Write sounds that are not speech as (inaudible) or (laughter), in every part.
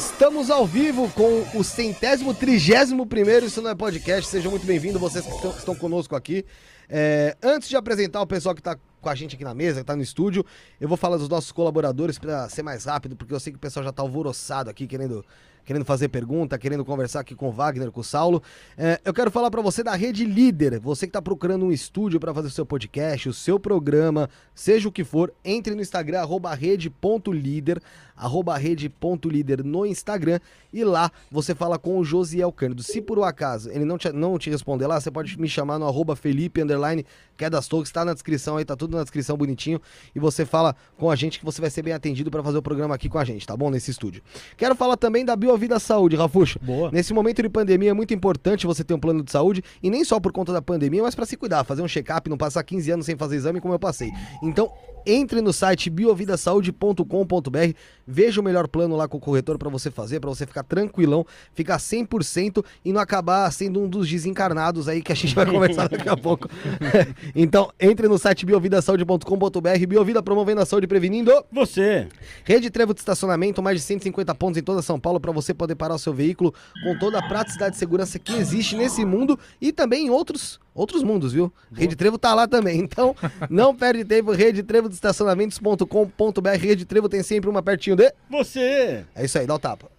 Estamos ao vivo com o centésimo, trigésimo primeiro Isso Não É Podcast. Sejam muito bem-vindos, vocês que estão, conosco aqui. É, antes de apresentar o pessoal que está com a gente aqui na mesa, que está no estúdio, eu vou falar dos nossos colaboradores para ser mais rápido, porque eu sei que o pessoal já está alvoroçado aqui, querendo querendo fazer pergunta, querendo conversar aqui com o Wagner, com o Saulo. É, eu quero falar para você da Rede Líder. Você que está procurando um estúdio para fazer o seu podcast, o seu programa, seja o que for, entre no Instagram, rede.líder arroba rede.líder no Instagram e lá você fala com o Josiel Cândido. Se por um acaso ele não te, não te responder lá, você pode me chamar no arroba Felipe Underline Quedas Torres, está na descrição aí, tá tudo na descrição bonitinho e você fala com a gente que você vai ser bem atendido para fazer o programa aqui com a gente, tá bom? Nesse estúdio. Quero falar também da Biovida Saúde, Rafuxa. Boa. Nesse momento de pandemia é muito importante você ter um plano de saúde e nem só por conta da pandemia, mas para se cuidar, fazer um check-up, não passar 15 anos sem fazer exame como eu passei. Então, entre no site biovidasaude.com.br, veja o melhor plano lá com o corretor para você fazer, para você ficar tranquilão, ficar 100% e não acabar sendo um dos desencarnados aí que a gente vai (laughs) conversar daqui a pouco. (laughs) então, entre no site biovidasaude.com.br, Biovida promovendo a saúde prevenindo Você. Rede Trevo de estacionamento, mais de 150 pontos em toda São Paulo para você poder parar o seu veículo com toda a praticidade e segurança que existe nesse mundo e também em outros outros mundos, viu? Rede Trevo tá lá também. Então, (laughs) não perde tempo, Rede Trevo de estacionamentos.com.br. Rede Trevo tem sempre uma pertinho Você. É isso aí, dá o tapa.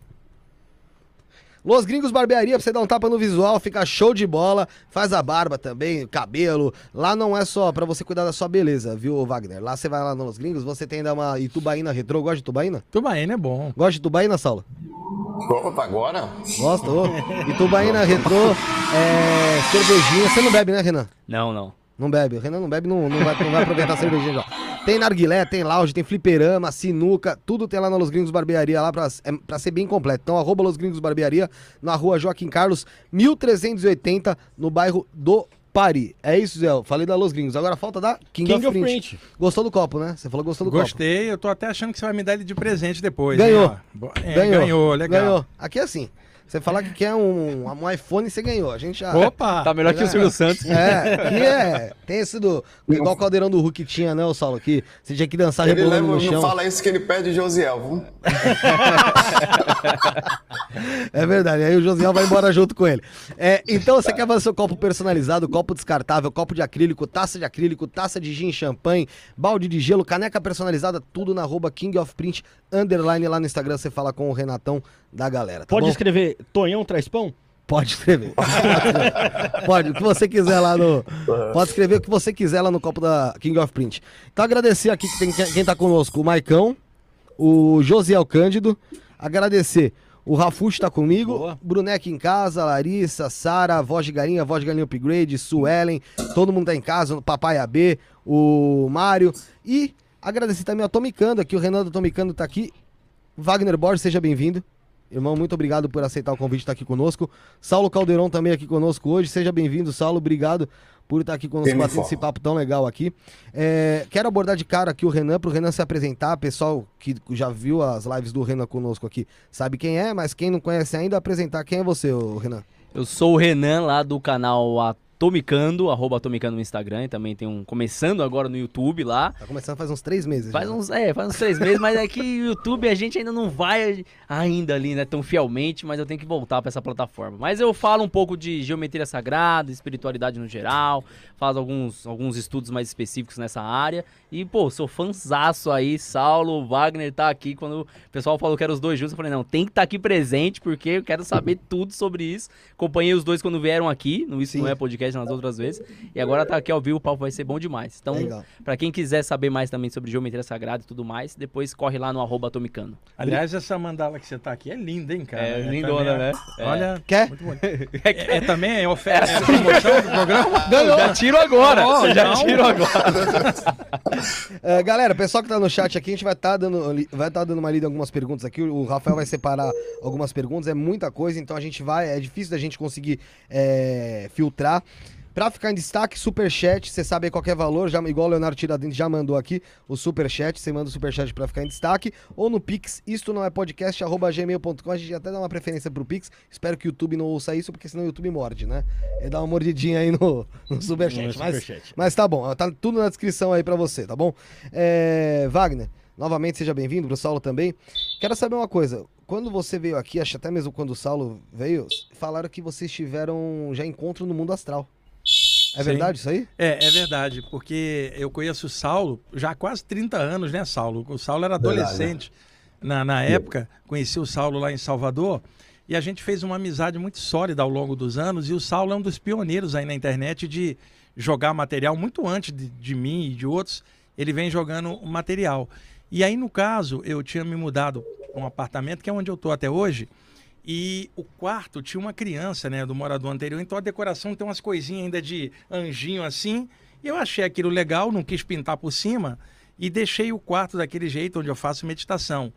Los Gringos Barbearia, pra você dar um tapa no visual, fica show de bola. Faz a barba também, cabelo. Lá não é só pra você cuidar da sua beleza, viu, Wagner? Lá você vai lá nos Gringos, você tem ainda uma Itubaína retrô. Gosta de Itubaína? Tubaína é bom. Gosta de Itubaína, Saulo? Opa, agora? Gosta, ô. Itubaína retrô, é, cervejinha. Você não bebe, né, Renan? Não, não. Não bebe. O Renan não bebe, não, não, vai, não vai aproveitar a cervejinha já. Tem narguilé, tem lounge, tem fliperama, sinuca, tudo tem lá na Los Gringos Barbearia, lá pra, é, pra ser bem completo. Então, arroba Los Gringos Barbearia, na rua Joaquim Carlos, 1380, no bairro do Pari. É isso, Zé. Falei da Los Gringos. Agora falta da King, King of, of Print. Gostou do copo, né? Você falou que gostou do copo. Gostei, eu tô até achando que você vai me dar ele de presente depois. Ganhou. é, ganhou. ganhou. legal. Ganhou. Aqui é assim. Você falar que quer um, um iPhone, você ganhou. A gente já... Opa! Tá melhor que o Silvio Santos. É, aqui é. Tem esse do. Igual o caldeirão do Hulk tinha, né, o Saulo? Aqui. Você tinha que dançar Ele rebolando leva, no chão. não fala isso que ele pede o Josiel, viu? (laughs) É verdade, aí o Josiel vai embora junto com ele. É, então você quer fazer seu copo personalizado, copo descartável, copo de acrílico, taça de acrílico, taça de gin, champanhe, balde de gelo, caneca personalizada, tudo na arroba King of Print, underline lá no Instagram, você fala com o Renatão da galera, tá Pode bom? escrever Tonhão traz pão? Pode escrever. (laughs) Pode, o que você quiser lá no. Pode escrever o que você quiser lá no copo da King of Print. Então agradecer aqui que tem quem tá conosco, o Maicão, o Josiel Cândido, agradecer. O Rafuxo tá comigo, Boa. Bruneca em casa, Larissa, Sara, Voz de Galinha, Voz de Galinha Upgrade, Suelen, todo mundo tá em casa, o Papai AB, o Mário. E agradecer também ao Tomicando aqui, o Renan do Tomicando tá aqui. Wagner Borges, seja bem-vindo. Irmão, muito obrigado por aceitar o convite de estar aqui conosco. Saulo Caldeirão também aqui conosco hoje. Seja bem-vindo, Saulo. Obrigado por estar aqui conosco, batendo esse papo tão legal aqui. É, quero abordar de cara aqui o Renan, para o Renan se apresentar. Pessoal que já viu as lives do Renan conosco aqui sabe quem é, mas quem não conhece ainda, apresentar quem é você, ô Renan. Eu sou o Renan lá do canal Atomicando, arroba Atomicando no Instagram. E também tem um começando agora no YouTube lá. Tá começando faz uns três meses. Faz já. uns, é, faz uns três meses, mas é que o YouTube a gente ainda não vai ainda ali, né, tão fielmente, mas eu tenho que voltar pra essa plataforma. Mas eu falo um pouco de geometria sagrada, espiritualidade no geral, faço alguns, alguns estudos mais específicos nessa área. E, pô, sou fãzaço aí, Saulo, Wagner tá aqui. Quando o pessoal falou que eram os dois juntos, eu falei, não, tem que estar aqui presente, porque eu quero saber (laughs) tudo sobre isso. Acompanhei os dois quando vieram aqui, no Isso Sim. Não É Podcast nas outras vezes. E agora tá aqui ao vivo, o papo vai ser bom demais. Então, pra quem quiser saber mais também sobre geometria sagrada e tudo mais, depois corre lá no arroba atomicano. Aliás, essa mandala que você tá aqui é linda, hein, cara? É É lindona, também, né? é- Olha, Quer? muito bonito. (laughs) É, é também é oferta, (laughs) é promoção do programa? Ganhou. Já tiro agora. Ó, já não. tiro agora. (laughs) É, galera, pessoal que tá no chat aqui, a gente vai estar dando, li- vai tá dando uma lida em algumas perguntas aqui. O Rafael vai separar algumas perguntas, é muita coisa, então a gente vai. É difícil da gente conseguir é, filtrar. Pra ficar em destaque, superchat, você sabe aí qualquer valor, já, igual o Leonardo Tiradentes já mandou aqui, o superchat, você manda o superchat pra ficar em destaque, ou no Pix, isto não é podcast, arroba gmail.com, a gente até dá uma preferência pro Pix, espero que o YouTube não ouça isso, porque senão o YouTube morde, né? Ele dá uma mordidinha aí no, no superchat, No mas, superchat. mas tá bom, tá tudo na descrição aí pra você, tá bom? É, Wagner, novamente seja bem-vindo, pro Saulo também. Quero saber uma coisa, quando você veio aqui, acho até mesmo quando o Saulo veio, falaram que vocês tiveram já encontro no mundo astral. É verdade isso aí? É, é verdade, porque eu conheço o Saulo já há quase 30 anos, né, Saulo? O Saulo era adolescente na, na época, conheci o Saulo lá em Salvador e a gente fez uma amizade muito sólida ao longo dos anos. E o Saulo é um dos pioneiros aí na internet de jogar material muito antes de, de mim e de outros. Ele vem jogando material. E aí, no caso, eu tinha me mudado para um apartamento que é onde eu estou até hoje. E o quarto tinha uma criança, né, do morador anterior, então a decoração tem umas coisinhas ainda de anjinho assim. E eu achei aquilo legal, não quis pintar por cima e deixei o quarto daquele jeito onde eu faço meditação.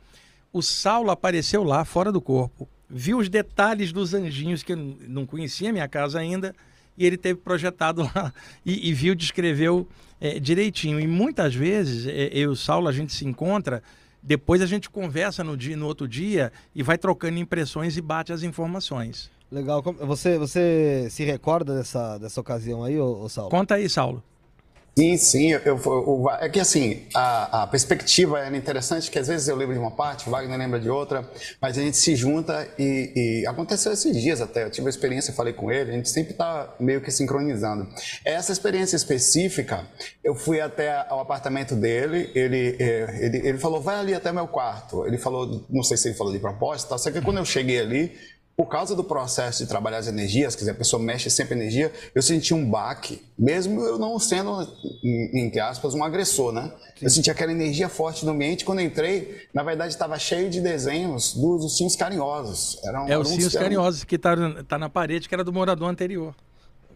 O Saulo apareceu lá, fora do corpo, viu os detalhes dos anjinhos, que eu não conhecia minha casa ainda, e ele teve projetado (laughs) lá e, e viu, descreveu eh, direitinho. E muitas vezes, eh, eu e o Saulo, a gente se encontra, depois a gente conversa no, dia, no outro dia e vai trocando impressões e bate as informações. Legal. Você, você se recorda dessa, dessa ocasião aí, ô, ô Saulo? Conta aí, Saulo. Sim, sim. Eu, eu- é que assim, a, a perspectiva era interessante, que às vezes eu lembro de uma parte, Wagner lembra de outra, mas a gente se junta e, e aconteceu esses dias até. Eu tive a experiência, falei com ele, a gente sempre está meio que sincronizando. Essa experiência específica, eu fui até o apartamento dele, ele, eh, ele, ele falou, vai ali até meu quarto. Ele falou, não sei se ele falou de propósito, só que quando eu cheguei ali, por causa do processo de trabalhar as energias, quer dizer, a pessoa mexe sempre energia, eu senti um baque, mesmo eu não sendo, entre aspas, um agressor, né? Eu senti aquela energia forte no ambiente. Quando eu entrei, na verdade, estava cheio de desenhos dos ursinhos carinhosos. Eram, É os eram- Carinhosos que tá, tá na parede, que era do morador anterior.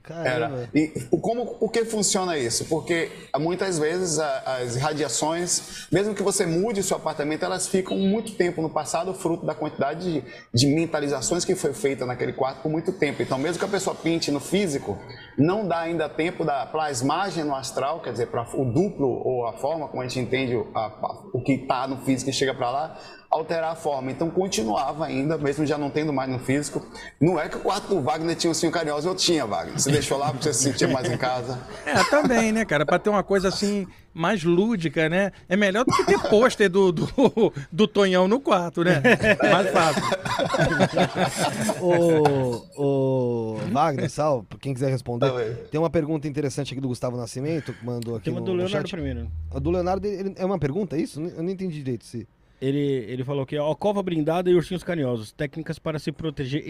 Caramba. Era. E o- como, por que funciona isso? Porque muitas vezes a- as radiações, mesmo que você mude o seu apartamento, elas ficam muito tempo no passado, fruto da quantidade de, de mentalizações que foi feita naquele quarto por muito tempo. Então, mesmo que a pessoa pinte no físico, não dá ainda tempo da plasmagem no astral, quer dizer, para o duplo ou a forma como a gente entende o, a- o que está no físico e chega para lá, alterar a forma. Então continuava ainda, mesmo já não tendo mais no físico. Não é que o quarto do Wagner tinha um cinho carinhoso, eu tinha, Wagner. Você deixou lá para você se sentir mais em casa. (laughs) É, também, né, cara? Pra ter uma coisa assim mais lúdica, né? É melhor do que ter pôster do, do, do Tonhão no quarto, né? (laughs) Mais fácil. (laughs) Ô, ô, Wagner, Sal, pra quem quiser responder, tem uma pergunta interessante aqui do Gustavo Nascimento, que mandou aqui Tem uma no, do Leonardo chat. primeiro. A do Leonardo, ele- é uma pergunta, é isso? Eu não entendi direito se... Ele, ele falou que ó, cova blindada e ursinhos carinhosos. Técnicas para se proteger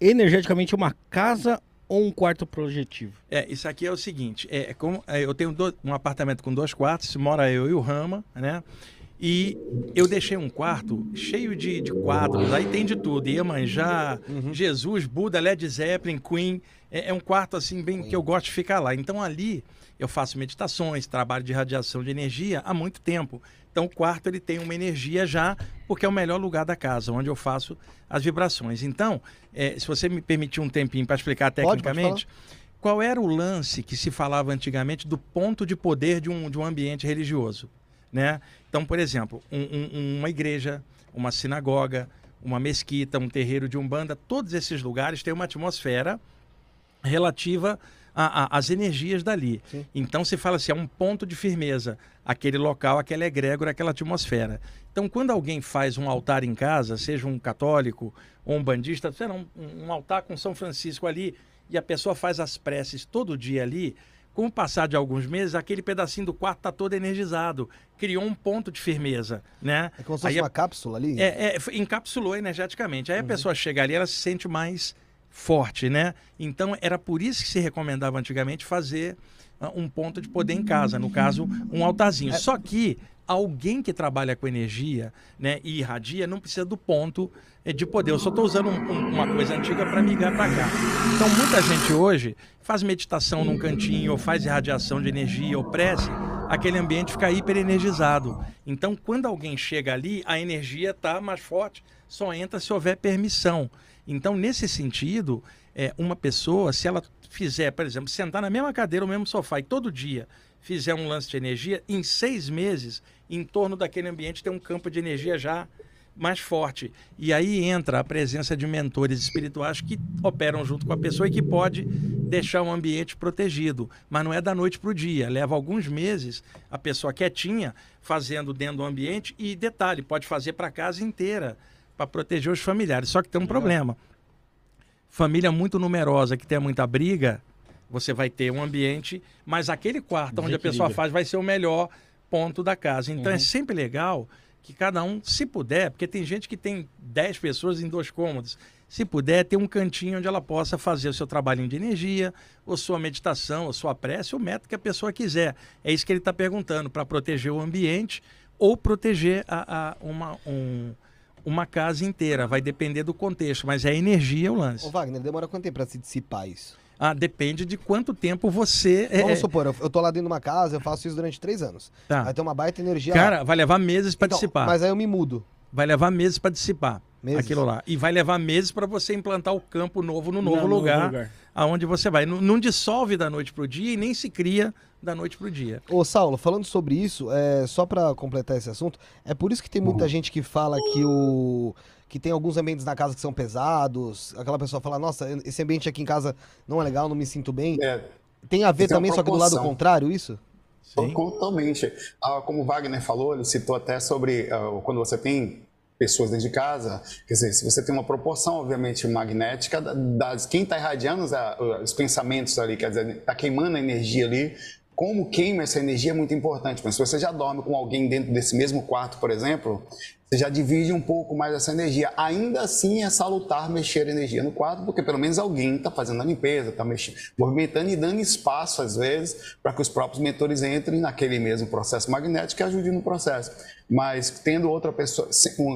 energeticamente uma casa ou um quarto projetivo. É, isso aqui é o seguinte, é, é como é, eu tenho do- um apartamento com dois quartos, mora eu e o Rama, né? E eu deixei um quarto cheio de, de quadros, aí tem de tudo, Iemanjá, Jesus, Buda, Led Zeppelin, Queen, é, é um quarto assim bem que eu gosto de ficar lá. Então ali eu faço meditações, trabalho de radiação de energia há muito tempo. Então o quarto ele tem uma energia já, porque é o melhor lugar da casa, onde eu faço as vibrações. Então, é, se você me permitir um tempinho para explicar Pode, pode tecnicamente, qual era o lance que se falava antigamente do ponto de poder de um, de um ambiente religioso? Né? Então, por exemplo, um- um- uma igreja, uma sinagoga, uma mesquita, um terreiro de umbanda, todos esses lugares têm uma atmosfera relativa a- a- às energias dali. Então se fala assim, é um ponto de firmeza, aquele local, aquela egrégora, aquela atmosfera. Então quando alguém faz um altar em casa, seja um católico ou um bandista, sei lá, um, um altar com São Francisco ali, e a pessoa faz as preces todo dia ali, com o passar de alguns meses, aquele pedacinho do quarto está todo energizado, criou um ponto de firmeza, né? É como se Aí fosse a- uma cápsula ali? é, é, encapsulou energeticamente. Aí a pessoa chega ali, ela se sente mais forte, né? Então era por isso que se recomendava antigamente fazer ah, um ponto de poder em casa, no caso, um altarzinho. Só que alguém que trabalha com energia né, e irradia não precisa do ponto eh, de poder. Eu só estou usando um- um- uma coisa antiga para migrar para cá. Então, muita gente hoje faz meditação num cantinho, ou faz irradiação de energia, ou prece, aquele ambiente fica hiperenergizado. Então, quando alguém chega ali, a energia está mais forte, só entra se houver permissão. Então, nesse sentido, é, uma pessoa, se ela fizer, por exemplo, sentar na mesma cadeira, no mesmo sofá e todo dia fizer um lance de energia, em seis meses, em torno daquele ambiente tem um campo de energia já mais forte. E aí entra a presença de mentores espirituais que operam junto com a pessoa e que pode deixar o ambiente protegido. Mas não é da noite para o dia. Leva alguns meses a pessoa quietinha fazendo dentro do ambiente e detalhe, pode fazer para a casa inteira para proteger os familiares. Só que tem um problema. Família muito numerosa que tem muita briga, você vai ter um ambiente, mas aquele quarto onde a pessoa faz vai ser o melhor ponto da casa. Então é sempre legal que cada um, se puder, porque tem gente que tem 10 pessoas em dois cômodos, se puder, ter um cantinho onde ela possa fazer o seu trabalhinho de energia, ou sua meditação, ou sua prece, o método que a pessoa quiser. É isso que ele está perguntando, para proteger o ambiente ou proteger a, a- uma, um- uma casa inteira. Vai depender do contexto, mas é energia o lance. Ô, Wagner, demora quanto tempo pra se dissipar isso? Ah, depende de quanto tempo você. é- Vamos é- supor, eu, eu tô lá dentro de uma casa, eu faço isso durante três anos. Tá. Aí tem uma baita energia lá. Cara, vai levar meses para Então, dissipar. Mas aí eu me mudo. Vai levar meses para dissipar Meses? aquilo lá. E vai levar meses para você implantar o campo novo no novo No novo lugar, lugar. aonde você vai. Não, não dissolve da noite pro dia e nem se cria da noite pro dia. Ô, Saulo, falando sobre isso, é, só pra completar esse assunto, é por isso que tem muita gente que fala que o que tem alguns ambientes na casa que são pesados, aquela pessoa fala, nossa, esse ambiente aqui em casa não é legal, não me sinto bem. É, Tem a ver uma também, só que do lado contrário, isso? Sim. Totalmente. Ah, como o Wagner falou, ele citou até sobre ah, quando você tem pessoas dentro de casa, quer dizer, se você tem uma proporção, obviamente, magnética da- das quem está irradiando os, ah, os pensamentos ali, quer dizer, está queimando a energia ali. Como queima essa energia é muito importante. Mas se você já dorme com alguém dentro desse mesmo quarto, por exemplo, você já divide um pouco mais essa energia. Ainda assim é salutar mexer energia no quarto, porque pelo menos alguém está fazendo a limpeza, está movimentando e dando espaço, às vezes, para que os próprios mentores entrem naquele mesmo processo magnético e ajudem no processo. Mas tendo outra pessoa,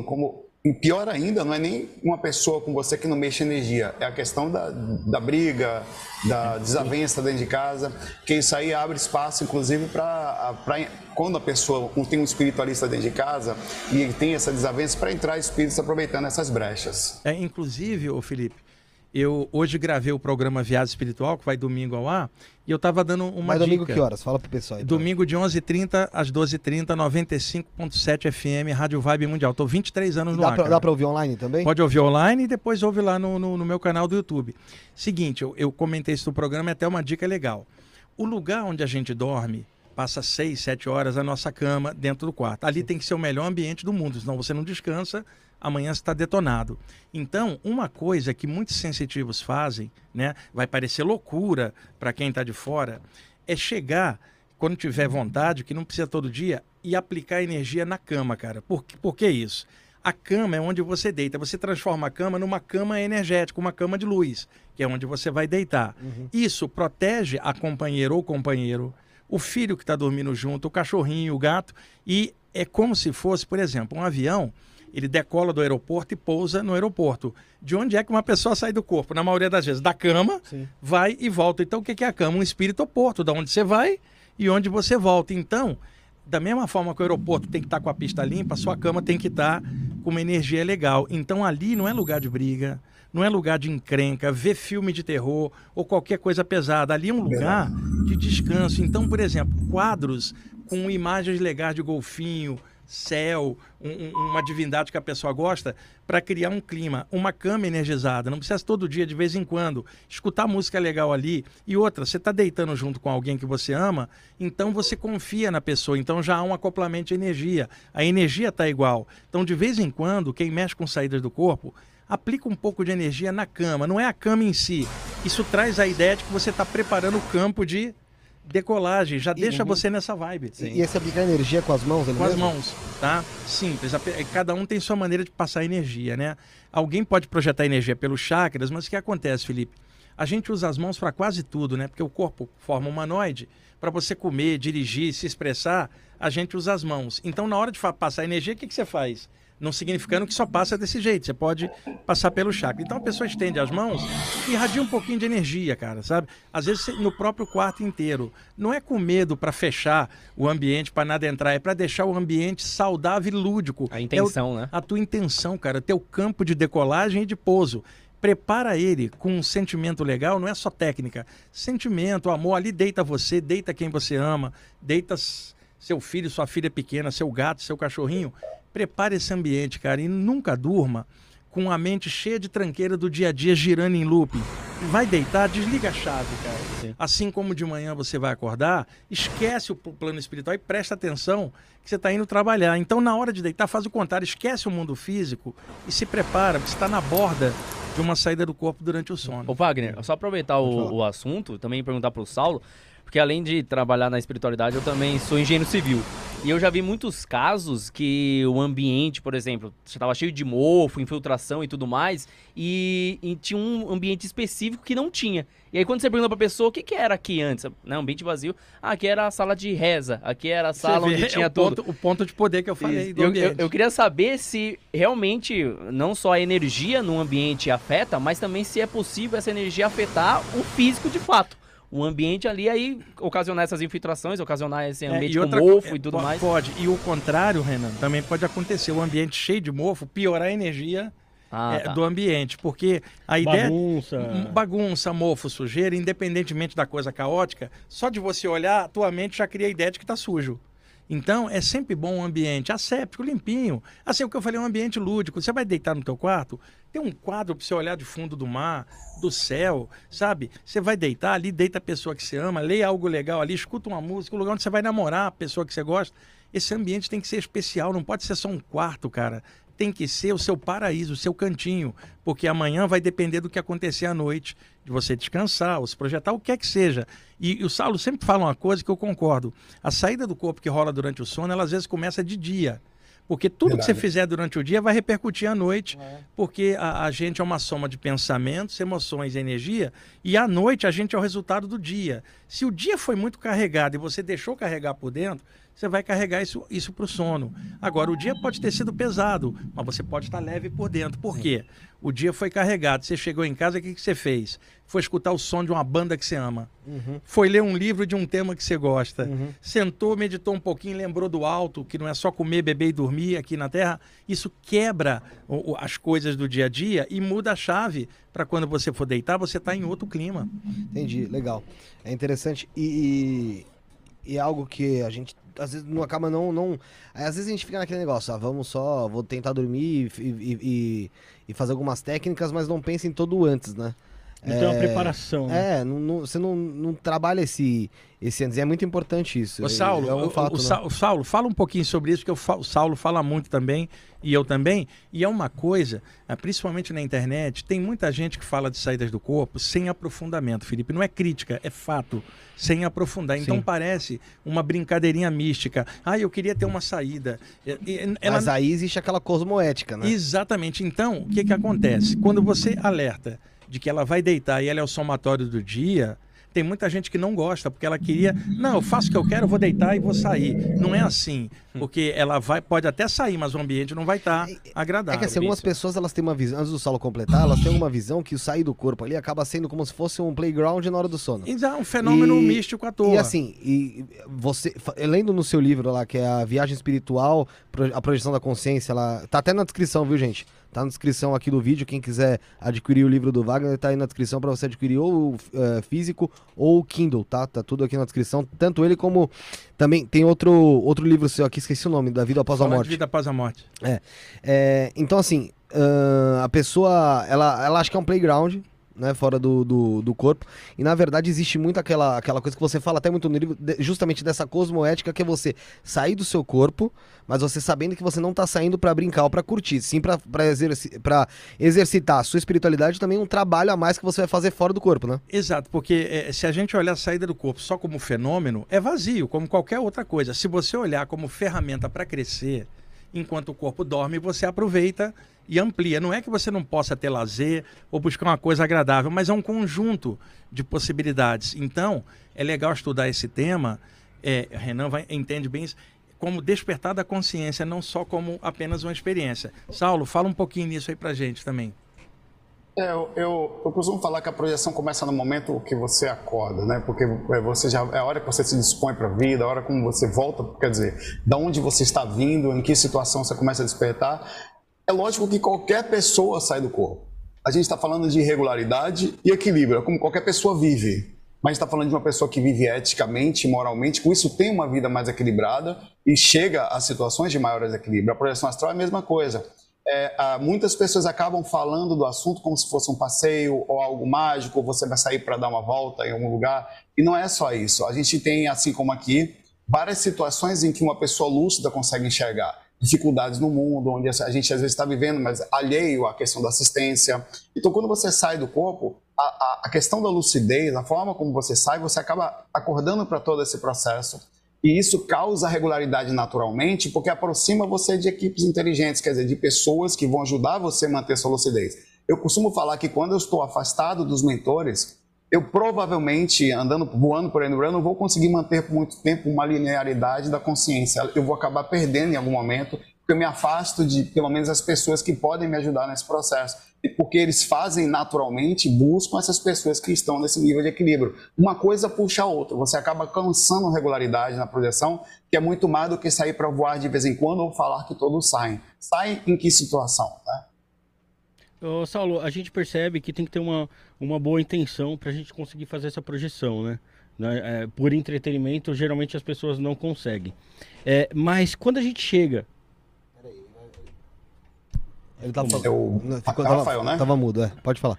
como e pior ainda, não é nem uma pessoa com você que não mexe energia, é a questão da, da briga, da desavença dentro de casa, que isso aí abre espaço, inclusive, para quando a pessoa tem um espiritualista dentro de casa e tem essa desavença, para entrar espíritos aproveitando essas brechas. É, inclusive, ô Felipe, eu hoje gravei o programa Viagem Espiritual, que vai domingo ao ar, e eu tava dando uma Mas domingo dica. que horas? Fala pro pessoal aí. Domingo de 11h30 às 12h30, 95.7 FM, Rádio Vibe Mundial. Tô 23 anos no Dá ar, pra, dá pra ouvir online também? Pode ouvir online e depois ouve lá no, no, no meu canal do YouTube. Seguinte, eu, eu comentei isso no programa, é até uma dica legal. O lugar onde a gente dorme, passa seis, sete horas a nossa cama dentro do quarto. Ali tem que ser o melhor ambiente do mundo, senão você não descansa, amanhã você está detonado. Então, uma coisa que muitos sensitivos fazem, né, vai parecer loucura para quem está de fora, é chegar quando tiver vontade, que não precisa todo dia, e aplicar energia na cama, cara. Por, por que isso? A cama é onde você deita. Você transforma a cama numa cama energética, uma cama de luz, que é onde você vai deitar. Isso protege a companheira ou companheiro, o filho que está dormindo junto, o cachorrinho, o gato. E é como se fosse, por exemplo, um avião. Ele decola do aeroporto e pousa no aeroporto. De onde é que uma pessoa sai do corpo? Na maioria das vezes, da cama, vai e volta. Então, o que é a cama? Um espírito oporto, da onde você vai e onde você volta. Então, da mesma forma que o aeroporto tem que estar com a pista limpa, a sua cama tem que estar com uma energia legal. Então ali não é lugar de briga, não é lugar de encrenca, ver filme de terror ou qualquer coisa pesada. Ali é um lugar de descanso. Então, por exemplo, quadros com imagens legais de golfinho, céu, um- um- uma divindade que a pessoa gosta, para criar um clima, uma cama energizada. Não precisa todo dia, de vez em quando, escutar música legal ali. E outra, você está deitando junto com alguém que você ama, então você confia na pessoa, então já há um acoplamento de energia. A energia está igual. Então, de vez em quando, quem mexe com saídas do corpo, aplica um pouco de energia na cama, não é a cama em si. Isso traz a ideia de que você está preparando o campo de decolagem, já deixa Uhum. você nessa vibe. E, e esse aplicar energia com as mãos? Com as mesmo? mãos, tá? Simples. Ape- Cada um tem sua maneira de passar energia, né? Alguém pode projetar energia pelos chakras, mas o que acontece, Felipe? A gente usa as mãos para quase tudo, né? Porque o corpo forma um humanoide. Para você comer, dirigir, se expressar, a gente usa as mãos. Então, na hora de passar energia, o que, que você faz? Não significando que só passa desse jeito. Você pode passar pelo chakra. Então, a pessoa estende as mãos e irradia um pouquinho de energia, cara, sabe? Às vezes, no próprio quarto inteiro. Não é com medo para fechar o ambiente, para nada entrar. É para deixar o ambiente saudável e lúdico. A É o- intenção, né? a tua intenção, cara, teu campo de decolagem e de pouso. Prepara ele com um sentimento legal, não é só técnica. Sentimento, amor, ali deita você, deita quem você ama, deita seu filho, sua filha pequena, seu gato, seu cachorrinho. Prepare esse ambiente, cara, e nunca durma com a mente cheia de tranqueira do dia a dia girando em looping. Vai deitar, desliga a chave, cara. Sim. Assim como de manhã você vai acordar, esquece o pl- plano espiritual e presta atenção que você está indo trabalhar. Então, na hora de deitar, faz o contrário, esquece o mundo físico e se prepara, porque você está na borda de uma saída do corpo durante o sono. Ô Wagner, só aproveitar o, o assunto, também perguntar pro Saulo, porque além de trabalhar na espiritualidade, eu também sou engenheiro civil. E eu já vi muitos casos que o ambiente, por exemplo, estava cheio de mofo, infiltração e tudo mais, e, e tinha um ambiente específico que não tinha. E aí quando você pergunta pra pessoa o que, que era aqui antes, né, ambiente vazio, ah, aqui era a sala de reza, aqui era a sala vê, onde é tinha o tudo. ponto, o ponto de poder que eu falei Eu, eu, eu queria saber se realmente não só a energia no ambiente afeta, mas também se é possível essa energia afetar o físico de fato. O ambiente ali aí ocasionar essas infiltrações, ocasionar esse É, ambiente e com outra mofo co- e tudo po- mais. Pode. E o contrário, Renan, também pode acontecer. O ambiente cheio de mofo piorar a energia Ah, é, tá. do ambiente. Porque a ideia. Bagunça. M- Bagunça, mofo, sujeira, independentemente da coisa caótica, só de você olhar, a tua mente já cria a ideia de que está sujo. Então, é sempre bom um ambiente asséptico, limpinho. Assim, o que eu falei, um ambiente lúdico. Você vai deitar no teu quarto, tem um quadro para você olhar de fundo do mar, do céu, sabe? Você vai deitar ali, deita a pessoa que você ama, leia algo legal ali, escuta uma música, o lugar onde você vai namorar a pessoa que você gosta. Esse ambiente tem que ser especial, não pode ser só um quarto, cara. Tem que ser o seu paraíso, o seu cantinho, porque amanhã vai depender do que acontecer à noite, de você descansar, ou se projetar, o que é que seja. E, e o Saulo sempre fala uma coisa que eu concordo. A saída do corpo que rola durante o sono, ela às vezes começa de dia. Porque tudo que você Verdade. fizer durante o dia vai repercutir à noite, porque a, a gente é uma soma de pensamentos, emoções e energia, e à noite a gente é o resultado do dia. Se o dia foi muito carregado e você deixou carregar por dentro, você vai carregar isso, isso para o sono. Agora, o dia pode ter sido pesado, mas você pode estar leve por dentro. Por quê? O dia foi carregado, você chegou em casa, o que, que você fez? Foi escutar o som de uma banda que você ama. Foi ler um livro de um tema que você gosta. Sentou, meditou um pouquinho, lembrou do alto, que não é só comer, beber e dormir aqui na Terra. Isso quebra as coisas do dia a dia e muda a chave para quando você for deitar, você está em outro clima. Entendi, legal. É interessante. E, e, e é algo que a gente às vezes não acaba não. não às vezes a gente fica naquele negócio, ah, vamos só, vou tentar dormir e, e, e- e fazer algumas técnicas, mas não pensa em todo antes, né? Não tem uma preparação. né? É, não, não- você não, não trabalha esse, esse antes. E é muito importante isso. Ô, É- Saulo, é um o- fato, o, né? Sa- o Saulo, fala um pouquinho sobre isso, porque o, Fa- o Saulo fala muito também, e eu também. E é uma coisa, eh, principalmente na internet, tem muita gente que fala de saídas do corpo sem aprofundamento, Felipe. Não é crítica, é fato, sem aprofundar. Então Sim. parece uma brincadeirinha mística. Ah, eu queria ter uma saída. E- ela- Mas aí existe aquela cosmoética, né? Exatamente. Então, o que, que acontece? Quando você alerta de que ela vai deitar e ela é o somatório do dia, tem muita gente que não gosta, porque ela queria, não, eu faço o que eu quero, eu vou deitar e vou sair. Não é assim, porque ela vai, pode até sair, mas o ambiente não vai estar É agradável. que assim, algumas pessoas elas têm uma visão, antes do Saulo completar, elas têm uma visão que o sair do corpo ali acaba sendo como se fosse um playground na hora do sono. E é um fenômeno E- místico à toa. E assim, e você, lendo no seu livro lá, que é a Viagem Espiritual, a Projeção da Consciência, lá, tá até na descrição, viu, gente? Tá na descrição aqui do vídeo, quem quiser adquirir o livro do Wagner, tá aí na descrição para você adquirir ou eh, físico ou o Kindle, tá? Tá tudo aqui na descrição, tanto ele como também tem outro outro livro seu aqui, esqueci o nome, da Vida Após a Falar de Morte. vida após a morte. É, então assim, ahn, a pessoa, ela, ela acha que é um playground, né, fora do, do, do corpo. E na verdade existe muito aquela, aquela coisa que você fala até muito no livro, de- justamente dessa cosmoética que é você sair do seu corpo, mas você sabendo que você não tá saindo pra brincar ou pra curtir, sim pra, pra, exerci pra exercitar a sua espiritualidade também um trabalho a mais que você vai fazer fora do corpo, né? Exato, porque é, se a gente olhar a saída do corpo só como fenômeno, é vazio, como qualquer outra coisa. Se você olhar como ferramenta para crescer, enquanto o corpo dorme, você aproveita e amplia. Não é que você não possa ter lazer ou buscar uma coisa agradável, mas é um conjunto de possibilidades. Então, é legal estudar esse tema. É, Renan vai, entende bem isso. Como despertar da consciência, não só como apenas uma experiência. Saulo, fala um pouquinho nisso aí pra gente também. É, eu, eu, eu costumo falar que a projeção começa no momento que você acorda, né? Porque é, você já é a hora que você se dispõe para a vida, a hora como você volta, quer dizer, da onde você está vindo, em que situação você começa a despertar. É lógico que qualquer pessoa sai do corpo. A gente está falando de regularidade e equilíbrio, é como qualquer pessoa vive. Mas está falando de uma pessoa que vive eticamente, moralmente, com isso tem uma vida mais equilibrada e chega a situações de maior desequilíbrio. A projeção astral é a mesma coisa é, ah, muitas pessoas acabam falando do assunto como se fosse um passeio ou algo mágico, você vai sair para dar uma volta em algum lugar. E não é só isso. A gente tem, assim como aqui, várias situações em que uma pessoa lúcida consegue enxergar dificuldades no mundo, onde a gente às vezes está vivendo, mas alheio à questão da assistência. Então, quando você sai do corpo, a, a, a questão da lucidez, a forma como você sai, você acaba acordando para todo esse processo. E isso causa regularidade naturalmente, porque aproxima você de equipes inteligentes, quer dizer, de pessoas que vão ajudar você a manter sua lucidez. Eu costumo falar que quando eu estou afastado dos mentores, eu provavelmente, andando, voando por aí no eu não vou conseguir manter por muito tempo uma linearidade da consciência. Eu vou acabar perdendo em algum momento, porque eu me afasto de, pelo menos, as pessoas que podem me ajudar nesse processo. E porque eles fazem naturalmente, buscam essas pessoas que estão nesse nível de equilíbrio. Uma coisa puxa a outra. Você acaba cansando regularidade na projeção, que é muito mais do que sair para voar de vez em quando ou falar que todos saem. Saem em que situação? Né? Ô, Saulo, a gente percebe que tem que ter uma, uma boa intenção para a gente conseguir fazer essa projeção, né? Né, é, por entretenimento, geralmente as pessoas não conseguem. É, mas quando a gente chega. Ele tava falando. Eu- É ficou- Rafael, tava, né? Tava mudo, é. Pode falar.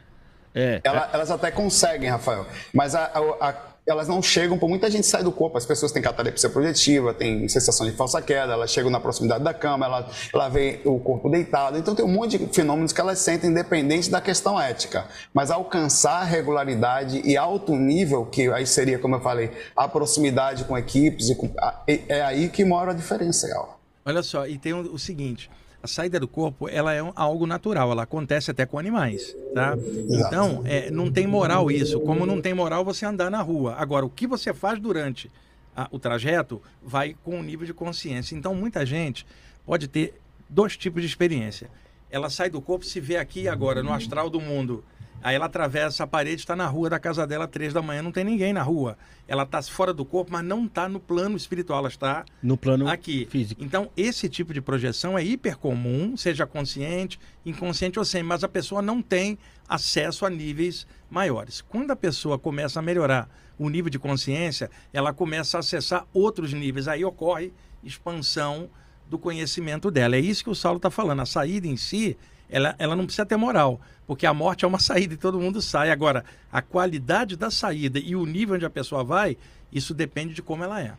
É, Ela- elas até conseguem, Rafael, mas a- a- a- elas não chegam, por muita gente sai do corpo. As pessoas têm catalepsia projetiva, têm sensação de falsa queda, elas chegam na proximidade da cama, ela, ela vê o corpo deitado. Então tem um monte de fenômenos que elas sentem independente da questão ética. Mas alcançar regularidade e alto nível, que aí seria, como eu falei, a proximidade com equipes, com- é aí que mora a diferença, Gal. Olha só, e tem o seguinte, a saída do corpo, ela é um- algo natural, ela acontece até com animais, tá? Então, é, não tem moral isso, como não tem moral você andar na rua. Agora, o que você faz durante a- o trajeto vai com o nível de consciência. Então, muita gente pode ter dois tipos de experiência. Ela sai do corpo, se vê aqui e agora, no astral do mundo. Aí ela atravessa a parede, está na rua da casa dela, três da manhã, não tem ninguém na rua. Ela está fora do corpo, mas não está no plano espiritual, ela está no plano aqui. físico. Então, esse tipo de projeção é hiper comum, seja consciente, inconsciente ou sem, mas a pessoa não tem acesso a níveis maiores. Quando a pessoa começa a melhorar o nível de consciência, ela começa a acessar outros níveis. Aí ocorre expansão do conhecimento dela. É isso que o Saulo está falando. A saída em si, ela, ela não precisa ter moral, porque a morte é uma saída e todo mundo sai. Agora, a qualidade da saída e o nível onde a pessoa vai, isso depende de como ela é.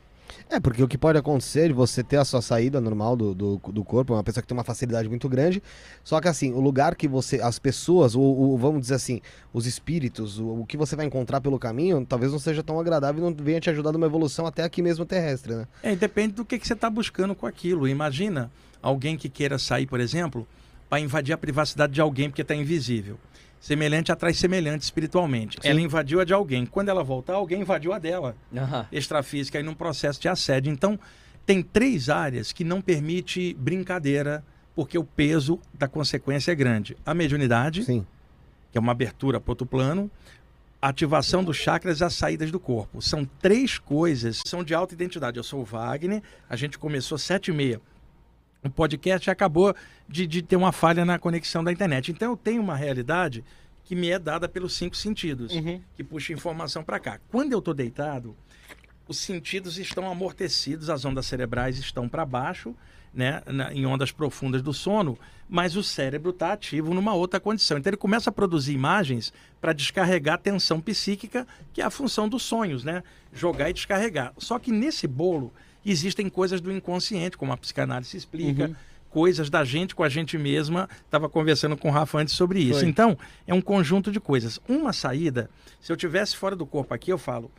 É, porque o que pode acontecer de você ter a sua saída normal do, do, do corpo, uma pessoa que tem uma facilidade muito grande, só que assim, o lugar que você, as pessoas, ou, ou vamos dizer assim, os espíritos, o, o que você vai encontrar pelo caminho, talvez não seja tão agradável e não venha te ajudar numa evolução até aqui mesmo terrestre, né? É, depende do que, que você está buscando com aquilo. Imagina alguém que queira sair, por exemplo, para invadir a privacidade de alguém porque está invisível. Semelhante atrai semelhante espiritualmente. Ela invadiu a de alguém. Quando ela voltar, alguém invadiu a dela. Aham. Extrafísica aí num processo de assédio. Então, tem três áreas que não permite brincadeira, porque o peso da consequência é grande. A mediunidade, Sim. que é uma abertura para outro plano, a ativação dos chakras e as saídas do corpo. São três coisas que são de alta identidade. Eu sou o Wagner, a gente começou sete e meia. O podcast acabou de, de ter uma falha na conexão da internet. Então eu tenho uma realidade que me é dada pelos cinco sentidos, Uhum. que puxa informação para cá. Quando eu estou deitado, os sentidos estão amortecidos, as ondas cerebrais estão para baixo, né, na, em ondas profundas do sono, mas o cérebro está ativo numa outra condição. Então ele começa a produzir imagens para descarregar a tensão psíquica, que é a função dos sonhos, né? Jogar e descarregar. Só que nesse bolo existem coisas do inconsciente, como a psicanálise explica. Uhum. Coisas da gente com a gente mesma. Estava conversando com o Rafa antes sobre isso. Foi. Então, é um conjunto de coisas. Uma saída, se eu tivesse fora do corpo aqui, eu falo,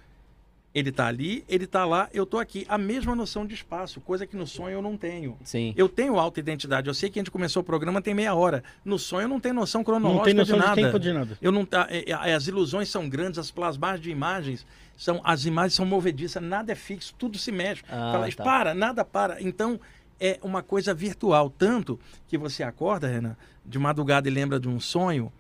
ele está ali, ele está lá, eu estou aqui. A mesma noção de espaço, coisa que no sonho eu não tenho. Sim. Eu tenho auto-identidade. Eu sei que a gente começou o programa tem meia hora. No sonho eu não tenho noção Não cronológica tem noção de de, nada. tempo de nada. Eu não tá, é, é, as ilusões são grandes, as plasmagens de imagens são as imagens são movediças, nada é fixo, tudo se mexe. Ah, Fala, tá. para, nada para. Então é uma coisa virtual, tanto que você acorda, Renan, de madrugada e lembra de um sonho,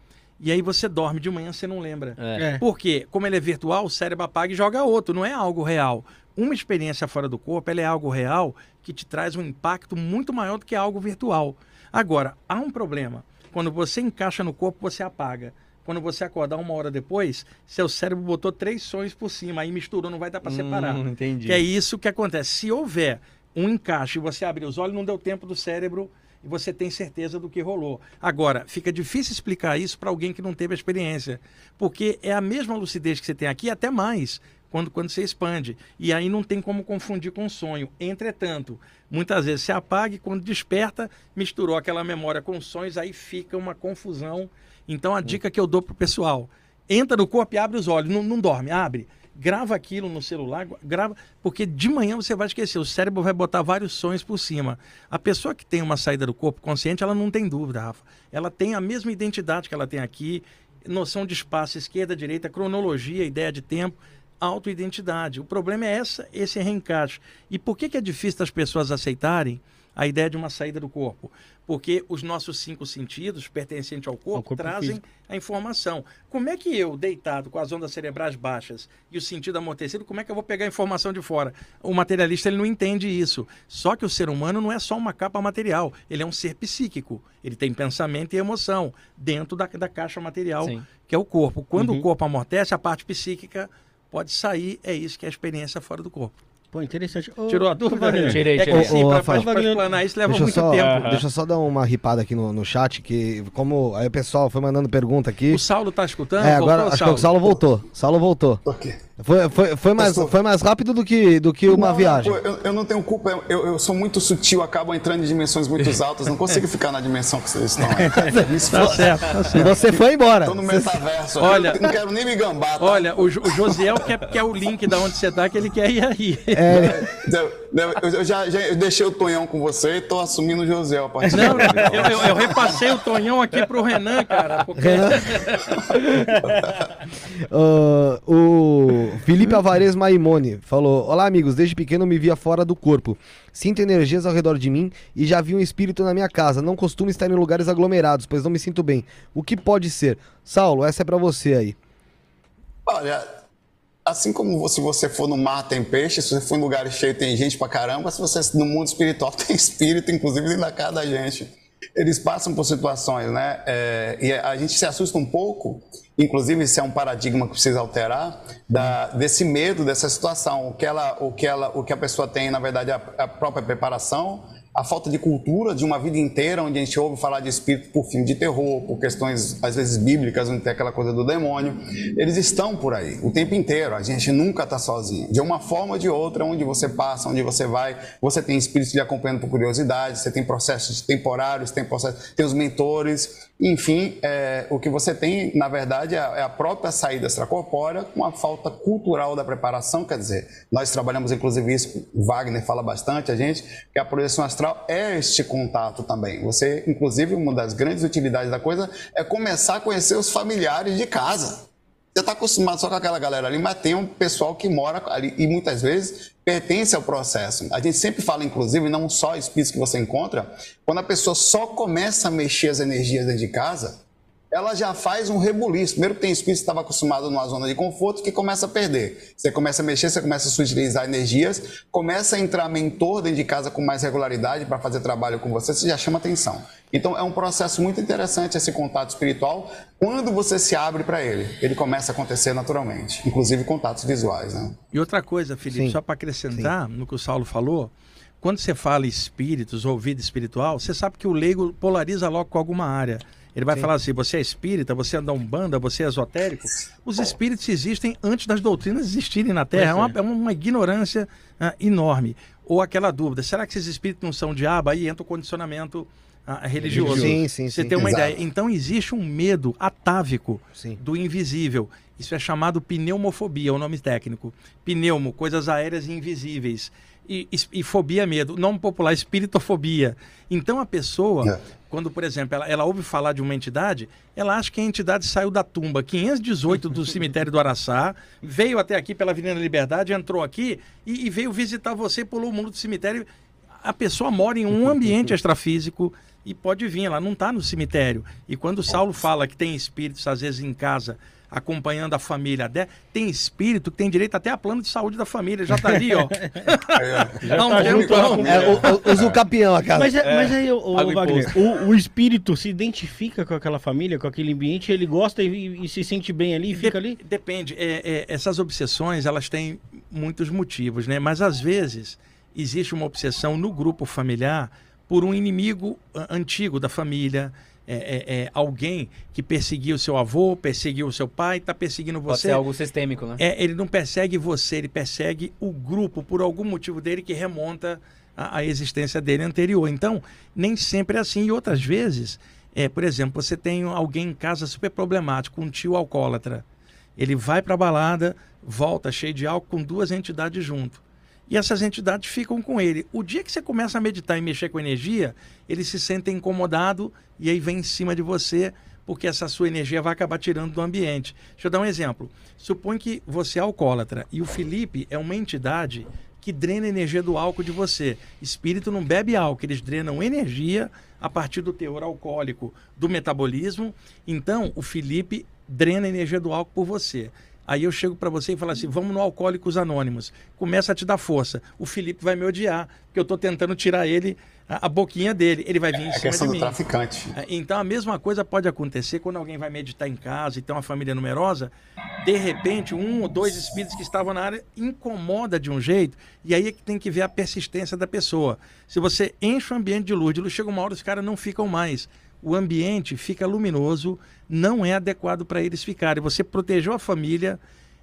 e aí você dorme de manhã você não lembra. É. É. Porque, como ele é virtual, o cérebro apaga e joga outro, não é algo real. Uma experiência fora do corpo, ela é algo real que te traz um impacto muito maior do que algo virtual. Agora, há um problema. Quando você encaixa no corpo, você apaga. Quando você acordar uma hora depois, seu cérebro botou três sonhos por cima, aí misturou, não vai dar para separar. Hum, entendi. Que é isso que acontece. Se houver um encaixe e você abrir os olhos, não deu tempo do cérebro e você tem certeza do que rolou. Agora, fica difícil explicar isso para alguém que não teve a experiência, porque é a mesma lucidez que você tem aqui, até mais, quando, quando você expande. E aí não tem como confundir com sonho. Entretanto, muitas vezes se apaga e quando desperta, misturou aquela memória com sonhos, aí fica uma confusão. Então, a dica que eu dou pro pessoal, entra no corpo e abre os olhos, não, não dorme, abre. Grava aquilo no celular, grava, porque de manhã você vai esquecer, o cérebro vai botar vários sonhos por cima. A pessoa que tem uma saída do corpo consciente, ela não tem dúvida, Rafa. Ela tem a mesma identidade que ela tem aqui, noção de espaço, esquerda, direita, cronologia, ideia de tempo, autoidentidade. O problema é essa, esse reencaixe. E por que, que é difícil das pessoas aceitarem a ideia de uma saída do corpo? Porque os nossos cinco sentidos, pertencentes ao corpo, Ao corpo trazem físico. a informação. Como é que eu, deitado com as ondas cerebrais baixas e o sentido amortecido, como é que eu vou pegar a informação de fora? O materialista ele não entende isso. Só que o ser humano não é só uma capa material, ele é um ser psíquico. Ele tem pensamento e emoção dentro da, da caixa material, Sim. que é o corpo. Quando Uhum. o corpo amortece, a parte psíquica pode sair, é isso que é a experiência fora do corpo. Pô, interessante. Ô, Tirou a dúvida? Wagner, Renan? Tirei, É que tirei. Ô, ô, pra, Rafael. pra, pra explanar isso leva Deixa eu, muito só, tempo. (laughs) deixa eu só dar uma ripada aqui no, no chat, que como aí o pessoal foi mandando pergunta aqui. O Saulo tá escutando? É, agora acho que o Saulo voltou. Saulo voltou. Ok. Foi, foi, foi, mais, Estou- foi mais rápido do que, do que uma Não, viagem. Eu, eu não tenho culpa, eu, eu- sou muito sutil, acabo entrando em dimensões muito (laughs) altas, não consigo ficar na dimensão que vocês estão. aí. (laughs) Tá certo, tá certo. você foi embora. Tô no metaverso. aqui, Olha- eu não quero nem me gambar. Tá? Olha, o, Jo- o Josiel quer, quer o link da onde você tá, que ele quer ir aí. Eu, eu- eu já, já eu deixei o Tonhão com você e tô assumindo o José a partir Não, eu, eu- eu repassei o Tonhão aqui pro Renan, cara. Porque... Ah, (laughs) o Felipe Alvarez Maimone falou: Olá, amigos. Desde pequeno me via fora do corpo. Sinto energias ao redor de mim e já vi um espírito na minha casa. Não costumo estar em lugares aglomerados, pois não me sinto bem. O que pode ser? Saulo, essa é pra você aí. Olha, assim como se você for no mar tem peixe, se você for em lugares cheios tem gente pra caramba, se você no mundo espiritual (laughs) tem espírito, inclusive dentro da casa da gente. Eles passam por situações, né? É, e a gente se assusta um pouco, inclusive isso é um paradigma que precisa alterar, da, desse medo dessa situação. O que, ela, o, que ela, o que a pessoa tem, na verdade, é a, a própria preparação, a falta de cultura de uma vida inteira onde a gente ouve falar de espírito por filme de terror, por questões às vezes bíblicas, onde tem aquela coisa do demônio, eles estão por aí o tempo inteiro. A gente nunca está sozinho. De uma forma ou de outra, onde você passa, onde você vai, você tem espíritos lhe acompanhando por curiosidade, você tem processos temporários, tem processos, tem os mentores, enfim, é, o que você tem, na verdade, é a, é a própria saída extracorpórea com a falta cultural da preparação. Quer dizer, nós trabalhamos inclusive isso, Wagner fala bastante, a gente, que a projeção astral é este contato também. Você, inclusive, uma das grandes utilidades da coisa é começar a conhecer os familiares de casa. Você está acostumado só com aquela galera ali, mas tem um pessoal que mora ali e muitas vezes pertence ao processo. A gente sempre fala, inclusive, não só espíritos que você encontra, quando a pessoa só começa a mexer as energias dentro de casa, ela já faz um rebuliço. Primeiro que tem espírito que estava acostumado numa zona de conforto que começa a perder. Você começa a mexer, você começa a sutilizar energias, começa a entrar mentor dentro de casa com mais regularidade para fazer trabalho com você, você já chama atenção. Então é um processo muito interessante esse contato espiritual quando você se abre para ele. Ele começa a acontecer naturalmente, inclusive contatos visuais. Né? E outra coisa, Felipe, Sim. só para acrescentar no que o Saulo falou, quando você fala espíritos ou vida espiritual, você sabe que o leigo polariza logo com alguma área. Ele vai falar assim: você é espírita, você é da Umbanda, você é esotérico. Os espíritos existem antes das doutrinas existirem na Terra. É uma, é uma ignorância ah, enorme. Ou aquela dúvida: será que esses espíritos não são diabo? Aí entra o condicionamento ah, religioso. Sim, sim, Você sim. tem uma Exato. ideia. Então existe um medo atávico Sim. do invisível. Isso é chamado pneumofobia, é o nome técnico. Pneumo, coisas aéreas e invisíveis. E, e, e fobia, medo. Nome popular, espiritofobia. Então a pessoa, É. quando, por exemplo, ela, ela ouve falar de uma entidade, ela acha que a entidade saiu da tumba 518 do cemitério do Araçá, veio até aqui pela Avenida Liberdade, entrou aqui e, e veio visitar você, pulou o mundo do cemitério. A pessoa mora em um ambiente (laughs) extrafísico e pode vir, ela não está no cemitério. E quando o Saulo fala que tem espíritos, às vezes, em casa, acompanhando a família, de- tem espírito que tem direito até a plano de saúde da família, já está ali, ó. (laughs) Já Há um tá tempo, junto lá ó. com- É, o, o, usa o campeão a casa. Mas, é- mas aí, o Wagner, o, o espírito se identifica com aquela família, com aquele ambiente, ele gosta e, e se sente bem ali, fica ali? Dep- Depende. É, é, essas obsessões, elas têm muitos motivos, né? Mas às vezes existe uma obsessão no grupo familiar por um inimigo antigo da família. É, é- é alguém que perseguiu seu avô, perseguiu seu pai, está perseguindo Pode você. ser algo sistêmico, né? É, ele não persegue você, ele persegue o grupo por algum motivo dele que remonta à, à existência dele anterior. Então, nem sempre é assim. E outras vezes, é, por exemplo, você tem alguém em casa super problemático, um tio alcoólatra. Ele vai para a balada, volta cheio de álcool com duas entidades junto. E essas entidades ficam com ele. O dia que você começa a meditar e mexer com energia, ele se sente incomodado e aí vem em cima de você, porque essa sua energia vai acabar tirando do ambiente. Deixa eu dar um exemplo. Supõe que você é alcoólatra e o Felipe é uma entidade que drena a energia do álcool de você. Espírito não bebe álcool, eles drenam energia a partir do teor alcoólico do metabolismo. Então, o Felipe drena a energia do álcool por você. Aí eu chego para você e falo assim: vamos no Alcoólicos Anônimos. Começa a te dar força. O Felipe vai me odiar, porque eu estou tentando tirar ele, a, a boquinha dele. Ele vai vir em É a cima questão de do mim. traficante. É, Então a mesma coisa pode acontecer quando alguém vai meditar em casa e tem uma família numerosa. De repente, um ou dois espíritos que estavam na área incomoda de um jeito, e aí é que tem que ver a persistência da pessoa. Se você enche o ambiente de luz, de luz chega uma hora os caras não ficam mais. O ambiente fica luminoso, não é adequado para eles ficarem. Você protegeu a família,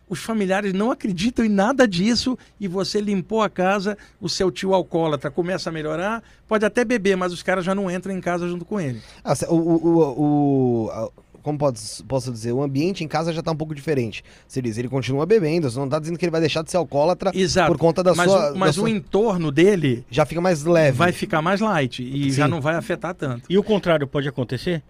os familiares não acreditam em nada disso e você limpou a casa, o seu tio alcoólatra começa a melhorar, pode até beber, mas os caras já não entram em casa junto com ele. Ah, o, o, o- a- como pode, posso dizer, o ambiente em casa já tá um pouco diferente. Você diz, ele continua bebendo, você não tá dizendo que ele vai deixar de ser alcoólatra Exato. por conta da mas sua... o, mas da o sua- entorno dele Já fica mais leve. vai ficar mais light e Sim. já não vai afetar tanto. E o contrário pode acontecer?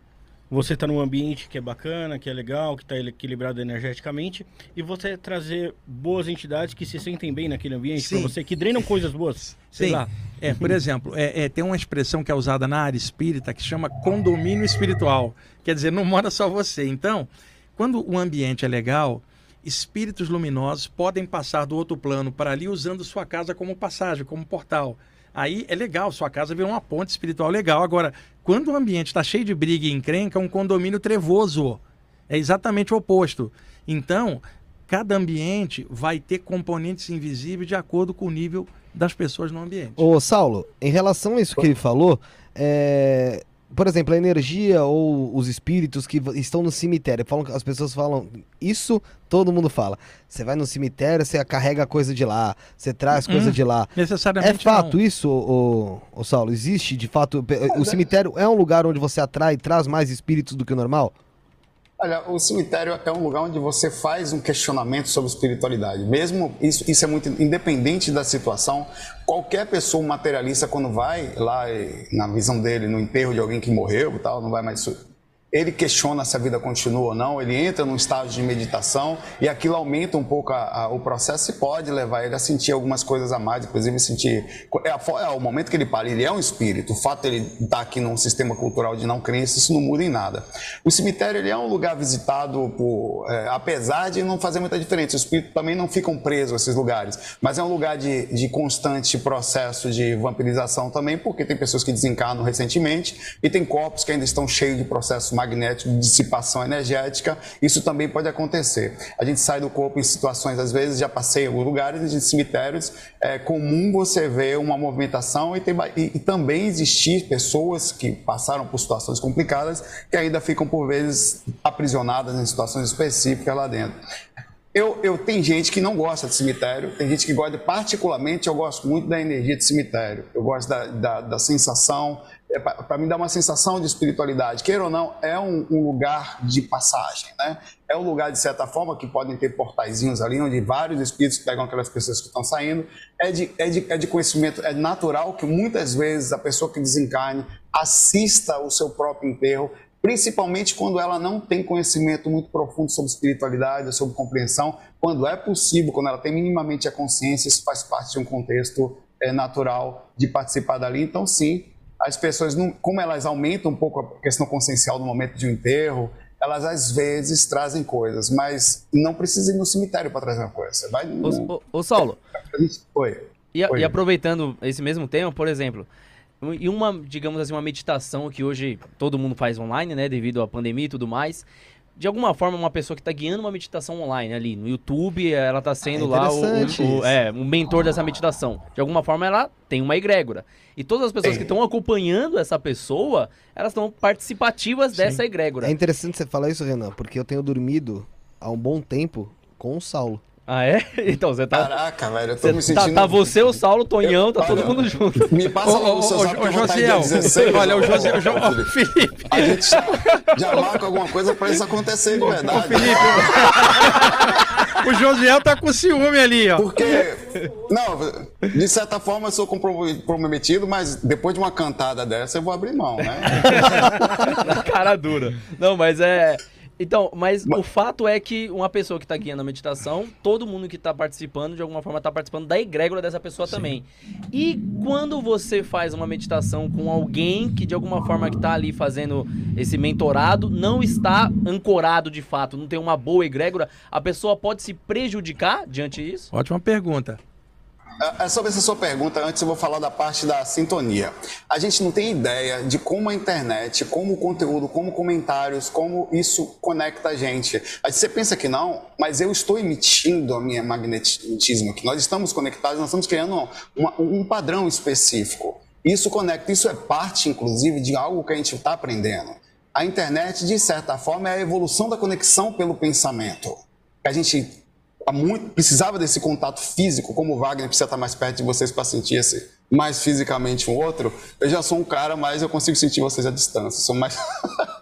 Você tá num ambiente que é bacana, que é legal, que tá equilibrado energeticamente, e você trazer boas entidades que se sentem bem naquele ambiente para você, que drenam coisas boas. Sei Sim. lá. É, por exemplo, é, é, tem uma expressão que é usada na área espírita que chama condomínio espiritual. Quer dizer, não mora só você. Então, quando o ambiente é legal, espíritos luminosos podem passar do outro plano para ali usando sua casa como passagem, como portal. Aí é legal, sua casa vira uma ponte espiritual legal. Agora, quando o ambiente está cheio de briga e encrenca, é um condomínio trevoso. É exatamente o oposto. Então, cada ambiente vai ter componentes invisíveis de acordo com o nível das pessoas no ambiente. Ô, Saulo, em relação a isso que ele falou, é, por exemplo, a energia ou os espíritos que estão no cemitério, falam, as pessoas falam, isso todo mundo fala. Você vai no cemitério, você carrega coisa de lá, você traz coisa Hum, de lá. É Necessariamente fato não. isso, ô, ô, Saulo? Existe, de fato, o cemitério é um lugar onde você atrai, traz mais espíritos do que o normal? Olha, o cemitério é um lugar onde você faz um questionamento sobre espiritualidade. Mesmo isso, isso é muito independente da situação. Qualquer pessoa materialista quando vai lá na visão dele no enterro de alguém que morreu, tal, não vai mais ele questiona se a vida continua ou não, ele entra num estado de meditação e aquilo aumenta um pouco a, a, o processo e pode levar ele a sentir algumas coisas a mais, inclusive sentir. É, a, é, o momento que ele para, ele é um espírito. O fato de ele estar tá aqui num sistema cultural de não crença, isso não muda em nada. O cemitério ele é um lugar visitado por. É, apesar de não fazer muita diferença, os espíritos também não ficam presos a esses lugares, mas é um lugar de, de constante processo de vampirização também, porque tem pessoas que desencarnam recentemente e tem corpos que ainda estão cheios de processos magnético de dissipação energética, isso também pode acontecer. A gente sai do corpo em situações, às vezes, já passei em alguns lugares de cemitérios, é comum você ver uma movimentação e, tem, e, e também existir pessoas que passaram por situações complicadas que ainda ficam, por vezes, aprisionadas em situações específicas lá dentro. Eu, eu tem gente que não gosta de cemitério, tem gente que gosta, particularmente eu gosto muito da energia de cemitério. Eu gosto da, da, da sensação, é, para mim dá uma sensação de espiritualidade. Queira ou não, é um, um, lugar de passagem, né? É um lugar, de certa forma, que podem ter portaizinhos ali, onde vários espíritos pegam aquelas pessoas que estão saindo. É de, é, de, é de conhecimento, é natural que muitas vezes a pessoa que desencarne assista o seu próprio enterro, principalmente quando ela não tem conhecimento muito profundo sobre espiritualidade, sobre compreensão. Quando é possível, quando ela tem minimamente a consciência, isso faz parte de um contexto é, natural de participar dali. Então, sim, as pessoas, não, como elas aumentam um pouco a questão consciencial no momento de um enterro, elas às vezes trazem coisas, mas não precisa ir no cemitério para trazer uma coisa. vai ô, ô, ô, Saulo. Oi. E, Oi. e aproveitando esse mesmo tema, por exemplo, e uma, digamos assim, uma meditação que hoje todo mundo faz online, né, devido à pandemia e tudo mais de alguma forma, uma pessoa que está guiando uma meditação online ali no YouTube, ela está sendo ah, lá o, o, é, o mentor dessa meditação. De alguma forma, ela tem uma egrégora. E todas as pessoas é. que estão acompanhando essa pessoa, elas estão participativas Sim. dessa egrégora. É interessante você falar isso, Renan, porque eu tenho dormido há um bom tempo com o Saulo. Ah, é? (laughs) Então, você tá. Caraca, velho, eu tô você, me tá, sentindo. Tá, tá você, o Saulo, o Tonhão, tá todo mundo junto. Me passa o, o, seu zap o, Josiel. 16, (laughs) olha, o Josiel. O Felipe. A gente já marca alguma coisa pra isso acontecer de verdade. Ô, Felipe. (laughs) o Josiel tá com ciúme ali, ó. Porque. Não, de certa forma eu sou comprometido, mas depois de uma cantada dessa eu vou abrir mão, né? Cara dura. Não, mas é. Então, mas, mas, o fato é que uma pessoa que está guiando a meditação, todo mundo que está participando, de alguma forma, está participando da egrégora dessa pessoa Sim. também. E quando você faz uma meditação com alguém que, de alguma forma, que está ali fazendo esse mentorado, não está ancorado de fato, não tem uma boa egrégora, a pessoa pode se prejudicar diante disso? Ótima pergunta. É, é sobre essa sua pergunta, antes eu vou falar da parte da sintonia. A gente não tem ideia de como a internet, como o conteúdo, como comentários, como isso conecta a gente. Aí você pensa que não, mas eu estou emitindo a minha magnetismo aqui. Nós estamos conectados, nós estamos criando uma, um padrão específico. Isso conecta, isso é parte, inclusive, de algo que a gente está aprendendo. A internet, de certa forma, é a evolução da conexão pelo pensamento. A gente muito, precisava desse contato físico, como o Wagner precisa estar mais perto de vocês para sentir esse, mais fisicamente um outro. Eu já sou um cara, mas eu consigo sentir vocês à distância. Sou mais.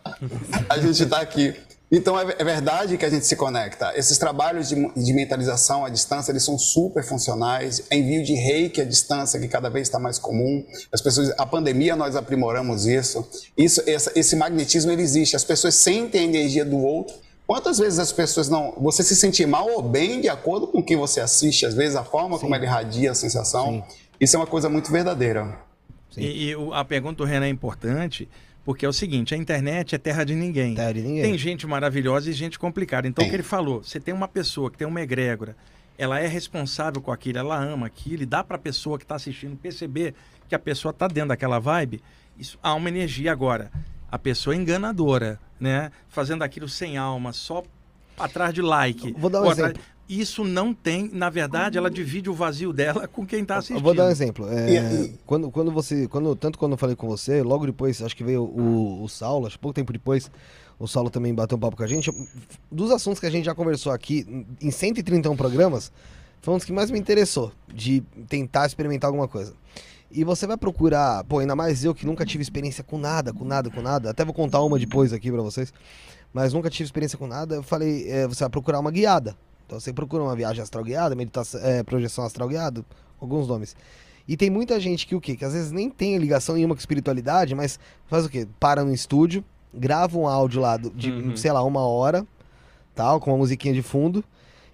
(laughs) a gente está aqui. Então é, é, verdade que a gente se conecta. Esses trabalhos de, de, mentalização à distância eles são super funcionais. Envio de reiki à distância que cada vez está mais comum. As pessoas, a pandemia nós aprimoramos isso. Isso, essa, esse magnetismo ele existe. As pessoas sentem a energia do outro Quantas vezes as pessoas não. Você se sente mal ou bem de acordo com o que você assiste, às vezes a forma Sim. como ele irradia a sensação. Sim. Isso é uma coisa muito verdadeira. E, e, a pergunta do Renan é importante, porque é o seguinte: a internet é terra de ninguém. Terra de ninguém. Tem gente maravilhosa e gente complicada. Então, o que ele falou: você tem uma pessoa que tem uma egrégora, ela é responsável com aquilo, ela ama aquilo, e dá para a pessoa que está assistindo perceber que a pessoa está dentro daquela vibe. Isso há uma energia agora a pessoa é enganadora, né? Fazendo aquilo sem alma, só atrás de like. Vou dar um exemplo. Atrás... Isso não tem, na verdade, ela divide o vazio dela com quem está assistindo. vou dar um exemplo. É, quando, quando você, quando, tanto quando eu falei com você, logo depois, acho que veio o, o Saulo, acho que pouco tempo depois, o Saulo também bateu um papo com a gente. Dos assuntos que a gente já conversou aqui, em 131 programas, foi um dos que mais me interessou, de tentar experimentar alguma coisa. E você vai procurar, pô, ainda mais eu que nunca tive experiência com nada, com nada, com nada. Até vou contar uma depois aqui para vocês. Mas nunca tive experiência com nada. Eu falei, é, você vai procurar uma guiada. Então você procura uma viagem astral guiada, meditação, é, projeção astral guiada, alguns nomes. E tem muita gente que o quê? Que às vezes nem tem ligação nenhuma com espiritualidade, mas faz o quê? Para no estúdio, grava um áudio lá de, Uhum. sei lá, uma hora, tal, com uma musiquinha de fundo,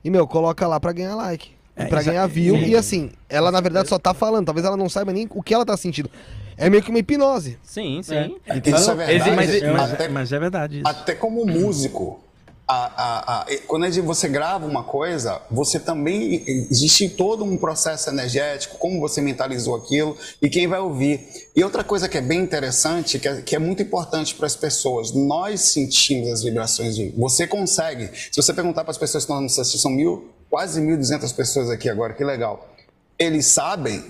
e, meu, coloca lá pra ganhar like. É, pra ganhar view. E assim, ela na verdade só tá falando, talvez ela não saiba nem o que ela tá sentindo. É meio que uma hipnose. Sim, sim. Isso é verdade. Mas, mas- até, mas é verdade isso. até como músico, a- a- a- e- quando você grava uma coisa, você também existe todo um processo energético, como você mentalizou aquilo e quem vai ouvir. E outra coisa que é bem interessante, que é, que é muito importante para as pessoas, nós sentimos as vibrações de. Você consegue. Se você perguntar para as pessoas que estão assistindo, são mil, quase 1.200 pessoas aqui agora, que legal. Eles sabem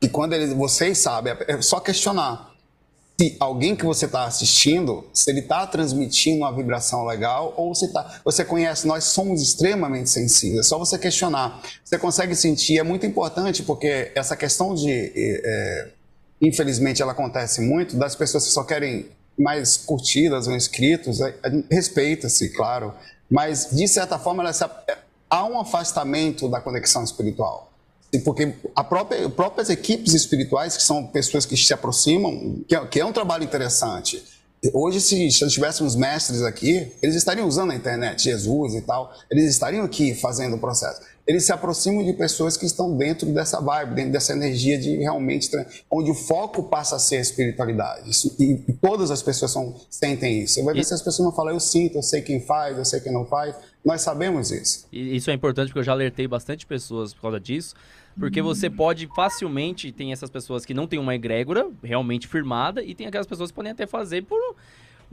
e quando eles, vocês sabem, é só questionar se alguém que você está assistindo, se ele está transmitindo uma vibração legal ou se tá, você conhece, nós somos extremamente sensíveis, é só você questionar. Você consegue sentir, é muito importante porque essa questão de, é, infelizmente, ela acontece muito, das pessoas que só querem mais curtidas ou inscritos, é, é, respeita-se, claro, mas de certa forma ela se, há um afastamento da conexão espiritual. Porque a própria, próprias equipes espirituais, que são pessoas que se aproximam, que é, que é um trabalho interessante. Hoje, se, se tivéssemos mestres aqui, eles estariam usando a internet, Jesus e tal, eles estariam aqui fazendo o processo. Eles se aproximam de pessoas que estão dentro dessa vibe, dentro dessa energia de realmente, tra- onde o foco passa a ser a espiritualidade. Isso- e, e todas as pessoas são, sentem isso. Você vai ver se as pessoas não falam, eu sinto, eu sei quem faz, eu sei quem não faz. Nós sabemos isso. E isso é importante porque eu já alertei bastante pessoas por causa disso. Porque você pode facilmente. Tem essas pessoas que não têm uma egrégora realmente firmada, e tem aquelas pessoas que podem até fazer por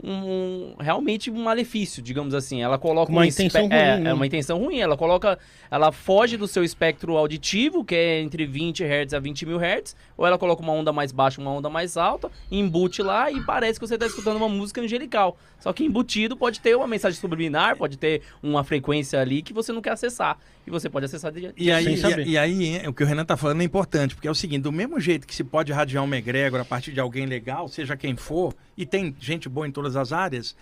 um. realmente um malefício, digamos assim. Ela coloca Uma um intenção é, ruim, né? É uma intenção ruim. Ela coloca. Ela foge do seu espectro auditivo, que é entre 20 Hz a 20 mil Hz, ou ela coloca uma onda mais baixa, uma onda mais alta, embute lá e parece que você está escutando uma música angelical. Só que embutido pode ter uma mensagem subliminar, pode ter uma frequência ali que você não quer acessar. E você pode acessar de... E aí, Sem saber. e, e aí, o que o Renan tá falando é importante, porque é o seguinte, do mesmo jeito que se pode irradiar uma egrégora a partir de alguém legal, seja quem for, e tem gente boa em todas as áreas,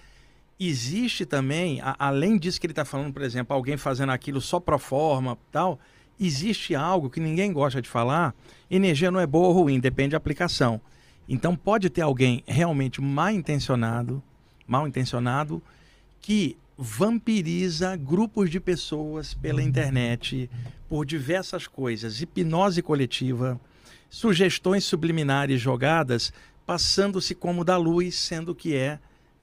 existe também, a- além disso que ele está falando, por exemplo, alguém fazendo aquilo só pro forma tal, existe algo que ninguém gosta de falar, energia não é boa ou ruim, depende da aplicação. Então pode ter alguém realmente mal intencionado, mal intencionado, que vampiriza grupos de pessoas pela internet por diversas coisas, hipnose coletiva, sugestões subliminares jogadas, passando-se como da luz, sendo que é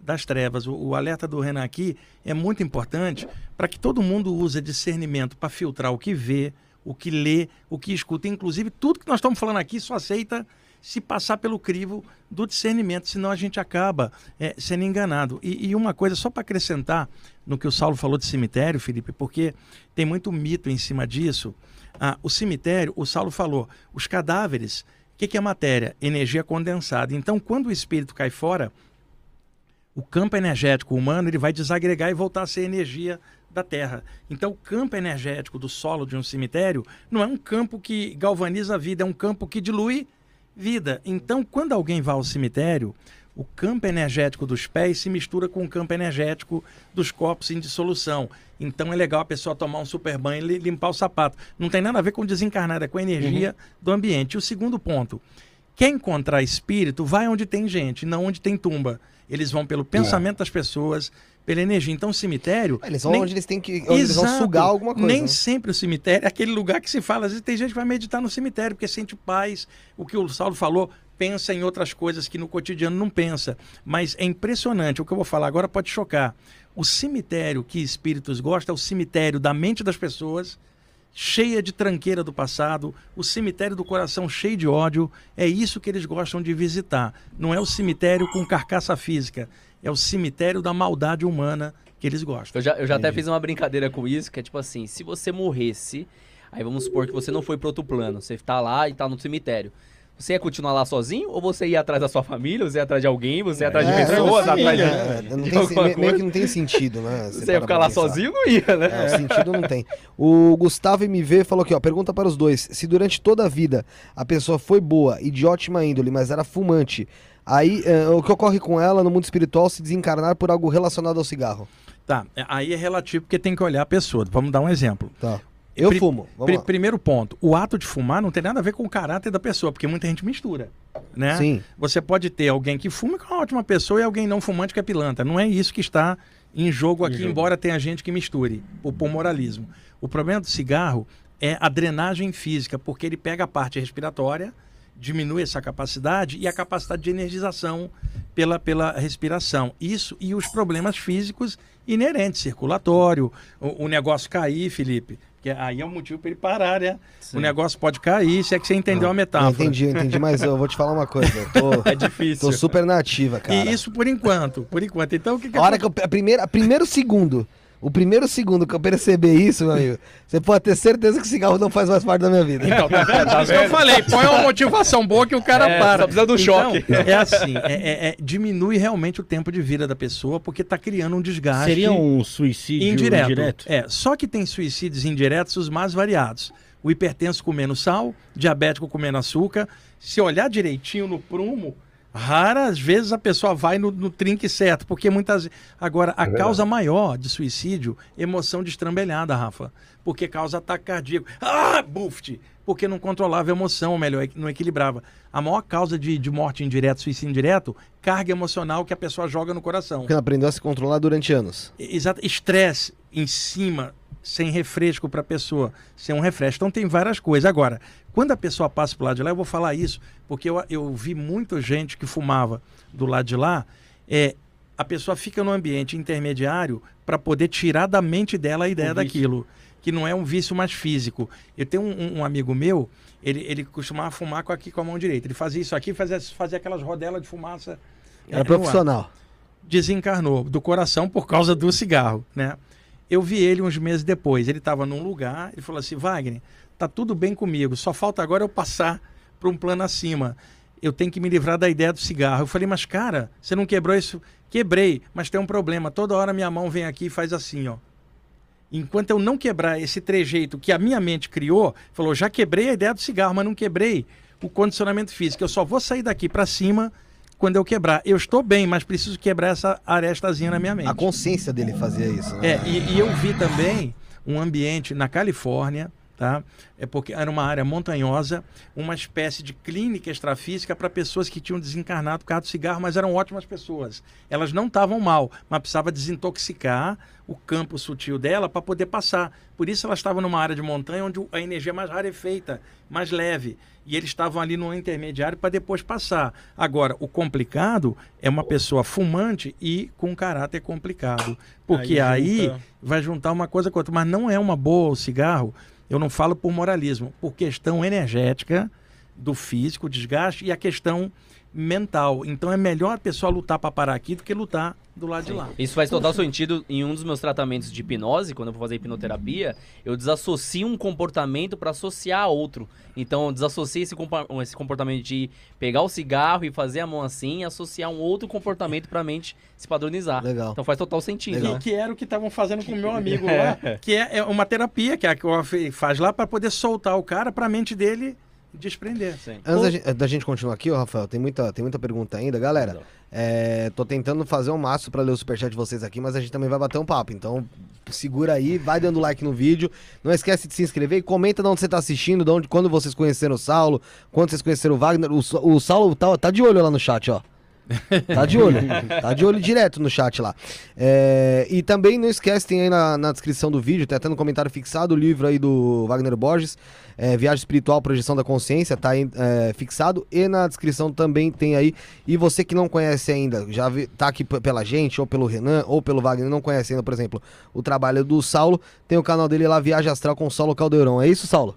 das trevas. O, o alerta do Renan aqui é muito importante para que todo mundo use discernimento para filtrar o que vê, o que lê, o que escuta. Inclusive, tudo que nós estamos falando aqui só aceita se passar pelo crivo do discernimento, senão a gente acaba é, sendo enganado. E, e uma coisa, só para acrescentar no que o Saulo falou de cemitério, Felipe, porque tem muito mito em cima disso. Ah, o cemitério, o Saulo falou, os cadáveres, o que, que é matéria? Energia condensada. Então, quando o espírito cai fora, o campo energético humano ele vai desagregar e voltar a ser energia da Terra. Então, o campo energético do solo de um cemitério não é um campo que galvaniza a vida, é um campo que dilui vida. Então, quando alguém vai ao cemitério, o campo energético dos pés se mistura com o campo energético dos corpos em dissolução. Então é legal a pessoa tomar um super banho e limpar o sapato. Não tem nada a ver com desencarnada, é com a energia do ambiente. E o segundo ponto, quer encontrar espírito, vai onde tem gente, não onde tem tumba. Eles vão pelo pensamento das pessoas, pela energia. Então o cemitério... Eles vão nem- onde eles têm que. Onde eles vão sugar alguma coisa. Nem né? sempre o cemitério é aquele lugar que se fala. Às vezes tem gente que vai meditar no cemitério porque sente paz. O que o Saulo falou, pensa em outras coisas que no cotidiano não pensa. Mas é impressionante. O que eu vou falar agora pode chocar. O cemitério que espíritos gostam é o cemitério da mente das pessoas, cheia de tranqueira do passado, o cemitério do coração cheio de ódio. É isso que eles gostam de visitar. Não é o cemitério com carcaça física. É o cemitério da maldade humana que eles gostam. Eu já, eu já até fiz uma brincadeira com isso, que é tipo assim, se você morresse, aí vamos supor que você não foi pro outro plano, você tá lá e tá no cemitério. Você ia continuar lá sozinho ou você ia atrás da sua família, você ia atrás de alguém, você ia atrás de É, pessoas, é, atrás de... é, não de tem, alguma meio, coisa? que não tem sentido, né? (laughs) Você ia parar ficar lá pensar. sozinho, não ia, né? É, o sentido não tem. O Gustavo MV falou aqui, ó. Pergunta para os dois: se durante toda a vida a pessoa foi boa e de ótima índole, mas era fumante, aí eh, o que ocorre com ela no mundo espiritual se desencarnar por algo relacionado ao cigarro? Tá, é- aí é relativo porque tem que olhar a pessoa. Vamos dar um exemplo. Tá. Eu Pri- fumo. Lá. primeiro ponto, o ato de fumar não tem nada a ver com o caráter da pessoa, porque muita gente mistura, né? Sim. Você pode ter alguém que fuma que é uma ótima pessoa e alguém não fumante que é pilantra. Não é isso que está em jogo aqui, jogo. embora tenha gente que misture, por, por moralismo. O problema do cigarro é a drenagem física, porque ele pega a parte respiratória, diminui essa capacidade e a capacidade de energização pela, pela respiração. Isso e os problemas físicos inerentes, circulatório, o, o negócio cair, Felipe. Que aí é o motivo para ele parar, né? O negócio pode cair, se é que você entendeu a Eu metáfora. entendi, eu entendi, mas eu vou te falar uma coisa. Tô, (laughs) É difícil. tô super nativa, cara. E isso por enquanto, por enquanto. Então o que, que A hora que eu. A primeira, a primeiro segundo. O primeiro segundo que eu perceber isso, meu amigo, você pode ter certeza que cigarro não faz mais parte da minha vida. Então, tá vendo? Isso que eu falei, põe uma motivação boa que o cara É, para. só precisa do choque. Então, é assim, é- é- é- diminui realmente o tempo de vida da pessoa, porque tá criando um desgaste Seria um suicídio indireto. indireto? É, só que tem suicídios indiretos os mais variados. O hipertenso comendo sal, diabético comendo açúcar. Se olhar direitinho no prumo, raras vezes a pessoa vai no, no trinque certo, porque muitas Agora, a causa maior de suicídio, emoção destrambelhada, Rafa. Porque causa ataque cardíaco. Ah, buft! Porque não controlava a emoção, ou melhor, não equilibrava. A maior causa de, de morte indireta, suicídio indireto, carga emocional que a pessoa joga no coração. Porque não aprendeu a se controlar durante anos. Exato, estresse em cima, sem refresco para a pessoa, sem um refresco. Então tem várias coisas. Agora, quando a pessoa passa para lado de lá, eu vou falar isso, porque eu, eu vi muita gente que fumava do lado de lá, é, a pessoa fica no ambiente intermediário para poder tirar da mente dela a ideia O vício. daquilo, que não é um vício mais físico. Eu tenho um, um- amigo meu, ele, ele costumava fumar com aqui com a mão direita. Ele fazia isso aqui, fazia, fazia aquelas rodelas de fumaça. Era é, profissional. desencarnou do coração por causa do cigarro, né? Eu vi ele uns meses depois. Ele estava num lugar, ele falou assim: Wagner, tá tudo bem comigo, só falta agora eu passar para um plano acima. Eu tenho que me livrar da ideia do cigarro. Eu falei, mas cara, você não quebrou isso? Quebrei, mas tem um problema. Toda hora minha mão vem aqui e faz assim, ó. Enquanto eu não quebrar esse trejeito que a minha mente criou, falou, já quebrei a ideia do cigarro, mas não quebrei o condicionamento físico. Eu só vou sair daqui para cima quando eu quebrar. Eu estou bem, mas preciso quebrar essa arestazinha na minha mente. A consciência dele fazia isso, né? É, e, e eu vi também um ambiente na Califórnia, tá? É porque era uma área montanhosa, uma espécie de clínica extrafísica para pessoas que tinham desencarnado por causa do cigarro, mas eram ótimas pessoas. Elas não estavam mal, mas precisava desintoxicar o campo sutil dela para poder passar. Por isso elas estavam numa área de montanha onde a energia é mais rarefeita, mais leve. E eles estavam ali no intermediário para depois passar. Agora, o complicado é uma pessoa fumante e com caráter complicado. Porque Aí aí, junta- vai juntar uma coisa com outra. Mas não é uma boa o cigarro, eu não falo por moralismo, por questão energética do físico, desgaste, e a questão mental. Então é melhor a pessoa lutar para parar aqui do que lutar do lado de lá. Isso faz total sentido em um dos meus tratamentos de hipnose, quando eu vou fazer hipnoterapia, eu desassocio um comportamento para associar a outro. Então eu desassocio esse, compa- esse comportamento de pegar o cigarro e fazer a mão assim e associar um outro comportamento para a mente se padronizar. Legal. Então faz total sentido, Legal. né? Que, que era o que estavam fazendo com o meu amigo (laughs) lá, que é, é uma terapia que a que faz lá para poder soltar o cara para a mente dele desprender. Sim. Antes da gente, da gente continuar aqui, ó, Rafael, tem muita, tem muita pergunta ainda. Galera, é, tô tentando fazer um maço pra ler o superchat de vocês aqui, mas a gente também vai bater um papo. Então, segura aí, vai dando like no vídeo. Não esquece de se inscrever e comenta de onde você tá assistindo, de onde, quando vocês conheceram o Saulo, quando vocês conheceram o Wagner. O, o Saulo tá, tá de olho lá no chat, ó. Tá de olho. tá de olho direto no chat lá. É, e também não esquece, tem aí na, na descrição do vídeo, tem até no comentário fixado o livro aí do Wagner Borges, é, Viagem Espiritual, Projeção da Consciência, tá aí é, fixado. E na descrição também tem aí. E você que não conhece ainda, já vi, tá aqui pela gente, ou pelo Renan, ou pelo Wagner, não conhece ainda, por exemplo, o trabalho do Saulo, tem o canal dele lá, Viagem Astral com Saulo Caldeirão. É isso, Saulo?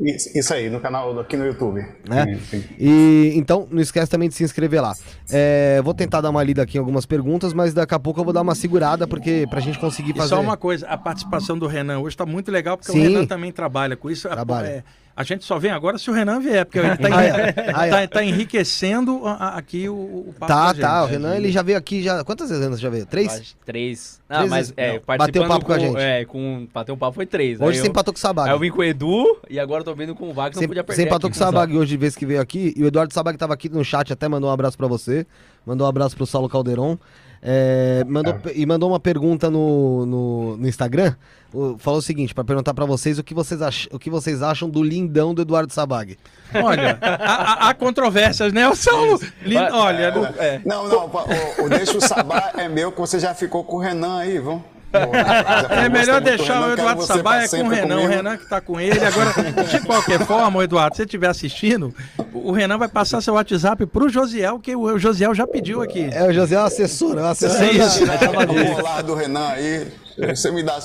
Isso, aí, no canal aqui no YouTube. né? Sim, sim. E então não esquece também de se inscrever lá. É, vou tentar dar uma lida aqui em algumas perguntas, mas daqui a pouco eu vou dar uma segurada porque pra gente conseguir E fazer. só uma coisa, a participação do Renan hoje está muito legal, porque Sim. o Renan também trabalha com isso. A- Trabalha. é, a gente só vem agora se o Renan vier, porque ele está (laughs) Ah, é. Ah, é. enriquecendo a- a- aqui o, o papo Tá, tá. O gente. Renan ele já veio aqui já. Quantas vezes Renan já veio? Três? Que Três. Ah, Três mas é, não, bateu papo com a gente. É, com. Bateu um papo foi três. Hoje aí você eu, empatou com o Sabag. Aí eu vim com o Edu e agora eu tô vindo com o Wagner, não Você podia você perder. empatou com o Sabag hoje de vez que veio aqui. E o Eduardo Sabag tava aqui no chat, até mandou um abraço pra você. Mandou um abraço pro Saulo Calderon. É, mandou, E mandou uma pergunta no, no, no Instagram. O- falou o seguinte, para perguntar para vocês o que vocês, ach, o que vocês acham do lindão do Eduardo Sabag. Olha, há, controvérsias, né? O Saulo. li- olha, é. Não, não, o, o Deixa o Sabá é meu, que você já ficou com o Renan aí, vamos. É melhor deixar o Eduardo Sabá é com o Renan, o Renan que tá com ele. Agora, de qualquer forma, Eduardo, se você estiver assistindo, o Renan vai passar seu WhatsApp pro Josiel, que o Josiel já pediu aqui. É, o José é o assessor, é o assessor. É isso. O colar do Renan aí, você me dá,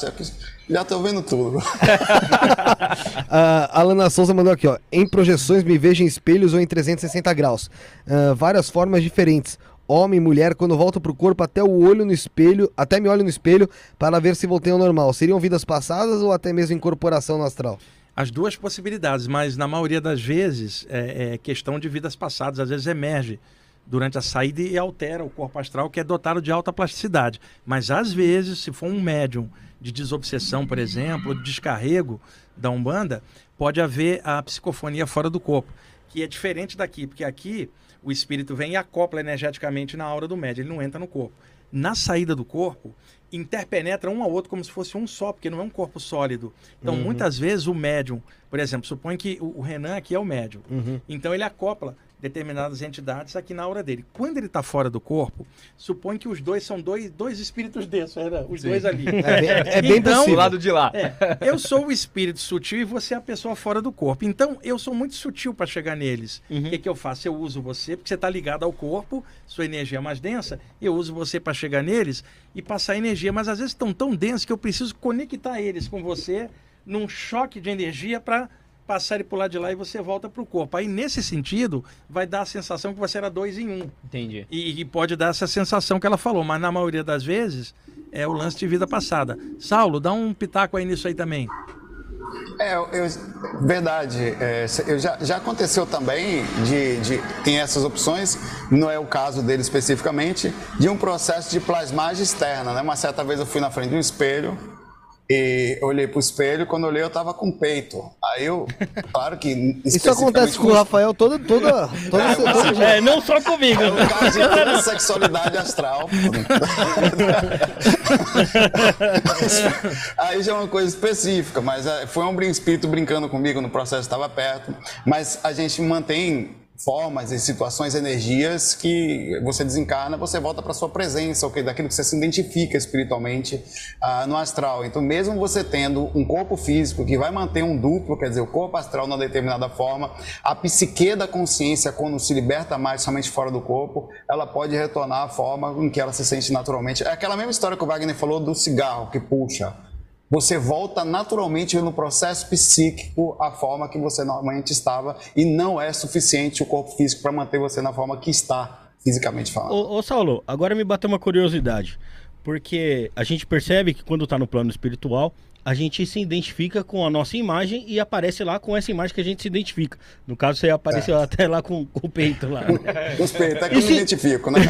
já tô vendo tudo. (laughs) A Alana Souza mandou aqui, ó. Em projeções me vejo em espelhos ou em 360 graus. Ah, várias formas diferentes. Homem, mulher, quando volto pro corpo, até o olho no espelho, até me olho no espelho para ver se voltei ao normal. Seriam vidas passadas ou até mesmo incorporação no astral? As duas possibilidades, mas na maioria das vezes é, é questão de vidas passadas, às vezes emerge durante a saída e altera o corpo astral, que é dotado de alta plasticidade. Mas às vezes, se for um médium de desobsessão, por exemplo, de descarrego da Umbanda, pode haver a psicofonia fora do corpo, que é diferente daqui, porque aqui o espírito vem e acopla energeticamente na aura do médium, ele não entra no corpo. Na saída do corpo, interpenetra um ao outro como se fosse um só, porque não é um corpo sólido. Então, muitas vezes o médium, por exemplo, supõe que o Renan aqui é o médium. Então ele acopla determinadas entidades aqui na aura dele. Quando ele está fora do corpo, supõe que os dois são dois, dois espíritos desses, Renan, os dois ali. (laughs) É bem, é bem Então, Do lado de lá. É, eu sou o espírito sutil e você é a pessoa fora do corpo. Então, eu sou muito sutil para chegar neles. O que, que eu faço? Eu uso você, porque você está ligado ao corpo, sua energia é mais densa, eu uso você para chegar neles e passar energia. Mas às vezes estão tão densos que eu preciso conectar eles com você num choque de energia para passar ele para lado de lá e você volta para o corpo. Aí, nesse sentido, vai dar a sensação que você era dois em um. Entendi. E, e pode dar essa sensação que ela falou, mas na maioria das vezes é o lance de vida passada. Saulo, dá um pitaco aí nisso aí também. É, eu, verdade. É, eu já, já aconteceu também de, de. Tem essas opções, não é o caso dele especificamente, de um processo de plasmagem externa. Né? Uma certa vez eu fui na frente de um espelho e olhei pro espelho, quando eu olhei eu tava com peito. Aí eu, (laughs) claro que. Isso acontece com o Rafael toda, toda, toda, todo dia. É, não só comigo. É um caso de transexualidade astral. (laughs) Aí já é uma coisa específica, mas é, foi um espírito brincando comigo no processo, estava perto. Mas a gente mantém formas e situações, energias que você desencarna, você volta para sua presença, ok? daquilo que você se identifica espiritualmente ah, no astral. Então, mesmo você tendo um corpo físico que vai manter um duplo, quer dizer, o corpo astral numa determinada forma, a psique da consciência, quando se liberta mais somente fora do corpo, ela pode retornar à forma em que ela se sente naturalmente. É aquela mesma história que o Wagner falou do cigarro que puxa. Você volta naturalmente no processo psíquico à forma que você normalmente estava e não é suficiente o corpo físico para manter você na forma que está fisicamente falando. Ô, ô, Saulo, agora me bateu uma curiosidade. Porque a gente percebe que quando tá no plano espiritual, a gente se identifica com a nossa imagem e aparece lá com essa imagem que a gente se identifica. No caso, você apareceu até lá com, com o peito lá. né? (laughs) Respeito, até que E eu se- me identifico, né? (laughs)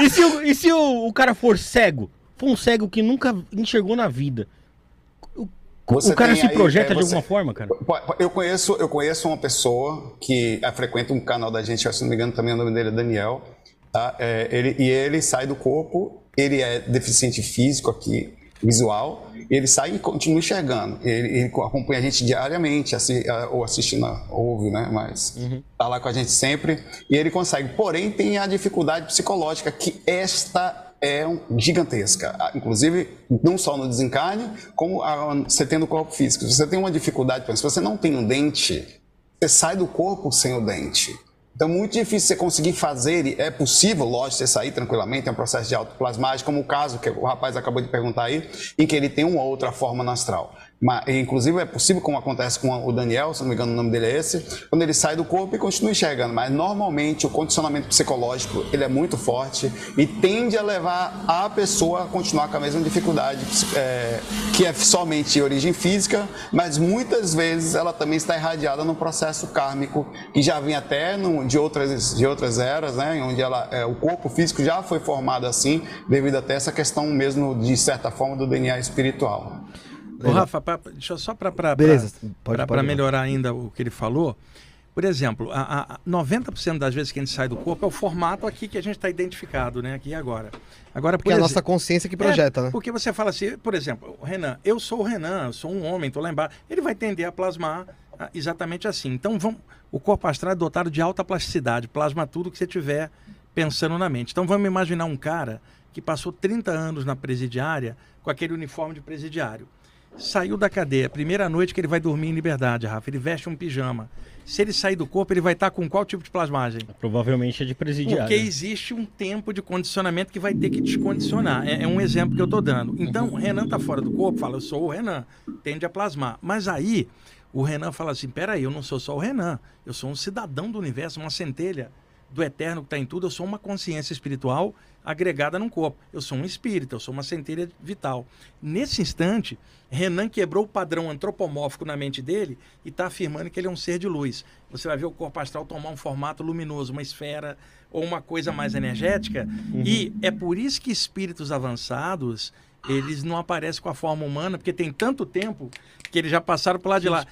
e se, o, e se o, o cara for cego? For um cego que nunca enxergou na vida. O, o cara se aí, projeta é, de você- alguma forma, cara? Eu conheço, eu conheço uma pessoa que eh, frequenta um canal da gente, se não me engano também o nome dele é Daniel, tá? É, ele, e ele sai do corpo, ele é deficiente físico aqui, visual, e ele sai e continua enxergando. Ele, ele acompanha a gente diariamente, assi, ah, ou assistindo, ouve, né? Mas tá lá com a gente sempre, e ele consegue. Porém, tem a dificuldade psicológica, que esta é gigantesca. Ah, Inclusive, não só no desencarne, como ah, você tendo corpo físico. Se você tem uma dificuldade, se você não tem um dente, você sai do corpo sem o dente. Então, muito difícil você conseguir fazer, é possível, lógico, você sair tranquilamente, é um processo de autoplasmagem, como o caso que o rapaz acabou de perguntar aí, em que ele tem uma outra forma no astral. Inclusive, é possível, como acontece com o Daniel, se não me engano o nome dele é esse, quando ele sai do corpo e continua enxergando. Mas, normalmente, o condicionamento psicológico, ele é muito forte e tende a levar a pessoa a continuar com a mesma dificuldade, é, que é somente origem física, mas muitas vezes ela também está irradiada no processo kármico, que já vem até no- de, outras, de outras eras, né, onde ela, é, o corpo físico já foi formado assim, devido até essa questão mesmo, de certa forma, do DNA espiritual. Ô, Rafa, pra- deixa eu só para melhorar ainda o que ele falou. Por exemplo, a, a 90% das vezes que a gente sai do corpo é o formato aqui que a gente está identificado, né? Aqui e agora. Agora, Porque é a nossa consciência que projeta, é, né? Porque você fala assim, por exemplo, Renan, eu sou o Renan, eu sou um homem, estou lá embaixo. Ele vai tender a plasmar ah, exatamente assim. Então, vamos, o corpo astral é dotado de alta plasticidade, plasma tudo que você tiver pensando na mente. Então, vamos imaginar um cara que passou 30 anos na presidiária com aquele uniforme de presidiário. Saiu da cadeia, primeira noite que ele vai dormir em liberdade, Rafa, ele veste um pijama. Se ele sair do corpo, ele vai estar com qual tipo de plasmagem? Provavelmente é de presidiário. Porque existe um tempo de condicionamento que vai ter que descondicionar. É, é um exemplo que eu estou dando. Então, o Renan está fora do corpo, fala, eu sou o Renan, tende a plasmar. Mas aí, o Renan fala assim, peraí, eu não sou só o Renan, eu sou um cidadão do universo, uma centelha do eterno que está em tudo, eu sou uma consciência espiritual agregada num corpo. Eu sou um espírito, eu sou uma centelha vital. Nesse instante, Renan quebrou o padrão antropomórfico na mente dele e está afirmando que ele é um ser de luz. Você vai ver o corpo astral tomar um formato luminoso, uma esfera ou uma coisa mais energética. Uhum. E é por isso que espíritos avançados eles não aparecem com a forma humana, porque tem tanto tempo que eles já passaram por lá de lá.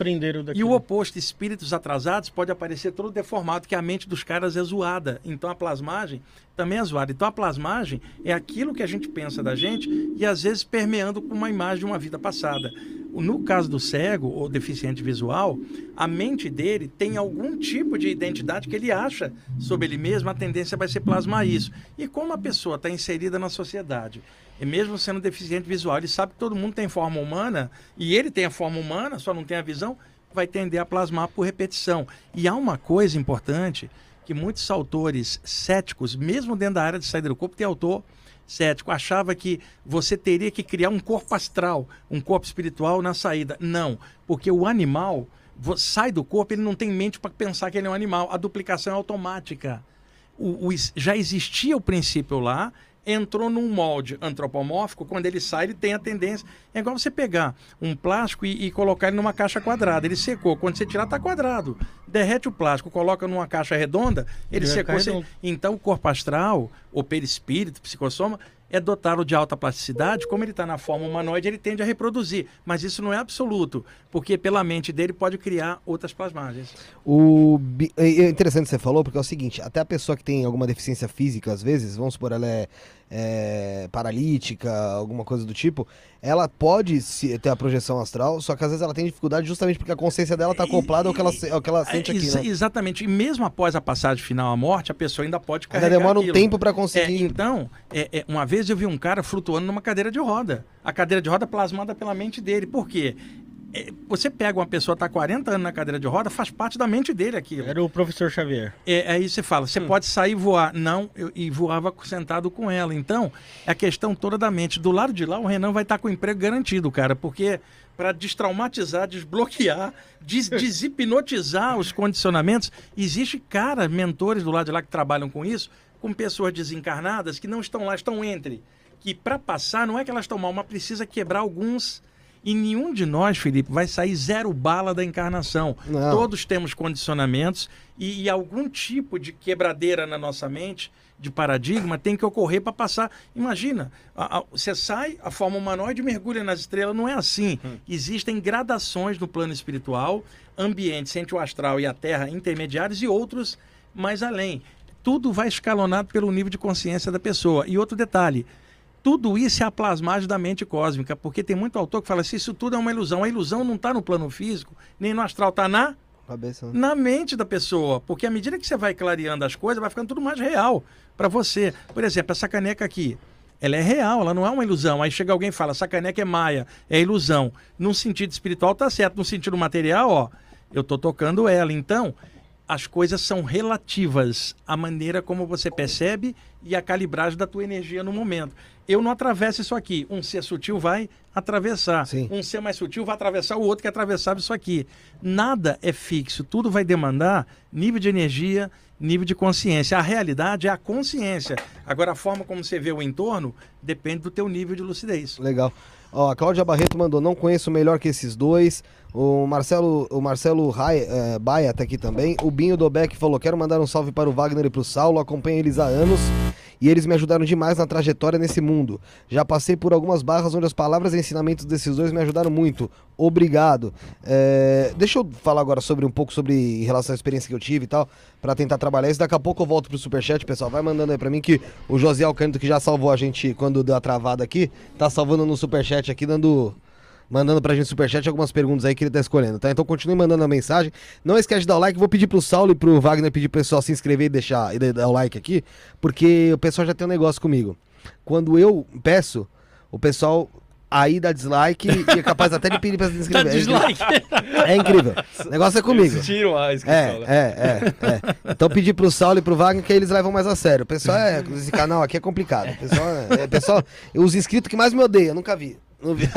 E o oposto, espíritos atrasados, pode aparecer todo deformado, que a mente dos caras é zoada. Então a plasmagem também é zoada. Então a plasmagem é aquilo que a gente pensa da gente e às vezes permeando com uma imagem de uma vida passada. No caso do cego ou deficiente visual, a mente dele tem algum tipo de identidade que ele acha sobre ele mesmo, a tendência vai ser plasmar isso. E como a pessoa está inserida na sociedade, e mesmo sendo deficiente visual, ele sabe que todo mundo tem forma humana e ele tem a forma humana, só não tem a visão, vai tender a plasmar por repetição. E há uma coisa importante que muitos autores céticos, mesmo dentro da área de saída do corpo, tem autor cético, achava que você teria que criar um corpo astral, um corpo espiritual na saída. Não, porque o animal sai do corpo, ele não tem mente para pensar que ele é um animal. A duplicação é automática. O, o, já existia o princípio lá, entrou num molde antropomórfico, quando ele sai, ele tem a tendência. É igual você pegar um plástico e, e colocar ele numa caixa quadrada. Ele secou. Quando você tirar, está quadrado. Derrete o plástico, coloca numa caixa redonda, ele, ele secou. Você... Então, o corpo astral, o perispírito, psicossoma, é dotado de alta plasticidade, como ele está na forma humanoide, ele tende a reproduzir. Mas isso não é absoluto, porque pela mente dele pode criar outras plasmagens. O é, é interessante que você falou, porque é o seguinte, até a pessoa que tem alguma deficiência física, às vezes, vamos supor, ela é é, paralítica, alguma coisa do tipo, ela pode se, ter a projeção astral, só que às vezes ela tem dificuldade justamente porque a consciência dela está acoplada ao que ela, ao que ela sente aqui. Né? Exatamente. E mesmo após a passagem final à morte, a pessoa ainda pode carregar. Ainda demora aquilo. um tempo para conseguir. É, então, é, é, uma vez eu vi um cara flutuando numa cadeira de roda. A cadeira de roda plasmada pela mente dele. Por quê? É, você pega uma pessoa que está 40 anos na cadeira de roda, faz parte da mente dele aquilo. Era o professor Xavier. É, aí você fala, você hum. pode sair e voar. Não, eu, e voava sentado com ela. Então, é a questão toda da mente. Do lado de lá, o Renan vai estar tá com o emprego garantido, cara, porque para destraumatizar, desbloquear, des (laughs) deshipnotizar os condicionamentos, existe, cara, mentores do lado de lá que trabalham com isso, com pessoas desencarnadas que não estão lá, estão entre. Que para passar, não é que elas estão mal, mas precisa quebrar alguns e nenhum de nós, Felipe, vai sair zero bala da encarnação. Não. Todos temos condicionamentos e, e, algum tipo de quebradeira na nossa mente, de paradigma, tem que ocorrer para passar. Imagina, a, a, você sai, a forma humanoide mergulha nas estrelas. Não é assim. Hum. Existem gradações no plano espiritual, ambientes entre o astral e a terra intermediários e outros mais além. Tudo vai escalonado pelo nível de consciência da pessoa. E outro detalhe, tudo isso é a plasmagem da mente cósmica, porque tem muito autor que fala assim, isso tudo é uma ilusão. A ilusão não está no plano físico, nem no astral, está na Cabeça. na mente da pessoa. Porque à medida que você vai clareando as coisas, vai ficando tudo mais real para você. Por exemplo, essa caneca aqui, ela é real, ela não é uma ilusão. Aí chega alguém e fala, essa caneca é maia, é ilusão. Num sentido espiritual tá certo, no sentido material, ó, eu tô tocando ela. Então, as coisas são relativas à maneira como você percebe e a calibragem da tua energia no momento. Eu não atravesso isso aqui. Um ser sutil vai atravessar. Sim. Um ser mais sutil vai atravessar o outro que atravessava isso aqui. Nada é fixo. Tudo vai demandar nível de energia, nível de consciência. A realidade é a consciência. Agora, a forma como você vê o entorno depende do teu nível de lucidez. Legal. Ó, a Cláudia Barreto mandou, não conheço melhor que esses dois. O Marcelo, o Marcelo é, Baia tá aqui também. O Binho Dobeck falou, quero mandar um salve para o Wagner e para o Saulo, acompanho eles há anos e eles me ajudaram demais na trajetória nesse mundo. Já passei por algumas barras onde as palavras e ensinamentos desses dois me ajudaram muito. Obrigado. É, deixa eu falar agora sobre um pouco sobre em relação à experiência que eu tive e tal, para tentar trabalhar isso. Daqui a pouco eu volto pro superchat, pessoal. Vai mandando aí pra mim que o José Alcântara, que já salvou a gente quando deu a travada aqui, tá salvando no superchat aqui, dando mandando pra gente superchat algumas perguntas aí que ele tá escolhendo, tá? Então continue mandando a mensagem. Não esquece de dar o like. Vou pedir pro Saulo e pro Wagner pedir pro pessoal se inscrever e deixar e dar o like aqui, porque o pessoal já tem um negócio comigo. Quando eu peço, o pessoal aí dá dislike e é capaz até de pedir pra se (laughs) inscrever. Dá dislike. É incrível. O negócio é comigo. Eles tiram a inscrição, É, né? é, é, é. Então pedir pro Saulo e pro Wagner que eles levam mais a sério. O pessoal é. Esse canal aqui é complicado. O pessoal é. é pessoal, os inscritos que mais me odeiam, nunca vi. Não vi.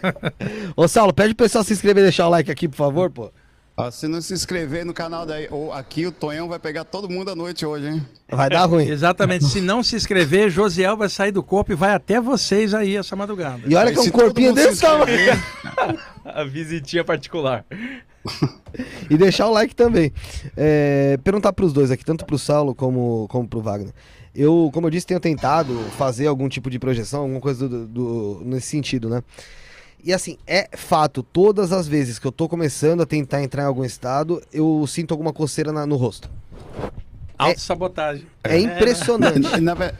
(laughs) Ô, Saulo, pede pro pessoal se inscrever e deixar o like aqui, por favor, pô. Ó, se não se inscrever no canal daí, ou aqui o Tonhão vai pegar todo mundo à noite hoje, hein? Vai dar ruim. (laughs) Exatamente. Se não se inscrever, Josiel vai sair do corpo e vai até vocês aí essa madrugada. E olha que é um corpinho desse tamanho. (laughs) A visitinha particular. E deixar o like também. É, perguntar pros dois aqui, tanto pro Saulo como, como pro Wagner. Eu, como eu disse, tenho tentado fazer algum tipo de projeção, alguma coisa do, do- nesse sentido, né? E assim, é fato, todas as vezes que eu tô começando a tentar entrar em algum estado, eu sinto alguma coceira na- no rosto. Autossabotagem. É impressionante. (laughs) Na ve-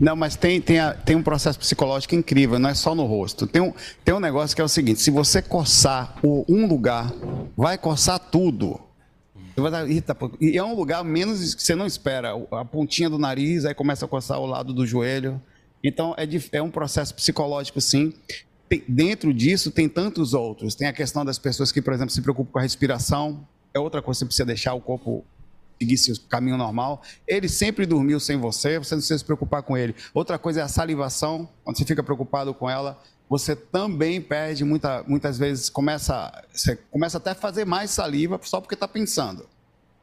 Não, mas tem, tem, a- tem um processo psicológico incrível, não é só no rosto. Tem um, tem um negócio que é o seguinte: se você coçar o- um lugar, vai coçar tudo. E é um lugar menos que você não espera. A pontinha do nariz, aí começa a coçar o lado do joelho. Então é, dif- é um processo psicológico, sim. Tem- dentro disso tem tantos outros. Tem a questão das pessoas que, por exemplo, se preocupam com a respiração. É outra coisa que você precisa deixar o corpo seguir seu caminho normal. Ele sempre dormiu sem você, você não precisa se preocupar com ele. Outra coisa é a salivação, quando você fica preocupado com ela, você também perde muita, muitas vezes, começa, você começa até a fazer mais saliva só porque está pensando.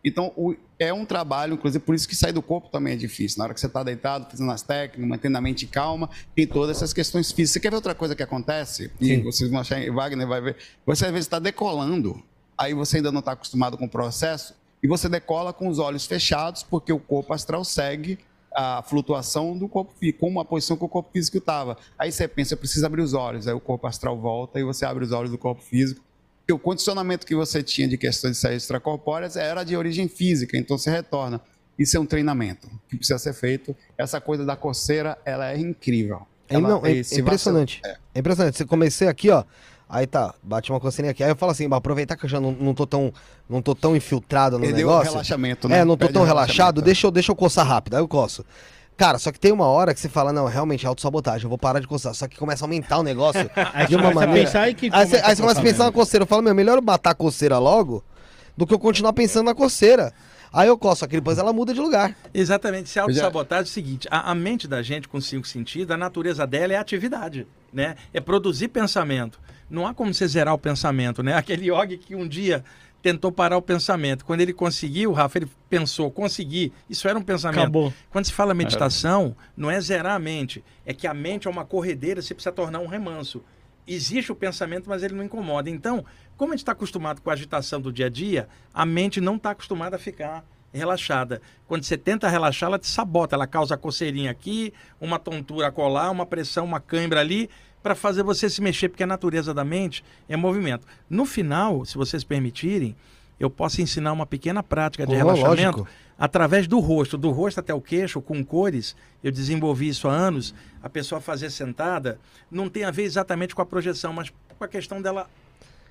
Então, o- é um trabalho, inclusive, por isso que sair do corpo também é difícil. Na hora que você está deitado, fazendo as técnicas, mantendo a mente calma, tem todas essas questões físicas. Você quer ver outra coisa que acontece? E vocês vão achar, Wagner vai ver. Você às vezes está decolando, aí você ainda não está acostumado com o processo, e você decola com os olhos fechados, porque o corpo astral segue a flutuação do corpo físico, como a posição que o corpo físico estava. Aí você pensa, eu preciso abrir os olhos, aí o corpo astral volta e você abre os olhos do corpo físico. Porque o condicionamento que você tinha de questões de saídas extracorpóreas era de origem física, então você retorna. Isso é um treinamento que precisa ser feito. Essa coisa da coceira, ela é incrível. É, Ela- não, é, se impressionante. você- É. impressionante. Você comecei aqui, ó. Aí tá, bate uma coceirinha aqui. Aí eu falo assim, "Bah, aproveitar que eu já não, não tô tão não tô tão infiltrado no negócio. relaxamento, né? É, não tô tão relaxado, relaxamento. deixa eu, deixa eu coçar rápido. Aí eu coço. Cara, só que tem uma hora que você fala, não, realmente é autossabotagem, eu vou parar de coçar. Só que começa a aumentar o negócio (laughs) Aí de você uma começa a maneira. pensar e que Aí você, aí você começa a pensar na mesmo. coceira. Eu falo, meu, melhor eu matar a coceira logo do que eu continuar pensando na coceira. Aí eu coço aqui, depois ela muda de lugar. Exatamente. Se autossabotagem é o seguinte: a, a mente da gente com cinco sentidos, a natureza dela é atividade, né? É produzir pensamento. Não há como você zerar o pensamento, né? (laughs) Aquele yogi que um dia tentou parar o pensamento. Quando ele conseguiu, Rafa, ele pensou, consegui. Isso era um pensamento. Acabou. Quando se fala meditação, não é zerar a mente. É que a mente é uma corredeira, você precisa tornar um remanso. Existe o pensamento, mas ele não incomoda. Então, como a gente está acostumado com a agitação do dia a dia, a mente não está acostumada a ficar relaxada. Quando você tenta relaxar, ela te sabota, ela causa coceirinha aqui, uma tontura colar, uma pressão, uma cãibra ali, para fazer você se mexer, porque a natureza da mente é movimento. No final, se vocês permitirem, eu posso ensinar uma pequena prática de Oh, relaxamento lógico. através do rosto, do rosto até o queixo, com cores. Eu desenvolvi isso há anos. A pessoa fazer sentada não tem a ver exatamente com a projeção, mas com a questão dela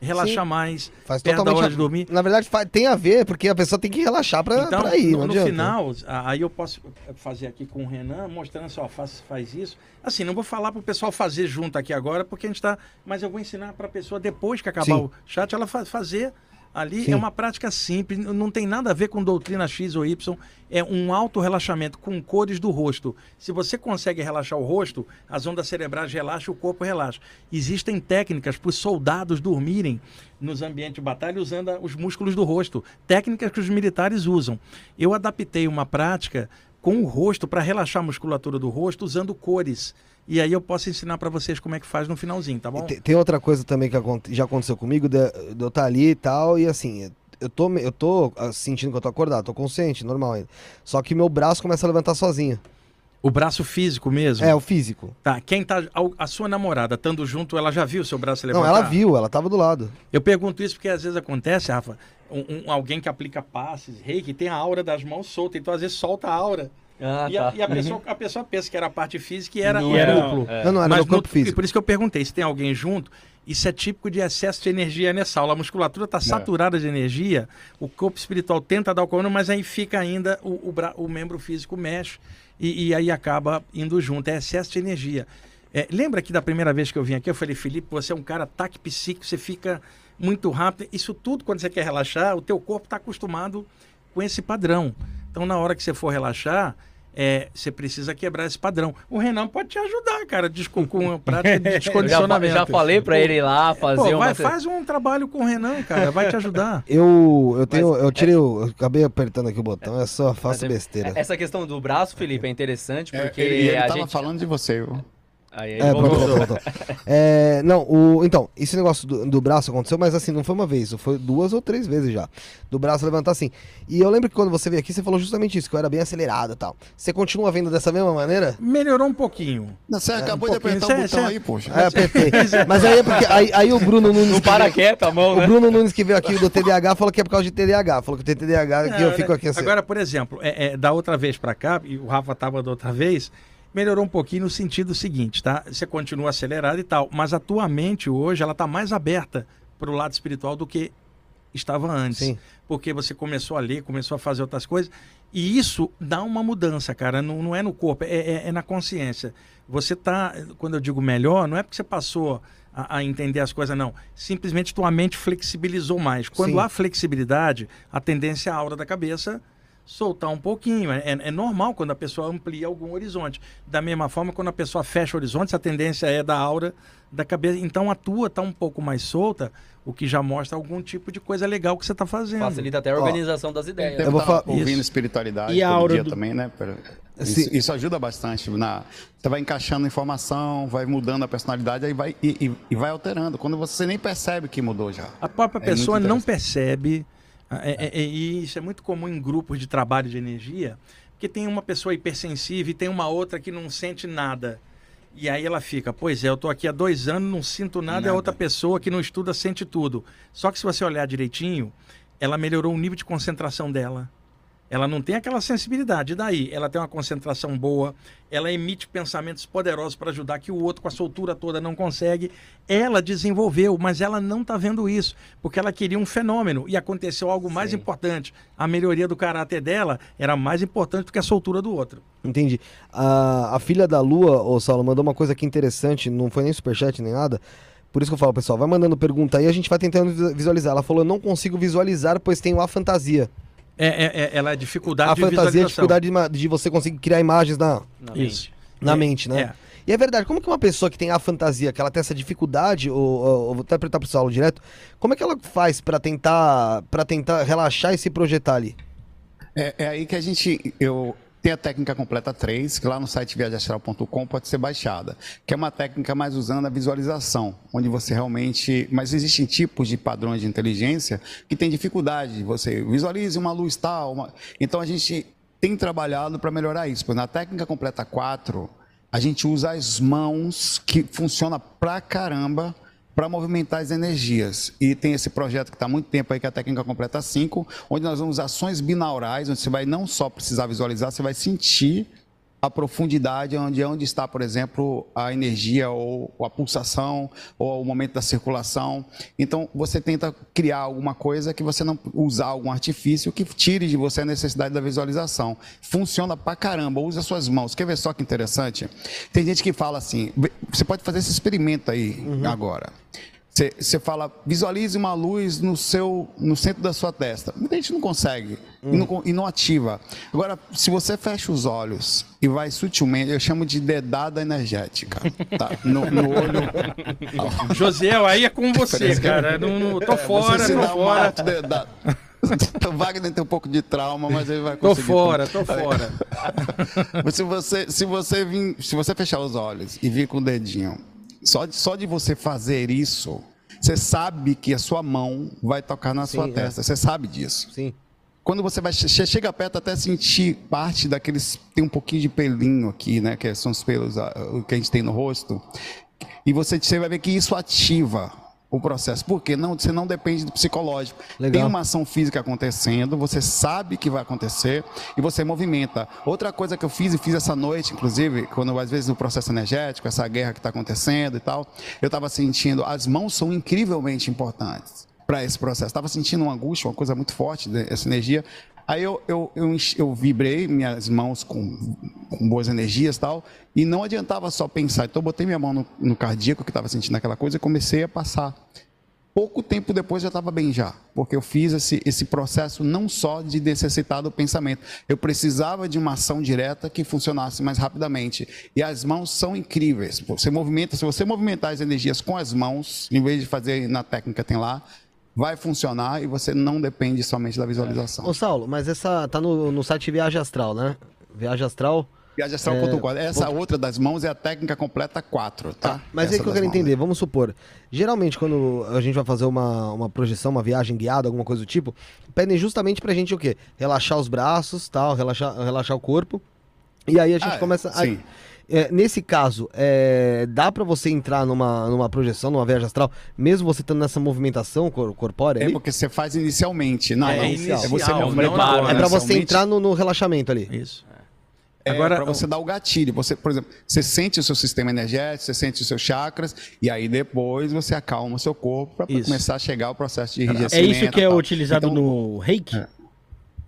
relaxar Sim. mais, Faz perto da hora a- de dormir. Na verdade, tem a ver, porque a pessoa tem que relaxar pra, Então, pra ir. no, final, aí eu posso fazer aqui com o Renan, mostrando assim, ó, faz, faz isso. Assim, não vou falar para o pessoal fazer junto aqui agora, porque a gente está. Mas eu vou ensinar para a pessoa, depois que acabar Sim. o chat, ela fa- fazer Ali Sim. é uma prática simples, não tem nada a ver com doutrina X ou Y. É um auto relaxamento com cores do rosto. Se você consegue relaxar o rosto, as ondas cerebrais relaxam, o corpo relaxa. Existem técnicas para os soldados dormirem nos ambientes de batalha usando os músculos do rosto. Técnicas que os militares usam. Eu adaptei uma prática com o rosto para relaxar a musculatura do rosto usando cores. E aí eu posso ensinar para vocês como é que faz no finalzinho, tá bom? Tem, tem outra coisa também que já aconteceu comigo, de, de eu estar ali e tal, e assim, eu tô, eu tô ah, sentindo que eu tô acordado, tô consciente, normal ainda. Só que meu braço começa a levantar sozinho. O braço físico mesmo. É, o físico. Tá, quem tá. A, a sua namorada estando junto, ela já viu o seu braço Não, levantar? ela viu, ela tava do lado. Eu pergunto isso porque às vezes acontece, Rafa, um, um- alguém que aplica passes, reiki, tem a aura das mãos solta, então às vezes solta a aura. Ah, e a, tá. e a pessoa, a pessoa pensa que era a parte física e era Não o era, duplo. é. Não, não, era Mas meu corpo no- físico. E por isso que eu perguntei se tem alguém junto. Isso é típico de excesso de energia nessa aula. A musculatura está saturada de energia, o corpo espiritual tenta dar o comando, mas aí fica ainda o, o, bra- o membro físico mexe e, e aí acaba indo junto. É excesso de energia. É, lembra que da primeira vez que eu vim aqui, eu falei, Felipe, você é um cara ataque psíquico, você fica muito rápido. Isso tudo, quando você quer relaxar, o teu corpo está acostumado com esse padrão. Então, na hora que você for relaxar, é, você precisa quebrar esse padrão. O Renan pode te ajudar, cara, desco- com a prática de Eu (laughs) já, descondicionamento. já falei pra ele ir lá fazer Pô, uma. vai, faz um trabalho com o Renan, cara, vai te ajudar. (laughs) Eu, eu tenho, eu tirei, o, eu acabei apertando aqui o botão, é só faço Mas é- besteira. Essa questão do braço, Felipe, é interessante É, porque ele, ele a tava gente. falando de você, viu? Aí ele É, voltou. pronto, voltou, voltou. (laughs) É, não, o, então, esse negócio do, do braço aconteceu, mas assim, não foi uma vez, foi duas ou três vezes já. Do braço levantar assim. E eu lembro que quando você veio aqui, você falou justamente isso, que eu era bem acelerado e tal. Você continua vendo dessa mesma maneira? Melhorou um pouquinho. Não, Você acabou de pouquinho, apertar o cê- botão aí, poxa. Aí eu apertei. (laughs) Mas aí é porque. Aí, aí o Bruno Nunes. Não para quieto a mão, O né? Bruno Nunes que veio aqui do TDAH falou que é por causa de TDAH. Falou que tem TDAH que eu fico aqui assim. Agora, por exemplo, é, é, da outra vez pra cá, e o Rafa tava da outra vez, melhorou um pouquinho no sentido seguinte, tá? Você continua acelerado e tal, mas a tua mente hoje, ela tá mais aberta pro lado espiritual do que estava antes. Sim. Porque você começou a ler, começou a fazer outras coisas, e isso dá uma mudança, cara. Não, não é no corpo, é, é- é na consciência. Você tá, quando eu digo melhor, não é porque você passou a, a entender as coisas, não. Simplesmente tua mente flexibilizou mais. Quando Sim. há flexibilidade, a tendência é a aura da cabeça soltar um pouquinho. É, é- normal quando a pessoa amplia algum horizonte. Da mesma forma, quando a pessoa fecha horizontes, a tendência é da aura da cabeça. Então a tua está um pouco mais solta, o que já mostra algum tipo de coisa legal que você está fazendo. Facilita até a organização das ideias. Eu vou estar fa- ouvindo Isso. espiritualidade E a todo aura dia do- também, né? Pera- Sim. Isso, isso ajuda bastante. Na, você vai encaixando informação, vai mudando a personalidade aí vai, e, e- e vai alterando. Quando você nem percebe que mudou já. A própria É pessoa não percebe, é- é- é- e isso é muito comum em grupos de trabalho de energia, porque tem uma pessoa hipersensível e tem uma outra que não sente nada. E aí ela fica, pois é, eu tô aqui há dois anos, não sinto nada, e a Nada. outra pessoa que não estuda sente tudo. Só que se você olhar direitinho, ela melhorou o nível de concentração dela. Ela não tem aquela sensibilidade. E daí? Ela tem uma concentração boa, ela emite pensamentos poderosos para ajudar que o outro, com a soltura toda, não consegue. Ela desenvolveu, mas ela não está vendo isso, porque ela queria um fenômeno e aconteceu algo mais importante. A melhoria do caráter dela era mais importante do que a soltura do outro. Entendi. A, a filha da Lua, ô Saulo, mandou uma coisa aqui interessante, não foi nem superchat nem nada. Por isso que eu falo, pessoal, vai mandando pergunta aí, a gente vai tentando visu- visualizar. Ela falou, eu não consigo visualizar, pois tenho a fantasia. É, é- é- ela é dificuldade a de fantasia é a dificuldade de, de você conseguir criar imagens na, Na Isso. mente. na É, mente, né? é. E é verdade, como que uma pessoa que tem a fantasia, que ela tem essa dificuldade, ou, ou- ou vou até perguntar pro Saulo direto, como é que ela faz pra tentar para tentar relaxar e se projetar ali? É, é aí que a gente. Eu, tem a técnica completa 3, que lá no site viagemastral.com pode ser baixada, que é uma técnica mais usando a visualização, onde você realmente. Mas existem tipos de padrões de inteligência que tem dificuldade. Você visualize uma luz tal. uma- Então a gente tem trabalhado para melhorar isso. Pois na técnica completa 4, a gente usa as mãos, que funciona pra caramba para movimentar as energias. E tem esse projeto que está há muito tempo aí, que é a técnica completa 5, onde nós vamos ações binaurais, onde você vai não só precisar visualizar, você vai sentir a profundidade onde, onde está, por exemplo, a energia ou, ou a pulsação ou o momento da circulação. Então, você tenta criar alguma coisa que você não usar algum artifício que tire de você a necessidade da visualização. Funciona pra caramba, usa suas mãos. Quer ver só que interessante? Tem gente que fala assim, você pode fazer esse experimento aí agora. Você fala, visualize uma luz no seu, no centro da sua testa. Muita gente não consegue hum. e, não, e, não, ativa. Agora, se você fecha os olhos e vai sutilmente, eu chamo de dedada energética, tá? No, no olho. (laughs) Josiel, aí é com você, cara. Não, não, tô fora, você tô fora. (laughs) o Wagner tem um pouco de trauma, mas ele vai conseguir. Tô fora, tô fora. (laughs) mas se você, se você vir, se você fechar os olhos e vir com o dedinho só de, só de você fazer isso, você sabe que a sua mão vai tocar na Sim, sua é. testa. Você sabe disso. Sim. Quando você vai chega perto até sentir parte daqueles tem um pouquinho de pelinho aqui, né, que são os pelos ah, que a gente tem no rosto. E você, você vai ver que isso ativa o processo. Porque não, você não depende do psicológico. Legal. Tem uma ação física acontecendo, você sabe que vai acontecer e você movimenta. Outra coisa que eu fiz e fiz essa noite, inclusive, quando às vezes no processo energético, essa guerra que está acontecendo e tal, eu estava sentindo, as mãos são incrivelmente importantes para esse processo. Estava sentindo uma angústia, uma coisa muito forte dessa energia. Aí eu, eu, eu, eu vibrei minhas mãos com, com, boas energias e tal, e não adiantava só pensar. Então eu botei minha mão no, no cardíaco que estava sentindo aquela coisa e comecei a passar. Pouco tempo depois já estava bem já, porque eu fiz esse, esse processo não só de necessitar do pensamento, eu precisava de uma ação direta que funcionasse mais rapidamente. E as mãos são incríveis. Você movimenta, se você movimentar as energias com as mãos, em vez de fazer na técnica tem lá, vai funcionar e você não depende somente da visualização. Ô Saulo, mas essa tá no, no site Viagem Astral, né? Viagem Astral. Viagem Astral.4. É, essa outra das mãos é a técnica completa 4, tá? tá mas é que eu quero entender. Né? Vamos supor, geralmente quando a gente vai fazer uma, uma projeção, uma viagem guiada, alguma coisa do tipo, pedem justamente pra gente o quê? Relaxar os braços, tal, relaxar, relaxar o corpo. E aí a gente ah, começa. Sim. A... É, nesse caso, é, dá para você entrar numa, numa projeção, numa viagem astral, mesmo você estando nessa movimentação cor corpórea? É porque você faz inicialmente. Não, é, não, inicial. é você não, não, É para você entrar no, no, relaxamento ali. Isso. É, Agora, para você dar o gatilho. Você, por exemplo, você sente o seu sistema energético, você sente os seus chakras, e aí depois você acalma o seu corpo para começar a chegar o processo de enrijecimento. É isso que é utilizado então, no reiki? É.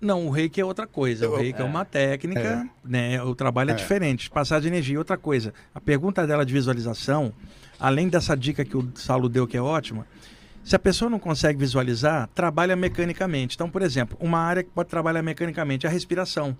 Não, o reiki é outra coisa. O reiki é, é uma técnica, é. né? O trabalho é, é diferente. Passar de energia é outra coisa. A pergunta dela de visualização, além dessa dica que o Saulo deu, que é ótima, se a pessoa não consegue visualizar, trabalha mecanicamente. Então, por exemplo, uma área que pode trabalhar mecanicamente é a respiração.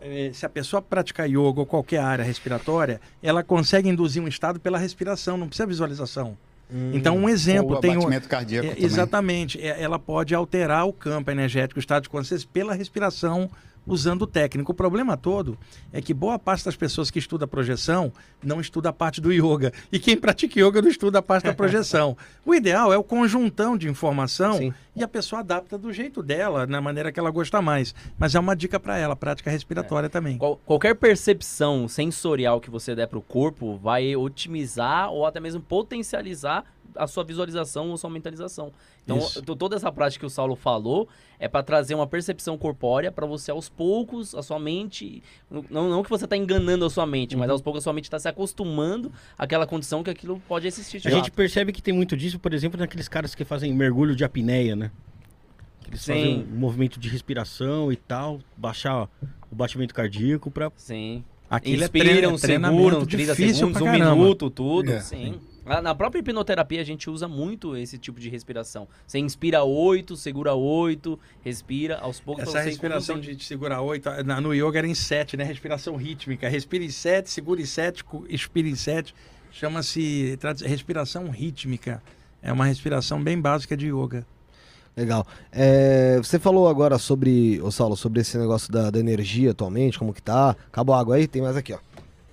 Eh, se a pessoa praticar yoga ou qualquer área respiratória, ela consegue induzir um estado pela respiração, não precisa visualização. Hum, então, um exemplo. Tem um, cardíaco é, Exatamente. É, ela pode alterar o campo energético, o estado de consciência, pela respiração usando o técnico. O problema todo é que boa parte das pessoas que estuda projeção não estuda a parte do yoga. E quem pratica yoga não estuda a parte da (laughs) projeção. o ideal é o conjuntão de informação Sim. e a pessoa adapta do jeito dela, na maneira que ela gosta mais. Mas é uma dica para ela, prática respiratória é. também. Qual, qualquer percepção sensorial que você der para o corpo vai otimizar ou até mesmo potencializar a sua visualização ou sua mentalização. Então, toda essa prática que o Saulo falou é para trazer uma percepção corpórea para você aos poucos, a sua mente, não, não que você está enganando a sua mente, uhum. mas aos poucos a sua mente está se acostumando àquela condição que aquilo pode existir. A gente percebe que tem muito disso, por exemplo, naqueles caras que fazem mergulho de apneia, né? Eles Sim. fazem um movimento de respiração e tal, baixar o batimento cardíaco para Sim. Aquilo é Inspiram, é seguram, 30 segundos, um minuto, tudo. É. Sim. Na própria hipnoterapia a gente usa muito esse tipo de respiração. Você inspira oito, segura oito, respira aos poucos. Essa respiração de, de segurar oito, no yoga era em sete, né? Respiração rítmica. Respira em sete, segura em sete, expira em sete. Chama-se respiração rítmica. É uma respiração bem básica de yoga. Legal. É, você falou agora sobre, ô Saulo, sobre esse negócio da, da, energia atualmente, como que tá. Acabou a água aí? Tem mais aqui, ó.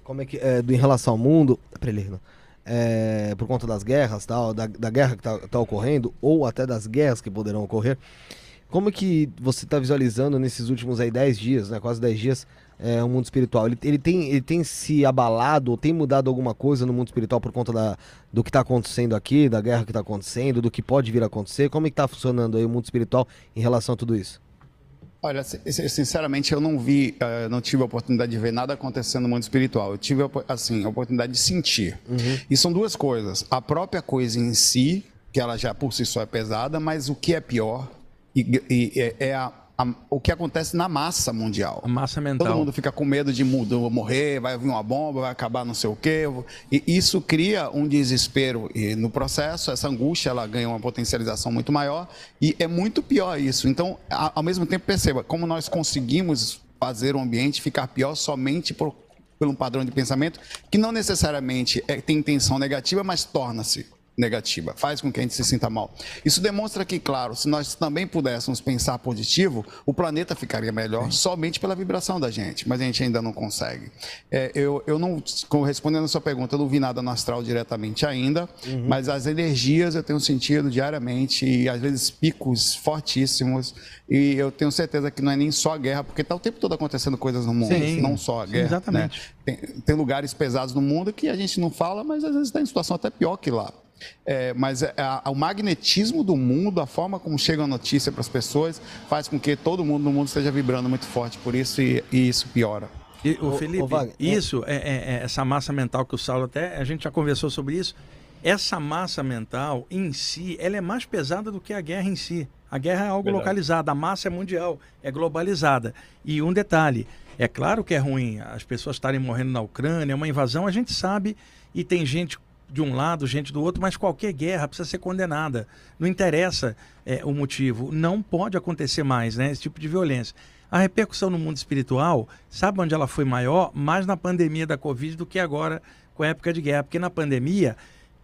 Como é que é, do, em relação ao mundo. Pra ele, não é, por conta das guerras, tal, da, da guerra que está tá ocorrendo, ou até das guerras que poderão ocorrer. Como é que você está visualizando nesses últimos aí 10 dias, né, quase 10 dias, é, o mundo espiritual? Ele, ele, tem, ele tem se abalado ou tem mudado alguma coisa no mundo espiritual por conta da, do que está acontecendo aqui, da guerra que está acontecendo, do que pode vir a acontecer? Como é que está funcionando aí o mundo espiritual em relação a tudo isso? Olha, sinceramente, eu não vi, uh, não tive a oportunidade de ver nada acontecendo no mundo espiritual. Eu tive, assim, a oportunidade de sentir. Uhum. E são duas coisas. A própria coisa em si, que ela já por si só é pesada, mas o que é pior e, e, é, é a, a, o que acontece na massa mundial. A massa mental. Todo mundo fica com medo de morrer, vai vir uma bomba, vai acabar não sei o quê. E isso cria um desespero. E no processo, essa angústia ela ganha uma potencialização muito maior. E é muito pior isso. Então, ao mesmo tempo, perceba como nós conseguimos fazer o ambiente ficar pior somente por, por um padrão de pensamento que não necessariamente é, tem intenção negativa, mas torna-se negativa, faz com que a gente se sinta mal. Isso demonstra que, claro, se nós também pudéssemos pensar positivo, o planeta ficaria melhor somente pela vibração da gente, mas a gente ainda não consegue. É, eu, eu não, respondendo a sua pergunta, eu não vi nada no astral diretamente ainda, uhum. mas as energias eu tenho sentido diariamente e às vezes picos fortíssimos e eu tenho certeza que não é nem só a guerra, porque está o tempo todo acontecendo coisas no mundo, Sim. não só a guerra. Sim, exatamente. Né? Tem, tem lugares pesados no mundo que a gente não fala, mas às vezes está em situação até pior que lá. É, mas é, a, o magnetismo do mundo, a forma como chega a notícia para as pessoas, faz com que todo mundo no mundo esteja vibrando muito forte por isso e, e isso piora. E, o Felipe, o, o isso, é, é, é, essa massa mental que o Saulo até, a gente já conversou sobre isso, essa massa mental em si, ela é mais pesada do que a guerra em si. A guerra é algo Verdade. localizado, a massa é mundial, é globalizada. E um detalhe, é claro que é ruim as pessoas estarem morrendo na Ucrânia, é uma invasão, a gente sabe, e tem gente de um lado, gente do outro, mas qualquer guerra precisa ser condenada. Não interessa é, o motivo. Não pode acontecer mais né, esse tipo de violência. A repercussão no mundo espiritual, sabe onde ela foi maior? Mais na pandemia da Covid do que agora com a época de guerra. Porque na pandemia,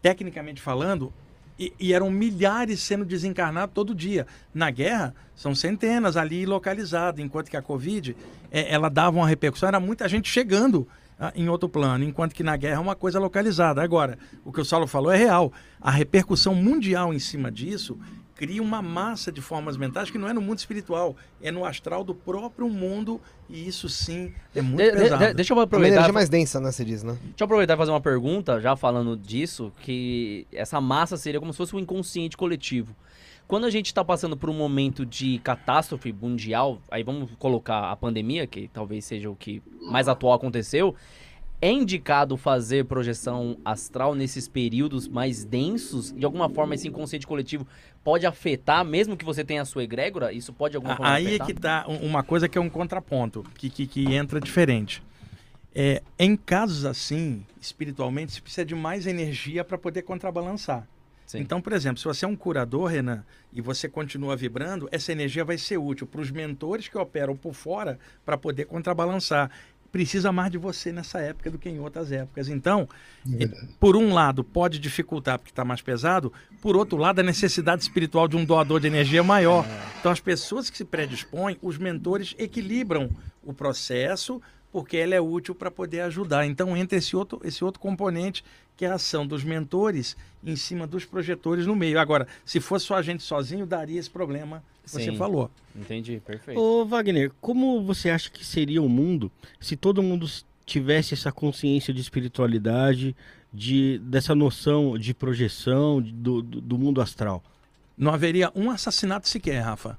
tecnicamente falando, e, e, eram milhares sendo desencarnados todo dia. Na guerra, são centenas ali localizados, enquanto que a Covid, é, ela dava uma repercussão, era muita gente chegando em outro plano, enquanto que na guerra é uma coisa localizada. Agora, o que o Saulo falou é real. A repercussão mundial em cima disso cria uma massa de formas mentais que não é no mundo espiritual, é no astral do próprio mundo, e isso sim é muito de, pesado. De, deixa eu aproveitar. A energia mais densa, né, se diz, né? Deixa eu aproveitar e fazer uma pergunta, já falando disso, que essa massa seria como se fosse um inconsciente coletivo. Quando a gente está passando por um momento de catástrofe mundial, aí vamos colocar a pandemia, que talvez seja o que mais atual aconteceu, é indicado fazer projeção astral nesses períodos mais densos? De alguma forma, esse inconsciente coletivo pode afetar, mesmo que você tenha a sua egrégora? Isso pode de alguma forma Aí afetar? é que dá uma coisa que é um contraponto, que, que, que entra diferente. É, em casos assim, espiritualmente, se precisa de mais energia para poder contrabalançar. Sim. Então, por exemplo, se você é um curador, Renan, e você continua vibrando, essa energia vai ser útil para os mentores que operam por fora para poder contrabalançar. Precisa mais de você nessa época do que em outras épocas. Então, é por um lado, pode dificultar porque está mais pesado, por outro lado, a necessidade espiritual de um doador de energia é maior. É. Então, as pessoas que se predispõem, os mentores equilibram o processo porque ela é útil para poder ajudar. Então entra esse outro, esse outro componente que é a ação dos mentores em cima dos projetores no meio. Agora, se fosse só a gente sozinho, daria esse problema que Sim, você falou. Entendi, perfeito. Ô Wagner, como você acha que seria o mundo se todo mundo tivesse essa consciência de espiritualidade, de, dessa noção de projeção do, do, do mundo astral? Não haveria um assassinato sequer, Rafa.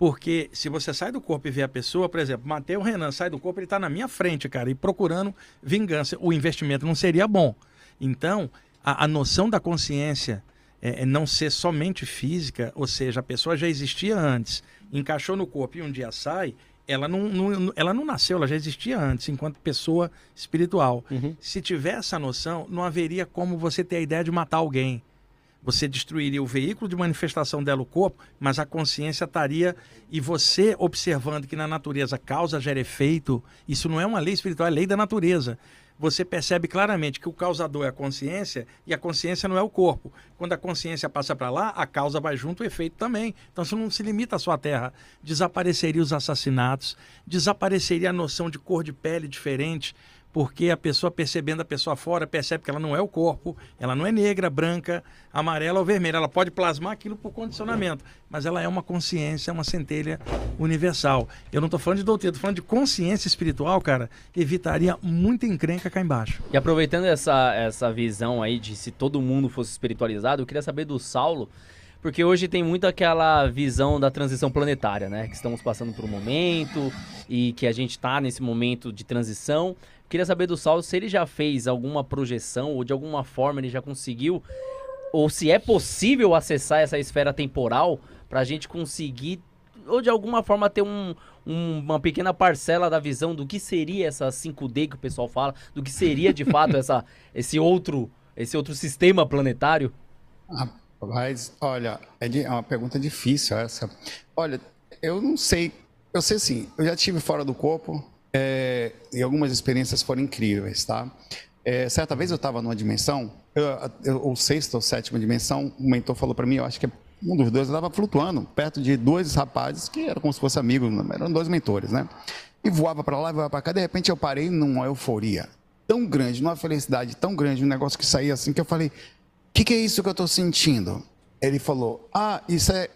Porque se você sai do corpo e vê a pessoa, por exemplo, matei o Renan, sai do corpo, ele está na minha frente, cara, e procurando vingança. O investimento não seria bom. Então, a, a noção da consciência é, é, não ser somente física, ou seja, a pessoa já existia antes, encaixou no corpo e um dia sai, ela não, não, ela não nasceu, ela já existia antes, enquanto pessoa espiritual. Uhum. Se tiver essa noção, não haveria como você ter a ideia de matar alguém você destruiria o veículo de manifestação dela, o corpo, mas a consciência estaria. E você observando que na natureza causa gera efeito, isso não é uma lei espiritual, é lei da natureza. Você percebe claramente que o causador é a consciência e a consciência não é o corpo. Quando a consciência passa para lá, a causa vai junto, o efeito também. Então isso não se limita à sua terra. Desapareceria os assassinatos, desapareceria a noção de cor de pele diferente, porque a pessoa percebendo a pessoa fora percebe que ela não é o corpo, ela não é negra, branca, amarela ou vermelha. Ela pode plasmar aquilo por condicionamento, mas ela é uma consciência, uma centelha universal. Eu não estou falando de doutrina, estou falando de consciência espiritual, cara, evitaria muita encrenca cá embaixo. E aproveitando essa, essa visão aí de se todo mundo fosse espiritualizado, eu queria saber do Saulo. Porque hoje tem muito aquela visão da transição planetária, né? Que estamos passando por um momento e que a gente está nesse momento de transição. Queria saber do Saulo se ele já fez alguma projeção ou de alguma forma ele já conseguiu, ou se é possível acessar essa esfera temporal para a gente conseguir ou de alguma forma ter um, um- uma pequena parcela da visão do que seria essa 5D que o pessoal fala, do que seria de fato essa, (laughs) esse outro esse outro sistema planetário? Rapaz, olha, é, de- é uma pergunta difícil essa. Olha, eu não sei. Eu sei assim, eu já tive fora do corpo é, e algumas experiências foram incríveis, tá? É, certa vez eu estava numa dimensão, eu, eu, ou sexta ou sétima dimensão, o mentor falou para mim, eu acho que é um dos dois estava flutuando perto de dois rapazes que eram como se fossem amigos, eram dois mentores, né? E voava para lá, voava para cá, de repente eu parei numa euforia tão grande, numa felicidade tão grande, um negócio que saía assim que eu falei, o que, que é isso que eu estou sentindo? Ele falou, ah, isso é,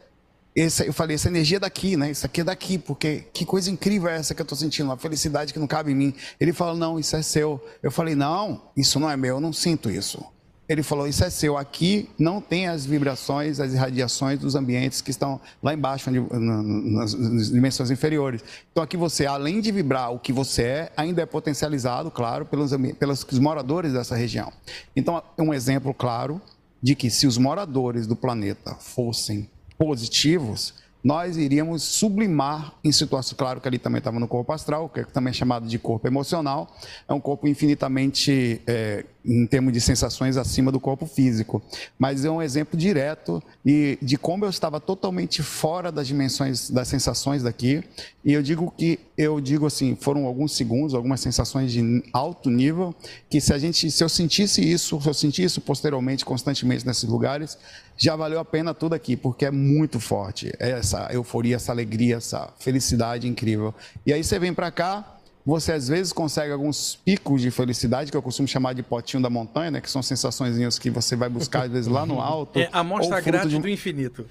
esse, eu falei, essa energia é daqui, né? Isso aqui é daqui, porque que coisa incrível é essa que eu estou sentindo, uma felicidade que não cabe em mim. Ele falou, não, isso é seu. Eu falei, não, isso não é meu, eu não sinto isso. Ele falou, isso é seu, aqui não tem as vibrações, as irradiações dos ambientes que estão lá embaixo, onde- na- nas, nas dimensões inferiores. Então aqui você, além de vibrar o que você é, ainda é potencializado, claro, pelos, pelos moradores dessa região. Então, é um exemplo claro de que se os moradores do planeta fossem positivos, nós iríamos sublimar em situação, claro que ali também estava no corpo astral, que é também chamado de corpo emocional, é um corpo infinitamente, é, em termos de sensações, acima do corpo físico. Mas é um exemplo direto de, de como eu estava totalmente fora das dimensões, das sensações daqui, e eu digo que, eu digo assim, foram alguns segundos, algumas sensações de alto nível, que se a gente, se eu sentisse isso, se eu sentisse isso posteriormente, constantemente nesses lugares, já valeu a pena tudo aqui, porque é muito forte. É essa euforia, essa alegria, essa felicidade incrível. E aí você vem para cá, você às vezes consegue alguns picos de felicidade, que eu costumo chamar de potinho da montanha, né? Que são sensações que você vai buscar às vezes lá no (laughs) alto. É a amostra grátis de do infinito.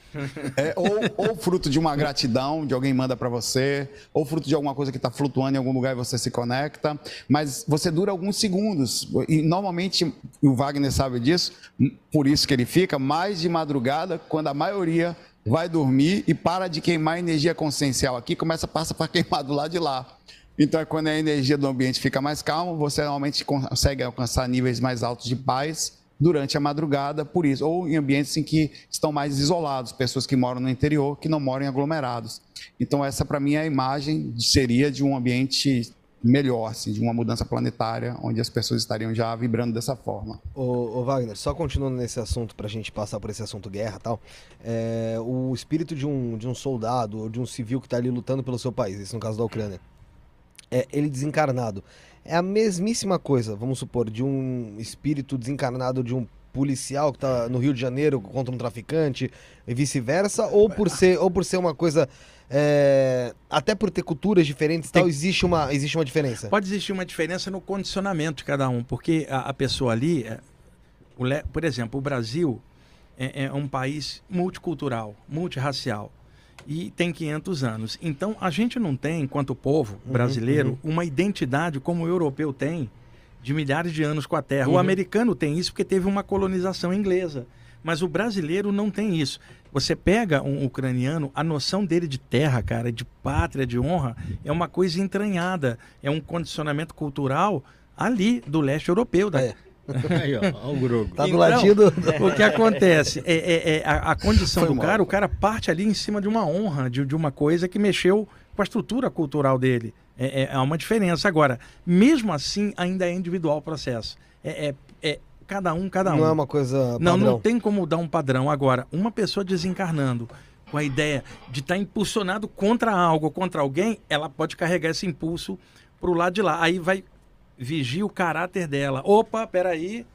é, ou, ou fruto de uma gratidão, de alguém manda para você, ou fruto de alguma coisa que está flutuando em algum lugar e você se conecta, mas você dura alguns segundos. E normalmente, o Wagner sabe disso, por isso que ele fica mais de madrugada, quando a maioria vai dormir e para de queimar energia consciencial aqui, começa passa para queimar do lado de lá. Então, quando a energia do ambiente fica mais calma, você normalmente consegue alcançar níveis mais altos de paz durante a madrugada, por isso, ou em ambientes em que estão mais isolados, pessoas que moram no interior, que não moram em aglomerados. Então, essa para mim é a imagem seria de um ambiente melhor, assim, de uma mudança planetária, onde as pessoas estariam já vibrando dessa forma. Ô, Wagner, só continuando nesse assunto, pra gente passar por esse assunto guerra tal, é, o espírito de um, de um soldado ou de um civil que tá ali lutando pelo seu país, isso no caso da Ucrânia, é, ele desencarnado, é a mesmíssima coisa, vamos supor, de um espírito desencarnado de um policial que tá no Rio de Janeiro contra um traficante e vice-versa, ou por ser ou por ser uma coisa é, até por ter culturas diferentes e tal, existe uma existe uma diferença. Pode existir uma diferença no condicionamento de cada um, porque a, a pessoa ali, é, o por exemplo, o Brasil é, é um país multicultural, multirracial e tem 500 anos. Então, a gente não tem, enquanto povo brasileiro, uma identidade como o europeu tem de milhares de anos com a Terra. O americano tem isso porque teve uma colonização inglesa. Mas o brasileiro não tem isso. Você pega um ucraniano, a noção dele de terra, cara, de pátria, de honra, é uma coisa entranhada. É um condicionamento cultural ali do leste europeu. Da... É. (laughs) Aí, ó, o Grogo. Tá do Então, ladinho do... (laughs) O que acontece é, é- é a, a condição Foi do mal. cara, o cara parte ali em cima de uma honra, de, de uma coisa que mexeu com a estrutura cultural dele. É, é- há uma diferença. Agora, mesmo assim, ainda é individual o processo. É, é- é cada um, cada um. Não é uma coisa Não, padrão. não tem como dar um padrão. Agora, uma pessoa desencarnando com a ideia de estar impulsionado contra algo, contra alguém, ela pode carregar esse impulso para o lado de lá. Aí vai vigia o caráter dela. Opa, peraí.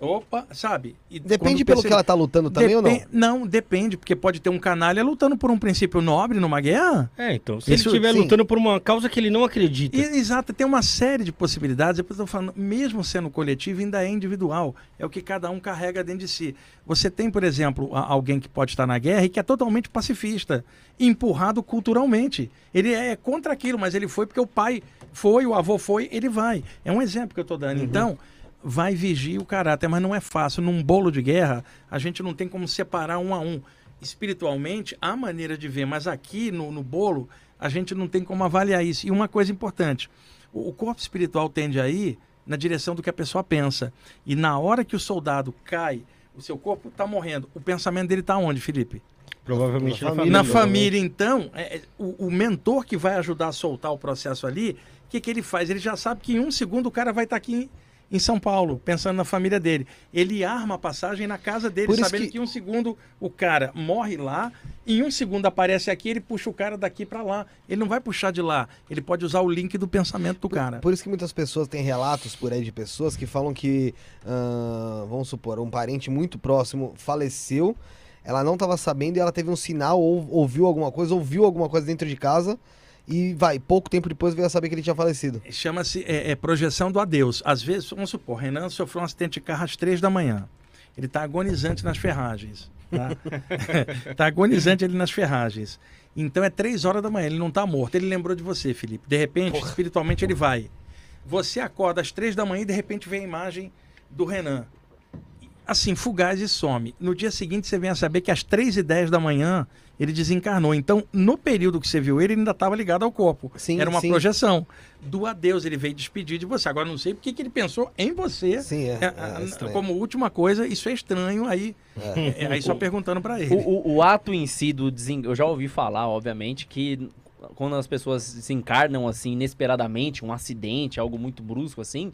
Opa, sabe? E Depende pelo percebe- que ela tá lutando também ou não? Não, depende, porque pode ter um canalha lutando por um princípio nobre numa guerra. É, então, se Isso, ele estiver sim. lutando por uma causa que ele não acredita. E- exato, tem uma série de possibilidades. Depois eu tô falando, mesmo sendo coletivo, ainda é individual. É o que cada um carrega dentro de si. Você tem, por exemplo, alguém que pode estar na guerra e que é totalmente pacifista, empurrado culturalmente. Ele é contra aquilo, mas ele foi porque o pai foi, o avô foi, ele vai. É um exemplo que eu estou dando. Então, vai vigiar o caráter, mas não é fácil. Num bolo de guerra, a gente não tem como separar um a um. Espiritualmente, há maneira de ver, mas aqui no, no bolo, a gente não tem como avaliar isso. E uma coisa importante: o, o corpo espiritual tende a ir na direção do que a pessoa pensa. E na hora que o soldado cai, o seu corpo está morrendo. O pensamento dele está onde, Felipe? Provavelmente Na família. Na família, então, é, é, o, o mentor que vai ajudar a soltar o processo ali, o que, que ele faz? Ele já sabe que em um segundo o cara vai estar aqui em, São Paulo, pensando na família dele. Ele arma a passagem na casa dele, sabendo que- que... em um segundo o cara morre lá, em um segundo aparece aqui, ele puxa o cara daqui para lá. Ele não vai puxar de lá, ele pode usar o link do pensamento do cara. Por isso que muitas pessoas têm relatos por aí de pessoas que falam que, ah, vamos supor, um parente muito próximo faleceu, ela não estava sabendo e ela teve um sinal, ou ouviu alguma coisa, ouviu alguma coisa dentro de casa e vai, pouco tempo depois veio a saber que ele tinha falecido. Chama-se é, é, projeção do adeus. Às vezes, vamos supor, Renan sofreu um acidente de carro às três da manhã. Ele está agonizante nas ferragens. Tá? (laughs) tá agonizante ali nas ferragens. Então é três horas da manhã, ele não está morto. Ele lembrou de você, Felipe. De repente, espiritualmente, ele vai. Você acorda às três da manhã e de repente vem a imagem do Renan. Assim, fugaz e some. No dia seguinte, você vem a saber que às três e dez da manhã ele desencarnou. Então, no período que você viu ele, ele ainda estava ligado ao corpo. Sim, Era uma sim. projeção. Do adeus, ele veio despedir de você. Agora, não sei porque que ele pensou em você. Sim, é, É, é como última coisa, isso é estranho aí. é, (laughs) aí só perguntando para ele. O, o- o ato em si do desen... Eu já ouvi falar, obviamente, que quando as pessoas se encarnam assim, inesperadamente, um acidente, algo muito brusco assim,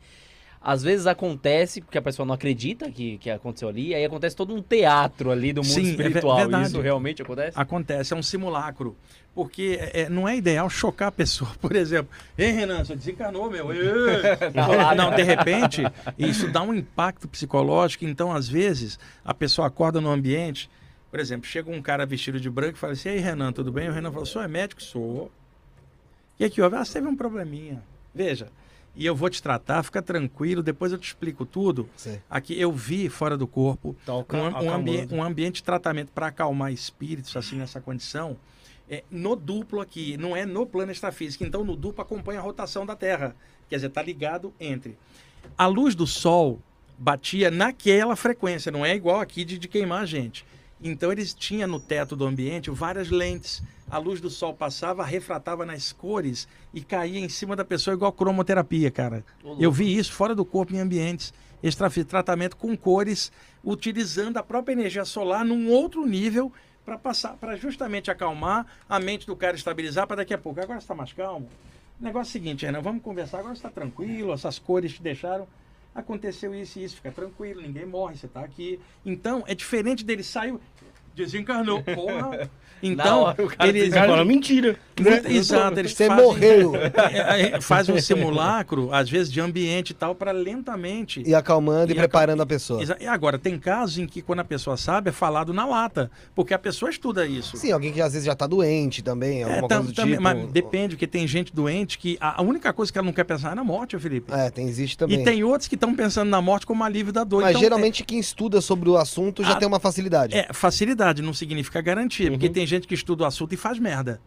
às vezes acontece, porque a pessoa não acredita que, que aconteceu ali, e aí acontece todo um teatro ali do mundo Sim, é espiritual. verdade. Isso realmente acontece? Acontece, é um simulacro. Porque é, não é ideal chocar a pessoa. (laughs) Por exemplo, ei, Renan, você desencanou, meu. (laughs) Não, né? de repente, isso dá um impacto psicológico. Então, às vezes, a pessoa acorda no ambiente. Por exemplo, chega um cara vestido de branco e fala assim: Ei, Renan, tudo bem? O Renan fala: Sou é médico? Sou. E aqui, ó, ah, você teve um probleminha. Veja, e eu vou te tratar, fica tranquilo, depois eu te explico tudo. Sim. Aqui eu vi fora do corpo Tá um, um ambi- um ambiente de tratamento para acalmar espíritos assim nessa condição. É, no duplo aqui, não é no plano extrafísico. Então, no duplo acompanha a rotação da Terra. Quer dizer, está ligado entre. A luz do Sol batia naquela frequência, não é igual aqui de, de queimar a gente. Então, eles tinham no teto do ambiente várias lentes. A luz do Sol passava, refratava nas cores e caía em cima da pessoa igual cromoterapia, cara. Eu vi isso fora do corpo em ambientes extrafísicos, tratamento com cores, utilizando a própria energia solar num outro nível para passar, para justamente acalmar a mente do cara, estabilizar para daqui a pouco. Agora está mais calmo. O negócio é o seguinte, Renan, vamos conversar. Agora está tranquilo, essas cores te deixaram. Aconteceu isso e isso, fica tranquilo, ninguém morre, você está aqui. Então, é diferente dele saiu, desencarnou, (laughs) porra. Então, hora o cara ele, O cara fala mentira. muito- Exato, eles Você fazem, morreu. é, é, faz um simulacro, às vezes de ambiente e tal, para lentamente. E acalmando e, E preparando a pessoa. E agora, tem casos em que quando a pessoa sabe, é falado na lata, porque a pessoa estuda isso. Sim, alguém que às vezes já tá doente também, É, alguma tam- coisa do também, tipo. mas depende, porque tem gente doente que a, a única coisa que ela não quer pensar é na morte, Felipe. É, tem, existe também. E tem outros que estão pensando na morte como alívio da dor. Mas Então, geralmente quem estuda sobre o assunto já Ah, tem uma facilidade. É, facilidade não significa garantia, porque tem gente que estuda o assunto e faz merda.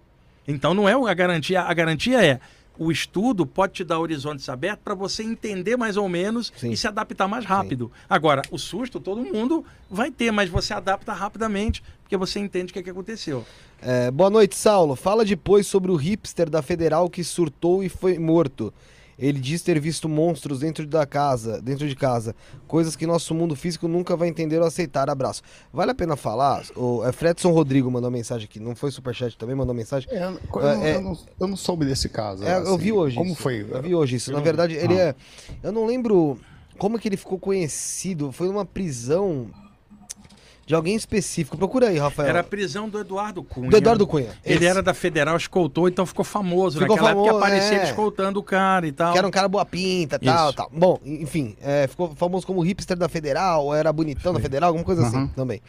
Então não é a garantia, a garantia é o estudo pode te dar horizontes abertos para você entender mais ou menos Sim. e se adaptar mais rápido. Agora, o susto todo mundo vai ter, mas você adapta rapidamente porque você entende o que, é que aconteceu. É, boa noite, Saulo. Fala depois sobre o hipster da Federal que surtou e foi morto. Ele diz ter visto monstros dentro da casa, dentro de casa, coisas que nosso mundo físico nunca vai entender ou aceitar. Abraço. Vale a pena falar? O é, Fredson Rodrigo mandou mensagem aqui, não foi superchat também, mandou mensagem. É, eu, não- É, eu não, eu não soube desse caso. É, eu assim. vi hoje. Como isso. foi? Eu vi hoje isso. Na verdade, ele é. Eu não lembro como que ele ficou conhecido. Foi numa prisão de alguém específico. Procura aí, Rafael. Era a prisão do Eduardo Cunha. Do Eduardo Cunha. Ele Esse. era da Federal, escoltou, então ficou famoso. Ficou Naquela famoso, época aparecia é. escoltando o cara e tal. Que era um cara boa pinta, tal, Isso. tal. Bom, enfim, é, ficou famoso como hipster da Federal, ou era bonitão da Federal, alguma coisa assim Uhum. também.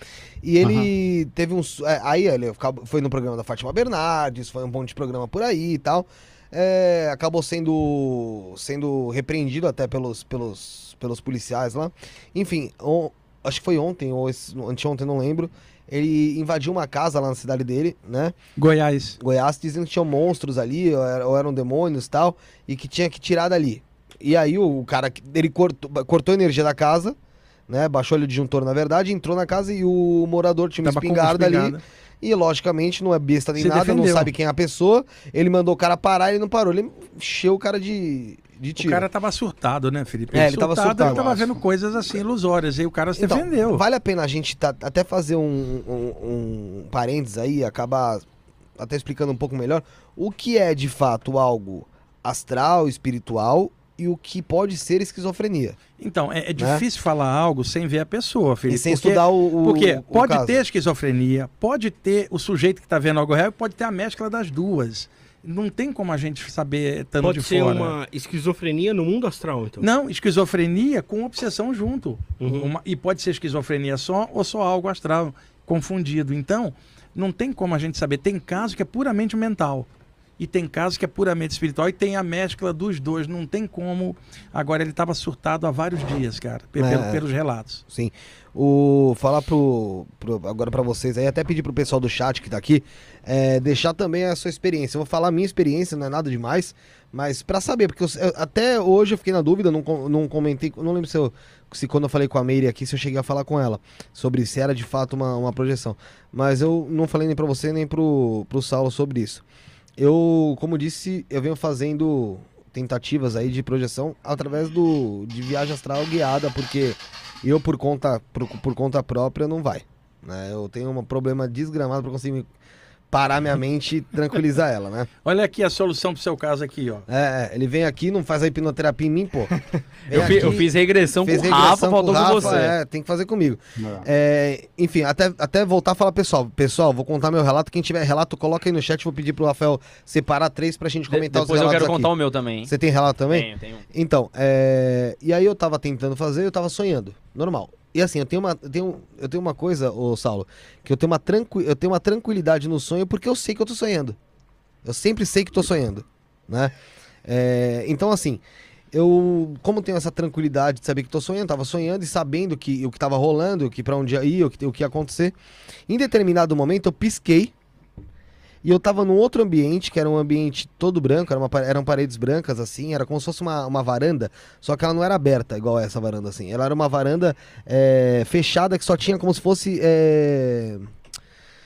E ele teve um. é, aí ele foi no programa da Fátima Bernardes, foi um monte de programa por aí e tal. É, acabou sendo sendo repreendido até pelos, pelos, pelos policiais lá. Enfim, on- acho que foi ontem ou anteontem, não lembro. Ele invadiu uma casa lá na cidade dele, né? Goiás. Goiás dizendo que tinham monstros ali, ou, era- ou eram demônios e tal, e que tinha que tirar dali. E aí o, cara, que- ele cortou, cortou a energia da casa, né? Baixou o disjuntor, na verdade, entrou na casa e o morador tinha uma uma espingarda ali. espingarda. E logicamente não é besta nem Se nada, não defendeu. sabe quem é a pessoa. Ele mandou o cara parar, ele não parou. Ele encheu o cara de, de O tiro. cara tava surtado, né, Felipe? É, ele tava surtado, Ele tava vendo coisas assim ilusórias. E o cara se Então, defendeu. vale a pena a gente tá- até fazer um, um, um parênteses aí, acabar até explicando um pouco melhor o que é de fato algo astral, espiritual e o que pode ser esquizofrenia. Então, é, é difícil falar algo sem ver a pessoa, Felipe. Né? e sem porque- estudar o, o Porque o pode caso. ter esquizofrenia, pode ter o sujeito que está vendo algo real e pode ter a mescla das duas. Não tem como a gente saber estando Pode de ser fora. uma esquizofrenia no mundo astral, então. Não, esquizofrenia com obsessão junto. Uhum. Uma- e pode ser esquizofrenia só ou só algo astral confundido. Então, não tem como a gente saber. Tem caso que é puramente mental. E tem caso que é puramente espiritual e tem a mescla dos dois. Não tem como. Agora, ele estava surtado há vários dias, cara, pe- É. pelo- pelos relatos. Sim. O, falar pro, pro- agora pra vocês aí, até pedir pro pessoal do chat que tá aqui, é, deixar também a sua experiência. Eu vou falar a minha experiência, não é nada demais, mas pra saber, porque eu- eu- até hoje eu fiquei na dúvida, não, não comentei, não lembro se, eu, se quando eu falei com a Meire aqui, se eu cheguei a falar com ela sobre se era de fato uma, uma projeção. Mas eu não falei nem pra você nem pro, pro Saulo sobre isso. Eu, como disse, eu venho fazendo tentativas aí de projeção através do de viagem astral guiada, porque eu por conta por, por conta própria não vai. Né? Eu tenho um problema desgramado para conseguir parar minha mente e tranquilizar ela, né? (laughs) Olha aqui a solução pro seu caso aqui, ó. É, é, ele vem aqui, não faz a hipnoterapia em mim, pô. (laughs) Eu, fi- eu aqui, fiz regressão fez com o Rafa, regressão faltou com Rafa, você. É, tem que fazer comigo. É, enfim, até, até voltar a falar, pessoal. Pessoal, vou contar meu relato. Quem tiver relato, coloca aí no chat. Vou pedir pro Rafael separar três pra gente De- comentar depois os eu relatos quero aqui. contar o meu também. hein? Você tem relato também? Tenho, tenho. Então, é... e aí eu tava tentando fazer, eu tava sonhando, normal. E assim, eu tenho uma, eu tenho, eu tenho uma coisa, ô Saulo, que eu tenho uma, tranqui... eu tenho uma tranquilidade no sonho porque eu sei que eu tô sonhando. Eu sempre sei que tô sonhando, né? É, Então, assim, eu, como tenho essa tranquilidade de saber que tô sonhando, tava sonhando e sabendo que o que tava rolando, que para onde ia ir, o que, o que ia acontecer. Em determinado momento, eu pisquei e eu tava num outro ambiente, que era um ambiente todo branco, era uma eram paredes brancas, assim, era como se fosse uma, uma varanda, só que ela não era aberta, igual essa varanda, assim. Ela era uma varanda é, fechada que só tinha como se fosse. é,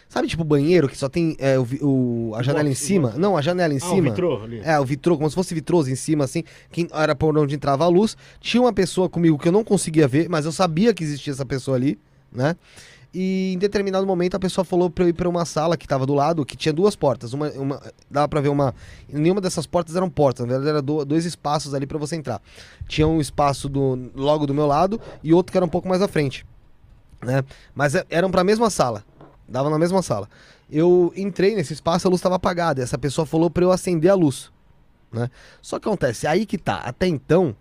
Sabe, tipo, banheiro, que só tem é, o, o- a janela em o cima? Não, a janela em Ah, o cima. vitrô ali. É, o vitrô, como se fosse vitroso em cima, assim, que era por onde entrava a luz. Tinha uma pessoa comigo que eu não conseguia ver, mas eu sabia que existia essa pessoa ali, né? E em determinado momento a pessoa falou pra eu ir pra uma sala que tava do lado, que tinha duas portas. Uma, uma dava pra ver uma. Nenhuma dessas portas eram portas, na verdade eram do- dois espaços ali pra você entrar. Tinha um espaço do, logo do meu lado e outro que era um pouco mais à frente, né? Mas é- eram pra mesma sala. Dava na mesma sala. Eu entrei nesse espaço, a luz estava apagada. E essa pessoa falou pra eu acender a luz. Né? Só que acontece, aí que tá. Até então,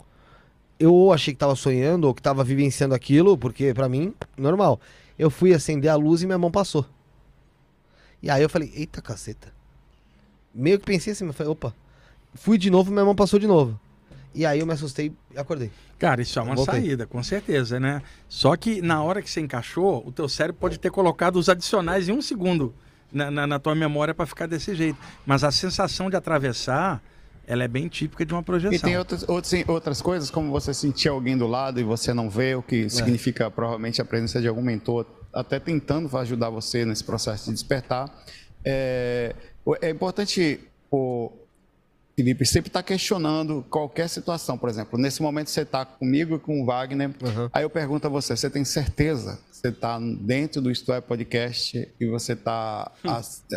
eu achei que tava sonhando ou que tava vivenciando aquilo, porque pra mim, normal. Eu fui acender a luz e minha mão passou. E aí eu falei, eita caceta. Meio que pensei assim, mas falei, opa. Fui de novo, minha mão passou de novo. E aí eu me assustei e acordei. Cara, isso é uma Voltei. saída, com certeza, né? Só que na hora que você encaixou, o teu cérebro pode ter colocado os adicionais em um segundo na, na, na tua memória para ficar desse jeito. Mas a sensação de atravessar, ela é bem típica de uma projeção. E tem outras, outras, outras coisas, como você sentir alguém do lado e você não vê, o que significa provavelmente a presença de algum mentor, até tentando ajudar você nesse processo de despertar. É, é importante, o Felipe, sempre estar questionando qualquer situação. Por exemplo, nesse momento você está comigo e com o Wagner, aí eu pergunto a você, você tem certeza você está dentro do Isto é Podcast e você está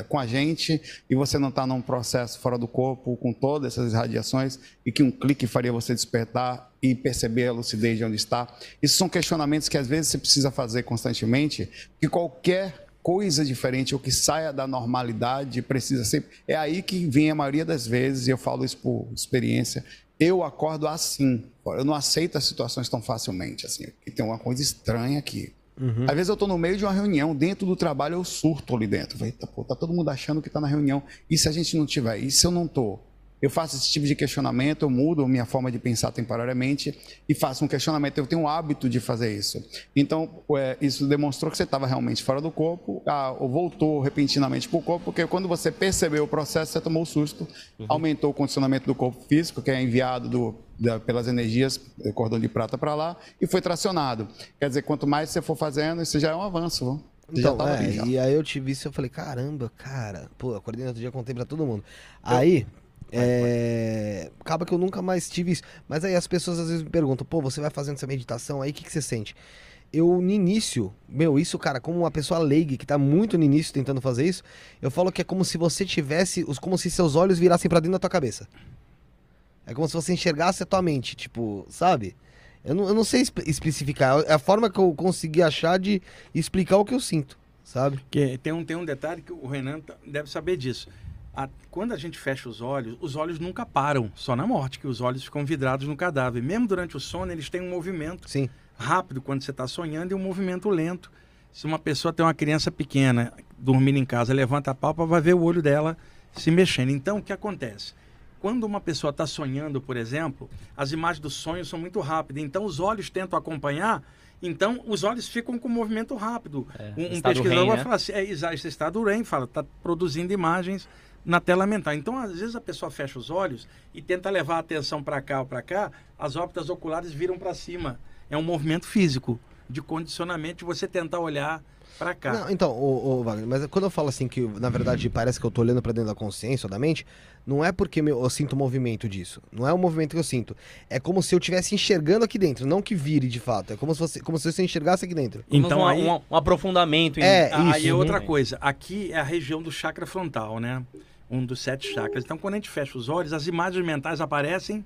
com a gente e você não está num processo fora do corpo com todas essas radiações e que um clique faria você despertar e perceber a lucidez de onde está? Isso são questionamentos que às vezes você precisa fazer constantemente, que qualquer coisa diferente ou que saia da normalidade precisa ser. É aí que vem a maioria das vezes, e eu falo isso por experiência. Eu acordo assim. Eu não aceito as situações tão facilmente. Assim, tem uma coisa estranha aqui. Às vezes eu estou no meio de uma reunião, dentro do trabalho eu surto ali dentro. Falei, pô, tá todo mundo achando que está na reunião. E se a gente não tiver? E se eu não estou? Eu faço esse tipo de questionamento, eu mudo minha forma de pensar temporariamente e faço um questionamento. Eu tenho o hábito de fazer isso. Então, é, isso demonstrou que você estava realmente fora do corpo, ah, ou voltou repentinamente para o corpo, porque quando você percebeu o processo, você tomou o susto, aumentou o condicionamento do corpo físico, que é enviado do, da- pelas energias, do cordão de prata para lá, e foi tracionado. Quer dizer, quanto mais você for fazendo, isso já é um avanço. viu? Você já Então, tava é, ali, já. e aí eu tive isso e eu falei, caramba, cara, pô, acordei no outro dia, contei pra todo mundo. Aí, É, Acaba que eu nunca mais tive isso. Mas aí as pessoas às vezes me perguntam, pô, você vai fazendo essa meditação aí, o que, que você sente? Eu, no início, meu, isso, cara, como uma pessoa leiga que tá muito no início tentando fazer isso, eu falo que é como se você tivesse, os- como se seus olhos virassem pra dentro da tua cabeça. É como se você enxergasse a tua mente, tipo, sabe? Eu não, eu não sei espe- especificar, é a forma que eu consegui achar de explicar o que eu sinto, sabe? Que tem, um, tem um detalhe que o Renan tá- deve saber disso. A- quando a gente fecha os olhos, os olhos nunca param, só na morte, que os olhos ficam vidrados no cadáver. Mesmo durante o sono, eles têm um movimento Sim. rápido quando você está sonhando e um movimento lento. Se uma pessoa tem uma criança pequena dormindo em casa, levanta a pálpebra, vai ver o olho dela se mexendo. Então, o que acontece? Quando uma pessoa está sonhando, por exemplo, as imagens do sonho são muito rápidas. Então, os olhos tentam acompanhar. Então, os olhos ficam com movimento rápido. um um estado pesquisador REM, vai né? falar assim, é, esse estado REM, fala, está produzindo imagens na tela mental. Então, às vezes a pessoa fecha os olhos e tenta levar a atenção para cá ou para cá, as órbitas oculares viram para cima. É um movimento físico de condicionamento de você tentar olhar para cá. Não, então, ô, ô, Wagner, mas quando eu falo assim que, na verdade, parece que eu tô olhando pra dentro da consciência ou da mente, não é porque eu sinto movimento disso. Não é o movimento que eu sinto. É como se eu estivesse enxergando aqui dentro, não que vire de fato. É como se você, como se você enxergasse aqui dentro. Então um, aí, um, um aprofundamento. em- É, aí isso, é outra uhum. coisa. Aqui é a região do chakra frontal, né? Um dos sete chakras. Então, quando a gente fecha os olhos, as imagens mentais aparecem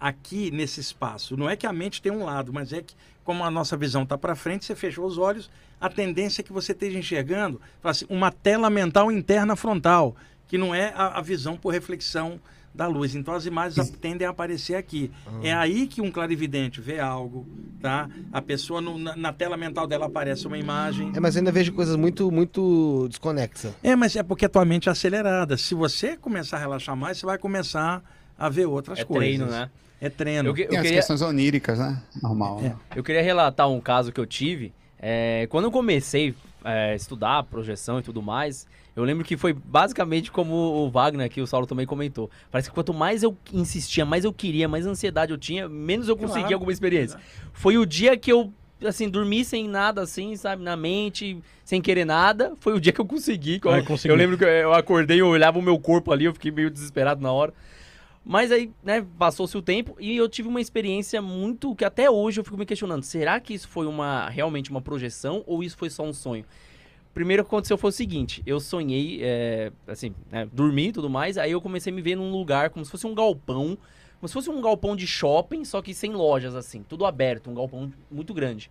aqui nesse espaço. Não é que a mente tem um lado, mas é que, como a nossa visão está para frente, você fechou os olhos, a tendência é que você esteja enxergando assim, uma tela mental interna frontal, que não é a, a visão por reflexão da luz. Então as imagens tendem a aparecer aqui. É aí que um clarividente vê algo, tá? A pessoa no- na, na tela mental dela aparece uma imagem. É, mas eu ainda vejo coisas muito, muito desconexas. É, mas é porque a tua mente é acelerada. Se você começar a relaxar mais, você vai começar a ver outras É coisas. treino, né? É treino. Eu, que- eu Tem as queria, questões oníricas, né? Normal. né? eu queria relatar um caso que eu tive. É, quando eu comecei é, a estudar projeção e tudo mais, eu lembro que foi basicamente como o Wagner aqui, o Saulo também comentou. Parece que quanto mais eu insistia, mais eu queria, mais ansiedade eu tinha, menos eu conseguia Claro. alguma experiência. Foi o dia que eu, assim, dormi sem nada, assim, sabe, na mente, sem querer nada. Foi o dia que eu consegui. que eu- Vai conseguir. Eu lembro que eu acordei, eu olhava o meu corpo ali, eu fiquei meio desesperado na hora. Mas aí, né, passou-se o tempo e eu tive uma experiência muito que até hoje eu fico me questionando, será que isso foi uma realmente uma projeção ou isso foi só um sonho? Primeiro que aconteceu foi o seguinte, eu sonhei, é, assim, né, dormi e tudo mais, aí eu comecei a me ver num lugar como se fosse um galpão, como se fosse um galpão de shopping, só que sem lojas, assim, tudo aberto, um galpão muito grande.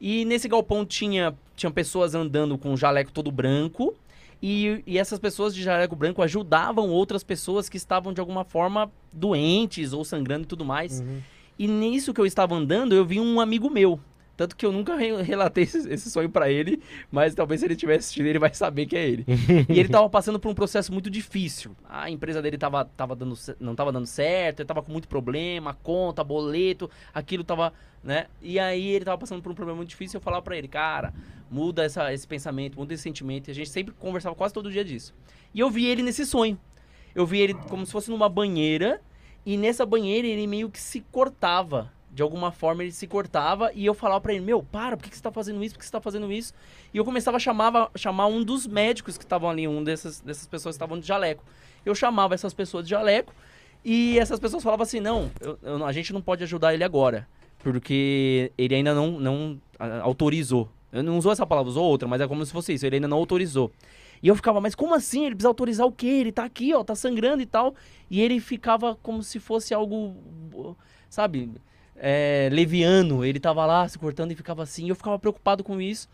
E nesse galpão tinha, tinha pessoas andando com um jaleco todo branco. E, e essas pessoas de jaleco branco ajudavam outras pessoas que estavam de alguma forma doentes ou sangrando e tudo mais. E nisso que eu estava andando, eu vi um amigo meu. Tanto que eu nunca re- relatei esse, esse sonho pra ele, mas talvez se ele estiver assistindo, ele vai saber que é ele. (laughs) e ele tava passando por um processo muito difícil. A empresa dele tava, tava dando, não tava dando certo, ele tava com muito problema, conta, boleto, aquilo tava, né? E aí ele tava passando por um problema muito difícil, eu falava pra ele, cara, muda essa, esse pensamento, muda esse sentimento. E a gente sempre conversava quase todo dia disso. E eu vi ele nesse sonho. Eu vi ele como se fosse numa banheira, e nessa banheira ele meio que se cortava. De alguma forma ele se cortava e eu falava pra ele, meu, para, por que, que você tá fazendo isso? Por que você tá fazendo isso? E eu começava a chamava, chamar um dos médicos que estavam ali, um dessas, dessas pessoas que estavam de jaleco. Eu chamava essas pessoas de jaleco e essas pessoas falavam assim, não, eu- eu- a gente não pode ajudar ele agora. Porque ele ainda não, não autorizou. Eu não usou essa palavra, usou outra, mas é como se fosse isso, ele ainda não autorizou. E eu ficava, mas como assim? Ele precisa autorizar o quê? Ele tá aqui, ó, tá sangrando e tal. E ele ficava como se fosse algo, sabe, é, leviano. Ele tava lá se cortando e ficava assim. Eu ficava preocupado com isso.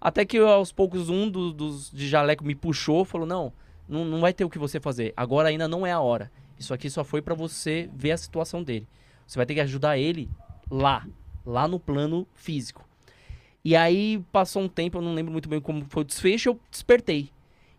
Até que aos poucos um do- dos de jaleco me puxou, falou: não, não, não vai ter o que você fazer. Agora ainda não é a hora. Isso aqui só foi pra você ver a situação dele. Você vai ter que ajudar ele lá, lá no plano físico. E aí passou um tempo, eu não lembro muito bem como foi o desfecho, eu despertei.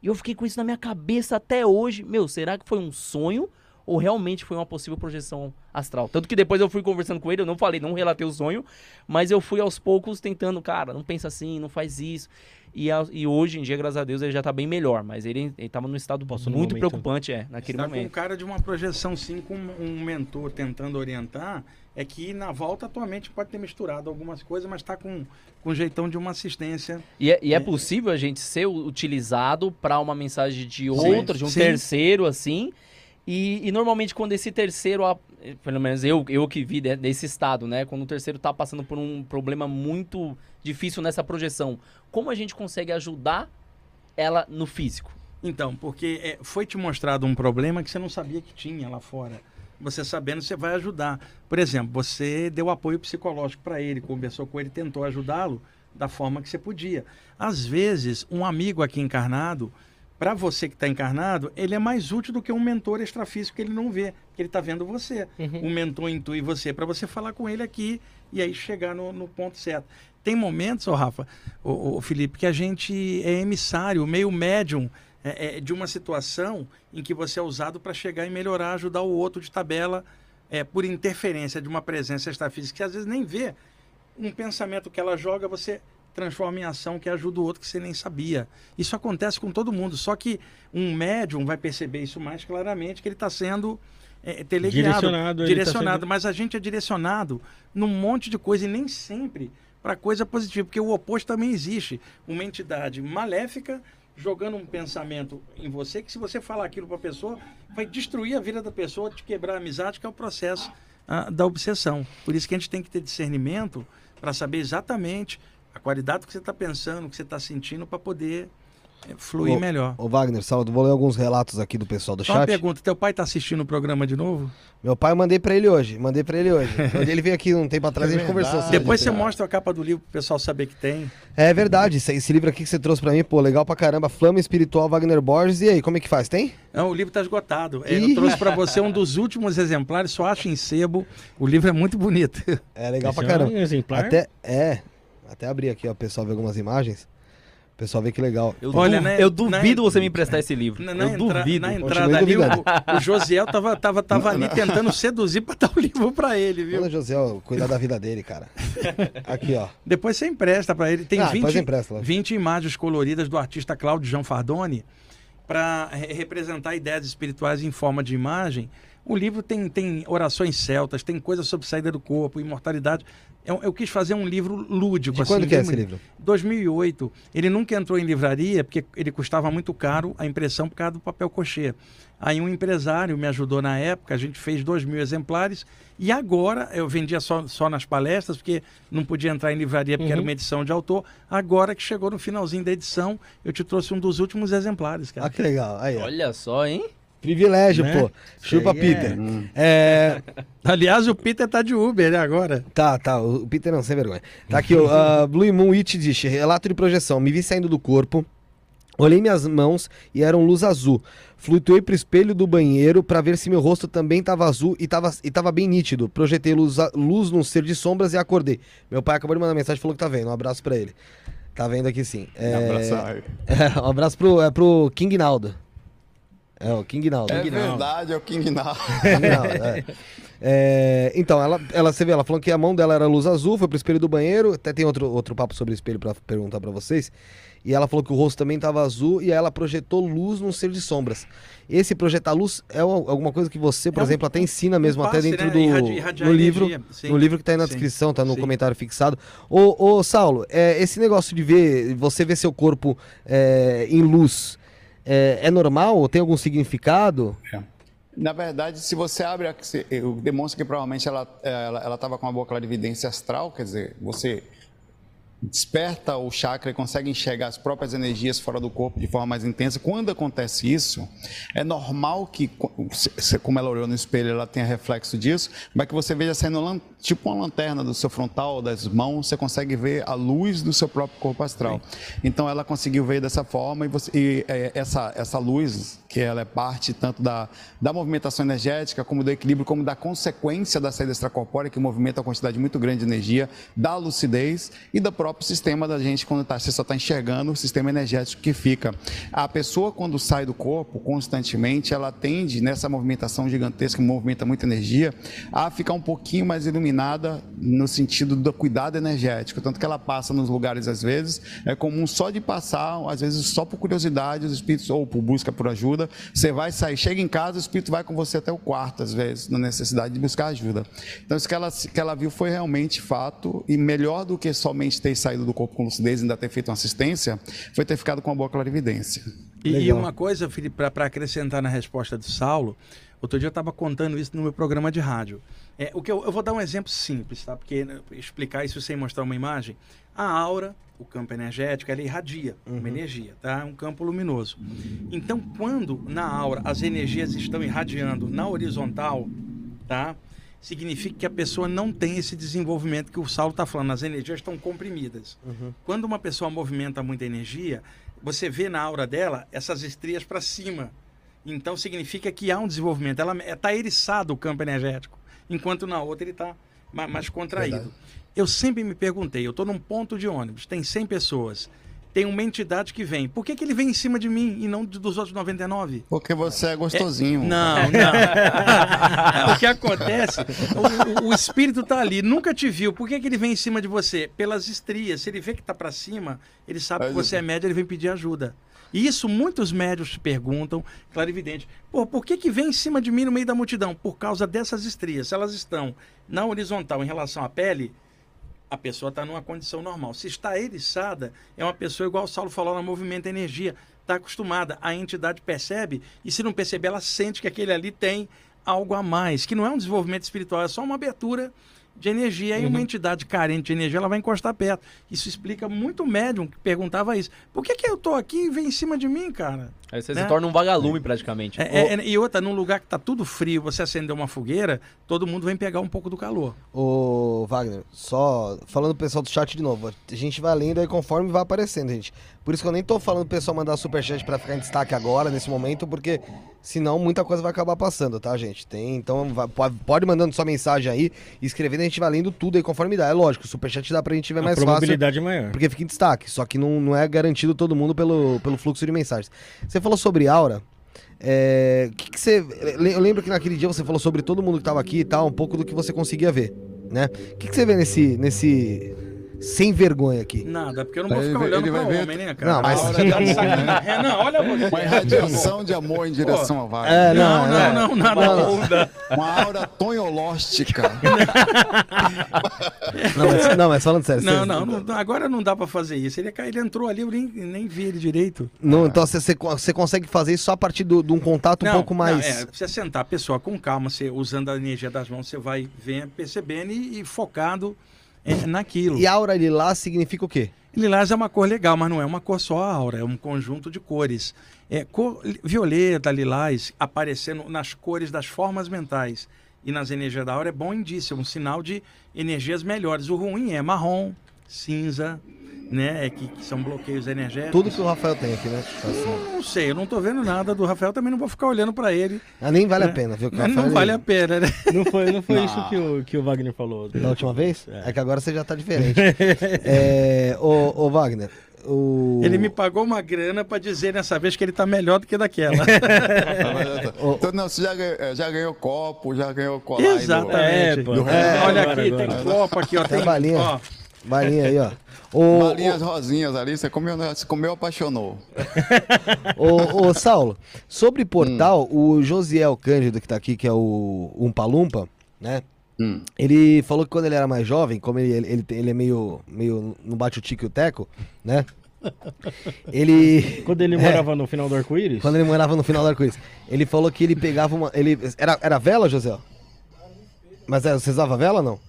E eu fiquei com isso na minha cabeça até hoje. Meu, será que foi um sonho ou realmente foi uma possível projeção astral? Tanto que depois eu fui conversando com ele, eu não falei, não relatei o sonho, mas eu fui aos poucos tentando, cara, não pensa assim, não faz isso. E, a- e hoje em dia, graças a Deus, ele já tá bem melhor, mas ele, ele tava num estado Passou muito momento. preocupante, é, naquele Está com um momento. cara de uma projeção, sim, com um mentor tentando orientar, é que na volta a tua mente pode ter misturado algumas coisas, mas está com, com um jeitão de uma assistência. E é, e é possível a gente ser utilizado para uma mensagem de outra, de um sim. terceiro, assim. E, e normalmente quando esse terceiro, pelo menos eu, eu que vi de- desse estado, né? Quando o terceiro tá passando por um problema muito difícil nessa projeção, como a gente consegue ajudar ela no físico? Então, porque é, foi te mostrado um problema que você não sabia que tinha lá fora. Você sabendo, você vai ajudar. Por exemplo, você deu apoio psicológico para ele, conversou com ele, tentou ajudá-lo da forma que você podia. Às vezes, um amigo aqui encarnado, para você que está encarnado, ele é mais útil do que um mentor extrafísico que ele não vê, que ele está vendo você. O mentor intui você para você falar com ele aqui e aí chegar no, no ponto certo. Tem momentos, Rafa, ô, Felipe, que a gente é emissário, meio médium é, é, de uma situação em que você é usado para chegar e melhorar, ajudar o outro de tabela é, por interferência de uma presença extrafísica que às vezes nem vê. Um pensamento que ela joga, você transforma em ação que ajuda o outro que você nem sabia. Isso acontece com todo mundo, só que um médium vai perceber isso mais claramente, que ele está sendo é, teleguiado, Direcionado, tá direcionado, sendo- mas a gente é direcionado num monte de coisa e nem sempre para coisa positiva, porque o oposto também existe. Uma entidade maléfica jogando um pensamento em você que se você falar aquilo para a pessoa, vai destruir a vida da pessoa, te quebrar a amizade, que é o processo ah, da obsessão. Por isso que a gente tem que ter discernimento para saber exatamente a qualidade do que você está pensando, o que você está sentindo, para poder eh, fluir Ô, melhor. Ô Wagner, Saulo, vou ler alguns relatos aqui do pessoal do Só uma chat. pergunta, teu pai está assistindo o programa de novo? Meu pai eu mandei pra ele hoje, mandei pra ele hoje. Quando (laughs) ele veio aqui um tempo atrás, a gente verdade. conversou Depois você mostra a capa do livro para o pessoal saber que tem. É verdade, esse, esse livro aqui que você trouxe pra mim, pô, legal pra caramba. Flama Espiritual Wagner Borges. E aí, como é que faz? Tem? Não, o livro está esgotado. É, Ih. Eu trouxe para você um dos últimos exemplares, só acho em sebo. O livro é muito bonito. É legal Esse pra é um caramba. exemplar? Até, é, até abrir aqui, ó, o pessoal ver algumas imagens. O pessoal vê que legal. Eu, Olha, du- né, eu na- duvido você me emprestar esse livro. Na, na eu entra- duvido. na entrada ali, o, o Josiel tava, tava, tava ali tentando seduzir para dar o livro para ele, viu? José ó, cuidar da vida dele, cara. (laughs) Aqui, ó. Depois você empresta para ele. Tem Ah, depois 20, empresta, lógico. 20 imagens coloridas do artista Cláudio Gianfardoni para representar ideias espirituais em forma de imagem. O livro tem, tem orações celtas, tem coisas sobre saída do corpo, imortalidade. Eu, eu quis fazer um livro lúdico. De assim, quando que é esse livro? 2008. Ele nunca entrou em livraria porque ele custava muito caro a impressão por causa do papel cochê. Aí um empresário me ajudou na época, a gente fez dois mil exemplares e agora eu vendia só, só nas palestras porque não podia entrar em livraria porque era Uhum. uma edição de autor. Agora que chegou no finalzinho da edição, eu te trouxe um dos últimos exemplares, cara. Ah, que legal. Aí. Olha só, hein? Privilégio, Né? pô. Chupa aí Peter. É, (laughs) Aliás, o Peter tá de Uber né, agora. Tá, tá. O Peter não, sem vergonha. Tá aqui, ó. ah, (laughs) Blue Moon It diz: relato de projeção. Me vi saindo do corpo. Olhei minhas mãos e eram luz azul. Flutuei pro espelho do banheiro pra ver se meu rosto também tava azul e tava, e tava bem nítido. Projetei luz, a- luz num ser de sombras e acordei. Meu pai acabou de mandar mensagem e falou que tá vendo. Um abraço pra ele. Tá vendo aqui sim. É, Abraçar. (laughs) é, um abraço pro, é pro King Naldo. É, o King Naldo. É King Naldo. verdade, é o King Now. (laughs) Não, é. (laughs) É, então, ela, ela, você vê, ela falou que a mão dela era luz azul, foi pro espelho do banheiro. Até tem outro, outro papo sobre espelho pra perguntar pra vocês. E ela falou que o rosto também tava azul e aí ela projetou luz num ser de sombras. Esse projetar luz é al- alguma coisa que você, por É um- exemplo, até ensina mesmo, um até passe, dentro né? do Irradi- irradiar no livro. Sim. no livro que tá aí na Sim. descrição, tá no Sim. comentário fixado. Ô, ô Saulo, é, esse negócio de ver, você ver seu corpo é, em luz, é, é normal? Ou tem algum significado? Na verdade, se você abre, demonstra que provavelmente ela ela estava com uma boa clarividência astral, quer dizer, você desperta o chakra e consegue enxergar as próprias energias fora do corpo de forma mais intensa. Quando acontece isso, é normal que, como ela olhou no espelho, ela tenha reflexo disso, mas que você veja saindo tipo uma lanterna do seu frontal, das mãos, você consegue ver a luz do seu próprio corpo astral. Então ela conseguiu ver dessa forma e, você- e, é, essa, essa luz, que ela é parte tanto da, da movimentação energética, como do equilíbrio, como da consequência da saída extracorpórea, que movimenta uma quantidade muito grande de energia, da lucidez e do próprio sistema da gente, quando tá, você só está enxergando o sistema energético que fica. A pessoa, quando sai do corpo constantemente, ela tende, nessa movimentação gigantesca, que movimenta muita energia, a ficar um pouquinho mais iluminada no sentido do cuidado energético. Tanto que ela passa nos lugares, às vezes, é comum só de passar, às vezes só por curiosidade, os espíritos, ou por busca por ajuda, você vai sair, chega em casa, o espírito vai com você até o quarto, às vezes, na necessidade de buscar ajuda. Então, isso que ela, que ela viu foi realmente fato, e melhor do que somente ter esse saído do corpo com lucidez e ainda ter feito uma assistência, foi ter ficado com uma boa clarividência. E, e uma coisa, Felipe, para acrescentar na resposta do Saulo, outro dia eu estava contando isso no meu programa de rádio. É, o que eu, eu vou dar um exemplo simples, tá? Porque né, explicar isso sem mostrar uma imagem. A aura, o campo energético, ela irradia uma energia, tá? É um campo luminoso. Então, quando na aura as energias estão irradiando na horizontal, tá? Significa que a pessoa não tem esse desenvolvimento que o Saulo está falando. As energias estão comprimidas. Quando uma pessoa movimenta muita energia, você vê na aura dela essas estrias para cima. Então significa que há um desenvolvimento. Ela está eriçado o campo energético, enquanto na outra ele está mais contraído. Verdade. Eu sempre me perguntei, eu estou num ponto de ônibus, tem 100 pessoas, tem uma entidade que vem. Por que, que ele vem em cima de mim e não dos outros 99? Porque você é gostosinho. Não, (laughs) não. (laughs) o que acontece, o, o- espírito está ali, nunca te viu. Por que, que ele vem em cima de você? Pelas estrias. Se ele vê que está para cima, ele sabe que você é médio, ele vem pedir ajuda. E isso muitos médios perguntam, clarividente. Pô, por que, que vem em cima de mim no meio da multidão? Por causa dessas estrias. Se elas estão na horizontal em relação à pele, a pessoa está numa condição normal. Se está eriçada, é uma pessoa igual o Saulo falou, ela movimenta energia, está acostumada, a entidade percebe, e se não perceber, ela sente que aquele ali tem algo a mais, que não é um desenvolvimento espiritual, é só uma abertura de energia. E uma entidade carente de energia, ela vai encostar perto. Isso explica muito o médium que perguntava isso. Por que, que eu tô aqui e vem em cima de mim, cara? Aí você Né? se torna um vagalume praticamente. É, é, é, e outra, num lugar que tá tudo frio, você acender uma fogueira, todo mundo vem pegar um pouco do calor. Ô, Wagner, só falando pro pessoal do chat de novo, a gente vai lendo aí conforme vai aparecendo, gente. Por isso que eu nem tô falando pro pessoal mandar superchat pra ficar em destaque agora, nesse momento, porque senão muita coisa vai acabar passando, tá, gente? Tem, então vai- pode, mandando sua mensagem aí, escrevendo, a gente vai lendo tudo aí conforme dá. É lógico, o superchat dá pra gente ver A mais fácil. probabilidade é maior. Porque fica em destaque, só que não, não é garantido todo mundo pelo, pelo fluxo de mensagens. Você falou sobre aura. É, que que você, eu lembro que naquele dia você falou sobre todo mundo que tava aqui e tal, um pouco do que você conseguia ver, né? O que, que você vê nesse, nesse sem vergonha aqui? Nada, porque eu não vou Ele ficar vai- olhando ele pra vai ver- homem, né, cara? Não, mas- sacanagem. É, não, olha você. Uma irradiação de amor em direção a Wagner. É, Não, não, é. não, nada não. onda. Uma aura tonholóstica. (laughs) Não, mas, não, mas falando sério. Não, não, não, agora não dá pra fazer isso. Ele, ele entrou ali, eu nem, nem vi ele direito. não, então você, consegue fazer isso só a partir do- de um contato um Não, pouco mais. Não, é, precisa sentar a pessoa com calma, você, usando a energia das mãos, você vai vendo, percebendo e, e focado é, naquilo. E aura lilás significa o quê? Lilás é uma cor legal, mas não é uma cor só aura, é um conjunto de cores. É cor violeta, lilás, aparecendo nas cores das formas mentais e nas energias da aura é bom indício, é um sinal de energias melhores. O ruim é marrom, cinza, né? É que, que são bloqueios energéticos. Tudo que o Rafael tem aqui, né? Assim. Não sei, eu não tô vendo nada do Rafael, também não vou ficar olhando para ele. Ah, nem vale a É. pena, viu? que o Mas Rafael, não vale ele- a pena, né? (laughs) Não foi, não foi isso que o, que o Wagner falou. Da última vez? É, que agora você já tá diferente. (laughs) é, ô, ô, Wagner, o... Ele me pagou uma grana para dizer nessa vez que ele tá melhor do que daquela. (laughs) então, não, você já ganhou, é, já ganhou copo, já ganhou colar. aí do- Exatamente. É. Do É, Olha agora, aqui, agora. tem copo aqui, ó. Tem Tem, balinha. ó, Balinha aí, ó. Ô, Balinhas rosinhas ali, você comeu, você comeu, apaixonou. (laughs) ô, ô, Saulo, sobre portal, o Josiel Cândido, que tá aqui, que é o Umpa Lumpa, né? Hum. Ele falou que quando ele era mais jovem, como ele, ele, ele, é meio, meio. não bate o tique e o teco, né? (laughs) Ele. Quando ele É. morava no final do arco-íris? Quando ele morava no final do arco-íris. Ele falou que ele pegava uma. Ele, era, era vela, José? Mas é, você usava vela ou não?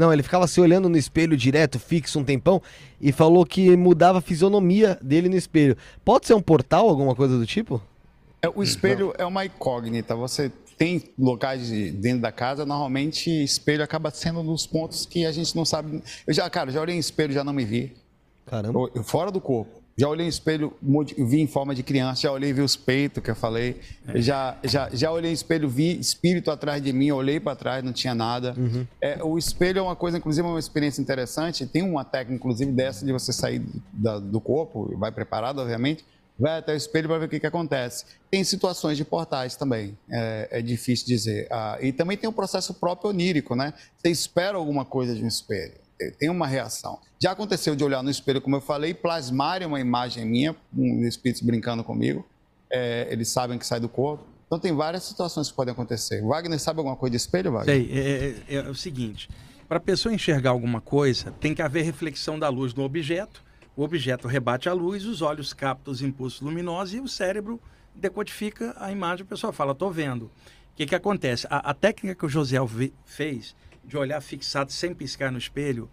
Não, ele ficava se olhando no espelho direto, fixo, um tempão, e falou que mudava a fisionomia dele no espelho. Pode ser um portal, alguma coisa do tipo? É, o espelho é uma incógnita. Você tem locais de- dentro da casa, normalmente espelho acaba sendo um dos pontos que a gente não sabe. Eu já, cara, já olhei em espelho, já não me vi. Caramba. Eu- Fora do corpo. Já olhei em espelho, vi em forma de criança, já olhei e vi os peitos que eu falei. Já, já, já olhei em espelho, vi espírito atrás de mim, olhei para trás, não tinha nada. É, o espelho é uma coisa, inclusive, é uma experiência interessante. Tem uma técnica, inclusive, dessa de você sair da- do corpo, vai preparado, obviamente, vai até o espelho para ver o que, que acontece. Tem situações de portais também, é, é difícil dizer. Ah, e também tem o processo próprio onírico, né? Você espera alguma coisa de um espelho tem uma reação. Já aconteceu de olhar no espelho, como eu falei, plasmarem uma imagem minha, um espírito brincando comigo. É, eles sabem que sai do corpo. Então tem várias situações que podem acontecer. Wagner sabe alguma coisa de espelho, Wagner? Sei, é, é- é o seguinte: para a pessoa enxergar alguma coisa, tem que haver reflexão da luz no objeto. O objeto rebate a luz, os olhos captam os impulsos luminosos e o cérebro decodifica a imagem. A pessoa fala, estou vendo. O que, que acontece? A, a técnica que o ve- fez de olhar fixado sem piscar no espelho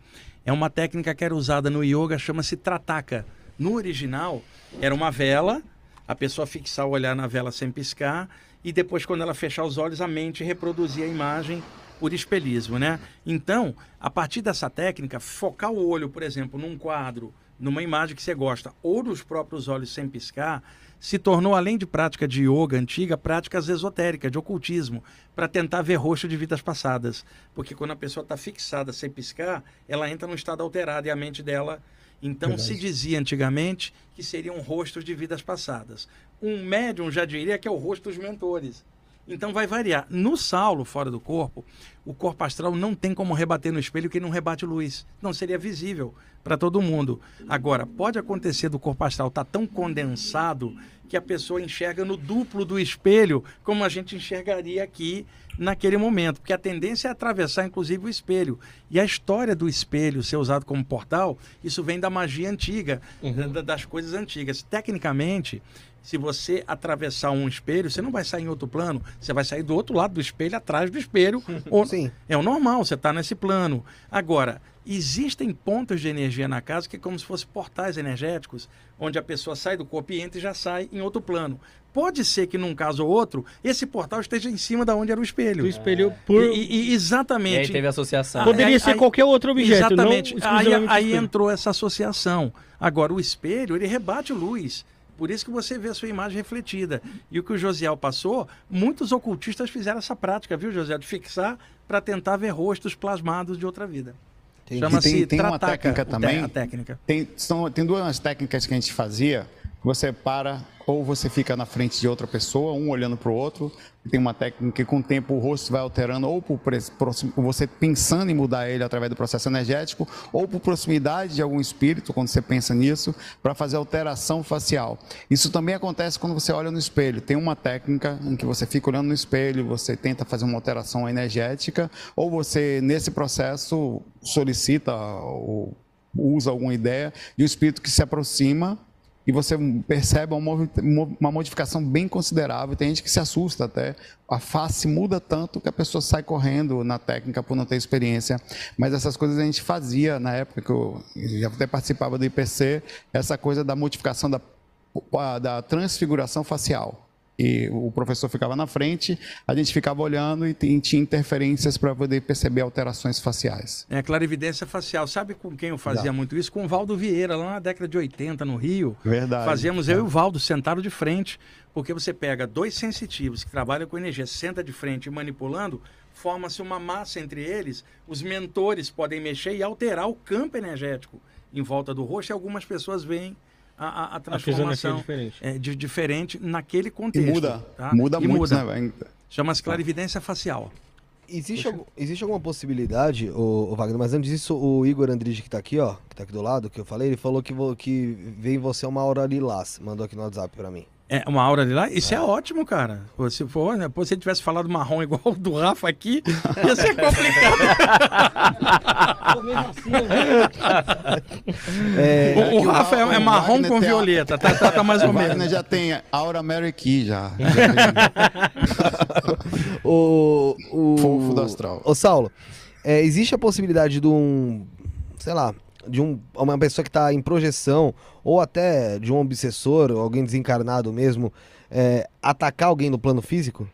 é uma técnica que era usada no yoga, chama-se trataka. No original, era uma vela, a pessoa fixar o olhar na vela sem piscar e depois, quando ela fechar os olhos, a mente reproduzia a imagem por espelhismo, né? Então, a partir dessa técnica, focar o olho, por exemplo, num quadro, numa imagem que você gosta, ou nos próprios olhos sem piscar, se tornou, além de prática de yoga antiga, práticas esotéricas, de ocultismo, para tentar ver rosto de vidas passadas. Porque quando a pessoa está fixada sem piscar, ela entra num estado alterado e a mente dela. Então se dizia antigamente que seriam rostos de vidas passadas. Um médium já diria que é o rosto dos mentores. Então vai variar. No Saulo, fora do corpo, o corpo astral não tem como rebater no espelho que não rebate luz. Não seria visível para todo mundo. Agora, pode acontecer do corpo astral estar tão condensado que a pessoa enxerga no duplo do espelho, como a gente enxergaria aqui naquele momento. Porque a tendência é atravessar, inclusive, o espelho. E a história do espelho ser usado como portal, isso vem da magia antiga, da- das coisas antigas. Tecnicamente, se você atravessar um espelho, você não vai sair em outro plano, você vai sair do outro lado do espelho, atrás do espelho. (laughs) ou- Sim. É o normal, você está nesse plano. Agora, existem pontos de energia na casa que é como se fossem portais energéticos, onde a pessoa sai do corpo e entra e já sai em outro plano. Pode ser que num caso ou outro, esse portal esteja em cima da onde era o espelho. Do espelho por. E, e- e E exatamente. aí teve associação. Poderia aí- ser aí- qualquer outro objeto, Exatamente. não Aí, aí entrou essa associação. Agora, o espelho, ele rebate luz. Por isso que você vê a sua imagem refletida. E o que o Josiel passou, muitos ocultistas fizeram essa prática, viu, Josiel? De fixar para tentar ver rostos plasmados de outra vida. Chama-se Tem- tem uma técnica também. A técnica. Tem, são, tem duas técnicas que a gente fazia. Você para, ou você fica na frente de outra pessoa, um olhando para o outro. Tem uma técnica que com o tempo o rosto vai alterando, ou por você pensando em mudar ele através do processo energético, ou por proximidade de algum espírito, quando você pensa nisso, para fazer alteração facial. Isso também acontece quando você olha no espelho. Tem uma técnica em que você fica olhando no espelho, você tenta fazer uma alteração energética, ou você, nesse processo, solicita ou usa alguma ideia de um espírito que se aproxima e você percebe uma, modificação bem considerável. Tem gente que se assusta até. A face muda tanto que a pessoa sai correndo na técnica por não ter experiência. Mas essas coisas a gente fazia na época que eu já até participava do IPC, essa coisa da modificação da, da transfiguração facial. E o professor ficava na frente, a gente ficava olhando e tinha interferências para poder perceber alterações faciais. É, clarividência facial. Sabe com quem eu fazia muito isso? Com o Valdo Vieira, lá na década de 80, no Rio. Verdade. Fazíamos eu e o Valdo sentado de frente, porque você pega dois sensitivos que trabalham com energia, senta de frente e manipulando, forma-se uma massa entre eles, os mentores podem mexer e alterar o campo energético em volta do rosto e algumas pessoas veem a, a- a A transformação é, de, diferente naquele E contexto. muda, tá? muda E muito, muda. né? Chama-se clarividência facial. Existe, algum- existe alguma possibilidade, o, Wagner, mas antes disso, o Igor Andrige, que tá aqui, ó, que tá aqui do lado, que eu falei, ele falou que, vo- que vem em você uma aura lilás, mandou aqui no WhatsApp pra mim. É uma aura de lá? Isso é, ótimo, cara. Pô, Se for, né? Pô, se ele tivesse falado marrom igual o do Rafa aqui, ia ser (laughs) complicado. (laughs) É, o, o que o Rafa é, é marrom com violeta, tá, tá, tá mais (laughs) ou O Wagner menos. já tem Aura Mary Key já. o, o, Fofo do astral. Ô, Saulo, é, existe a possibilidade de um, sei lá, de um, uma pessoa que tá em projeção, ou até de um obsessor, ou alguém desencarnado mesmo, é, atacar alguém no plano físico?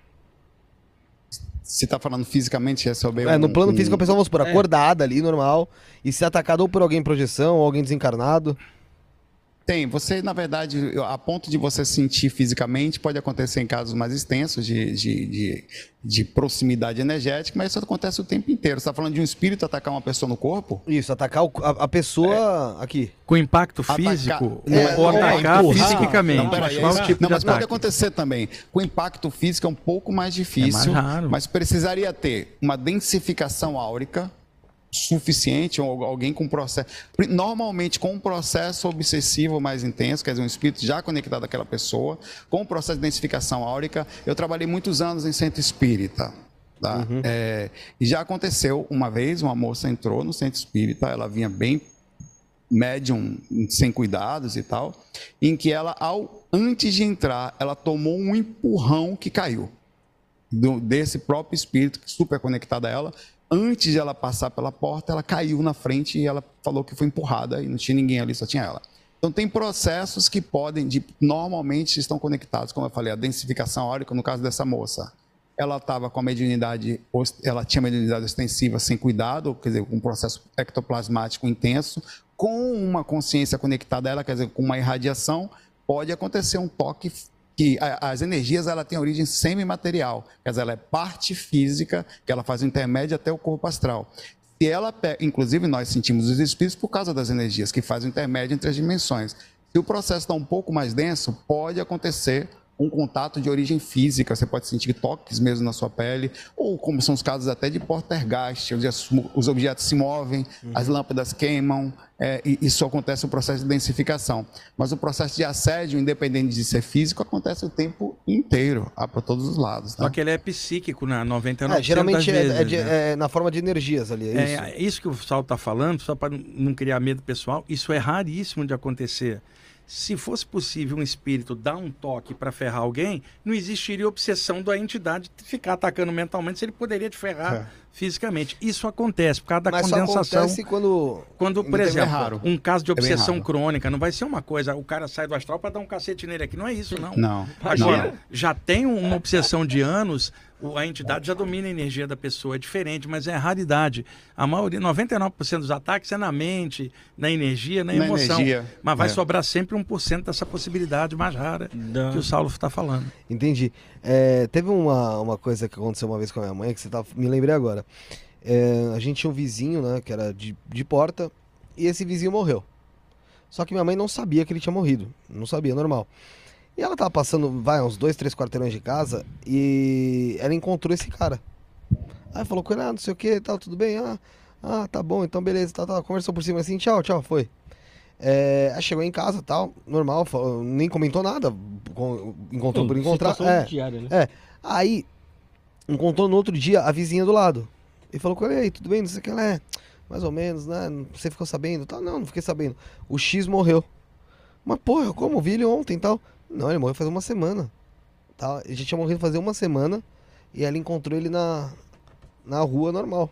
Você tá falando fisicamente, é sobre É, no plano um- físico a pessoa, vamos supor, É. acordada ali, normal, e ser atacada ou por alguém em projeção, ou alguém desencarnado. Tem, você, na verdade, a ponto de você sentir fisicamente, pode acontecer em casos mais extensos de, de, de, de proximidade energética, mas isso acontece o tempo inteiro. Você está falando de um espírito atacar uma pessoa no corpo? Isso, atacar o- a, a pessoa aqui. Com impacto físico É, ou não, atacar empurrar. fisicamente. Não, peraí, tipo não, mas pode acontecer também. Com impacto físico é um pouco mais difícil, É mais raro. mas precisaria ter uma densificação áurica, suficiente ou alguém com processo, normalmente com um processo obsessivo mais intenso, quer dizer, um espírito já conectado àquela pessoa, com um processo de identificação áurica. Eu trabalhei muitos anos em centro espírita. Tá? Uhum. É, e já aconteceu uma vez, uma moça entrou no centro espírita, ela vinha bem médium, sem cuidados e tal, em que ela, ao, antes de entrar, ela tomou um empurrão que caiu. Do, desse próprio espírito super conectado a ela, antes de ela passar pela porta, ela caiu na frente e ela falou que foi empurrada e não tinha ninguém ali, só tinha ela. Então tem processos que podem, de, normalmente estão conectados, como eu falei, a densificação áurica, no caso dessa moça. Ela estava com a mediunidade, ela tinha mediunidade extensiva sem cuidado, quer dizer, um processo ectoplasmático intenso, com uma consciência conectada a ela, quer dizer, com uma irradiação, pode acontecer um toque que as energias ela tem origem semimaterial, quer dizer, ela é parte física, que ela faz o intermédio até o corpo astral. Ela, inclusive nós sentimos os espíritos por causa das energias que fazem o intermédio entre as dimensões. Se o processo está um pouco mais denso, pode acontecer um contato de origem física, você pode sentir toques mesmo na sua pele, ou como são os casos até de portergast, onde os objetos se movem, uhum. as lâmpadas queimam, é, e isso acontece no processo de densificação. Mas o processo de assédio, independente de ser físico, acontece o tempo inteiro, para todos os lados. Né? Só que ele é psíquico, na 99% é, Geralmente é, vezes, é, de, né? é, na forma de energias ali, é, isso? É isso que o Sal está falando, só para não criar medo pessoal, isso é raríssimo de acontecer se fosse possível um espírito dar um toque para ferrar alguém, não existiria obsessão da entidade ficar atacando mentalmente se ele poderia te ferrar é. fisicamente. Isso acontece por causa da Mas condensação. Só acontece quando. Quando, por exemplo, raro. um caso de é obsessão é crônica, não vai ser uma coisa, o cara sai do astral para dar um cacete nele aqui. Não é isso, não. Não. Agora, não. já tem uma obsessão de anos a entidade já domina a energia da pessoa, é diferente, mas é raridade. A maioria, 99% dos ataques é na mente, na energia, na, na emoção. Energia. Mas vai é. sobrar sempre 1% dessa possibilidade mais rara Não. que o Saulo está falando. Entendi. É, teve uma, uma coisa que aconteceu uma vez com a minha mãe, que você tá, me lembrei agora. É, a gente tinha um vizinho, né, que era de, de porta, e esse vizinho morreu. Só que minha mãe não sabia que ele tinha morrido. Não sabia, normal. E ela tava passando, vai, uns dois, três quarteirões de casa e ela encontrou esse cara. Aí falou com ele, ah, não sei o que, tal, tudo bem? Ah, ah, tá bom, então beleza, tá, tá. Conversou por cima assim, tchau, tchau, foi. É, aí chegou em casa tal, normal, falou, nem comentou nada, encontrou por encontrar. É, né? é, aí encontrou no outro dia a vizinha do lado. E falou com ele, aí, tudo bem, não sei o que ela é. Mais ou menos, né? Você ficou sabendo? Tal, não, não fiquei sabendo. O X morreu. Mas porra, como? Vi ele ontem e tal. Não, ele morreu faz uma semana. Tá? Ele já tinha morrido fazer uma semana e ela encontrou ele na, na rua normal.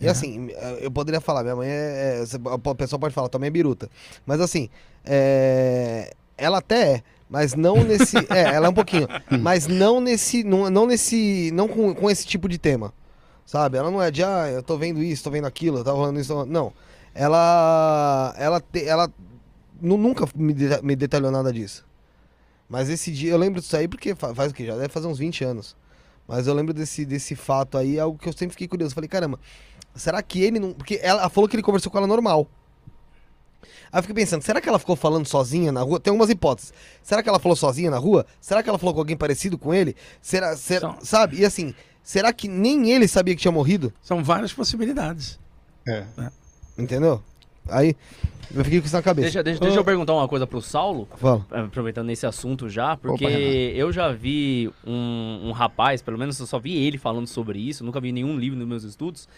E é. assim, eu poderia falar, minha mãe é, é. O pessoal pode falar, também é biruta. Mas assim, é, ela até é, mas não nesse. (laughs) é, ela é um pouquinho. Mas não nesse. Não, não nesse. Não com, com esse tipo de tema. Sabe? Ela não é de, ah, eu tô vendo isso, tô vendo aquilo, tá rolando isso. Não. Ela. Ela, te, ela nunca me, me detalhou nada disso. Mas esse dia, eu lembro disso aí porque faz, o que? Já deve fazer uns 20 anos. Mas eu lembro desse, desse fato aí, algo que eu sempre fiquei curioso. Falei, caramba, será que ele não. Porque ela falou que ele conversou com ela normal. Aí eu fiquei pensando, será que ela ficou falando sozinha na rua? Tem algumas hipóteses. Será que ela falou sozinha na rua? Será que ela falou com alguém parecido com ele? Será, será São... sabe? E assim, será que nem ele sabia que tinha morrido? São várias possibilidades. É. é. Entendeu? Aí, eu fiquei com isso na cabeça. Deixa, deixa, deixa eu perguntar uma coisa pro Saulo. Fala. Aproveitando esse assunto já, porque Opa, eu já vi um, um rapaz, pelo menos eu só vi ele falando sobre isso, nunca vi nenhum livro nos meus estudos,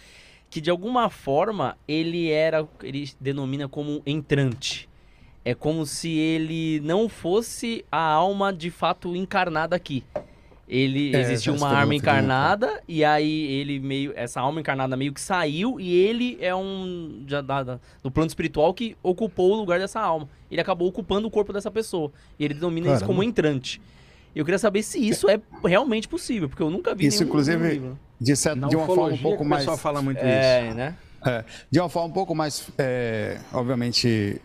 que de alguma forma ele era, ele denomina como entrante. É como se ele não fosse a alma de fato encarnada aqui. Ele é, existiu uma arma encarnada e aí ele meio essa alma encarnada meio que saiu e ele é um já da, da, do plano espiritual que ocupou o lugar dessa alma. Ele acabou ocupando o corpo dessa pessoa e ele denomina Caramba. isso como entrante. Eu queria saber se isso é realmente possível, porque eu nunca vi isso inclusive de, certo, de uma forma um pouco mais fala muito é, isso. né? É, de uma forma um pouco mais é, obviamente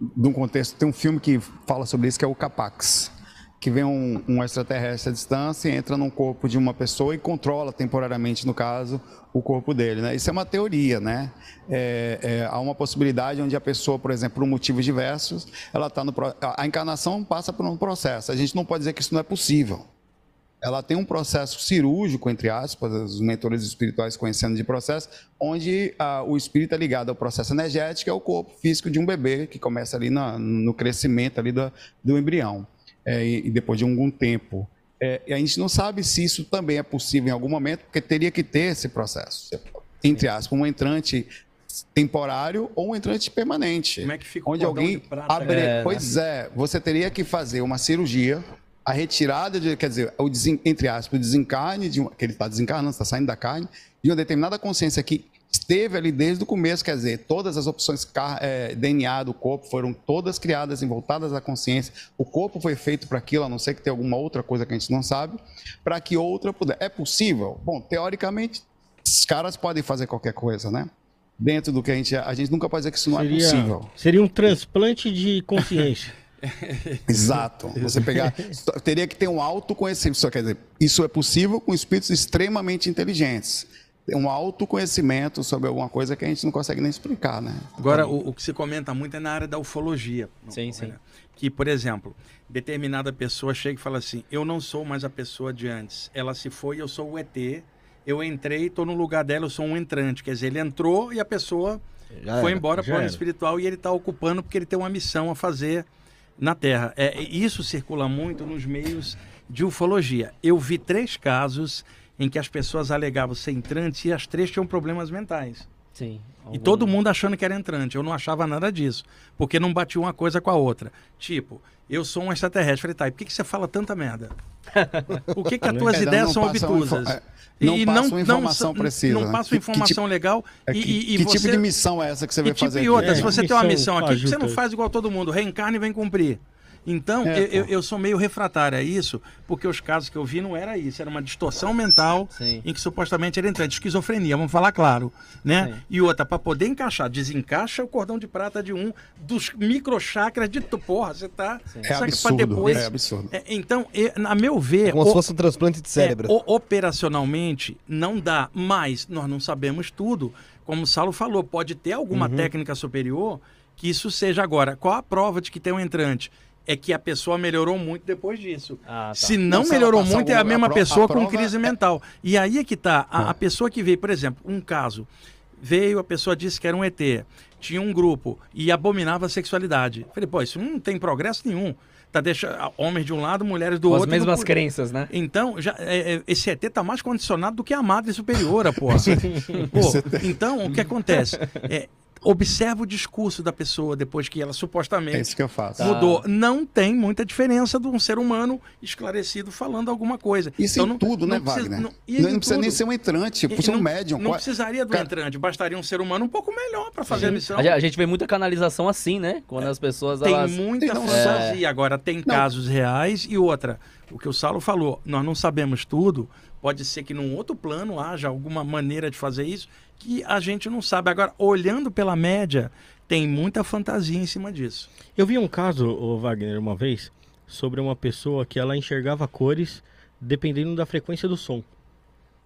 de um contexto tem um filme que fala sobre isso que é o Capax que vem um, um extraterrestre à distância, entra num corpo de uma pessoa e controla temporariamente, no caso, o corpo dele. Né? Isso é uma teoria, né? É, é, há uma possibilidade onde a pessoa, por exemplo, por motivos diversos, ela está no a encarnação passa por um processo. A gente não pode dizer que isso não é possível. ela tem um processo cirúrgico, entre aspas, os mentores espirituais conhecendo de processo, onde o espírito é ligado ao processo energético, é o corpo físico de um bebê, que começa ali na, no crescimento ali do, do embrião, é, e, e, depois de algum tempo. É, a gente não sabe se isso também é possível em algum momento, porque teria que ter esse processo. Entre aspas, um entrante temporário ou um entrante permanente. Como é que fica onde o alguém abre... é? Pois é, você teria que fazer uma cirurgia, a retirada de, quer dizer, o desen... entre aspas, o desencarne de uma... que ele está desencarnando, está saindo da carne, de uma determinada consciência que esteve ali desde o começo, quer dizer, todas as opções é, DNA do corpo foram todas criadas e voltadas à consciência. O corpo foi feito para aquilo, a não ser que tenha alguma outra coisa que a gente não sabe, para que outra puder. É possível? Bom, teoricamente, os caras podem fazer qualquer coisa, né? Dentro do que a gente. A gente nunca pode dizer que isso não é possível. seria um transplante de consciência. (laughs) Exato. Você pegar. Teria que ter um autoconhecimento. Só quer dizer, isso é possível com espíritos extremamente inteligentes. Tem um autoconhecimento sobre alguma coisa que a gente não consegue nem explicar, né? Agora, o, o que se comenta muito é na área da ufologia. Sim, sim. Que, por exemplo, determinada pessoa chega e fala assim: Eu não sou mais a pessoa de antes. Ela se foi, eu sou o ET. Eu entrei, estou no lugar dela, eu sou um entrante. Quer dizer, ele entrou e a pessoa Já foi era, embora para o plano espiritual e ele está ocupando porque ele tem uma missão a fazer na Terra. É, isso circula muito nos meios de ufologia. Eu vi três casos em que as pessoas alegavam ser entrantes e as três tinham problemas mentais. Sim. E todo mundo achando que era entrante. Eu não achava nada disso. Porque não batia uma coisa com a outra. Tipo, eu sou um extraterrestre. Falei, tá, e por que, que você fala tanta merda? (laughs) Por que, que as tuas É, não ideias são obtusas? info- é, não passa uma informação não, precisa, Não passa Que- uma que informação tipo- legal. É, e, que e- e que você... tipo de missão é essa que você E vai tipo, fazer? e outra, aqui? se você É, tem uma missão aqui, que você não faz igual todo mundo. Reencarna e vem cumprir. Então, É, eu, eu, eu sou meio refratário a isso, porque os casos que eu vi não era isso, era uma distorção mental Sim. em que supostamente era entrante. Esquizofrenia, vamos falar claro. Né? Sim. E outra, para poder encaixar, desencaixa o cordão de prata de um dos microchakras de tu- porra, você tá. É absurdo, depois- é absurdo. É, então, e- a meu ver, Como o- se fosse um transplante de cérebro. é, o- operacionalmente não dá, mas nós não sabemos tudo. Como o Saulo falou, pode ter alguma Uhum. técnica superior que isso seja agora. Qual a prova de que tem um entrante? É que a pessoa melhorou muito depois disso. Ah, tá. Se não, melhorou muito, é a mesma a pessoa a com crise é- mental. E aí é que tá. A, a pessoa que veio, por exemplo, um caso. Veio, a pessoa disse que era um ET. Tinha um grupo e abominava a sexualidade. Falei, pô, isso não tem progresso nenhum. Tá deixa homens de um lado, mulheres do Com as outro. não mesmas crenças, né? então, já, é, é, esse ET tá mais condicionado do que a madre superiora, porra. (laughs) Pô, então, o que acontece? É, observa o discurso da pessoa depois que ela É supostamente isso que eu faço. mudou. Não tem muita diferença de um ser humano esclarecido falando alguma coisa. Isso Então, em não- tudo, né, não precisa- Wagner? não- Não, em precisa nem tudo. ser um entrante, E precisa ser um não- médium. Não Qual- precisaria do Cara, entrante, bastaria um ser humano um pouco melhor para fazer a missão. A gente- a gente vê muita canalização assim, né? Quando as pessoas Tem elas... muita Tem não fantasia. Agora, tem casos reais e outra. O que o Saulo falou, nós não sabemos tudo. Pode ser que num outro plano haja alguma maneira de fazer isso que a gente não sabe. Agora, olhando pela média, tem muita fantasia em cima disso. Eu vi um caso, ô Wagner, uma vez, sobre uma pessoa que ela enxergava cores dependendo da frequência do som,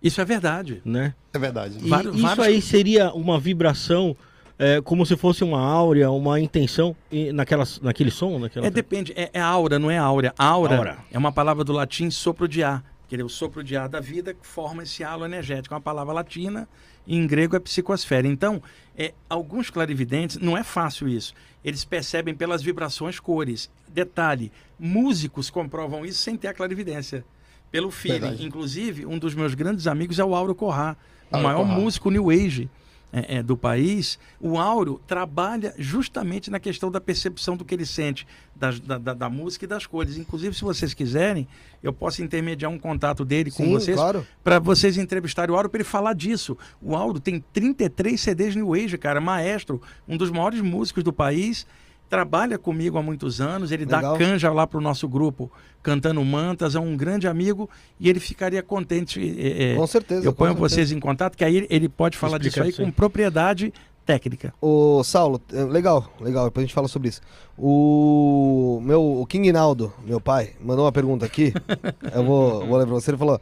Isso é verdade. né? É verdade. E Vários- isso vários- aí seria uma vibração, é, como se fosse uma áurea, uma intenção e- naquela, naquele som? Naquela... É, depende. É, é aura, não é áurea. Aura, Aura. é uma palavra do latim sopro de ar. Que é o sopro de ar da vida que forma esse halo energético. É uma palavra latina e em grego é psicosfera. Então, é, alguns clarividentes, não é fácil isso. Eles percebem pelas vibrações cores. Detalhe, músicos comprovam isso sem ter a clarividência. Pelo feeling. Verdade. Inclusive, um dos meus grandes amigos é o Auro Corrá, o Auro maior Corrá. músico New Age é, é, do país. O Auro trabalha justamente na questão da percepção do que ele sente, das- da, da- da música e das cores. Inclusive, se vocês quiserem, eu posso intermediar um contato dele com Sim, vocês claro. para vocês entrevistarem o Auro para ele falar disso. O Auro tem 33 CDs New Age, cara, maestro, um dos maiores músicos do país. Trabalha comigo há muitos anos, ele Legal. dá canja lá para o nosso grupo, cantando mantas, é um grande amigo e ele ficaria contente. é, Com certeza, Eu ponho certeza. vocês em contato, que aí ele- ele pode falar disso Explica aí isso aí. com propriedade técnica. Ô, Saulo, legal, legal, depois a gente fala sobre isso. O meu o King Naldo, meu pai, mandou uma pergunta aqui. (laughs) eu vou, vou ler pra você. Ele falou: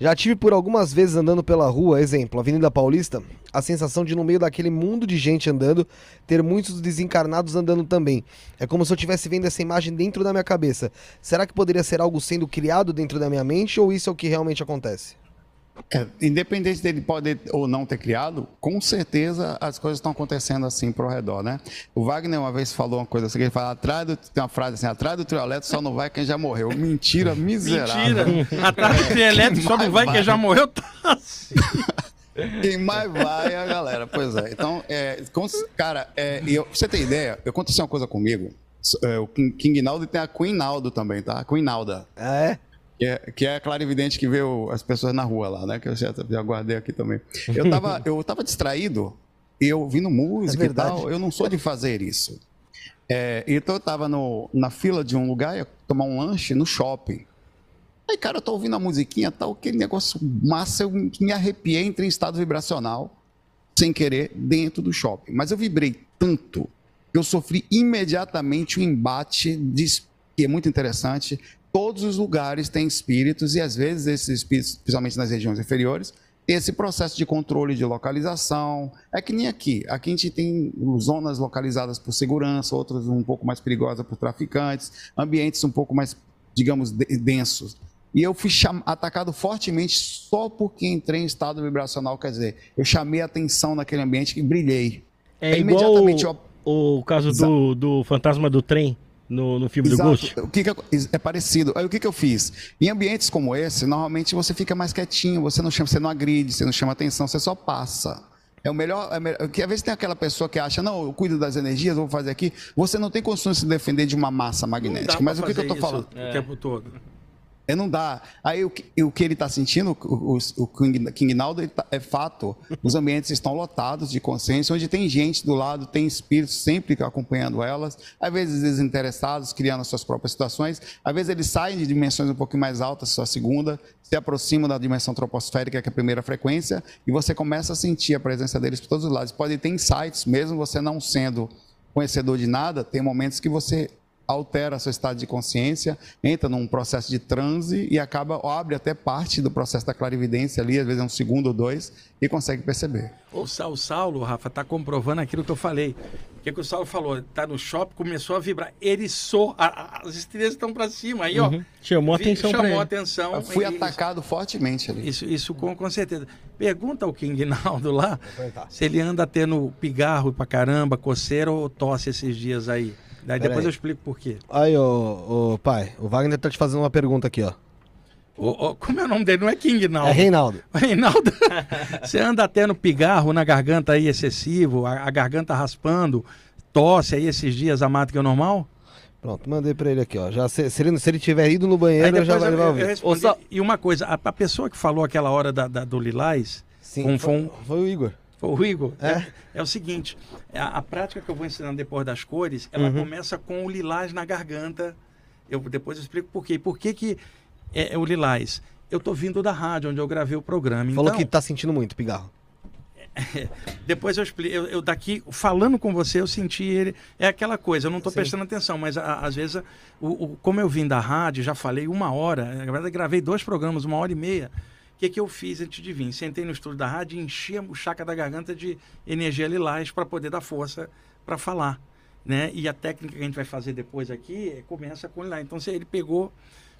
Já tive por algumas vezes andando pela rua, exemplo, Avenida Paulista, a sensação de no meio daquele mundo de gente andando, ter muitos desencarnados andando também. É como se eu estivesse vendo essa imagem dentro da minha cabeça. Será que poderia ser algo sendo criado dentro da minha mente ou isso é o que realmente acontece? É, independente dele poder ou não ter criado, com certeza as coisas estão acontecendo assim pro redor, né? O Wagner uma vez falou uma coisa assim, ele fala, atrás do, tem uma frase assim, atrás do trio elétrico só não vai quem já morreu. Mentira (laughs) miserável. Mentira. Atrás do trio elétrico só não vai quem já morreu. Tá (laughs) assim. Quem mais vai é a galera, pois é. Então, é, com, cara, é, eu, pra você ter ideia, aconteceu uma coisa comigo. É, o King Naldo tem a Queen Naldo também, tá? A Queen Nalda. Ah, é? Que é, que é a clarividente que vê o, as pessoas na rua lá, né? Que eu já, já guardei aqui também. Eu tava, (laughs) eu tava distraído, eu ouvindo música É e tal. Eu não sou de fazer isso. É, então eu tava no, na fila de um lugar, ia tomar um lanche no shopping. Aí, cara, eu tô ouvindo a musiquinha tal, aquele negócio massa, eu me arrepiei, entrei em estado vibracional, sem querer, dentro do shopping. Mas eu vibrei tanto que eu sofri imediatamente o embate de que é muito interessante. Todos os lugares têm espíritos e às vezes esses espíritos, principalmente nas regiões inferiores, esse processo de controle de localização. É que nem aqui. Aqui a gente tem zonas localizadas por segurança, outras um pouco mais perigosas por traficantes, ambientes um pouco mais, digamos, de- densos. E eu fui atacado fortemente só porque entrei em estado vibracional. Quer dizer, eu chamei a atenção naquele ambiente e brilhei. É Aí, igual imediatamente eu- o, o caso do, do fantasma do trem no, no filme do Ghost. O que que eu- é parecido. Aí o que, que eu fiz? Em ambientes como esse, normalmente você fica mais quietinho, você não chama, você não agride, você não chama atenção, você só passa. É o melhor, é melhor que às vezes tem aquela pessoa que acha, não, eu cuido das energias, eu vou fazer aqui. Você não tem condições de se defender de uma massa magnética. Mas o que, que eu tô fazer falando? isso O tempo todo. É, não dá. Aí o que, o que ele está sentindo, o, o- King, Naldo, tá- é fato. Os ambientes estão lotados de consciência, onde tem gente do lado, tem espíritos sempre acompanhando elas, às vezes desinteressados, criando as suas próprias situações. Às vezes eles saem de dimensões um pouquinho mais altas, sua segunda, se aproximam da dimensão troposférica, que é a primeira frequência, e você começa a sentir a presença deles por todos os lados. Pode ter insights, mesmo você não sendo conhecedor de nada, tem momentos que você altera seu estado de consciência, entra num processo de transe e acaba, abre até parte do processo da clarividência ali, às vezes é um segundo ou dois, e consegue perceber. O, Sa- o Saulo, Rafa, tá comprovando aquilo que eu falei. O que, que o Saulo falou? Tá no shopping, começou a vibrar. Eriçou, a- a- as estrelas estão para cima. Aí, ó. Uhum. Chamou vi- atenção Chamou ele. atenção. Eu fui atacado fortemente ali. Isso, isso com, com certeza. Pergunta ao King Naldo lá se ele anda tendo pigarro pra caramba, coceira ou tosse esses dias aí. Daí Pera depois aí. eu explico por quê. Aí, ô, ô, pai, o Wagner tá te fazendo uma pergunta aqui, ó. Ô, ô, como é o nome dele? Não é King Naldo. É Reinaldo. (laughs) Reinaldo, você anda tendo pigarro na garganta aí excessivo, a, a garganta raspando, tosse aí esses dias a mata que é normal? Pronto, mandei pra ele aqui, ó. Já, se, se ele, se ele tiver ido no banheiro, já vai, eu, eu ouvir. respondi. Ô, Sal- E uma coisa, a, a pessoa que falou aquela hora da, da- do Lilás, Sim, com- foi, foi o Igor. O Igor. É? É, é o seguinte: a, a prática que eu vou ensinando depois das cores, ela Uhum. começa com o lilás na garganta. Eu depois eu explico por quê. Por que, que é, é o lilás? Eu tô vindo da rádio onde eu gravei o programa. Falou então, que tá sentindo muito pigarro. (laughs) depois eu explico. Eu, eu daqui falando com você, eu senti ele. É aquela coisa. Eu não tô Sim. prestando atenção, mas a- às vezes o, o- como eu vim da rádio, já falei uma hora. Na verdade, gravei dois programas, uma hora e meia. O que, que eu fiz antes de vir? Sentei no estúdio da rádio e enchi o chakra da garganta de energia lilás para poder dar força para falar. Né? E a técnica que a gente vai fazer depois aqui é- começa com lilás. Então, se ele pegou.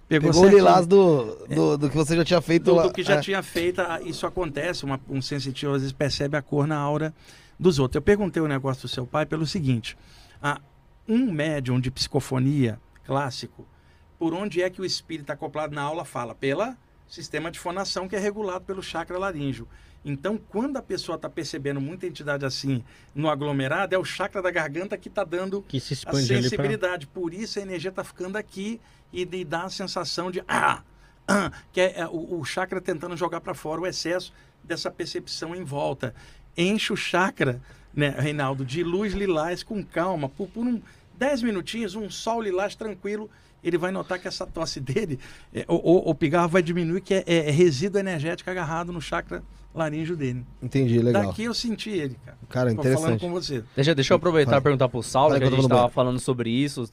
Pegou, Pegou o lilás do, do, do que você já tinha feito do, lá. do que já É. tinha feito, ah, isso acontece, uma- um sensitivo às vezes percebe a cor na aura dos outros. Eu perguntei o negócio do seu pai pelo seguinte: ah, um médium de psicofonia clássico, por onde é que o espírito está acoplado na aula fala? Pela sistema de fonação que é regulado pelo chakra laríngeo. Então, quando a pessoa está percebendo muita entidade assim no aglomerado, é o chakra da garganta que está dando Que se a ali pra... sensibilidade. Por isso a energia está ficando aqui e, de- dá a sensação de ah, ah, que é, é o, o chakra tentando jogar para fora o excesso dessa percepção em volta. Enche o chakra, né, Reinaldo, de luz lilás com calma, por, por um 10 minutinhos, um sol lilás tranquilo, ele vai notar que essa tosse dele, é, o, o, o pigarro vai diminuir, que é, é resíduo energético agarrado no chakra laríngeo dele. Entendi, legal. Daqui eu senti ele, cara. Cara, Tô falando interessante. com você. Deixa, deixa eu aproveitar e perguntar pro Saulo, Fala que a que eu tô gente no tava banheiro. falando sobre isso.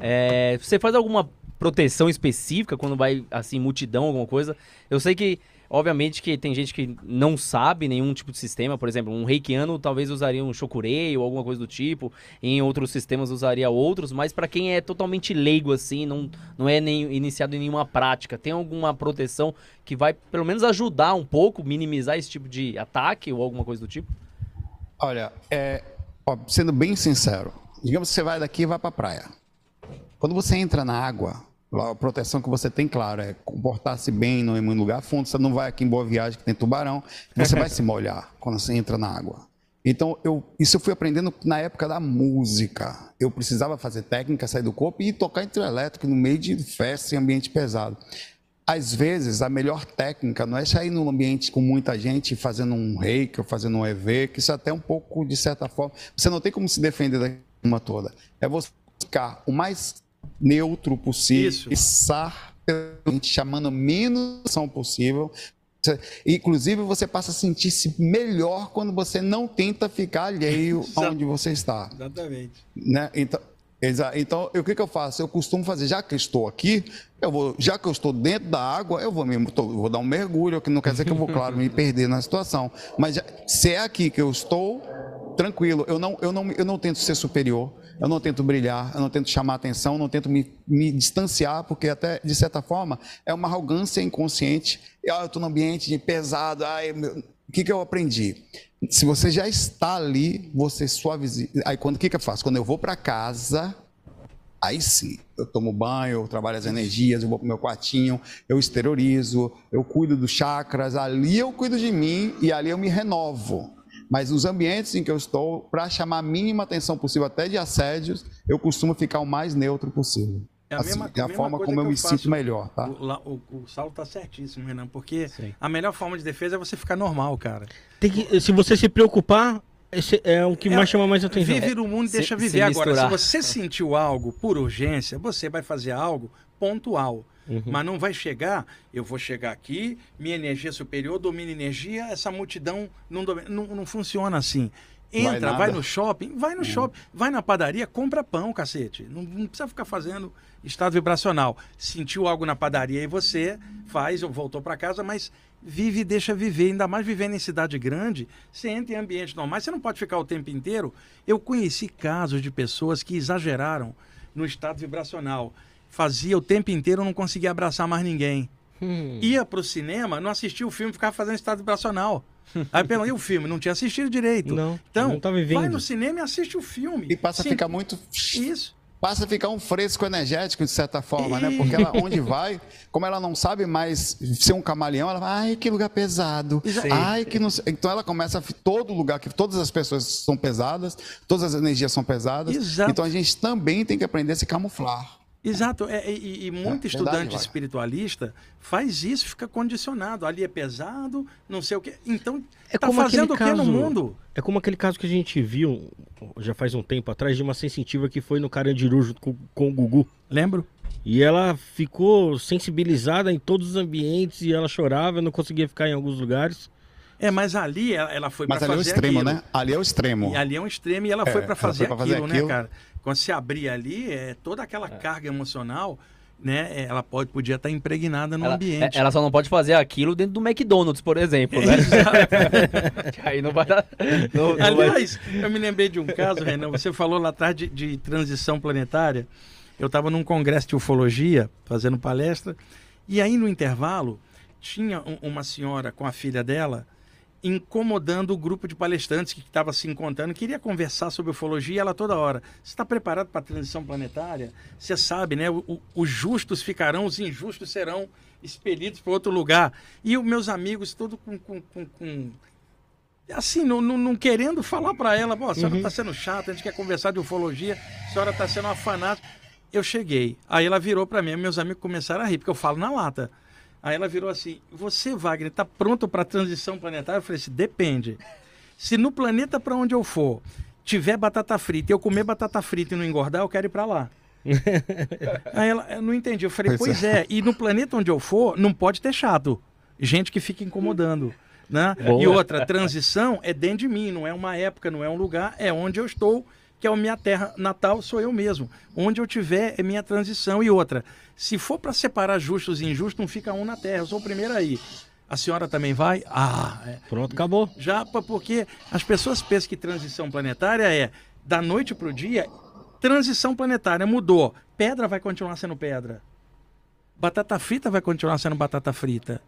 É, você faz alguma proteção específica quando vai, assim, multidão, alguma coisa? Eu sei que Obviamente que tem gente que não sabe nenhum tipo de sistema, por exemplo, um reikiano talvez usaria um shokurei ou alguma coisa do tipo, em outros sistemas usaria outros, mas para quem é totalmente leigo assim, não, não é nem iniciado em nenhuma prática, tem alguma proteção que vai pelo menos ajudar um pouco, minimizar esse tipo de ataque ou alguma coisa do tipo? Olha, é, ó, sendo bem sincero, digamos que você vai daqui e vai para a praia. Quando você entra na água, a proteção que você tem, claro, é comportar-se bem, não ir em lugar fundo. Você não vai aqui em Boa Viagem que tem tubarão, você vai (laughs) se molhar quando você entra na água. Então, eu, isso eu fui aprendendo na época da música. Eu precisava fazer técnica, sair do corpo e tocar entre elétrico no meio de festa e ambiente pesado. Às vezes, a melhor técnica não é sair num ambiente com muita gente fazendo um reiki ou fazendo um EV, que isso é até um pouco, de certa forma, você não tem como se defender da uma toda. É você ficar o mais neutro possível, Isso. passar chamando a menos ação possível. Inclusive, você passa a sentir-se melhor quando você não tenta ficar alheio (laughs) aonde você está. Exatamente. Né? Então, exa- então, o que, que eu faço? Eu costumo fazer, já que estou aqui, eu vou, já que eu estou dentro da água, eu vou, me, vou dar um mergulho, que não quer dizer que eu vou, claro, me perder na situação. Mas já- se é aqui que eu estou, tranquilo, eu não, eu não, eu não tento ser superior, eu não tento brilhar, eu não tento chamar atenção, eu não tento me, me distanciar, porque até, de certa forma, é uma arrogância inconsciente. Ah, eu estou num ambiente pesado, ai, meu- o que, que eu aprendi? Se você já está ali, você suaviza. Aí, quando o que, que eu faço? Quando eu vou para casa, Aí sim, eu tomo banho, eu trabalho as energias, eu vou pro meu quartinho, eu exteriorizo, eu cuido dos chakras, ali eu cuido de mim e ali eu me renovo. Mas nos ambientes em que eu estou, para chamar a mínima atenção possível, até de assédios, eu costumo ficar o mais neutro possível. É a Assim, mesma- é a a forma como eu eu me faço. sinto melhor, tá? O, o, o Saulo tá certíssimo, Renan, porque Sim. a melhor forma de defesa é você ficar normal, cara. Tem que- se você se preocupar, esse é o que É- mais chama mais atenção. Vive no mundo e se- deixa se viver. Agora, se você sentiu algo por urgência, você vai fazer algo pontual. Uhum. Mas não vai chegar, eu vou chegar aqui, minha energia superior domina energia, essa multidão não, domina, não, não funciona assim. Vai Entra, nada. vai, no shopping, vai Uhum. no shopping, vai na padaria, compra pão, cacete. Não, não precisa ficar fazendo estado vibracional. Sentiu algo na padaria e você faz, ou voltou para casa, mas vive e deixa viver. Ainda mais vivendo em cidade grande, você entra em ambiente normal, você não pode ficar o tempo inteiro. Eu conheci casos de pessoas que exageraram no estado vibracional. Fazia o tempo inteiro, não conseguia abraçar mais ninguém. Hum. Ia pro cinema, não assistia o filme, ficava fazendo estado vibracional. Aí perguntou, e o filme? Não tinha assistido direito. Não, então, não tá vivendo. vai no cinema e assiste o filme. E passa Sim, a ficar muito. Isso. Passa a ficar um fresco energético, de certa forma, né? Porque ela, onde vai, como ela não sabe mais ser um camaleão, ela vai, ai, que lugar pesado. Ai, que não. Então ela começa a todo lugar que todas as pessoas são pesadas, todas as energias são pesadas. Exato. Então a gente também tem que aprender a se camuflar. Exato, é, e, e muito É, estudante espiritualista faz isso, fica condicionado. Ali é pesado, não sei o quê. Então, É tá como fazendo o quê no mundo? É como aquele caso que a gente viu já faz um tempo atrás de uma sensitiva que foi no Carandiru junto com, com o Gugu. Lembro? E ela ficou sensibilizada em todos os ambientes e ela chorava, não conseguia ficar em alguns lugares. É, mas ali ela, ela foi Mas para ali é o fazer extremo, aquilo. né? Ali é o extremo. E ali é um extremo e ela É, foi para fazer, fazer aquilo, né, aquilo. cara? Quando se abrir ali, é toda aquela carga emocional, né? Ela pode, podia estar impregnada no Ela, ambiente. é- ela só não pode fazer aquilo dentro do McDonald's, por exemplo, né? (laughs) Que Aí não vai dar. não- não vai- Aliás, eu me lembrei de um caso, Renan. Você falou lá atrás de, de transição planetária. Eu estava num congresso de ufologia, fazendo palestra, e aí no intervalo tinha um- uma senhora com a filha dela incomodando o grupo de palestrantes que estava se encontrando, queria conversar sobre ufologia, e ela toda hora. Você está preparado para a transição planetária? Você sabe, né? O- os justos ficarão, os injustos serão expelidos para outro lugar. E os meus amigos, todos com- com- com- com assim, não, não- não querendo falar para ela, a senhora está sendo chata, a gente quer conversar de ufologia, a senhora está sendo uma fanática. Eu cheguei, aí ela virou para mim, meus amigos começaram a rir, porque eu falo na lata. Aí ela virou assim: Você, Wagner, está pronto para a transição planetária? Eu falei assim: depende. Se no planeta para onde eu for tiver batata frita e eu comer batata frita e não engordar, eu quero ir para lá. (laughs) Aí ela, eu não entendi. Eu falei, Pois pois é, e no planeta onde eu for, não pode ter chato. Gente que fica incomodando. Né? E outra, transição é dentro de mim, não é uma época, não é um lugar, é onde eu estou, que é a minha terra natal, sou eu mesmo. Onde eu tiver é minha transição. E outra, se for para separar justos e injustos, não fica um na terra, eu sou o primeiro aí. A senhora também vai? Ah, é. Pronto, acabou. Já porque as pessoas pensam que transição planetária é da noite para o dia, transição planetária mudou. Pedra vai continuar sendo pedra. Batata frita vai continuar sendo batata frita.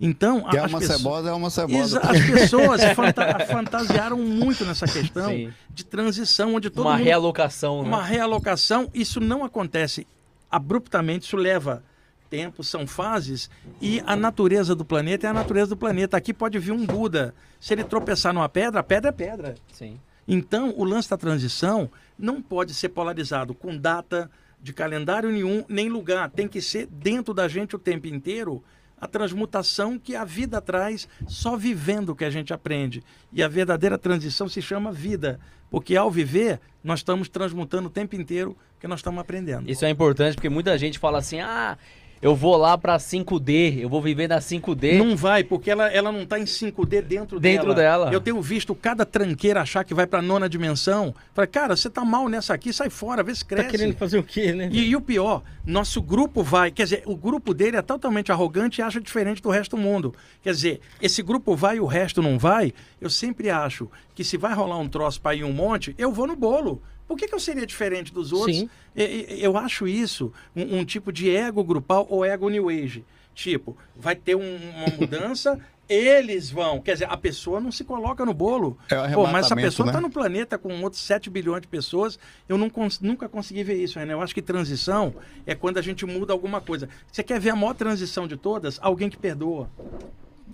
Então, Que é as uma pessoas- cebosa, é uma cebosa. As pessoas (laughs) fanta- fantasiaram muito nessa questão Sim. de transição, onde todo Uma mundo realocação, né? uma realocação, isso não acontece abruptamente, isso leva tempo, são fases, e a natureza do planeta é a natureza do planeta. Aqui pode vir um Buda. Se ele tropeçar numa pedra, a pedra é pedra. Sim. Então, o lance da transição não pode ser polarizado com data de calendário nenhum, nem lugar. Tem que ser dentro da gente o tempo inteiro a transmutação que a vida traz, só vivendo que a gente aprende. E a verdadeira transição se chama vida, porque ao viver, nós estamos transmutando o tempo inteiro que nós estamos aprendendo. Isso é importante porque muita gente fala assim: ah, eu vou lá pra 5D, eu vou viver na 5D. Não vai, porque ela, ela não está em 5D dentro, Dentro dela. dela. Eu tenho visto cada tranqueira achar que vai para nona dimensão. Falei, cara, você tá mal nessa aqui, sai fora, vê se Tá cresce. querendo fazer o quê, né? E, e o pior, nosso grupo vai, quer dizer, o grupo dele é totalmente arrogante e acha diferente do resto do mundo. Quer dizer, esse grupo vai e o resto não vai. Eu sempre acho que se vai rolar um troço para ir um monte, eu vou no bolo. Por que, que eu seria diferente dos outros? Sim. Eu acho isso um, um tipo de ego grupal ou ego new age. Tipo, vai ter um- uma (laughs) mudança, eles vão. Quer dizer, a pessoa não se coloca no bolo. É Pô, mas essa pessoa né? está no planeta com outros 7 bilhões de pessoas. Eu não nunca consegui ver isso, René. Eu acho que transição é quando a gente muda alguma coisa. Você quer ver a maior transição de todas? Alguém que perdoa.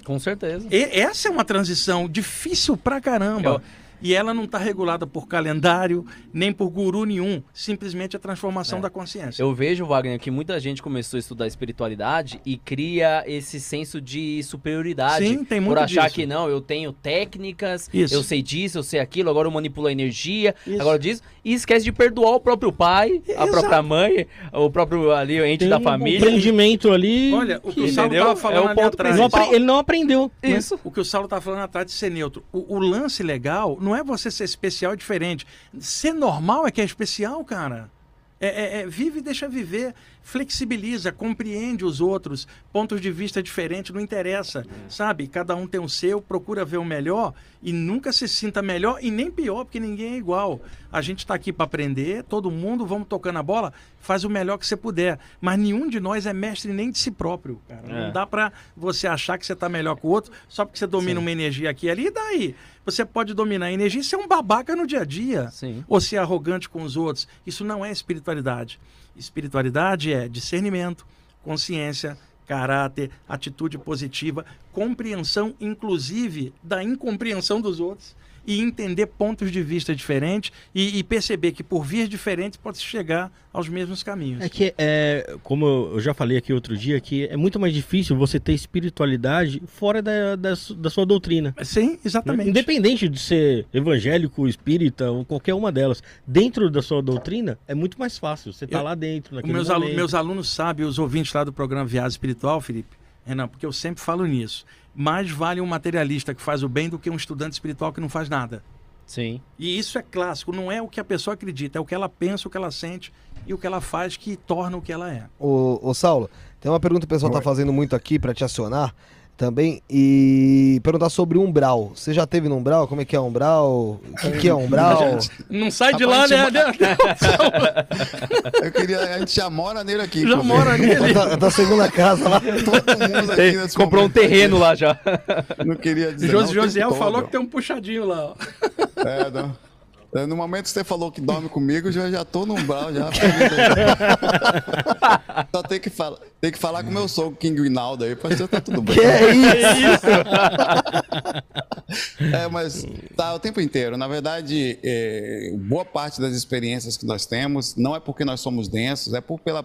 Com certeza. E essa é uma transição difícil pra caramba. E ela não está regulada por calendário, nem por guru nenhum. Simplesmente a transformação É. da consciência. Eu vejo, Wagner, que muita gente começou a estudar espiritualidade e cria esse senso de superioridade. Sim, tem Por muito achar disso. que não, eu tenho técnicas, Isso. eu sei disso, eu sei aquilo, agora eu manipulo a energia, Isso. agora disso. E esquece de perdoar o próprio pai, a Exato. própria mãe, o próprio ali, o ente Tem da um família. empreendimento ali. Olha, o que o que- Saulo Entendeu? estava falando É o ali ponto atrás. ele, não apre- ele não aprendeu. né? Isso. O que o Saulo estava falando atrás de ser neutro. O, o lance legal não é você ser especial e diferente. Ser normal é que é especial, cara. É, é- é vive e deixa viver. Flexibiliza, compreende os outros. Pontos de vista diferentes, não interessa. Sabe? Cada um tem o seu, procura ver o melhor e nunca se sinta melhor e nem pior, porque ninguém é igual. A gente está aqui para aprender, todo mundo, vamos tocando a bola, faz o melhor que você puder. Mas nenhum de nós é mestre nem de si próprio, cara. É. Não dá para você achar que você está melhor que o outro só porque você domina uma energia aqui e ali, e daí? Você pode dominar a energia e ser um babaca no dia a dia. Sim. Ou ser arrogante com os outros. Isso não é espiritualidade. Espiritualidade é discernimento, consciência, caráter, atitude positiva, compreensão, inclusive, da incompreensão dos outros e entender pontos de vista diferentes e, e perceber que por vias diferentes pode se chegar aos mesmos caminhos. É que, é, como eu já falei aqui outro dia, que é muito mais difícil você ter espiritualidade fora da, da, da sua doutrina. Sim, né? exatamente. Independente de ser evangélico, espírita ou qualquer uma delas, dentro da sua doutrina é muito mais fácil. Você tá Eu- lá dentro, meus, alu- meus alunos sabem, os ouvintes lá do programa Viagem Espiritual, Felipe, Renan, porque eu sempre falo nisso. Mais vale um materialista que faz o bem do que um estudante espiritual que não faz nada. Sim. E isso é clássico, não é o que a pessoa acredita, é o que ela pensa, o que ela sente e o que ela faz que torna o que ela é. Ô, ô Saulo, tem uma pergunta que o pessoal tá fazendo muito aqui pra te acionar também e perguntar sobre umbral. Você já teve no umbral? Como é que é umbral? O que, que é umbral? Não sai de Rapaz, lá, né? Eu queria, a gente já mora nele aqui. Já mora nele. da, da segunda casa lá. Todo mundo aqui nesse Comprou um momento terreno lá já. Não queria dizer. Jos, não, o tempo Josiel todo. falou que tem um puxadinho lá. ó. É, não. É, No momento que você falou que dorme comigo, eu já, já tô no umbral, já. (laughs) Só tem que, falar, tem que falar com o meu sogro, King Winaldo aí, pra você tá tudo bem. Que é isso? (laughs) É, mas tá o tempo inteiro. Na verdade, é, boa parte das experiências que nós temos não é porque nós somos densos, é por, pela,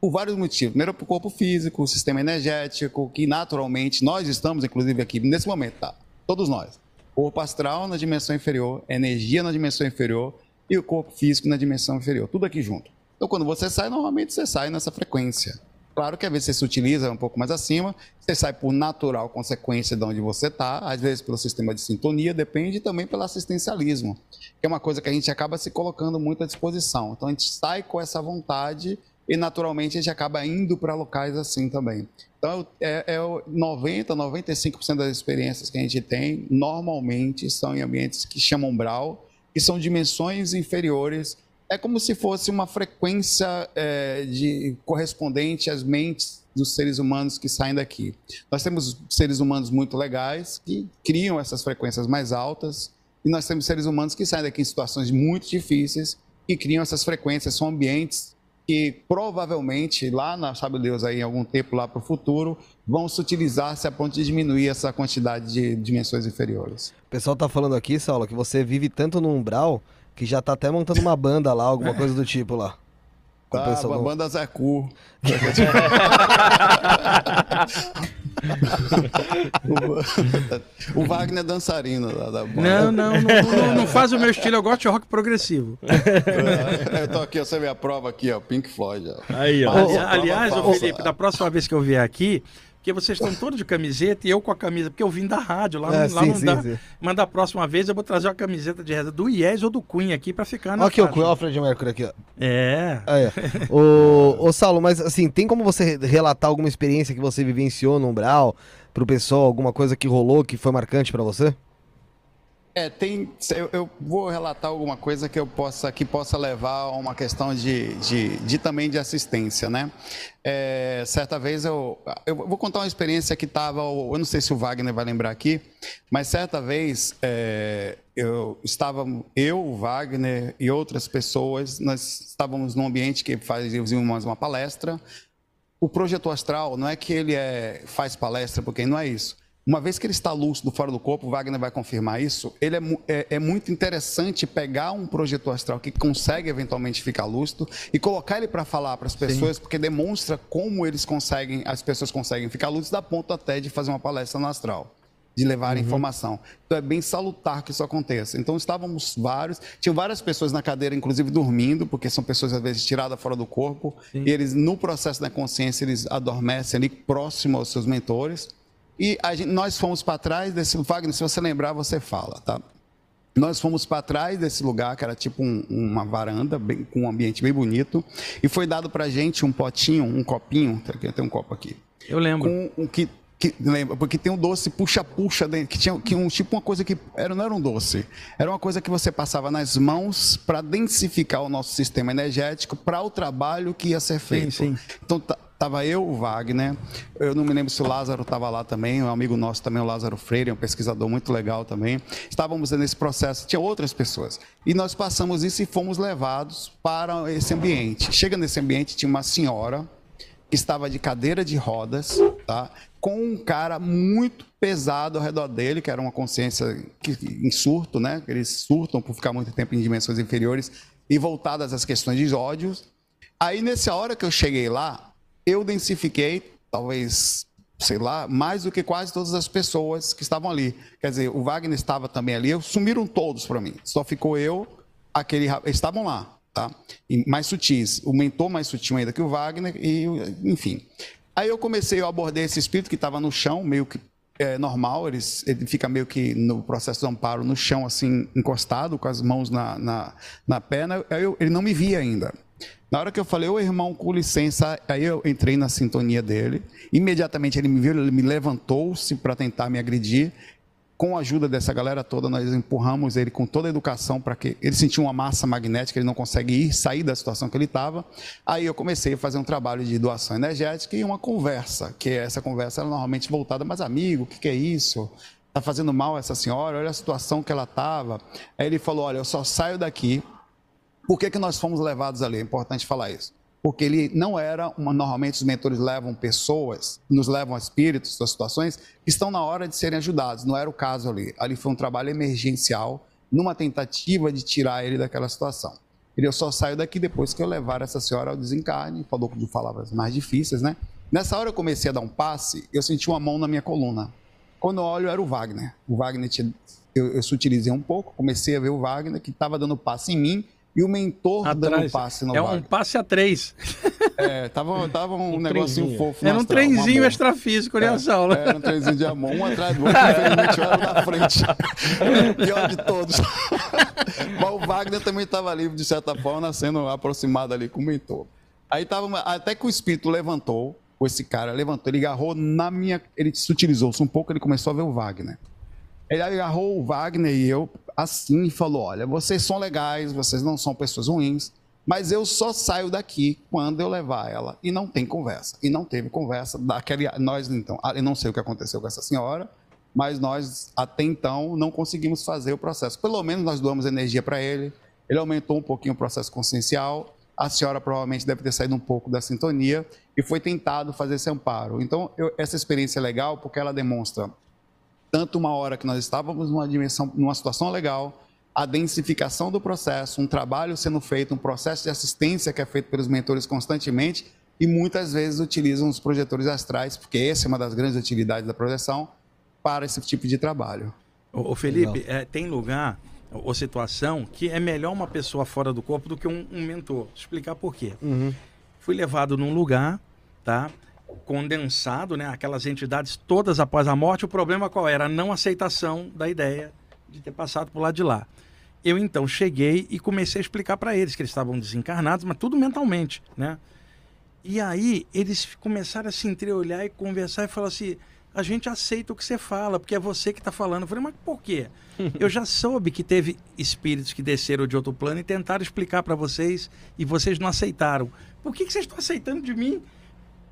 por vários motivos. Primeiro, por corpo físico, o sistema energético, que naturalmente nós estamos, inclusive, aqui nesse momento, tá? Todos nós. Corpo astral na dimensão inferior, energia na dimensão inferior e o corpo físico na dimensão inferior. Tudo aqui junto. Então, quando você sai, normalmente você sai nessa frequência. Claro que às vezes você se utiliza um pouco mais acima, você sai por natural consequência de onde você está, às vezes pelo sistema de sintonia, depende também pelo assistencialismo, que é uma coisa que a gente acaba se colocando muito à disposição. Então a gente sai com essa vontade e naturalmente a gente acaba indo para locais assim também. Então, é, é 90, 95% das experiências que a gente tem, normalmente, são em ambientes que chamam umbral, que são dimensões inferiores. É como se fosse uma frequência é, de correspondente às mentes dos seres humanos que saem daqui. Nós temos seres humanos muito legais que criam essas frequências mais altas, e nós temos seres humanos que saem daqui em situações muito difíceis e criam essas frequências. São ambientes que provavelmente lá na sabe Deus aí em algum tempo lá para o futuro vão se utilizar-se a ponto de diminuir essa quantidade de dimensões inferiores. O pessoal tá falando aqui, Saulo, que você vive tanto no umbral que já tá até montando uma banda lá, alguma coisa do tipo lá. Tá, a banda Zé Cu. (laughs) o, Wagner é dançarino da, da não, não, não, não, não, faz o meu estilo, eu gosto de rock progressivo. eu tô aqui, você vê a prova aqui, ó, Pink Floyd. Ó. Aí, ó. Aliás, aliás ô, Felipe, da próxima vez que eu vier aqui, porque vocês estão todos de camiseta e eu com a camisa, porque eu vim da rádio, lá, é, lá sim, não sim, dá. Sim. Mas da próxima vez eu vou trazer uma camiseta de reza do IES ou do Queen aqui para ficar na Aqui o o Fred Mercury aqui, ó. É. Ah, (laughs) é. ô, ô, Saulo, mas assim, tem como você relatar alguma experiência que você vivenciou no Umbral pro pessoal, alguma coisa que rolou que foi marcante para você? É, tem. Eu, eu, vou relatar alguma coisa que eu possa que possa levar a uma questão de, de, de também de assistência, né? É, certa vez eu, eu vou contar uma experiência que estava, eu não sei se o Wagner vai lembrar aqui, mas certa vez é, eu estava eu, o Wagner e outras pessoas, nós estávamos num ambiente que fazíamos uma palestra. O projeto astral não é que ele é, faz palestra, porque não é isso uma vez que ele está lúcido fora do corpo, Wagner vai confirmar isso, ele é, é, é, muito interessante pegar um projetor astral que consegue eventualmente ficar lúcido e colocar ele para falar para as pessoas, Sim. porque demonstra como eles conseguem, as pessoas conseguem ficar lúcidas, a ponto até de fazer uma palestra no astral de levar uhum. informação. Então é bem salutar que isso aconteça. Então estávamos vários, tinham várias pessoas na cadeira, inclusive dormindo, porque são pessoas às vezes tiradas fora do corpo, Sim. e eles no processo da consciência eles adormecem ali próximo aos seus mentores. E gente, nós fomos para trás desse. Wagner, se você lembrar, você fala, tá? Nós fomos para trás desse lugar, que era tipo um, uma varanda, bem, com um ambiente bem bonito, e foi dado para gente um potinho, um copinho, tem um copo aqui. Eu lembro. Com, um, que, que, lembra, porque tem um doce puxa-puxa dentro, que tinha que um, tipo uma coisa que era, não era um doce, era uma coisa que você passava nas mãos para densificar o nosso sistema energético para o trabalho que ia ser feito. Sim, sim. Então, Estava eu, o Wagner, eu não me lembro se o Lázaro estava lá também, um amigo nosso também, o Lázaro Freire, um pesquisador muito legal também. Estávamos nesse processo, tinha outras pessoas. E nós passamos isso e fomos levados para esse ambiente. Chega nesse ambiente, tinha uma senhora que estava de cadeira de rodas, tá? Com um cara muito pesado ao redor dele, que era uma consciência que, em surto, né? Eles surtam por ficar muito tempo em dimensões inferiores e voltadas às questões de ódios. Aí, nessa hora que eu cheguei lá, eu densifiquei, talvez, sei lá, mais do que quase todas as pessoas que estavam ali. Quer dizer, o Wagner estava também ali, sumiram todos para mim. Só ficou eu, aquele. Estavam lá, tá? E mais sutis. O mentor mais sutil ainda que o Wagner, e enfim. Aí eu comecei, eu abordei esse espírito que estava no chão, meio que é normal, ele, ele, fica meio que no processo de amparo no chão, assim, encostado, com as mãos na, na, na perna. Eu, ele não me via ainda. Na hora que eu falei, ô irmão, com licença, aí eu entrei na sintonia dele. Imediatamente ele me viu, ele me levantou-se para tentar me agredir. Com a ajuda dessa galera toda, nós empurramos ele com toda a educação para que ele sentiu uma massa magnética, ele não consegue ir, sair da situação que ele estava. Aí eu comecei a fazer um trabalho de doação energética e uma conversa, que essa conversa era normalmente voltada, mas amigo, o que, que é isso? Está fazendo mal essa senhora? Olha a situação que ela estava. Aí ele falou: Olha, eu só saio daqui por que, que nós fomos levados ali? É importante falar isso. Porque ele não era, uma, normalmente os mentores levam pessoas, nos levam espíritos das situações que estão na hora de serem ajudados. Não era o caso ali. Ali foi um trabalho emergencial, numa tentativa de tirar ele daquela situação. Ele só saiu daqui depois que eu levar essa senhora ao desencarne, falou de palavras mais difíceis, né? Nessa hora eu comecei a dar um passe, eu senti uma mão na minha coluna. Quando eu olho, era o Wagner. O Wagner, eu, eu sutilizei um pouco, comecei a ver o Wagner que estava dando passe em mim e o mentor Atrás. dando passe no É um passe a três. É, tava, tava um, um negocinho trenzinho. fofo. Era um trenzinho extrafísico ali é, aula. Era um trenzinho de amor, um atrás do outro, infelizmente eu era na frente. (laughs) Pior de todos. (laughs) Mas o Wagner também estava ali, de certa forma, sendo aproximado ali com o mentor. Aí tava, até que o espírito levantou, esse cara levantou, ele agarrou na minha. Ele se utilizou-se um pouco, ele começou a ver o Wagner. Ele agarrou o Wagner e eu assim e falou: Olha, vocês são legais, vocês não são pessoas ruins, mas eu só saio daqui quando eu levar ela. E não tem conversa. E não teve conversa. Daquele, nós, então, eu não sei o que aconteceu com essa senhora, mas nós, até então, não conseguimos fazer o processo. Pelo menos nós doamos energia para ele, ele aumentou um pouquinho o processo consciencial, a senhora provavelmente deve ter saído um pouco da sintonia e foi tentado fazer esse amparo. Então, eu, essa experiência é legal porque ela demonstra tanto uma hora que nós estávamos numa dimensão, numa situação legal, a densificação do processo, um trabalho sendo feito, um processo de assistência que é feito pelos mentores constantemente e muitas vezes utilizam os projetores astrais, porque essa é uma das grandes utilidades da projeção, para esse tipo de trabalho. Ô, Felipe, é, tem lugar ou situação que é melhor uma pessoa fora do corpo do que um, um mentor. Vou explicar por quê. Uhum. Fui levado num lugar, tá? Condensado, né? Aquelas entidades todas após a morte. O problema qual era? A não aceitação da ideia de ter passado por lá de lá. Eu então cheguei e comecei a explicar para eles que eles estavam desencarnados, mas tudo mentalmente, né? E aí eles começaram a se entreolhar e conversar e falar assim: a gente aceita o que você fala, porque é você que está falando. Eu falei, mas por quê? (laughs) Eu já soube que teve espíritos que desceram de outro plano e tentaram explicar para vocês e vocês não aceitaram. Por que, que vocês estão aceitando de mim?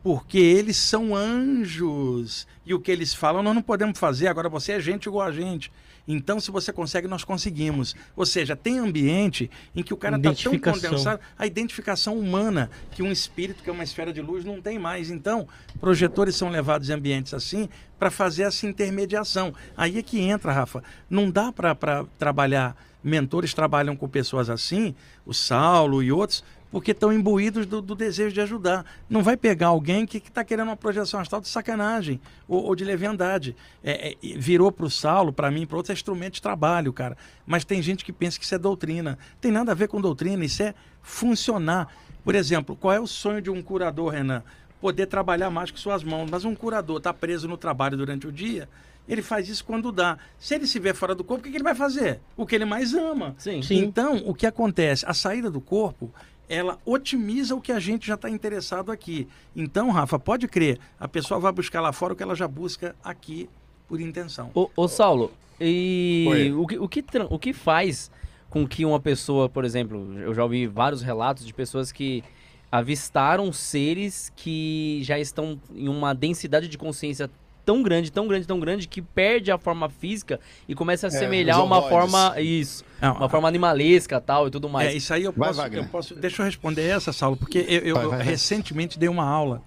Porque eles são anjos. E o que eles falam nós não podemos fazer. Agora você é gente igual a gente. Então, se você consegue, nós conseguimos. Ou seja, tem ambiente em que o cara está tão condensado, a identificação humana, que um espírito, que é uma esfera de luz, não tem mais. Então, projetores são levados em ambientes assim para fazer essa intermediação. Aí é que entra, Rafa. Não dá para trabalhar. Mentores trabalham com pessoas assim, o Saulo e outros, porque estão imbuídos do, do, desejo de ajudar. Não vai pegar alguém que está querendo uma projeção astral de sacanagem ou, ou de leviandade. É, é, virou para o Saulo, para mim, para outros, é instrumento de trabalho, cara. Mas tem gente que pensa que isso é doutrina. Tem nada a ver com doutrina, isso é funcionar. Por exemplo, qual é o sonho de um curador, Renan? Poder trabalhar mais com suas mãos. Mas um curador está preso no trabalho durante o dia, ele faz isso quando dá. Se ele se vê fora do corpo, o que, que ele vai fazer? O que ele mais ama. Sim. Então, o que acontece? A saída do corpo ela otimiza o que a gente já está interessado aqui. Então, Rafa, pode crer, a pessoa vai buscar lá fora o que ela já busca aqui por intenção. Ô, ô Saulo, e o que, o, que, o que faz com que uma pessoa, por exemplo, eu já ouvi vários relatos de pessoas que avistaram seres que já estão em uma densidade de consciência tão grande, tão grande, tão grande que perde a forma física e começa a é, semelhar uma forma isso, Não, uma a... forma animalesca tal e tudo mais. É, isso aí eu posso, vai, eu posso deixa eu responder essa, Saulo, porque eu, eu, vai, eu recentemente dei uma aula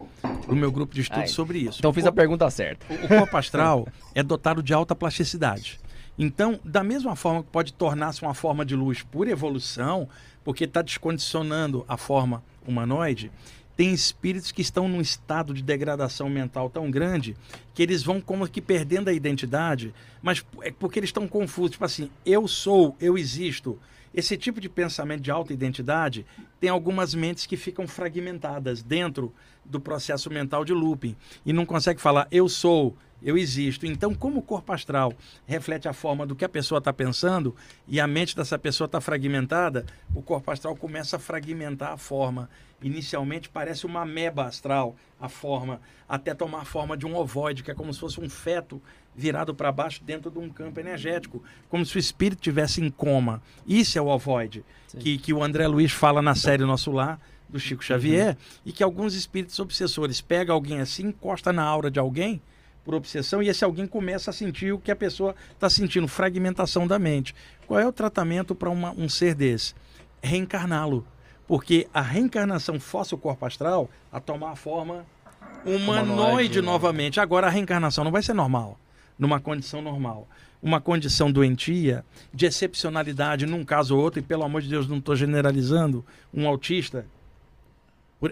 no meu grupo de estudo Ai, sobre isso. Então fiz a pergunta certa. O, o corpo astral é dotado de alta plasticidade. Então, da mesma forma que pode tornar-se uma forma de luz por evolução, porque está descondicionando a forma humanoide, tem espíritos que estão num estado de degradação mental tão grande que eles vão como que perdendo a identidade, mas é porque eles estão confusos. Tipo assim, eu sou, eu existo. Esse tipo de pensamento de alta identidade tem algumas mentes que ficam fragmentadas dentro do processo mental de looping e não consegue falar eu sou, eu existo. Então, como o corpo astral reflete a forma do que a pessoa está pensando e a mente dessa pessoa está fragmentada, o corpo astral começa a fragmentar a forma. Inicialmente parece uma meba astral, a forma, até tomar a forma de um ovoide, que é como se fosse um feto virado para baixo dentro de um campo energético, como se o espírito tivesse em coma. Isso é o ovoide, que, que o André Luiz fala na série Nosso Lar, do Chico Xavier, uhum. e que alguns espíritos obsessores pegam alguém assim, encosta na aura de alguém, por obsessão e esse alguém começa a sentir o que a pessoa está sentindo, fragmentação da mente. Qual é o tratamento para um ser desse? Reencarná-lo. Porque a reencarnação força o corpo astral a tomar a forma humanoide, humanoide né? novamente. Agora, a reencarnação não vai ser normal, numa condição normal. Uma condição doentia, de excepcionalidade num caso ou outro, e pelo amor de Deus, não estou generalizando, um autista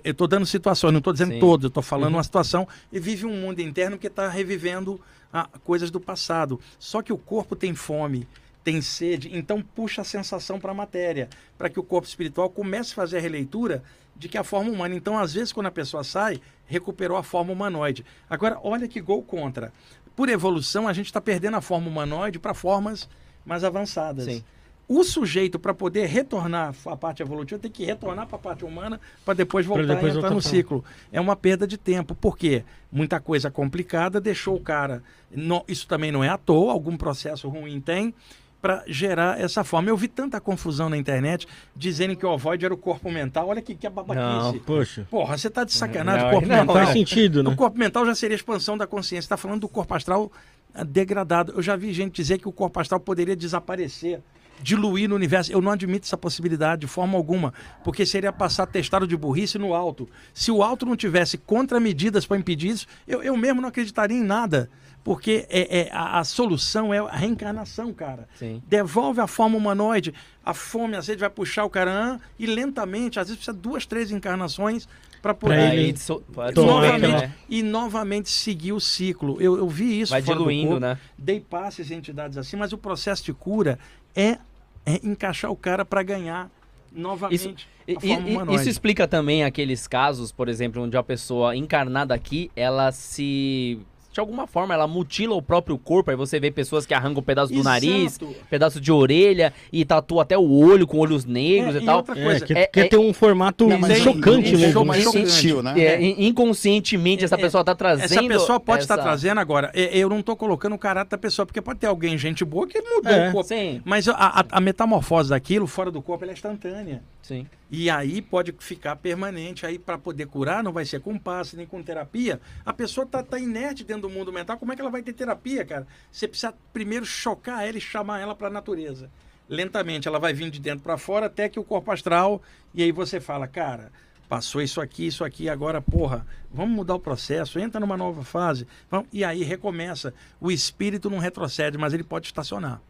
eu estou dando situações, não estou dizendo todas, eu estou falando uhum. uma situação e vive um mundo interno que está revivendo ah, coisas do passado. Só que o corpo tem fome, tem sede, então puxa a sensação para a matéria, para que o corpo espiritual comece a fazer a releitura de que a forma humana. Então, às vezes, quando a pessoa sai, recuperou a forma humanoide. Agora, olha que gol contra. Por evolução, a gente está perdendo a forma humanoide para formas mais avançadas. Sim. O sujeito, para poder retornar à parte evolutiva, tem que retornar para a parte humana para depois voltar depois e entrar no ciclo. É uma perda de tempo. Por quê? Muita coisa complicada deixou o cara. não- isso também não é à toa, algum processo ruim tem. Para gerar essa forma. Eu vi tanta confusão na internet dizendo que o ovoide era o corpo mental. Olha que, que babaquice. Não, Poxa. Porra, você tá de sacanagem. Não, o corpo não, mental. Faz sentido, né? O corpo mental já seria a expansão da consciência. Está falando do corpo astral ah, degradado. Eu já vi gente dizer que o corpo astral poderia desaparecer, diluir no universo. Eu não admito essa possibilidade de forma alguma, porque seria passar testado de burrice no alto. Se o alto não tivesse contramedidas para impedir isso, eu, eu mesmo não acreditaria em nada. Porque é, é- a, a solução é a reencarnação, cara. Sim. Devolve a forma humanoide, a fome, às vezes vai puxar o cara e lentamente, às vezes precisa duas, três encarnações para poder Pra ele ser, novamente, né? e novamente seguir o ciclo. Eu, eu vi isso Vai diluindo, né? Dei passes em entidades assim, mas o processo de cura é, é encaixar o cara para ganhar novamente Isso, e- isso explica também aqueles casos, por exemplo, onde a pessoa encarnada aqui, ela se. De alguma forma, ela mutila o próprio corpo. Aí você vê pessoas que arrancam um pedaço do Exato. nariz, pedaço de orelha e tatua até o olho com olhos negros É, e e tal. outra É, coisa, que, É- quer é- ter um formato Não, chocante mesmo. né? mais chocante. Sutil, né? É, in- inconscientemente essa É, pessoa tá trazendo. Essa pessoa pode estar essa- trazendo agora. Eu não estou colocando o caráter da pessoa, porque pode ter alguém, gente boa, que mudou É, o corpo. Sim, Mas a, a- a metamorfose daquilo fora do corpo ela é instantânea. Sim. E aí pode ficar permanente. Aí, para poder curar, não vai ser com passe nem com terapia. A pessoa tá, tá inerte dentro do mundo mental. Como é que ela vai ter terapia, cara? Você precisa primeiro chocar ela e chamar ela para a natureza. Lentamente, ela vai vindo de dentro para fora até que o corpo astral. E aí você fala, cara, passou isso aqui, isso aqui, agora, porra, vamos mudar o processo, entra numa nova fase. Vamos... E aí recomeça. O espírito não retrocede, mas ele pode estacionar.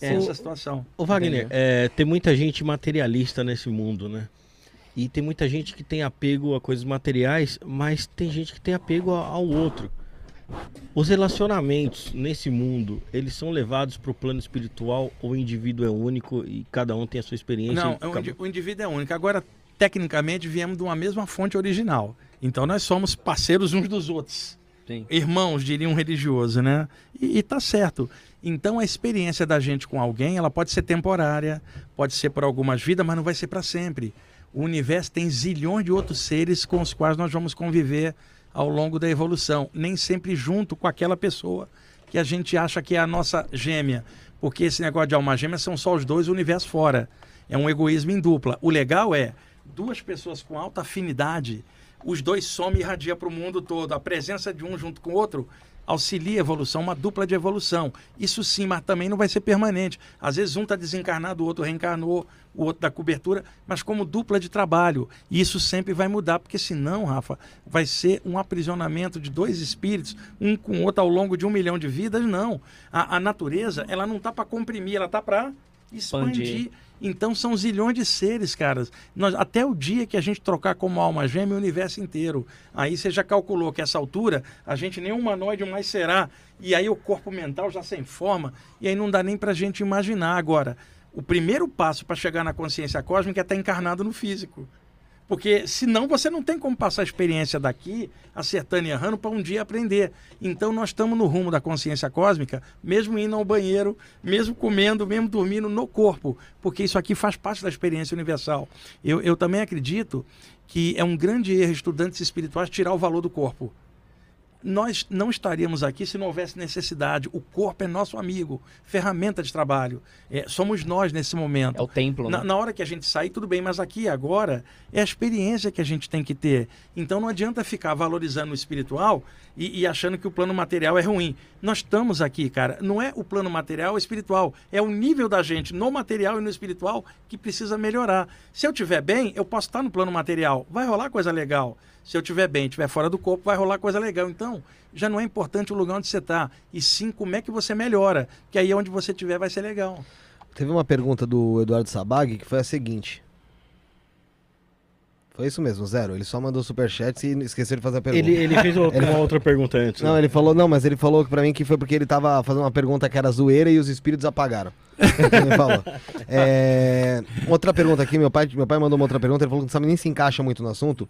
É essa a situação. Ô Wagner, é, tem muita gente materialista nesse mundo, né? E tem muita gente que tem apego a coisas materiais, mas tem gente que tem apego ao outro. Os relacionamentos nesse mundo, eles são levados para o plano espiritual ou o indivíduo é único e cada um tem a sua experiência? Não, e o, indi- o indivíduo é único. Agora, tecnicamente, viemos de uma mesma fonte original. Então, nós somos parceiros uns dos outros. Sim. Irmãos, diria um religioso, né? E, e tá certo. Então, a experiência da gente com alguém, ela pode ser temporária, pode ser por algumas vidas, mas não vai ser para sempre. O universo tem zilhões de outros seres com os quais nós vamos conviver ao longo da evolução, nem sempre junto com aquela pessoa que a gente acha que é a nossa gêmea, porque esse negócio de alma gêmea são só os dois, o universo fora. É um egoísmo em dupla. O legal é duas pessoas com alta afinidade, os dois somem e irradia para o mundo todo. A presença de um junto com o outro auxilia a evolução, uma dupla de evolução. Isso sim, mas também não vai ser permanente. Às vezes um está desencarnado, o outro reencarnou, o outro da cobertura, mas como dupla de trabalho. E isso sempre vai mudar, porque senão, Rafa, vai ser um aprisionamento de dois espíritos, um com o outro ao longo de um milhão de vidas. Não. A, a natureza, ela não está para comprimir, ela está para expandir. Expandir. Então são zilhões de seres, caras. Nós, até o dia que a gente trocar como alma gêmea o universo inteiro. Aí você já calculou que essa altura a gente nem humanoide mais será. E aí o corpo mental já sem forma. E aí não dá nem pra gente imaginar. Agora, o primeiro passo para chegar na consciência cósmica é estar encarnado no físico. Porque senão você não tem como passar a experiência daqui, acertando e errando, para um dia aprender. Então nós estamos no rumo da consciência cósmica, mesmo indo ao banheiro, mesmo comendo, mesmo dormindo no corpo, porque isso aqui faz parte da experiência universal. Eu, eu também acredito que é um grande erro estudantes espirituais tirar o valor do corpo. Nós não estaríamos aqui se não houvesse necessidade. O corpo é nosso amigo, ferramenta de trabalho. É, somos nós nesse momento. É o templo, Na, né? na hora que a gente sair, tudo bem, mas aqui agora é a experiência que a gente tem que ter. Então não adianta ficar valorizando o espiritual e, e achando que o plano material é ruim. Nós estamos aqui, cara. Não é o plano material ou espiritual. É o nível da gente no material e no espiritual que precisa melhorar. Se eu estiver bem, eu posso estar no plano material. Vai rolar coisa legal. Se eu estiver bem, estiver fora do corpo, vai rolar coisa legal. Então, já não é importante o lugar onde você está, e sim como é que você melhora. Que aí onde você estiver vai ser legal. Teve uma pergunta do Eduardo Sabag que foi a seguinte. Foi isso mesmo, zero. Ele só mandou superchat e esqueceu de fazer a pergunta. Ele, ele fez outra- (laughs) uma outra pergunta antes. né? Não, ele falou, não, mas ele falou pra mim que foi porque ele tava fazendo uma pergunta que era zoeira e os espíritos apagaram. (laughs) ele falou. É, outra pergunta aqui, meu pai, meu pai mandou uma outra pergunta, ele falou que não sabe nem se encaixa muito no assunto.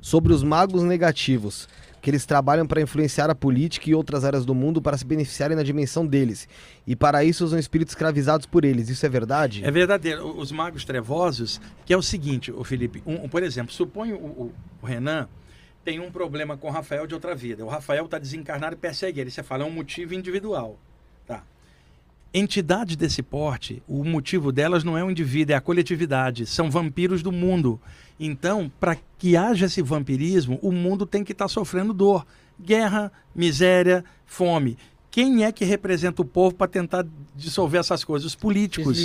Sobre os magos negativos. que eles trabalham para influenciar a política e outras áreas do mundo para se beneficiarem na dimensão deles. E para isso usam espíritos escravizados por eles. Isso é verdade? É verdadeiro. Os magos trevosos, que é o seguinte, o Felipe, um, por exemplo, suponha o, o, o, Renan tem um problema com o Rafael de outra vida. O Rafael está desencarnado e persegue ele. Você fala, é um motivo individual. Tá. Entidades desse porte, o motivo delas não é o indivíduo, é a coletividade. São vampiros do mundo. Então, para que haja esse vampirismo, o mundo tem que estar tá sofrendo dor. Guerra, miséria, fome. Quem é que representa o povo para tentar dissolver essas coisas? Os políticos,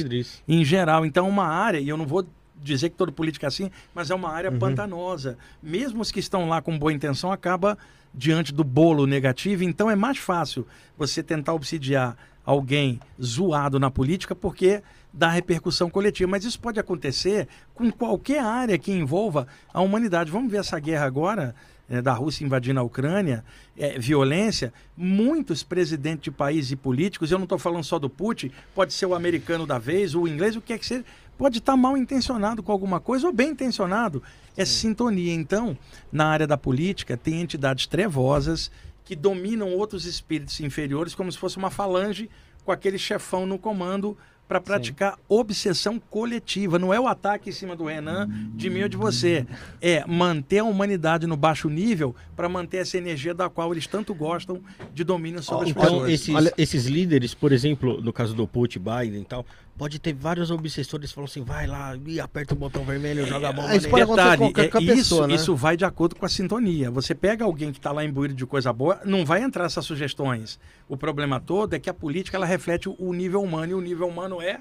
em geral. Então, uma área, e eu não vou dizer que todo político é assim, mas é uma área uhum. pantanosa. Mesmo os que estão lá com boa intenção, acaba diante do bolo negativo. Então, é mais fácil você tentar obsidiar alguém zoado na política porque dá repercussão coletiva. Mas isso pode acontecer com qualquer área que envolva a humanidade. Vamos ver essa guerra agora. É, da Rússia invadindo a Ucrânia, é, violência, muitos presidentes de países e políticos, eu não estou falando só do Putin, pode ser o americano da vez, o inglês, o que é que seja, pode estar tá mal intencionado com alguma coisa ou bem intencionado. É Sim. sintonia. Então, na área da política, tem entidades trevosas que dominam outros espíritos inferiores como se fosse uma falange com aquele chefão no comando para praticar Sim. obsessão coletiva. Não é o ataque em cima do Renan, de mim ou de você. É manter a humanidade no baixo nível para manter essa energia da qual eles tanto gostam de domínio sobre as então, pessoas. Esses, Olha... esses líderes, por exemplo, no caso do Putin, Biden e tal, pode ter vários obsessores que falam assim, vai lá e aperta o botão vermelho, joga a bomba. Isso pode Detalhe, com qualquer, é, pessoa, isso, né? isso vai de acordo com a sintonia. Você pega alguém que está lá imbuído de coisa boa, não vai entrar essas sugestões. O problema todo é que a política ela reflete o nível humano e o nível humano é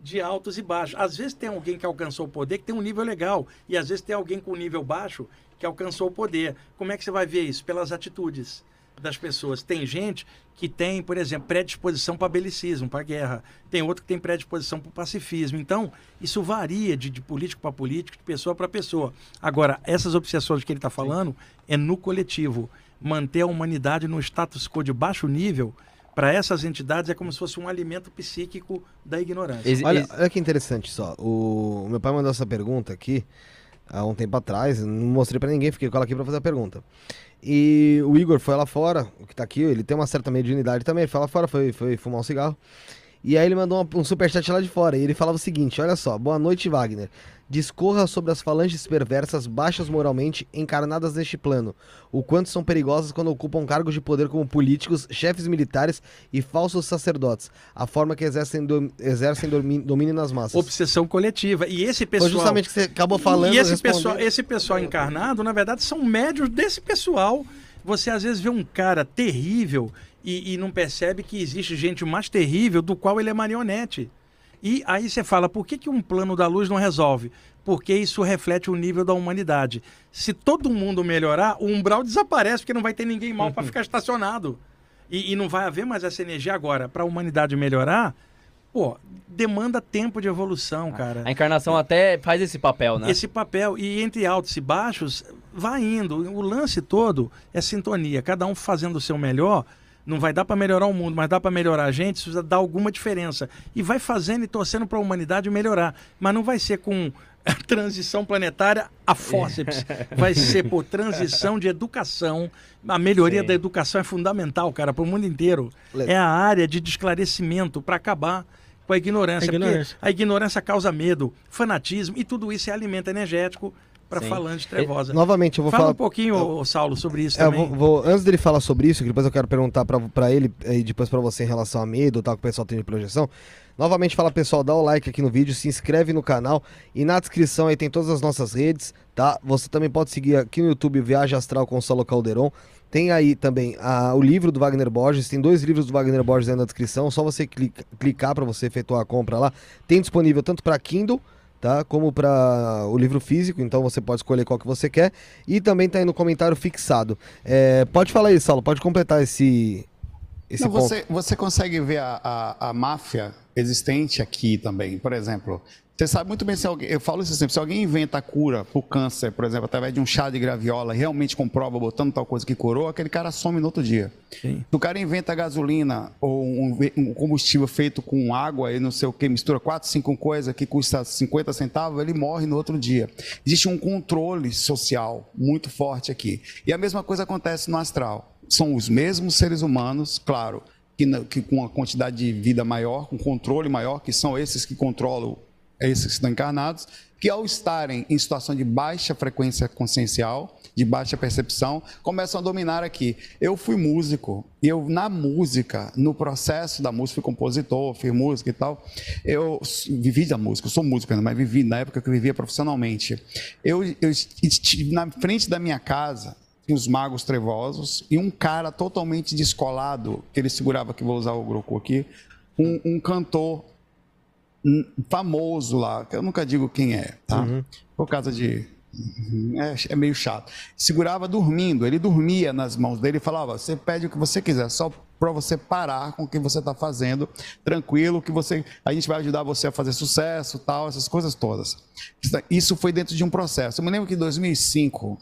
de altos e baixos. Às vezes tem alguém que alcançou o poder que tem um nível legal e às vezes tem alguém com um nível baixo que alcançou o poder. Como é que você vai ver isso? Pelas atitudes das pessoas. Tem gente que tem, por exemplo, predisposição para belicismo, para guerra. Tem outro que tem predisposição para pacifismo. Então, isso varia de, de político para político, de pessoa para pessoa. Agora, essas obsessões que ele está falando é no coletivo manter a humanidade no status quo de baixo nível, para essas entidades é como se fosse um alimento psíquico da ignorância. Ex olha, olha, que interessante só. O meu pai mandou essa pergunta aqui há um tempo atrás. Não mostrei para ninguém, fiquei com ela aqui para fazer a pergunta. E o Igor foi lá fora, o que tá aqui, ele tem uma certa mediunidade também. Ele foi lá fora, foi, foi fumar um cigarro. E aí ele mandou um, superchat lá de fora. E ele falava o seguinte: Olha só, boa noite, Wagner. Discorra sobre as falanges perversas, baixas moralmente, encarnadas neste plano. O quanto são perigosas quando ocupam cargos de poder como políticos, chefes militares e falsos sacerdotes. A forma que exercem, do, exercem domínio nas massas. Obsessão coletiva. E esse pessoal. Foi justamente que você acabou falando. E esse pessoal, esse pessoal encarnado, na verdade, são médios desse pessoal. Você às vezes vê um cara terrível e, e não percebe que existe gente mais terrível do qual ele é marionete. E aí você fala, por que, que um plano da luz não resolve? Porque isso reflete o nível da humanidade. Se todo mundo melhorar, o umbral desaparece, porque não vai ter ninguém mal para ficar (laughs) estacionado. E, e, não vai haver mais essa energia agora. Para a humanidade melhorar, pô, demanda tempo de evolução, cara. A encarnação até faz esse papel, né? Esse papel. E entre altos e baixos, vai indo. O lance todo é sintonia. Cada um fazendo o seu melhor não vai dar para melhorar o mundo, mas dá para melhorar a gente, isso dá alguma diferença. E vai fazendo e torcendo para a humanidade melhorar. Mas não vai ser com a (laughs) transição planetária a fórceps. Vai ser por transição de educação. A melhoria Sim. da educação é fundamental, cara, para o mundo inteiro. É a área de esclarecimento para acabar com a ignorância. A ignorância. a ignorância causa medo, fanatismo e tudo isso é alimento energético para falange trevosa. novamente, eu vou Fala falar. um pouquinho, eu... Saulo, sobre isso é, também. Vou, vou, antes dele falar sobre isso, que depois eu quero perguntar para ele e depois para você em relação a medo, tal, que o pessoal tem de projeção. Novamente, fala pessoal, dá o like aqui no vídeo, se inscreve no canal e na descrição aí tem todas as nossas redes, tá? Você também pode seguir aqui no YouTube Viagem Astral com o Saulo Calderon. Tem aí também a, o livro do Wagner Borges, tem dois livros do Wagner Borges aí na descrição, só você clica, clicar para você efetuar a compra lá. Tem disponível tanto para Kindle tá? Como para o livro físico, então você pode escolher qual que você quer. E também tá aí no comentário fixado. É, pode falar aí, Saulo, pode completar esse. esse Não, você, você consegue ver a, a, a máfia existente aqui também. Por exemplo, Você sabe muito bem se alguém. Eu falo isso sempre: se alguém inventa a cura para o câncer, por exemplo, através de um chá de graviola, realmente comprova botando tal coisa que curou, aquele cara some no outro dia. Sim. Se o cara inventa gasolina ou um, um, combustível feito com água e não sei o que, mistura quatro, cinco coisas que custa 50 centavos, ele morre no outro dia. Existe um controle social muito forte aqui. E a mesma coisa acontece no astral. São os mesmos seres humanos, claro, que, que com uma quantidade de vida maior, com controle maior, que são esses que controlam esses que estão encarnados, que ao estarem em situação de baixa frequência consciencial, de baixa percepção, começam a dominar aqui. Eu fui músico, e eu na música, no processo da música, fui compositor, fiz música e tal. Eu vivi da música, eu sou músico ainda, mas vivi na época que eu vivia profissionalmente. Eu, eu na frente da minha casa, os magos trevosos e um cara totalmente descolado, que ele segurava, que vou usar o grupo aqui, um, um cantor famoso lá, que eu nunca digo quem é, tá? Uhum. Por causa de. É, é, meio chato. Segurava dormindo, ele dormia nas mãos dele e falava: Você pede o que você quiser, só para você parar com o que você está fazendo, tranquilo, que você, a gente vai ajudar você a fazer sucesso, tal, essas coisas todas. Isso foi dentro de um processo. Eu me lembro que em 2005,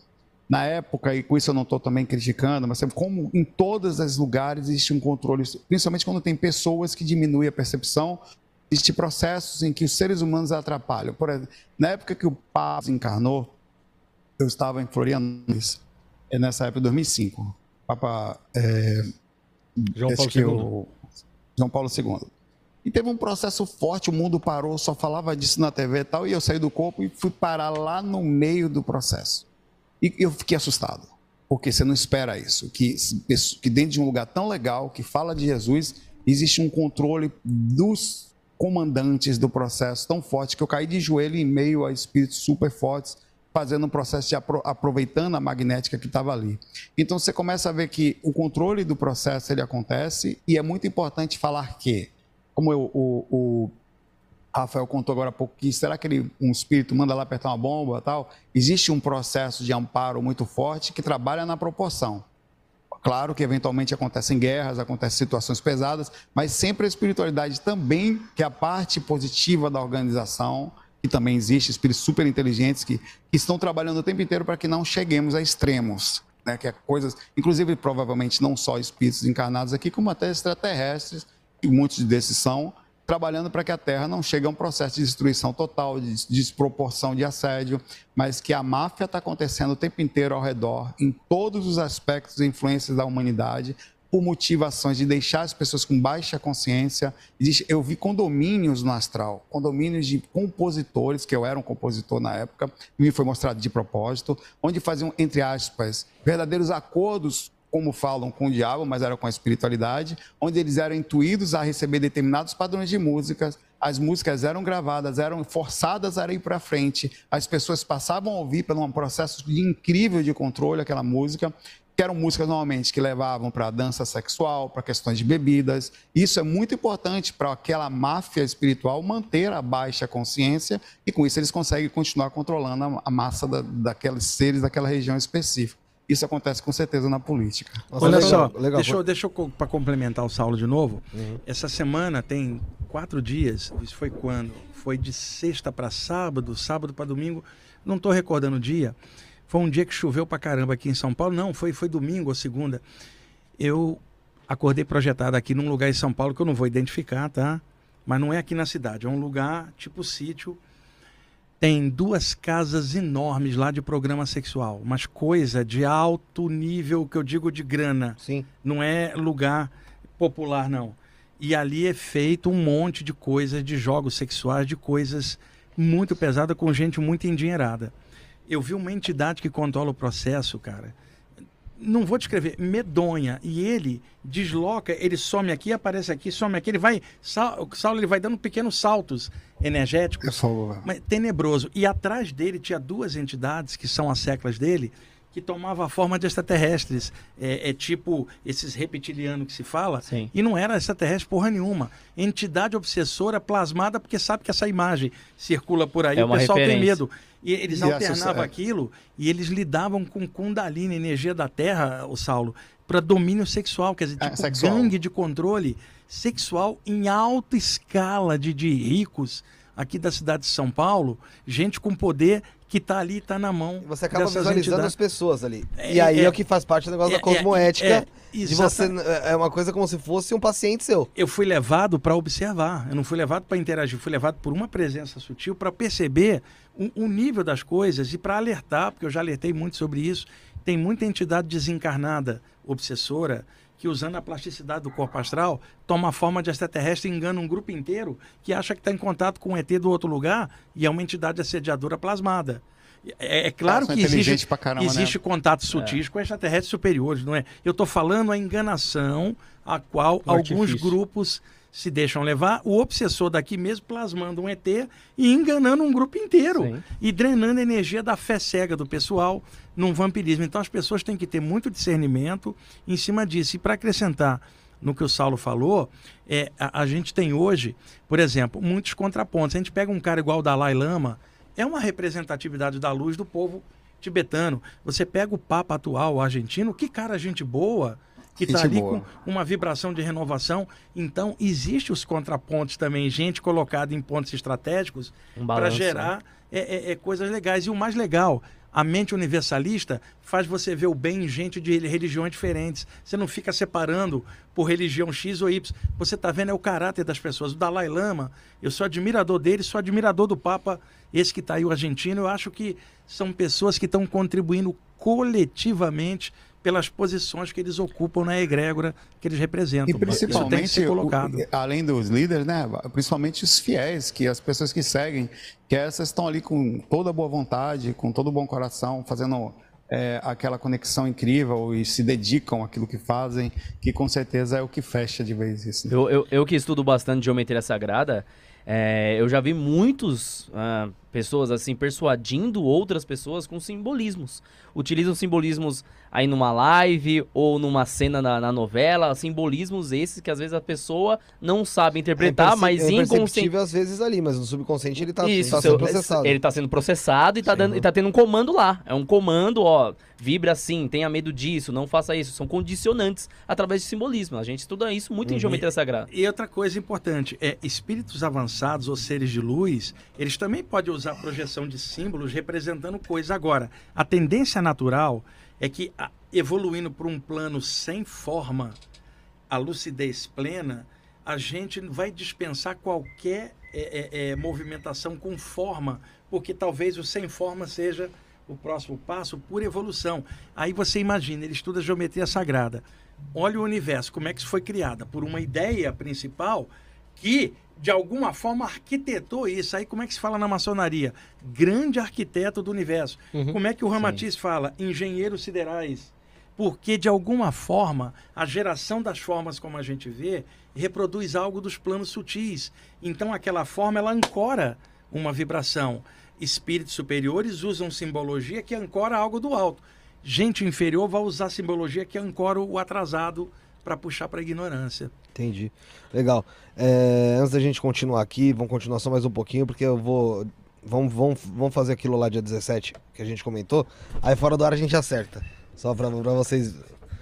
na época, e com isso eu não estou também criticando, mas como em todos os lugares existe um controle, principalmente quando tem pessoas que diminuem a percepção Existem processos em que os seres humanos atrapalham. Por exemplo, na época que o Papa encarnou, eu estava em Florianópolis, é nessa época, 2005. Papa é, João Paulo II. Eu, João Paulo II. E teve um processo forte, o mundo parou, só falava disso na TV e tal, e eu saí do corpo e fui parar lá no meio do processo. E eu fiquei assustado, porque você não espera isso, que, que dentro de um lugar tão legal, que fala de Jesus, existe um controle dos comandantes do processo tão forte que eu caí de joelho em meio a espíritos super fortes, fazendo um processo de apro aproveitando a magnética que estava ali. Então você começa a ver que o controle do processo ele acontece e é muito importante falar que, como eu, o, o Rafael contou agora há pouco que será que ele, um espírito manda lá apertar uma bomba tal? Existe um processo de amparo muito forte que trabalha na proporção. Claro que eventualmente acontecem guerras, acontecem situações pesadas, mas sempre a espiritualidade também, que é a parte positiva da organização, que também existe, espíritos super inteligentes que, que estão trabalhando o tempo inteiro para que não cheguemos a extremos. Né, que é coisas, inclusive provavelmente não só espíritos encarnados aqui, como até extraterrestres, e muitos desses são, trabalhando para que a Terra não chegue a um processo de destruição total, de desproporção de assédio, mas que a máfia está acontecendo o tempo inteiro ao redor, em todos os aspectos e influências da humanidade, por motivações de deixar as pessoas com baixa consciência. Eu vi condomínios no astral, condomínios de compositores, que eu era um compositor na época, me foi mostrado de propósito, onde faziam, entre aspas, verdadeiros acordos como falam com o diabo, mas era com a espiritualidade, onde eles eram intuídos a receber determinados padrões de músicas, as músicas eram gravadas, eram forçadas a ir para frente, as pessoas passavam a ouvir por um processo de incrível de controle aquela música, que eram músicas normalmente que levavam para dança sexual, para questões de bebidas. Isso é muito importante para aquela máfia espiritual manter a baixa consciência e com isso eles conseguem continuar controlando a massa da, daqueles seres daquela região específica. Isso acontece com certeza na política. Nossa, Olha legal, só, legal. deixa, eu, deixa eu para complementar o Saulo de novo. Uhum. Essa semana tem quatro dias. Isso foi quando? Foi de sexta para sábado, sábado para domingo. Não estou recordando o dia. Foi um dia que choveu para caramba aqui em São Paulo. Não, foi, foi domingo ou segunda. Eu acordei projetado aqui num lugar em São Paulo que eu não vou identificar, tá? Mas não é aqui na cidade. É um lugar tipo sítio tem duas casas enormes lá de programa sexual, mas coisa de alto nível, que eu digo de grana. Sim. Não é lugar popular, não. E ali é feito um monte de coisas, de jogos sexuais, de coisas muito pesadas com gente muito endinheirada. Eu vi uma entidade que controla o processo, cara não vou descrever, medonha. E ele desloca, ele some aqui, aparece aqui, some aqui, ele vai. Saulo, ele vai dando pequenos saltos energéticos. É mas tenebroso. E atrás dele tinha duas entidades que são as seclas dele, que tomavam a forma de extraterrestres. É, é tipo esses reptilianos que se fala. Sim. E não era extraterrestre porra nenhuma. Entidade obsessora plasmada porque sabe que essa imagem circula por aí. É o pessoal referência. tem medo. E eles e alternavam é. aquilo e eles lidavam com Kundalini, energia da Terra, o Saulo, para domínio sexual, quer dizer, é, tipo sexual. gangue de controle sexual em alta escala de, de ricos aqui da cidade de São Paulo, gente com poder que está ali, está na mão. E você acaba visualizando entidades. as pessoas ali. É, e aí é, é. o que faz parte do negócio É, da cosmoética. é, é, de você. exata- É uma coisa como se fosse um paciente seu. eu fui levado para observar, eu não fui levado para interagir, fui levado por uma presença sutil para perceber o, o nível das coisas e para alertar, porque eu já alertei muito sobre isso. Tem muita entidade desencarnada, obsessora, que usando a plasticidade do corpo astral, toma a forma de extraterrestre e engana um grupo inteiro que acha que está em contato com um ET do outro lugar e é uma entidade assediadora plasmada. É, é claro que inteligentes existe, caramba, né? existe contatos sutis com extraterrestres superiores, não é? Eu estou falando a enganação a qual O alguns artifício. grupos se deixam levar, o obsessor daqui mesmo plasmando um ET e enganando um grupo inteiro Sim. e drenando a energia da fé cega do pessoal num vampirismo. Então as pessoas têm que ter muito discernimento em cima disso. E para acrescentar no que o Saulo falou, é, a, a gente tem hoje, por exemplo, muitos contrapontos. A gente pega um cara igual o Dalai Lama, é uma representatividade da luz do povo tibetano. Você pega o Papa atual, o argentino, que cara gente boa, que está ali boa. com uma vibração de renovação. Então, existe os contrapontos também, gente colocada em pontos estratégicos Um para gerar é, é, é, coisas legais. E o mais legal, a mente universalista faz você ver o bem em gente de religiões diferentes. Você não fica separando por religião X ou Y. Você está vendo é o caráter das pessoas. O Dalai Lama, eu sou admirador dele, sou admirador do Papa, esse que está aí, o argentino. Eu acho que são pessoas que estão contribuindo coletivamente pelas posições que eles ocupam na egrégora que eles representam. E Isso tem que principalmente, ser colocado. o- além dos líderes, né? Principalmente os fiéis, que as pessoas que seguem, que essas estão ali com toda boa vontade, com todo bom coração, fazendo é, aquela conexão incrível e se dedicam àquilo que fazem, que com certeza é o que fecha de vez isso. né? Eu, eu, eu que estudo bastante geometria sagrada, é, eu já vi muitos ah, pessoas assim persuadindo outras pessoas com simbolismos. Utilizam simbolismos aí numa live ou numa cena na, na novela, simbolismos esses que às vezes a pessoa não sabe interpretar, imperce- mas é inconsciente. às vezes ali, mas no subconsciente ele tá, Isso, tá seu- sendo processado. ele tá sendo processado e tá, dando, e tá tendo um comando lá. É um comando, ó, vibra assim, tenha medo disso, não faça isso. São condicionantes através de simbolismo. A gente estuda isso muito Uhum. em geometria sagrada. E outra coisa importante, é espíritos avançados ou seres de luz, eles também podem usar projeção de símbolos representando coisa. Agora, a tendência natural é que, evoluindo para um plano sem forma, a lucidez plena, a gente vai dispensar qualquer é, é, é, movimentação com forma, porque talvez o sem forma seja o próximo passo por evolução. Aí você imagina, ele estuda geometria sagrada. Olha o universo, como é que isso foi criada? Por uma ideia principal que, de alguma forma, arquitetou isso. Aí como é que se fala na maçonaria? Grande arquiteto do universo. Como é que o Ramatiz fala? Engenheiros siderais. Porque, de alguma forma, a geração das formas como a gente vê reproduz algo dos planos sutis. Então, aquela forma, ela ancora uma vibração. Espíritos superiores usam simbologia que ancora algo do alto. Gente inferior vai usar simbologia que ancora o atrasado para puxar para a ignorância. Entendi. Legal. É, antes da gente continuar aqui, vamos continuar só mais um pouquinho, porque eu vou. Vamos, vamos, vamos fazer aquilo lá dia 17 que a gente comentou. Aí fora do ar a gente acerta. Só pra, pra vocês.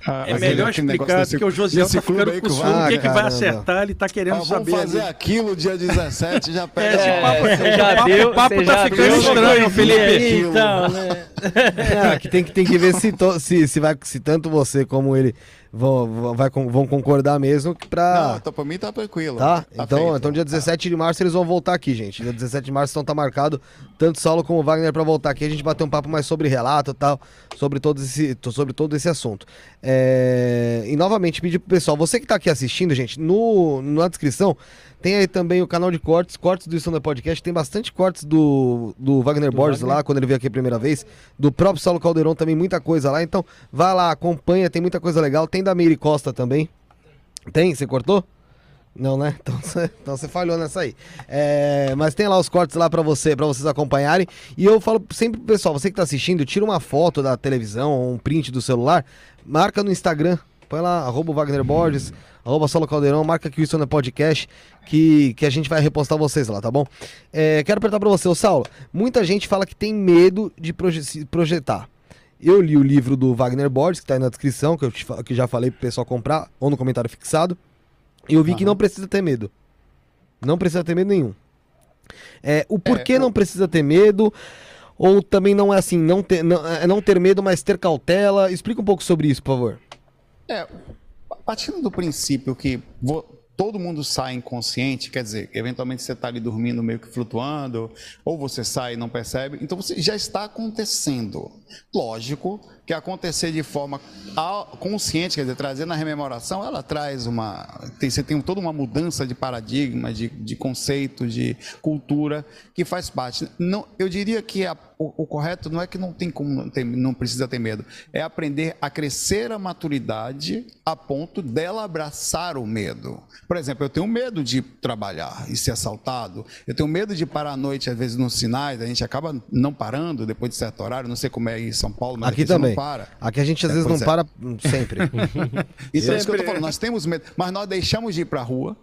Ah, É mas melhor explicar desse- do que o Josiel tá ficando com O que, que vai caramba. acertar? Ele tá querendo Ah, vamos saber. fazer ali. aquilo dia 17, já pega É, esse papo. você já deu, o papo tá ficando estranho, Felipe. aquilo. Então, né? (laughs) É, que tem que, tem que ver se, to- se, se, vai, se tanto você como ele vão, vai, vão concordar mesmo que pra. Não, então pra mim tá tranquilo. Tá? então, feito. então dia 17 de março eles vão voltar aqui, gente. Dia 17 de março então tá marcado tanto Saulo como Wagner pra voltar aqui. A gente bater um papo mais sobre relato e tal, sobre todo esse, sobre todo esse assunto. É, E novamente pedir pro pessoal, você que tá aqui assistindo, gente, no, na descrição tem aí também o canal de cortes, cortes do Standard Podcast. Tem bastante cortes do, do Wagner Borges lá, quando ele veio aqui a primeira vez. Do próprio Saulo Caldeirão também, muita coisa lá. Então, vai lá, acompanha, tem muita coisa legal. Tem da Meire Costa também. Tem? Você cortou? Não, né? (laughs) Então você então falhou nessa aí. É, mas tem lá os cortes lá pra você, para vocês acompanharem. E eu falo sempre pro pessoal, você que tá assistindo, tira uma foto da televisão ou um print do celular, marca no Instagram, põe lá, arroba o Wagner Borges, arroba Solo Caldeirão, marca aqui o Isso no Podcast, que, que a gente vai repostar vocês lá, tá bom? É, quero perguntar pra você, ô Saulo, muita gente fala que tem medo de proje- projetar. Eu li o livro do Wagner Borges, que tá aí na descrição, que eu te que já falei pro pessoal comprar, ou no comentário fixado. E eu vi que Aham. não precisa ter medo. Não precisa ter medo nenhum. É, o porquê não precisa ter medo, ou também não é assim, não ter, não, é não ter medo, mas ter cautela. Explica um pouco sobre isso, por favor. É, partindo do princípio que vo- todo mundo sai inconsciente, quer dizer, eventualmente você está ali dormindo meio que flutuando, ou você sai e não percebe, então você já está acontecendo. Lógico que acontecer de forma consciente, quer dizer, trazendo a rememoração, ela traz uma. Tem, você tem toda uma mudança de paradigma, de, de conceito, de cultura, que faz parte. Não, eu diria que a- o, o correto não é que não tem como não, ter- não precisa ter medo, é aprender a crescer a maturidade a ponto dela abraçar o medo. Por exemplo, eu tenho medo de trabalhar e ser assaltado, eu tenho medo de parar à noite, às vezes, nos sinais, a gente acaba não parando depois de certo horário, não sei como é em São Paulo, mas Aqui você também. para. Aqui a gente às É, vezes não é. para sempre. (laughs) Então é isso que eu tô falando, nós temos medo, mas nós deixamos de ir para a rua?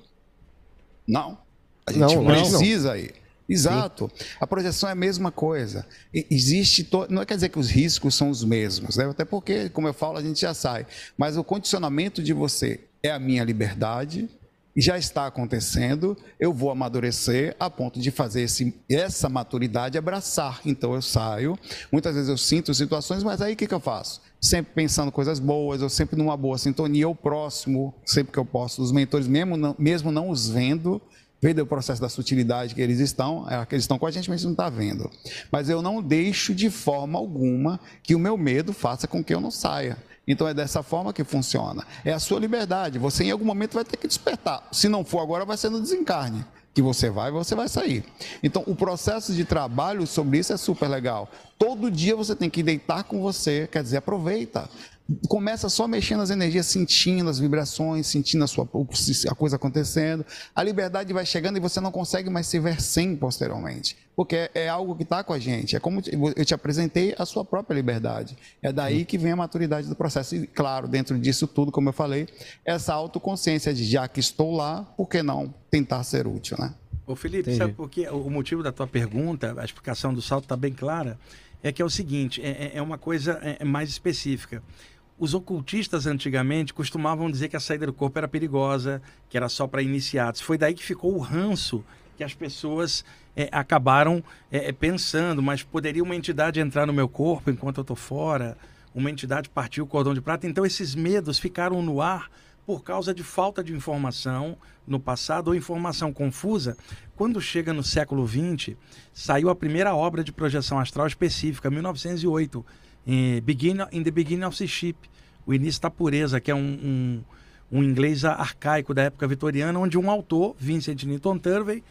Não. A gente Não, que não. precisa ir. Exato. A projeção é a mesma coisa. Existe. To... Não quer dizer que os riscos são os mesmos, né? até porque, como eu falo, a gente já sai. Mas o condicionamento de você é a minha liberdade, já está acontecendo, eu vou amadurecer a ponto de fazer esse, essa maturidade abraçar. Então eu saio, muitas vezes eu sinto situações, mas aí o que, que eu faço? Sempre pensando coisas boas, eu sempre numa boa sintonia, o próximo, sempre que eu posso, os mentores, mesmo não, mesmo não os vendo, vendo o processo da sutilidade que eles estão, é, que eles estão com a gente, mas a gente não está vendo. Mas eu não deixo de forma alguma que o meu medo faça com que eu não saia. Então é dessa forma que funciona. É a sua liberdade. Você em algum momento vai ter que despertar. Se não for agora, vai ser no desencarne. Que você vai, você vai sair. Então, o processo de trabalho sobre isso é super legal. Todo dia você tem que deitar com você, quer dizer, aproveita. Começa só mexendo as energias, sentindo as vibrações, sentindo a, sua, a coisa acontecendo. A liberdade vai chegando e você não consegue mais se ver sem posteriormente. Porque é, é algo que está com a gente. É como eu te apresentei a sua própria liberdade. É daí que vem a maturidade do processo. E, claro, dentro disso tudo, como eu falei, essa autoconsciência de já que estou lá, por que não tentar ser útil, né? Ô Felipe, Entendi. sabe por quê? O motivo da tua pergunta, a explicação do salto está bem clara, é que é o seguinte, é, é- é uma coisa é mais específica. Os ocultistas antigamente costumavam dizer que a saída do corpo era perigosa, que era só para iniciados. Foi daí que ficou o ranço que as pessoas é, acabaram é, pensando, mas poderia uma entidade entrar no meu corpo enquanto eu estou fora? Uma entidade partiu o cordão de prata? Então esses medos ficaram no ar por causa de falta de informação no passado ou informação confusa. Quando chega no século XX, saiu a primeira obra de projeção astral específica, 1908, em Begin, In the Beginning of the Ship, O Início da Pureza, que é um, um, um inglês arcaico da época vitoriana, onde um autor, Vincent Newton Turvey,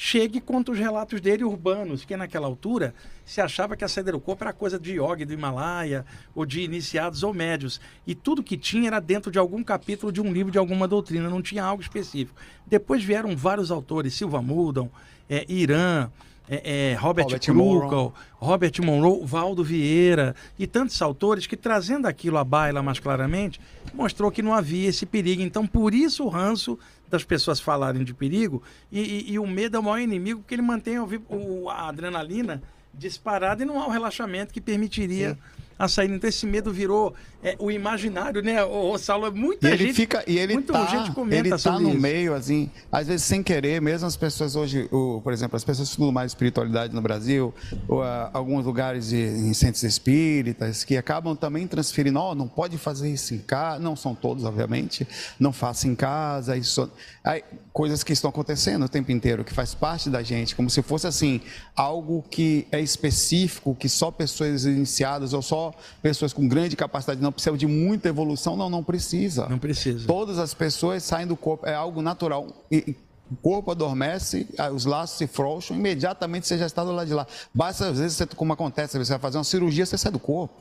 chega e conta os relatos dele urbanos, que naquela altura se achava que a corpo era coisa de yoga do Himalaia, ou de iniciados ou médios. E tudo que tinha era dentro de algum capítulo de um livro de alguma doutrina, não tinha algo específico. Depois vieram vários autores, Silva Muldon, é, Irã, é, é, Robert, Robert Krukel, Robert Monroe, Valdo Vieira e tantos autores que, trazendo aquilo à baila mais claramente, mostrou que não havia esse perigo. Então, por isso o ranço das pessoas falarem de perigo e, e- e o medo é o maior inimigo, porque ele mantém o o- a adrenalina disparada e não há o relaxamento que permitiria a saída. Então, esse medo virou é, o imaginário, né? O, o Saulo, muita E ele gente, fica, e ele muita tá, gente comenta ele tá no isso. meio, assim, às vezes sem querer, mesmo as pessoas hoje, o, por exemplo, as pessoas que estudam mais espiritualidade no Brasil, ou ah, alguns lugares de, em centros espíritas, que acabam também transferindo, ó, não pode fazer isso em casa, não são todos, obviamente, não faça em casa, isso, aí, coisas que estão acontecendo o tempo inteiro, que faz parte da gente, como se fosse assim, algo que é específico, que só pessoas iniciadas ou só pessoas com grande capacidade não precisam de muita evolução, não, não precisa. Não precisa. Todas as pessoas saem do corpo, é algo natural. E- o corpo adormece, os laços se frouxam, imediatamente você já está do lado de lá. Basta, às vezes, você, como acontece, você vai fazer uma cirurgia, você sai do corpo.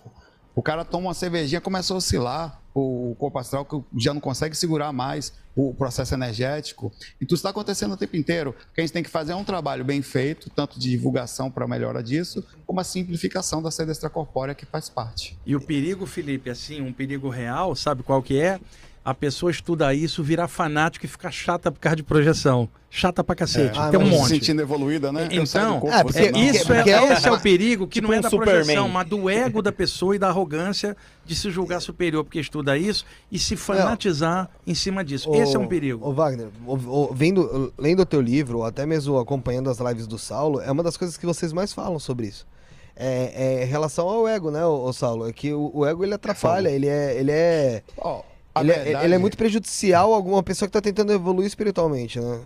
O cara toma uma cervejinha, começa a oscilar o corpo astral, que já não consegue segurar mais o processo energético. E tudo está acontecendo o tempo inteiro. O que a gente tem que fazer é um trabalho bem feito, tanto de divulgação para melhora disso, como a simplificação da saída extracorpórea que faz parte. E o perigo, Felipe, assim, um perigo real, sabe qual que é? A pessoa estudar isso, virar fanático e ficar chata por causa de projeção. Chata pra cacete. Ah, Tem um mas Se monte. sentindo evoluída, né? Então, corpo, é, você porque- não. isso é, é esse é o perigo que Tipo não é um da Superman. projeção, mas do ego da pessoa e da arrogância de se julgar superior porque estuda isso e se fanatizar em cima disso. Esse é um perigo. Ô, Wagner, ô, ô, vendo, lendo o teu livro, ou até mesmo acompanhando as lives do Saulo, é uma das coisas que vocês mais falam sobre isso. É, é em relação ao ego, né, ô, ô Saulo? É que o, o ego ele atrapalha, ele é. Ele é, a ele, é verdade- ele é muito prejudicial a alguma pessoa que está tentando evoluir espiritualmente, né?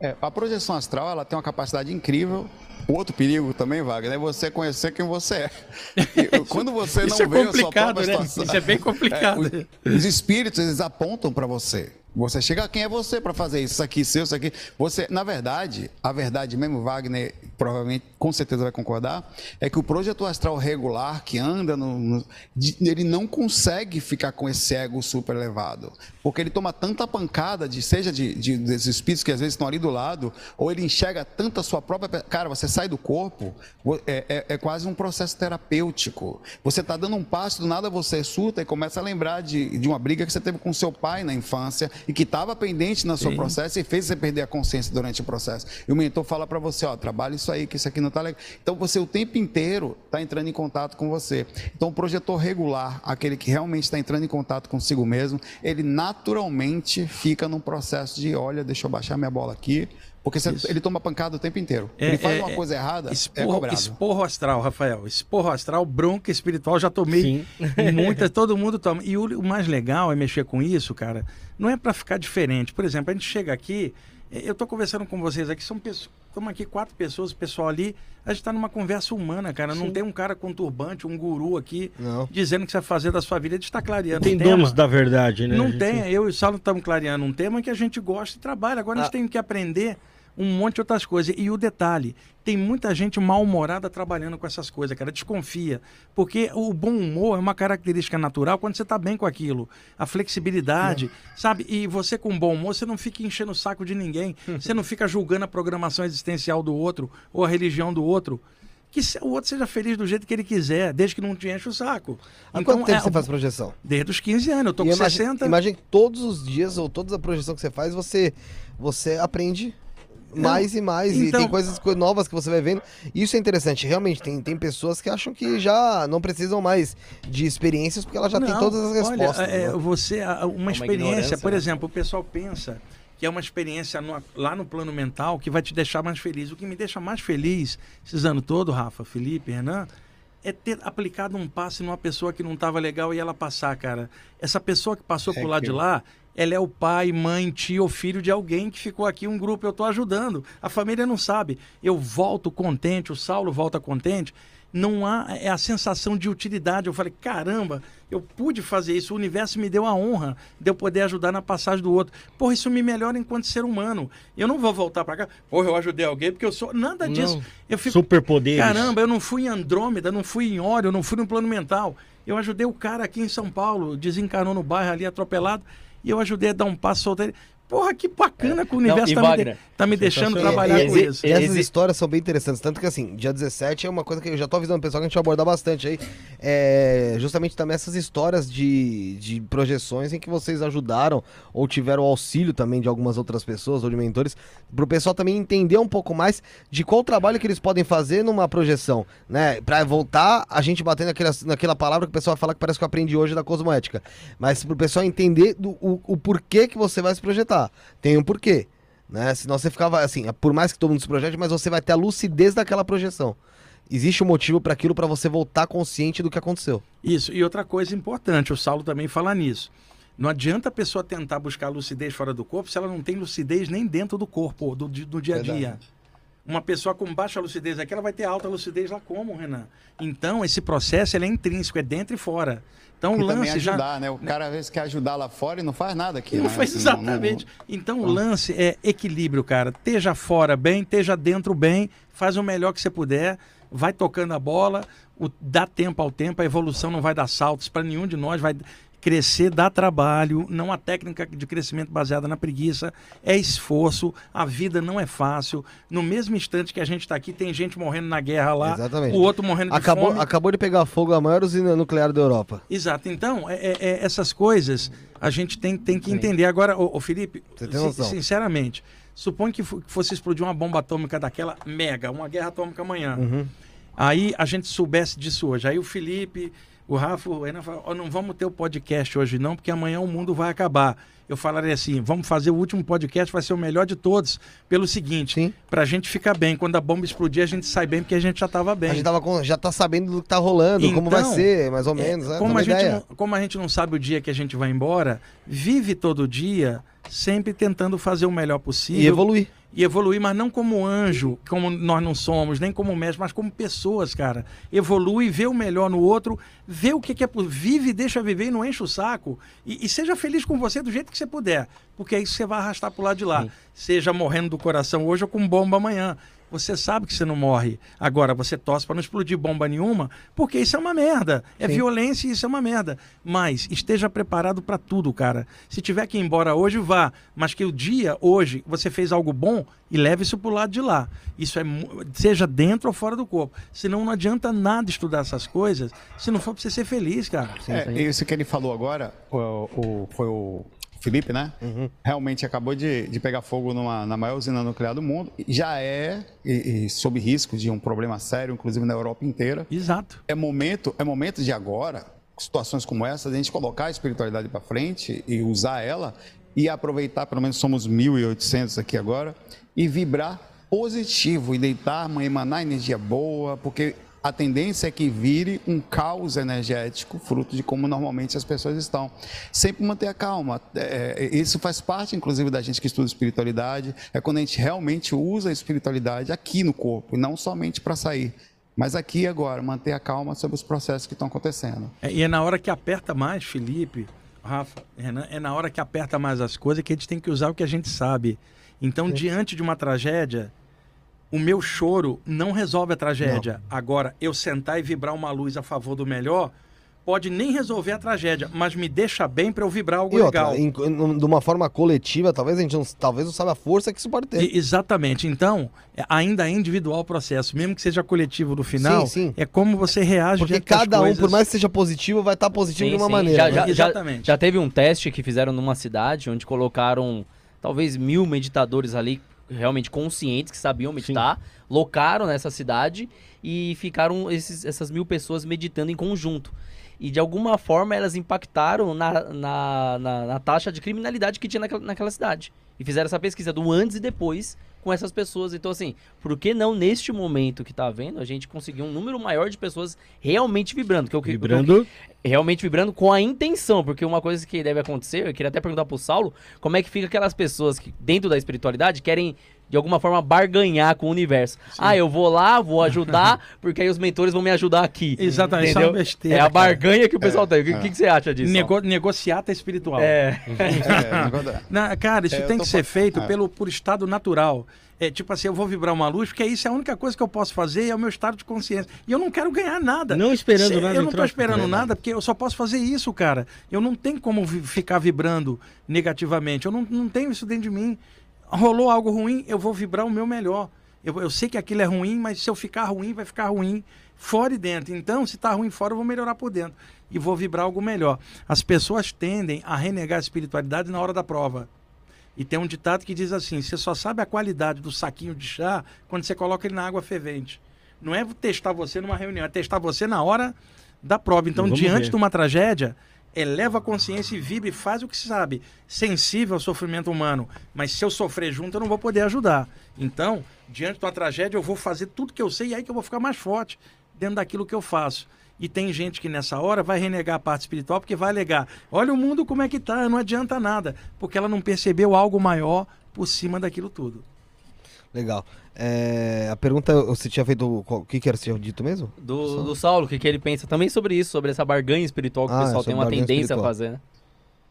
É, a projeção astral ela tem uma capacidade incrível. O outro perigo também, Wagner, é você conhecer quem você é. E, quando você não Isso é vê a sua complicado, própria né? situação, Isso é bem (laughs) complicado. É, os, os espíritos eles apontam para você. Você chega, quem é você para fazer isso aqui, seu, isso aqui? Você, na verdade, a verdade mesmo, Wagner provavelmente, com certeza vai concordar, é que o projetor astral regular que anda no, no- ele não consegue ficar com esse ego super elevado, porque ele toma tanta pancada de seja de, de desses espíritos que às vezes estão ali do lado, ou ele enxerga tanto a sua própria, cara, você sai do corpo, é, é- é quase um processo terapêutico. Você está dando um passo, do nada você surta e começa a lembrar de, de uma briga que você teve com seu pai na infância e que estava pendente no seu processo e fez você perder a consciência durante o processo. E o mentor fala para você, ó, trabalha isso aí, que isso aqui não está legal. Então você o tempo inteiro está entrando em contato com você. Então o projetor regular, aquele que realmente está entrando em contato consigo mesmo, ele naturalmente fica num processo de, olha, deixa eu baixar minha bola aqui, porque você- ele toma pancada o tempo inteiro. É, ele faz é, uma coisa errada, é Esporro, cobrado. esporro astral, Rafael. Esporro astral, bronca espiritual, já tomei Sim. (laughs) muitas, todo mundo toma. E o, o mais legal é mexer com isso, cara, não é para ficar diferente. Por exemplo, a gente chega aqui, eh, eu tô conversando com vocês aqui, são pessoas, estamos aqui quatro pessoas, o pessoal ali, a gente tá numa conversa humana, cara. Não tem um cara com turbante, um guru aqui, Não. dizendo que você vai fazer da sua vida. A gente tá clareando Tem um donos da verdade, né? Não A gente- tem, eu e o Saulo estamos clareando um tema que a gente gosta e trabalha. Agora a gente tem que aprender um monte de outras coisas. E o detalhe, tem muita gente mal-humorada trabalhando com essas coisas, cara. Desconfia. Porque o bom humor é uma característica natural quando você está bem com aquilo. A flexibilidade, sabe? E você com bom humor, você não fica enchendo o saco de ninguém. (laughs) Você não fica julgando a programação existencial do outro ou a religião do outro. Que o outro seja feliz do jeito que ele quiser, desde que não te enche o saco. Há quanto tempo é- você faz projeção? Desde os 15 anos, eu tô E com imagina, 60. imagina que todos os dias, ou toda a projeção que você faz, você, você aprende mais e mais. e então- tem coisas co- novas que você vai vendo. Isso é interessante. Realmente, tem, tem pessoas que acham que já não precisam mais de experiências porque ela já tem Não, todas as respostas. Olha, é, né? você, uma, experiência, ignorância, por né? exemplo, o pessoal pensa que é uma experiência no- lá no plano mental que vai te deixar mais feliz. O que me deixa mais feliz esses anos todos, Rafa, Felipe, Renan, é ter aplicado um passe numa pessoa que não estava legal e ela passar, cara. Essa pessoa que passou por lá de lá, ela é o pai, mãe, tio ou filho de alguém que ficou aqui, um grupo, eu estou ajudando. A família não sabe. Eu volto contente, o Saulo volta contente. Não há é a sensação de utilidade. Eu falei, caramba, eu pude fazer isso. O universo me deu a honra de eu poder ajudar na passagem do outro. Porra, isso me melhora enquanto ser humano. Eu não vou voltar para cá. Porra, eu ajudei alguém porque eu sou. Nada disso. Não. Eu fico. Superpoderes. Caramba, eu não fui em Andrômeda, não fui em eu não fui no plano mental. Eu ajudei o cara aqui em São Paulo, desencarnou no bairro ali atropelado, e eu ajudei a dar um passo solteiro. Porra, que bacana que o universo e tá, me, Wagner, de- tá me deixando trabalhar E- com e- isso. E essas histórias são bem interessantes. Tanto que, assim, dia 17 é uma coisa que eu já tô avisando o pessoal que a gente vai abordar bastante aí. É justamente também essas histórias de, de projeções em que vocês ajudaram ou tiveram auxílio também de algumas outras pessoas ou de mentores, pro pessoal também entender um pouco mais de qual trabalho que eles podem fazer numa projeção, né? Pra voltar a gente bater naquela, naquela palavra que o pessoal fala que parece que eu aprendi hoje da cosmoética. Mas pro pessoal entender do, o, o porquê que você vai se projetar. Tem um porquê né? Senão você ficava assim, por mais que todo mundo se projete, mas você vai ter a lucidez daquela projeção. Existe um motivo para aquilo para você voltar consciente do que aconteceu. Isso, e outra coisa importante, o Saulo também fala nisso. Não adianta a pessoa tentar buscar lucidez fora do corpo se ela não tem lucidez nem dentro do corpo, do, do dia a dia. Verdade. Uma pessoa com baixa lucidez aqui, ela vai ter alta lucidez lá como, Renan? Então, esse processo ele é intrínseco, é dentro e fora. Então, o E lance já... ajudar, né? O cara às vezes quer ajudar lá fora e não faz nada aqui. Não né? faz Assim, exatamente. Então o lance é equilíbrio, cara. Esteja fora bem, esteja dentro bem, faz o melhor que você puder, vai tocando a bola, o, dá tempo ao tempo, a evolução não vai dar saltos para nenhum de nós, vai Crescer dá trabalho, não há técnica de crescimento baseada na preguiça, é esforço, a vida não é fácil. No mesmo instante que a gente está aqui, tem gente morrendo na guerra lá, Exatamente. o outro morrendo de Acabou, fome. acabou de pegar fogo a maior usina nuclear da Europa. Exato. Então, é- é- é essas coisas a gente tem, tem que entender. Agora, ô, ô, Felipe, sinceramente, suponha que fosse explodir uma bomba atômica daquela mega, uma guerra atômica amanhã. Uhum. Aí a gente soubesse disso hoje. Aí o Felipe, o Rafa, o Renan falaram, "Ó, não vamos ter o podcast hoje não, porque amanhã o mundo vai acabar. Eu falaria assim, vamos fazer o último podcast, vai ser o melhor de todos, pelo seguinte, Sim. pra gente ficar bem. Quando a bomba explodir, a gente sai bem, porque a gente já tava bem. A gente tava já tá sabendo do que tá rolando, como vai Então, ser, mais ou É, menos. né? como, a gente não, como a gente não sabe o dia que a gente vai embora, vive todo dia sempre tentando fazer o melhor possível. E evoluir. E evoluir, mas não como anjo, como nós não somos, nem como mestre, mas como pessoas, cara. Evolui, vê o melhor no outro, vê o que, que é. po- Vive, deixa viver e não enche o saco. E, e seja feliz com você do jeito que você puder. Porque é isso que você vai arrastar pro lado de lá. Seja morrendo do coração hoje ou com bomba amanhã. Você sabe que você não morre. Agora, você torce para não explodir bomba nenhuma, porque isso é uma merda. É violência e isso é uma merda. Mas esteja preparado para tudo, cara. Se tiver que ir embora hoje, vá. Mas que o dia, hoje, você fez algo bom e leve isso pro lado de lá. Isso é seja dentro ou fora do corpo. Senão não adianta nada estudar essas coisas se não for para você ser feliz, cara. É, isso que ele falou agora, o, o- foi o Felipe, né? Realmente acabou de, de pegar fogo numa, na maior usina nuclear do mundo. Já é e, e sob risco de um problema sério, inclusive na Europa inteira. Exato. É momento, é momento de agora, situações como essa, de a gente colocar a espiritualidade para frente e usar ela e aproveitar, pelo menos somos 1.800 aqui agora, e vibrar positivo e deitar, emanar energia boa, porque a tendência é que vire um caos energético, fruto de como normalmente as pessoas estão. Sempre manter a calma. É, isso faz parte, inclusive, da gente que estuda espiritualidade. É quando a gente realmente usa a espiritualidade aqui no corpo, e não somente para sair. Mas aqui agora, manter a calma sobre os processos que estão acontecendo. É, e é na hora que aperta mais, Felipe, Rafa, Renan, é na hora que aperta mais as coisas que a gente tem que usar o que a gente sabe. Então, diante de uma tragédia, o meu choro não resolve a tragédia. Agora, eu sentar e vibrar uma luz a favor do melhor, pode nem resolver a tragédia, mas me deixa bem para eu vibrar algo E outra, legal. em- em- de uma forma coletiva, talvez a gente não, talvez não saiba a força que isso pode ter. E- exatamente. Então, é- ainda é individual o processo, mesmo que seja coletivo no final, Sim, sim. é como você reage Porque cada um, coisas. por mais que seja positivo, vai estar positivo Sim, de uma sim. maneira. Já, né? já, já, Exatamente. já teve um teste que fizeram numa cidade onde colocaram talvez mil meditadores ali realmente conscientes que sabiam meditar, locaram nessa cidade e ficaram esses- essas mil pessoas meditando em conjunto. E de alguma forma elas impactaram na, na, na- na taxa de criminalidade que tinha naquela, naquela cidade. E fizeram essa pesquisa do antes e depois com essas pessoas. Então, assim, por que não neste momento que tá vendo, a gente conseguir um número maior de pessoas realmente vibrando? Que eu- Vibrando. realmente vibrando com a intenção, porque uma coisa que deve acontecer, eu queria até perguntar pro Saulo, como é que fica aquelas pessoas que dentro da espiritualidade querem de alguma forma barganhar com o universo. Ah, eu vou lá, vou ajudar, (laughs) porque aí os mentores vão me ajudar aqui. Exatamente, isso é Entendeu? uma besteira, É a cara. barganha que o pessoal tem. O que, que que você acha disso? Nego, negociata espiritual. É. É, da- (laughs) Na- cara, isso É, tem que ser fa- feito é. pelo, por estado natural. É tipo assim, eu vou vibrar uma luz, porque isso é a única coisa que eu posso fazer, é o meu estado de consciência. E eu não quero ganhar nada. Não esperando Se- nada Eu não troca. esperando nada, porque eu só posso fazer isso, cara. Eu não tenho como vi- ficar vibrando negativamente. Eu não, não tenho isso dentro de mim. Rolou algo ruim, eu vou vibrar o meu melhor. Eu, eu sei que aquilo é ruim, mas se eu ficar ruim, vai ficar ruim fora e dentro. Então, se tá ruim fora, eu vou melhorar por dentro. E vou vibrar algo melhor. As pessoas tendem a renegar a espiritualidade na hora da prova. E tem um ditado que diz assim: você só sabe a qualidade do saquinho de chá quando você coloca ele na água fervente. Não é testar você numa reunião, é testar você na hora da prova. Então, Vamos diante ver. de uma tragédia, eleva a consciência e vibra e faz o que sabe. Sensível ao sofrimento humano. Mas se eu sofrer junto, eu não vou poder ajudar. Então, diante de uma tragédia, eu vou fazer tudo que eu sei e aí que eu vou ficar mais forte dentro daquilo que eu faço. E tem gente que nessa hora vai renegar a parte espiritual porque vai alegar: olha o mundo como é que tá, não adianta nada, porque ela não percebeu algo maior por cima daquilo tudo. Legal. É, a pergunta, você tinha feito. O que, que era? Você tinha dito mesmo? Do, do Saulo, o que, que ele pensa também sobre isso, sobre essa barganha espiritual que Ah, o pessoal tem uma tendência espiritual. a fazer, né?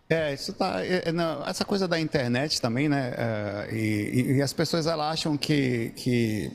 É, isso tá. é, é, não, essa coisa da internet também, né? é, e, e as pessoas elas acham que, que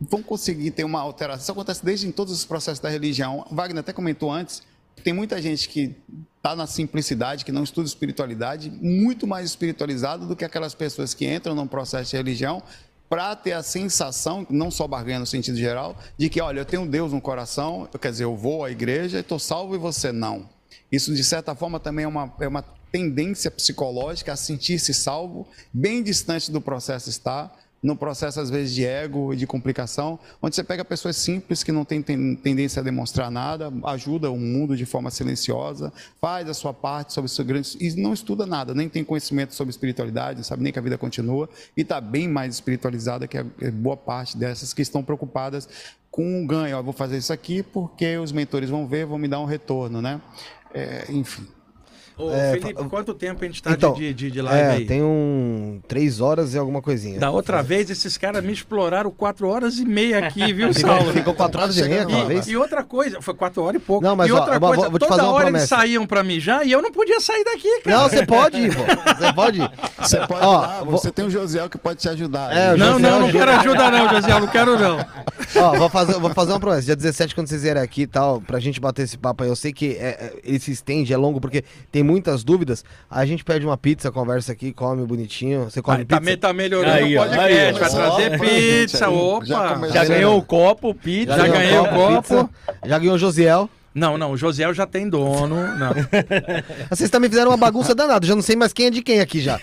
vão conseguir ter uma alteração. Isso acontece desde em todos os processos da religião. Wagner até comentou antes. Tem muita gente que está na simplicidade, que não estuda espiritualidade, muito mais espiritualizado do que aquelas pessoas que entram num processo de religião para ter a sensação, não só barganha no sentido geral, de que, olha, eu tenho Deus no coração, quer dizer, eu vou à igreja e estou salvo e você não. Isso, de certa forma, também é uma, é uma tendência psicológica a sentir-se salvo, bem distante do processo estar no processo, às vezes, de ego e de complicação, onde você pega pessoas simples que não têm tendência a demonstrar nada, ajuda o mundo de forma silenciosa, faz a sua parte sobre seu grande. e não estuda nada, nem tem conhecimento sobre espiritualidade, não sabe nem que a vida continua, e está bem mais espiritualizada que a boa parte dessas que estão preocupadas com um ganho. Vou fazer isso aqui porque os mentores vão ver, vão me dar um retorno, né? É, enfim. Ô, é, Felipe, quanto tempo a gente está então, de, de, de live é, aí? Tem um três horas e alguma coisinha. Da outra vez, esses caras me exploraram quatro horas e meia aqui, viu, Saulo? Ficou quatro horas e meia uma vez? E outra coisa, foi quatro horas e pouco. Não, mas e ó, outra vou, coisa, vou te toda hora promessa. eles saíam pra mijar e eu não podia sair daqui, cara. Não, você pode ir, pô. Você pode ir. Você pode Ó, lá, vou- você tem o Josiel que pode te ajudar. É, Não, não, não quero ajuda não, José, não quero não. Ó, vou fazer, vou fazer uma promessa. Dia 17, quando vocês vierem aqui e tal, pra gente bater esse papo aí, eu sei que é, é, ele se estende, é longo, porque tem muitas dúvidas. A gente pede uma pizza, conversa aqui, come bonitinho. Você come Aí, pizza? tá, me- tá melhorando Aí, o podcast, aí, vai trazer Ó, pizza, já opa. Já Beleza. ganhou o copo, pizza. Já ganhou ganhei o copo. pizza, já ganhou o Josiel. Não, não, o Josiel já tem dono, não. (laughs) Vocês também fizeram uma bagunça danada, já não sei mais quem é de quem aqui já.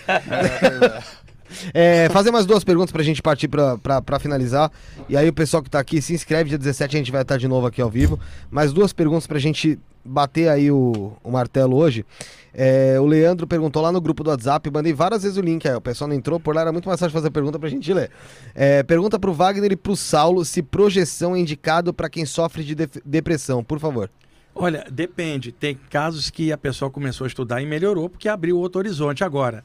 É, fazer mais duas perguntas pra gente partir pra, pra, pra finalizar. E aí o pessoal que tá aqui se inscreve, dia 17 a gente vai estar de novo aqui ao vivo. Mais duas perguntas pra gente bater aí o, o martelo hoje. É, o Leandro perguntou lá no grupo do WhatsApp, mandei várias vezes o link aí, o pessoal não entrou, por lá era muito mais fácil fazer pergunta pra gente ler. É, pergunta pro Wagner e pro Saulo se projeção é indicado pra quem sofre de def- depressão, por favor. Olha, depende. Tem casos que a pessoa começou a estudar e melhorou porque abriu outro horizonte. Agora,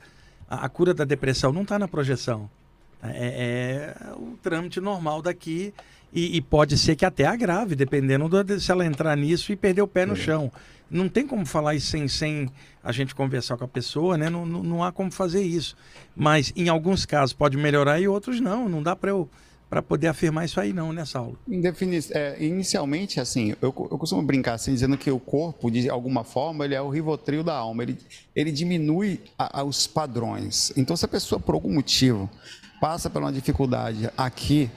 a, a cura da depressão não está na projeção. É, é o trâmite normal daqui e, e pode ser que até agrave, dependendo do- se ela entrar nisso e perder o pé no chão. Não tem como falar isso sem, sem a gente conversar com a pessoa, né? Não, não, não há como fazer isso. Mas em alguns casos pode melhorar e outros não. Não dá para eu para poder afirmar isso aí não, né, Saulo? Em defini- é, inicialmente, assim, eu, eu costumo brincar assim, dizendo que o corpo, de alguma forma, ele é o rivotril da alma. Ele, ele diminui a- a- os padrões. Então, se a pessoa, por algum motivo, passa por uma dificuldade aqui,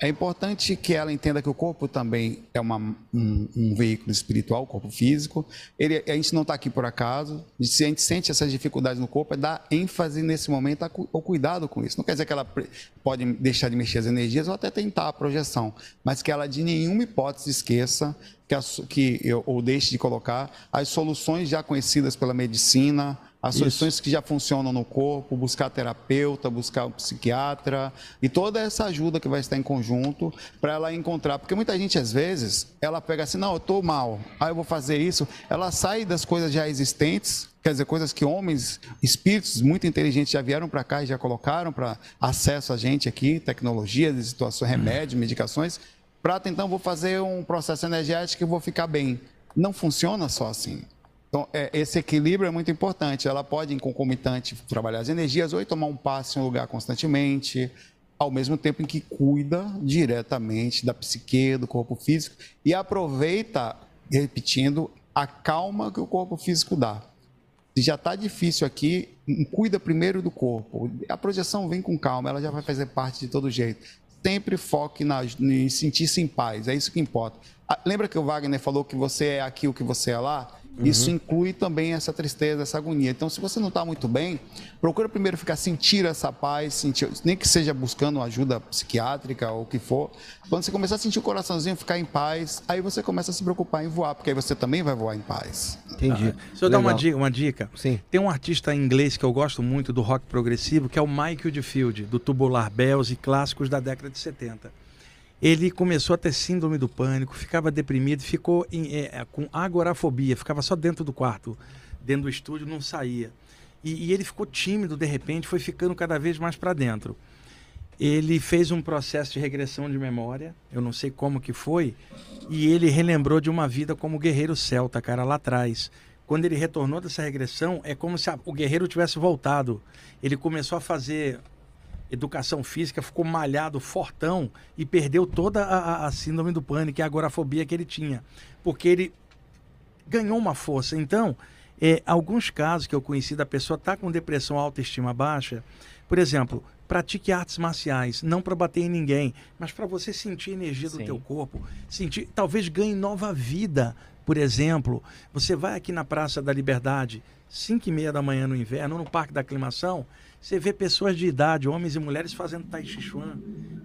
é importante que ela entenda que o corpo também é uma- um, um veículo espiritual, o corpo físico. Ele, a gente não está aqui por acaso. Se a gente sente essas dificuldades no corpo, é dar ênfase nesse momento ao cuidado com isso. Não quer dizer que ela pode deixar de mexer as energias ou até tentar a projeção, mas que ela de nenhuma hipótese esqueça que, a que ou deixe de colocar as soluções já conhecidas pela medicina, as soluções que já funcionam no corpo, buscar terapeuta, buscar um psiquiatra e toda essa ajuda que vai estar em conjunto para ela encontrar. Porque muita gente, às vezes, ela pega assim, não, eu estou mal, aí eu vou fazer isso. Ela sai das coisas já existentes, quer dizer, coisas que homens, espíritos muito inteligentes já vieram para cá e já colocaram para acesso a gente aqui, tecnologias, situações, remédios, medicações, para tentar, vou fazer um processo energético e vou ficar bem. Não funciona só assim. Então, é, esse equilíbrio é muito importante. Ela pode, em concomitante, trabalhar as energias ou tomar um passo em um lugar constantemente, ao mesmo tempo em que cuida diretamente da psique, do corpo físico e aproveita, repetindo, a calma que o corpo físico dá. Se já está difícil aqui, hum, cuida primeiro do corpo. A projeção vem com calma, ela já vai fazer parte de todo jeito. Sempre foque na, em sentir-se em paz, é isso que importa. Ah, Lembra que o Wagner falou que você é aqui o que você é lá? Isso inclui também essa tristeza, essa agonia. Então, se você não está muito bem, procura primeiro ficar sentir essa paz, sentir, nem que seja buscando ajuda psiquiátrica ou o que for. Quando você começar a sentir o coraçãozinho ficar em paz, aí você começa a se preocupar em voar, porque aí você também vai voar em paz. Entendi. Se eu dar uma dica, uma dica, Sim. tem um artista inglês que eu gosto muito do rock progressivo, que é o Michael de Field, do Tubular Bells e clássicos da década de 70. Ele começou a ter síndrome do pânico, ficava deprimido, ficou em- é, é, com agorafobia, ficava só dentro do quarto, dentro do estúdio, não saía. E, e ele ficou tímido de repente, foi ficando cada vez mais para dentro. Ele fez um processo de regressão de memória, eu não sei como que foi, e ele relembrou de uma vida como guerreiro celta, cara, lá atrás. Quando ele retornou dessa regressão, é como se a- o guerreiro tivesse voltado. Ele começou a fazer educação física, ficou malhado, fortão e perdeu toda a, a- síndrome do pânico e a agorafobia que ele tinha. Porque ele ganhou uma força. Então, É, alguns casos que eu conheci da pessoa tá com depressão, autoestima baixa, por exemplo, pratique artes marciais, não para bater em ninguém, mas para você sentir a energia do Sim. teu corpo, sentir, talvez ganhe nova vida. Por exemplo, você vai aqui na Praça da Liberdade, 5 e meia da manhã no inverno, no Parque da Aclimação, você vê pessoas de idade, homens e mulheres fazendo Tai Chi Chuan,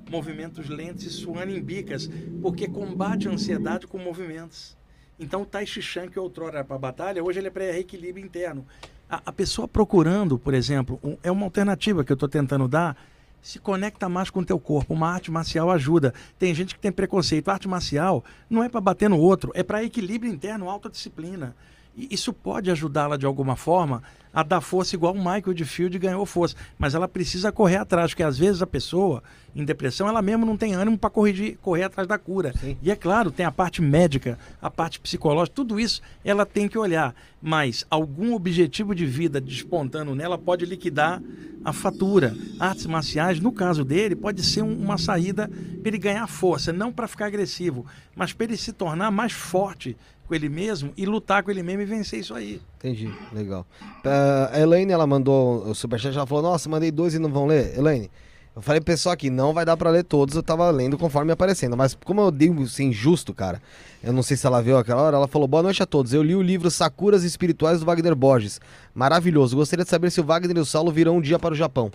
movimentos lentos e suando em bicas, porque combate a ansiedade com movimentos. Então o Tai Chi Chuan, que outrora era para batalha, hoje ele é para reequilíbrio interno. A, a pessoa procurando, por exemplo, um- é uma alternativa que eu estou tentando dar, se conecta mais com o teu corpo. Uma arte marcial ajuda. Tem gente que tem preconceito. arte marcial não é para bater no outro, é para equilíbrio interno, autodisciplina. Isso pode ajudá-la de alguma forma a dar força igual o Michael de Field ganhou força. Mas ela precisa correr atrás, porque às vezes a pessoa em depressão, ela mesmo não tem ânimo para corrigir, correr atrás da cura. E é claro, tem a parte médica, a parte psicológica, tudo isso ela tem que olhar. Mas algum objetivo de vida despontando nela pode liquidar a fatura. Artes marciais, no caso dele, pode ser um- uma saída para ele ganhar força, não para ficar agressivo, mas para ele se tornar mais forte com ele mesmo e lutar com ele mesmo e vencer isso aí. Entendi, legal. Ah, a Elaine, ela mandou o superchat, ela falou, nossa, mandei dois e não vão ler. Elaine, eu falei pro pessoal aqui, não vai dar pra ler todos, eu tava lendo conforme aparecendo, mas como eu dei assim, injusto, cara, eu não sei se ela viu aquela hora, ela falou, boa noite a todos, eu li o livro Sakuras Espirituais do Wagner Borges, maravilhoso, gostaria de saber se o Wagner e o Saulo virão um dia para o Japão.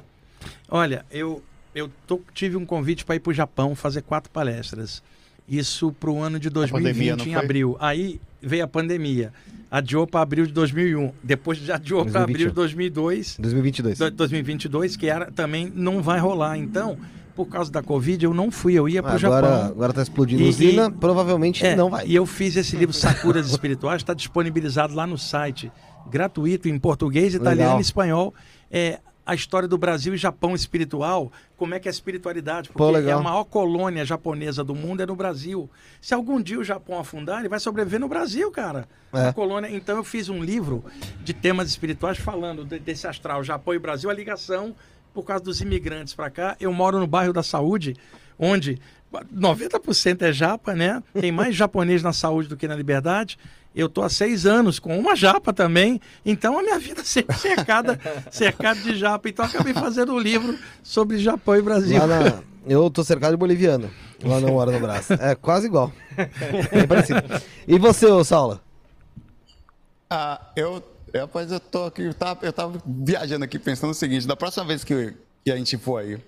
Olha, eu, eu tô- tive um convite para ir para o Japão fazer quatro palestras. Isso para o ano de pandemia, 2020, não em abril. Aí veio a pandemia. Adiou para abril de 2001. Depois já adiou para abril de 2002, 2022. do- 2022, que era, também não vai rolar. Então, por causa da Covid, eu não fui. Eu ia para o Japão. agora tá explodindo E- usina, e- provavelmente É, não vai. E eu fiz esse livro Sakuras (laughs) Espirituais, está disponibilizado lá no site, gratuito, em português, italiano Legal. e espanhol. É a história do Brasil e Japão espiritual, como é que é a espiritualidade, porque Pô, é a maior colônia japonesa do mundo é no Brasil. Se algum dia o Japão afundar, ele vai sobreviver no Brasil, cara. É. A colônia. Então eu fiz um livro de temas espirituais falando de- desse astral Japão e Brasil, a ligação por causa dos imigrantes para cá. Eu moro no bairro da Saúde, onde 90% é japa, né? Tem mais (laughs) japonês na saúde do que na liberdade. Eu tô há seis anos com uma japa também, então a minha vida (laughs) sempre cercada, cercada de japa. Então acabei fazendo um livro sobre Japão e Brasil. Lá na- Eu tô cercado de boliviano, lá na hora no braço. É quase igual. Bem parecido. E você, ô Saulo? Ah, eu, eu, rapaz, eu tô aqui, eu tava, eu tava viajando aqui pensando o seguinte, da próxima vez que, que a gente for aí,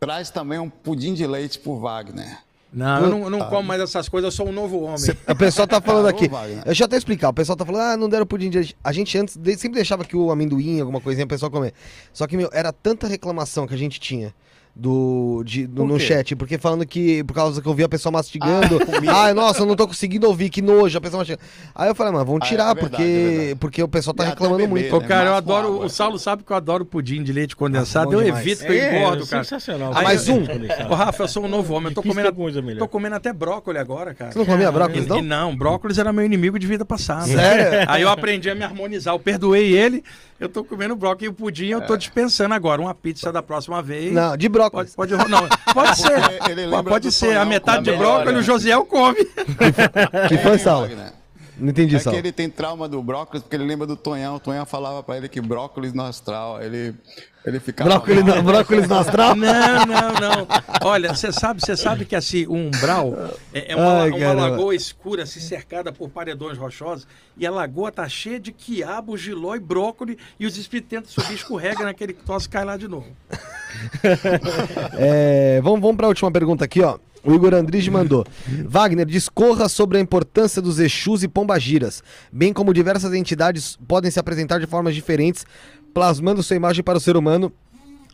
traz também um pudim de leite pro Wagner. Não, eu não, eu não como mais essas coisas, eu sou um novo homem. O pessoal tá falando aqui. eu até explicar. O pessoal tá falando, ah, não deram pudim de leite. A gente antes de- sempre deixava que o amendoim, alguma coisinha, o pessoal comer. Só que, meu, era tanta reclamação que a gente tinha. Do, de, do- no chat, porque falando que por causa que eu vi a pessoa mastigando, Ah, (laughs) nossa, eu não tô conseguindo ouvir, que nojo, a pessoa mastigando. Aí eu falei, mano, vamos Ah, é tirar, verdade, porque, é porque o pessoal tá E reclamando beber, muito. Ô, né? cara, eu adoro. água. O Saulo sabe que eu adoro pudim de leite condensado. bom eu demais. evito que eu engordo, cara. sensacional. Ah, mais um? Ô, Rafa, eu sou um novo homem. Eu tô comendo, coisa tô comendo até brócolis agora, cara. Você não comia brócolis, não? não, brócolis era meu inimigo de vida passada. Sério? Aí eu aprendi a me harmonizar. Eu perdoei ele, eu tô comendo brócolis e o pudim eu tô dispensando agora. Uma pizza da próxima vez. Não, de brócolis. Pode, pode, não, pode ser. Ele lembra pode do ser. A metade de brócolis melhor, o Josiel come. Que foi, Saulo? Não entendi, É Saulo. que ele tem trauma do brócolis, porque ele lembra do Tonhão. O Tonhão falava pra ele que brócolis no astral. Ele, ele ficava. Brócolis, no, brócolis no astral? Não, não, não. Olha, você sabe, você sabe que assim, o umbral é, é uma, Ai, uma caramba. lagoa escura, assim, cercada por paredões rochosos, e a lagoa tá cheia de quiabo, giló e brócolis, e os espíritos tentam subir, escorrega naquele tosse e cai lá de novo. (laughs) É, vamos, vamos para a última pergunta aqui, ó. O Igor Andrige mandou. (laughs) Wagner, discorra sobre a importância dos Exus e Pombagiras, bem como diversas entidades podem se apresentar de formas diferentes, plasmando sua imagem para o ser humano,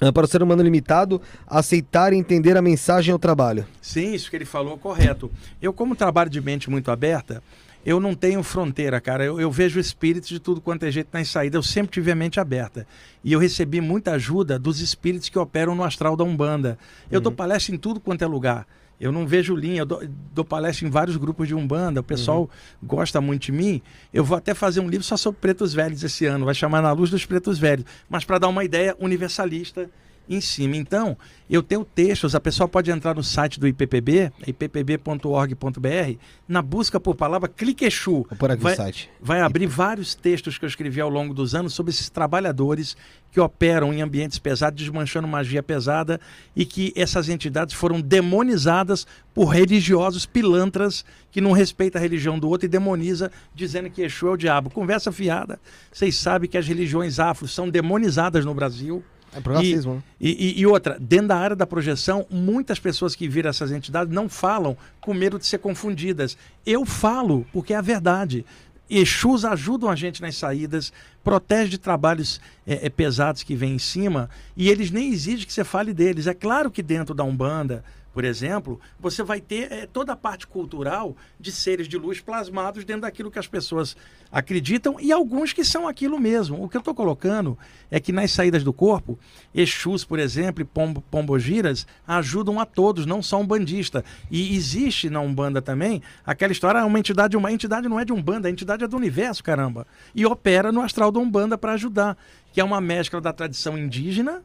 ah, para o ser humano limitado, aceitar e entender a mensagem ao trabalho. Sim, isso que ele falou é correto. Eu, como trabalho de mente muito aberta, eu não tenho fronteira, cara. Eu, eu vejo espíritos de tudo quanto é jeito na saída. Eu sempre tive a mente aberta. E eu recebi muita ajuda dos espíritos que operam no astral da Umbanda. Eu dou palestra em tudo quanto é lugar. Eu não vejo linha, eu dou, dou palestra em vários grupos de Umbanda, o pessoal gosta muito de mim. Eu vou até fazer um livro só sobre pretos velhos esse ano, vai chamar Na Luz dos Pretos Velhos, mas para dar uma ideia universalista em cima. Então, eu tenho textos, a pessoa pode entrar no site do IPPB, ippb.org.br, na busca por palavra clique Exu. Aqui vai, o site. vai abrir vários textos que eu escrevi ao longo dos anos sobre esses trabalhadores que operam em ambientes pesados, desmanchando magia pesada e que essas entidades foram demonizadas por religiosos pilantras que não respeitam a religião do outro e demoniza dizendo que Exu é o diabo. Conversa fiada. Vocês sabem que as religiões afro são demonizadas no Brasil. É pro racismo, né? E, e- e outra, dentro da área da projeção, muitas pessoas que viram essas entidades não falam com medo de ser confundidas. Eu falo, porque é a verdade. Exus ajudam a gente nas saídas, protege de trabalhos é, é, pesados que vêm em cima, e eles nem exigem que você fale deles. É claro que dentro da Umbanda, por exemplo, você vai ter é, toda a parte cultural de seres de luz plasmados dentro daquilo que as pessoas acreditam e alguns que são aquilo mesmo. O que eu estou colocando é que nas saídas do corpo, Exus, por exemplo, e pombo, pombogiras ajudam a todos, não só um bandista. E existe na Umbanda também aquela história, uma entidade, uma entidade não é de Umbanda, a entidade é do universo, caramba. E opera no astral da Umbanda para ajudar, que é uma mescla da tradição indígena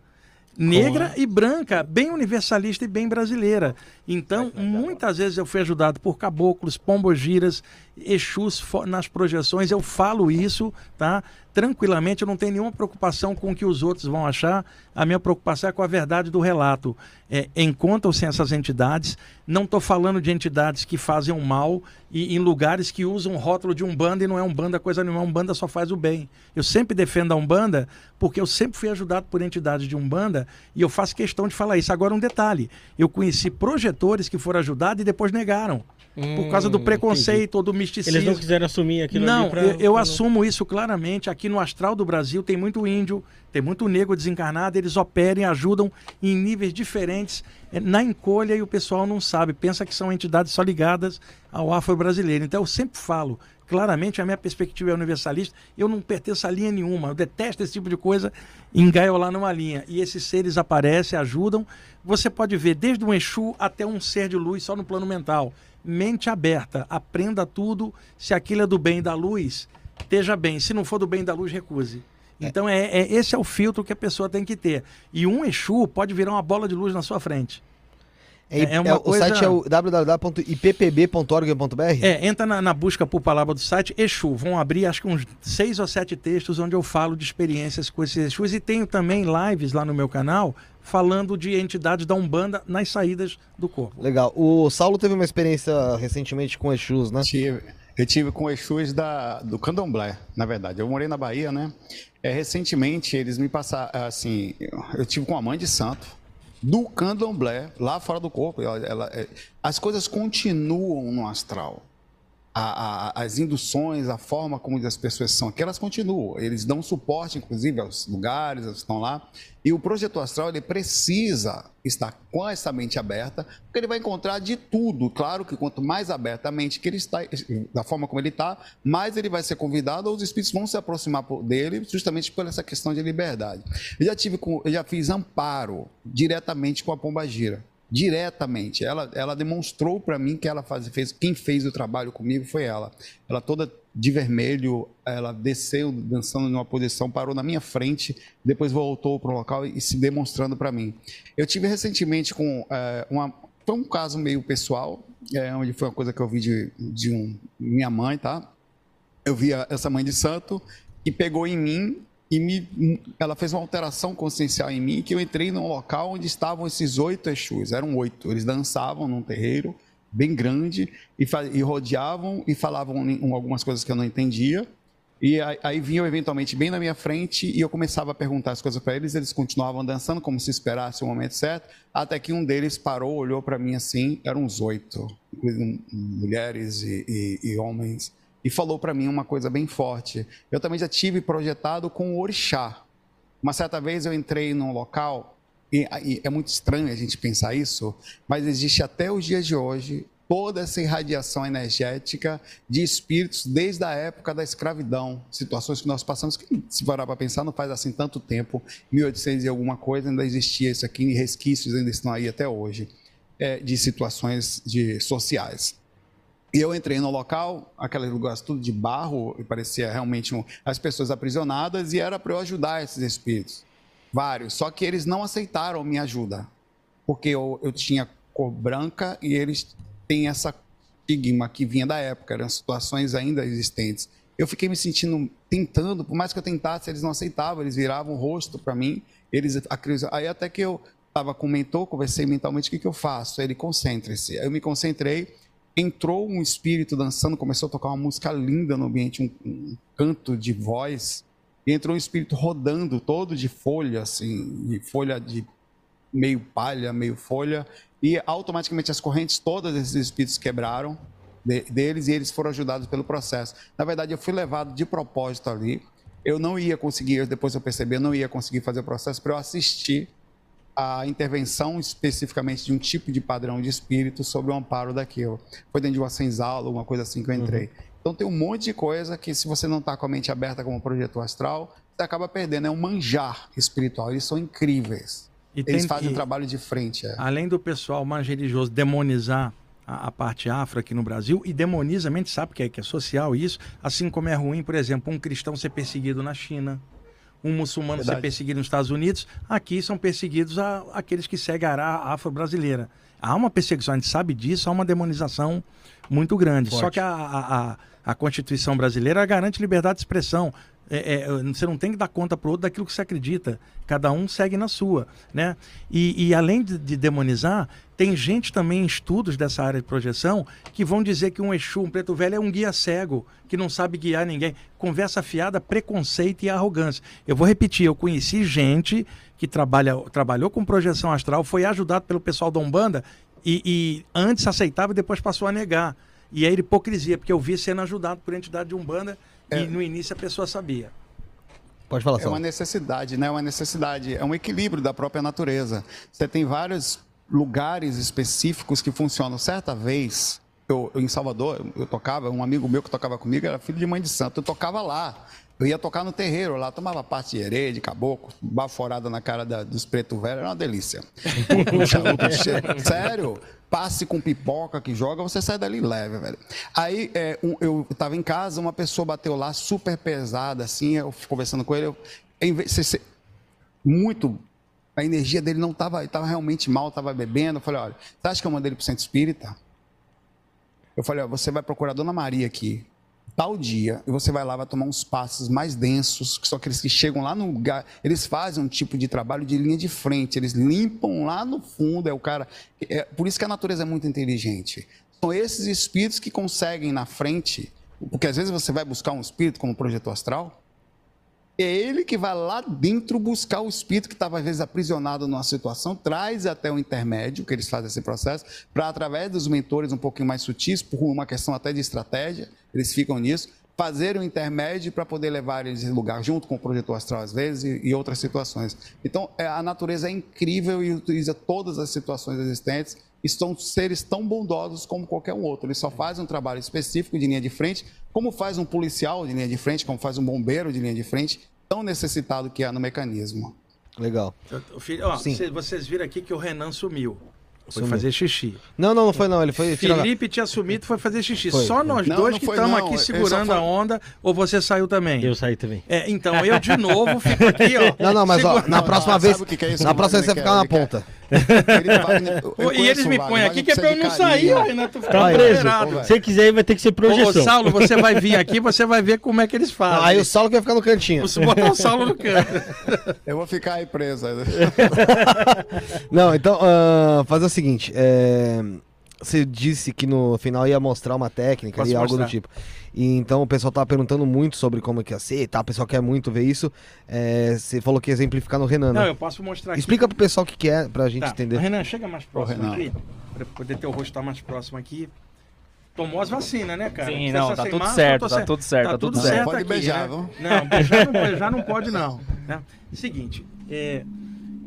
negra e branca, bem universalista e bem brasileira. Então, muitas vezes eu fui ajudado por caboclos, pombogiras, exus nas projeções. Eu falo isso, tá? Tranquilamente, eu não tenho nenhuma preocupação com o que os outros vão achar. A minha preocupação é com a verdade do relato. É, Encontram-se essas entidades. Não estou falando de entidades que fazem o mal e em lugares que usam o rótulo de Umbanda e não é Umbanda coisa nenhuma. Umbanda só faz o bem. Eu sempre defendo a Umbanda porque eu sempre fui ajudado por entidades de Umbanda e eu faço questão de falar isso. Agora, um detalhe: eu conheci projetores que foram ajudados e depois negaram. Por causa do Hum, preconceito ou do misticismo. Eles não quiseram assumir aquilo Não, pra- eu, eu pra assumo isso claramente. Aqui no Astral do Brasil tem muito índio, tem muito negro desencarnado, eles operam e ajudam em níveis diferentes eh, na encolha e o pessoal não sabe, pensa que são entidades só ligadas ao afro-brasileiro. Então eu sempre falo, claramente a minha perspectiva é universalista, eu não pertenço a linha nenhuma, eu detesto esse tipo de coisa, engaiolar numa linha. E esses seres aparecem, ajudam. Você pode ver desde um Exu até um ser de luz só no plano mental. Mente aberta, aprenda tudo. Se aquilo é do bem da luz, esteja bem. Se não for do bem da luz, recuse. Então, é, é- esse é o filtro que a pessoa tem que ter. E um Exu pode virar uma bola de luz na sua frente. É, É uma é- coisa- O site é o www.ippb.org.br? É, entra na, na busca por palavra do site Exu. Vão abrir acho que uns seis ou sete textos onde eu falo de experiências com esses Exus. E tenho também lives lá no meu canal falando de entidades da Umbanda nas saídas do corpo. Legal. O Saulo teve uma experiência recentemente com Exus, né? Tive. Eu tive com Exus da, do Candomblé, na verdade. Eu morei na Bahia, né? É, recentemente, eles me passaram, assim, eu, tive com a mãe de santo do Candomblé, lá fora do corpo. Ela- ela- é, as coisas continuam no astral. A- a- as induções, a forma como as pessoas são aqui, elas continuam. Eles dão suporte, inclusive, aos lugares, que estão lá. E o projeto astral, ele precisa estar com essa mente aberta, porque ele vai encontrar de tudo. Claro que quanto mais aberta a mente que ele está, da forma como ele está, mais ele vai ser convidado, ou os espíritos vão se aproximar dele, justamente por essa questão de liberdade. Eu já, tive com, eu já fiz amparo diretamente com a Pombagira diretamente. Ela, ela demonstrou para mim que ela faz, fez, quem fez o trabalho comigo foi ela. Ela toda de vermelho, ela desceu dançando numa posição, parou na minha frente, depois voltou para o local e se demonstrando para mim. Eu tive recentemente com eh, uma foi um caso meio pessoal, é, onde foi uma coisa que eu vi de, de um, minha mãe, tá? Eu vi a- essa mãe de santo que pegou em mim e me, ela fez uma alteração consciencial em mim que eu entrei num local onde estavam esses oito Exus, eram oito. Eles dançavam num terreiro bem grande e, e rodeavam e falavam em- algumas coisas que eu não entendia. E aí, aí vinham eventualmente bem na minha frente e eu começava a perguntar as coisas para eles, eles continuavam dançando como se esperasse o momento certo, até que um deles parou, olhou para mim assim, eram uns oito, mulheres e, e- e homens, e falou para mim uma coisa bem forte. Eu também já tive projetado com o orixá. Uma certa vez eu entrei num local, e, e é muito estranho a gente pensar isso, mas existe até os dias de hoje toda essa irradiação energética de espíritos desde a época da escravidão, situações que nós passamos, que se parar para pensar, não faz assim tanto tempo, 1800 e alguma coisa, ainda existia isso aqui, resquícios ainda estão aí até hoje, é, de situações de, sociais. E eu entrei no local, aquele lugar tudo de barro, e parecia realmente um- as pessoas aprisionadas, e era para eu ajudar esses espíritos. vários. Só que eles não aceitaram minha ajuda. Porque eu, eu tinha cor branca e eles têm essa estigma que vinha da época, eram situações ainda existentes. Eu fiquei me sentindo tentando, por mais que eu tentasse, eles não aceitavam, eles viravam o rosto para mim, eles aí até que eu estava com o mentor, conversei mentalmente, o que, que eu faço? Ele concentre-se. Eu me concentrei, entrou um espírito dançando, começou a tocar uma música linda no ambiente, um, um canto de voz, e entrou um espírito rodando todo de folha, assim, de folha de meio palha, meio folha, e automaticamente as correntes, todas esses espíritos quebraram de, deles e eles foram ajudados pelo processo. Na verdade, eu fui levado de propósito ali. Eu não ia conseguir, depois eu percebi, eu não ia conseguir fazer o processo para eu assistir a intervenção especificamente de um tipo de padrão de espírito sobre o amparo daquilo. Foi dentro de uma senzala, uma coisa assim que eu entrei. Uhum. Então tem um monte de coisa que se você não está com a mente aberta como projetor astral, você acaba perdendo. É um manjar espiritual. Eles são incríveis. E Eles fazem um trabalho de frente. É. Além do pessoal mais religioso demonizar a, a, parte afro aqui no Brasil, e demoniza, a gente sabe que é, que é social isso, assim como é ruim, por exemplo, um cristão ser perseguido na China, um muçulmano Verdade. ser perseguido nos Estados Unidos, aqui são perseguidos a, aqueles que seguem a afro-brasileira. Há uma perseguição, a gente sabe disso, há uma demonização muito grande. Forte. Só que a, a, a Constituição brasileira garante liberdade de expressão. É, é, você não tem que dar conta para outro daquilo que você acredita. Cada um segue na sua. Né? E, e além de, de, demonizar, tem gente também em estudos dessa área de projeção que vão dizer que um Exu, um preto velho, é um guia cego, que não sabe guiar ninguém. Conversa fiada, preconceito e arrogância. Eu vou repetir, eu conheci gente que trabalha, trabalhou com projeção astral, foi ajudado pelo pessoal da Umbanda e, e antes aceitava e depois passou a negar. E aí hipocrisia, porque eu vi sendo ajudado por entidade de Umbanda é. E no início a pessoa sabia. Pode falar, É uma necessidade, né? É uma necessidade, é um equilíbrio da própria natureza. Você tem vários lugares específicos que funcionam. Certa vez, eu, eu, em Salvador, eu tocava, um amigo meu que tocava comigo era filho de mãe de santo, eu tocava lá. Eu ia tocar no terreiro lá, tomava parte de herê, de caboclo, baforada na cara da, dos preto velho, era uma delícia. (laughs) Sério, passe com pipoca que joga, você sai dali leve, velho. Aí é, um, eu estava em casa, uma pessoa bateu lá super pesada, assim, eu conversando com ele, eu, em vez, muito a energia dele não estava tava realmente mal, estava bebendo. Eu falei, olha, você acha que eu mandei ele para o centro espírita? Eu falei, ó, você vai procurar a Dona Maria aqui tal dia, e você vai lá, vai tomar uns passos mais densos, que são aqueles que chegam lá no lugar, eles fazem um tipo de trabalho de linha de frente, eles limpam lá no fundo, é o cara, é, por isso que a natureza é muito inteligente. São esses espíritos que conseguem na frente, porque às vezes você vai buscar um espírito como projeto astral, é ele que vai lá dentro buscar o espírito que estava, às vezes, aprisionado numa situação, traz até o intermédio, que eles fazem esse processo, para, através dos mentores um pouquinho mais sutis, por uma questão até de estratégia, eles ficam nisso, fazer o intermédio para poder levar eles em lugar, junto com o projetor astral, às vezes, e, outras situações. Então, é, a natureza é incrível e utiliza todas as situações existentes e são seres tão bondosos como qualquer um outro. Eles só fazem um trabalho específico de linha de frente, como faz um policial de linha de frente, como faz um bombeiro de linha de frente, tão necessitado que é no mecanismo. Legal. Filho, ó, Sim. Vocês viram aqui que o Renan sumiu. Foi Sumiu. fazer xixi. Não, não, não foi não. Ele foi. Felipe tinha sumido e foi fazer xixi. Foi. Só nós não, dois não que estamos aqui segurando foi... a onda, ou você saiu também? Eu saí também. É, então, eu de novo fico aqui, ó. (laughs) Não, não, mas ó, na próxima vez. Que que é isso, na próxima vez você ficar na ponta. Ele, (laughs) e eles me põem aqui que é pra eu não sair, ó, Renato. Tá preso. Se quiser, vai ter que ser projeção. Ô, Saulo, você vai vir aqui, você vai ver como é que eles fazem. Aí o Saulo vai ficar no cantinho. Você botar o Saulo no canto. (laughs) Eu vou ficar aí preso. (laughs) não, então, uh, fazer o seguinte. É, você disse que no final ia mostrar uma técnica e algo do tipo. E então o pessoal tava perguntando muito sobre como é que ia ser, tá? O pessoal quer muito ver isso. É, você falou que ia exemplificar no Renan, né? Não, eu posso mostrar aqui. Explica pro pessoal o que, que é, pra gente tá. entender. Renan, chega mais próximo aqui, pra poder ter o rosto estar mais próximo aqui. Tomou as vacinas, né, cara? Sim, não, tá tudo, certo, tá tudo certo, tá tudo certo, tá Pode aqui, beijar, né? Não, beijar não, beijar não pode, não. Né? Seguinte, é,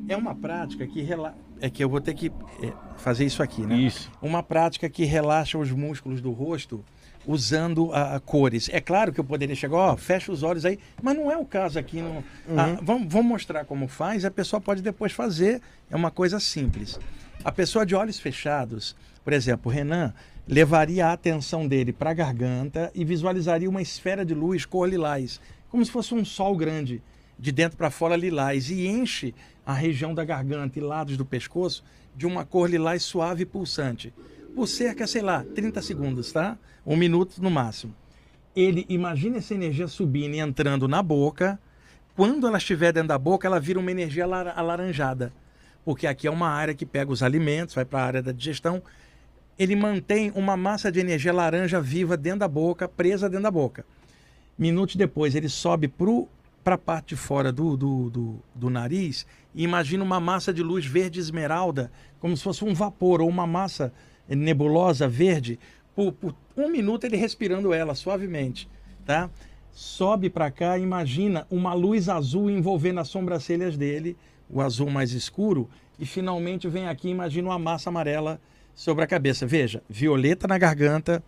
é uma prática que rela... é que eu vou ter que é, fazer isso aqui, né? Isso. Uma prática que relaxa os músculos do rosto usando a, a, cores. É claro que eu poderia chegar, ó, fecha os olhos aí, mas não é o caso aqui. Não, uhum. ah, vamos, vamos mostrar como faz, a pessoa pode depois fazer, é uma coisa simples. A pessoa de olhos fechados, por exemplo, o Renan, levaria a atenção dele para a garganta e visualizaria uma esfera de luz cor lilás, como se fosse um sol grande. de dentro para fora lilás e enche a região da garganta e lados do pescoço de uma cor lilás suave e pulsante. Por cerca, sei lá, 30 segundos, tá? Um minuto no máximo. Ele imagina essa energia subindo e entrando na boca. Quando ela estiver dentro da boca, ela vira uma energia alar- alaranjada. Porque aqui é uma área que pega os alimentos, vai para a área da digestão. Ele mantém uma massa de energia laranja viva dentro da boca, presa dentro da boca. Minutos depois, ele sobe para a parte de fora do, do, do, do nariz e imagina uma massa de luz verde esmeralda, como se fosse um vapor ou uma massa nebulosa verde. Por, por um minuto ele respirando ela suavemente, tá? Sobe para cá, imagina uma luz azul envolvendo as sobrancelhas dele, o azul mais escuro, e finalmente vem aqui, imagina uma massa amarela sobre a cabeça. Veja, violeta na garganta,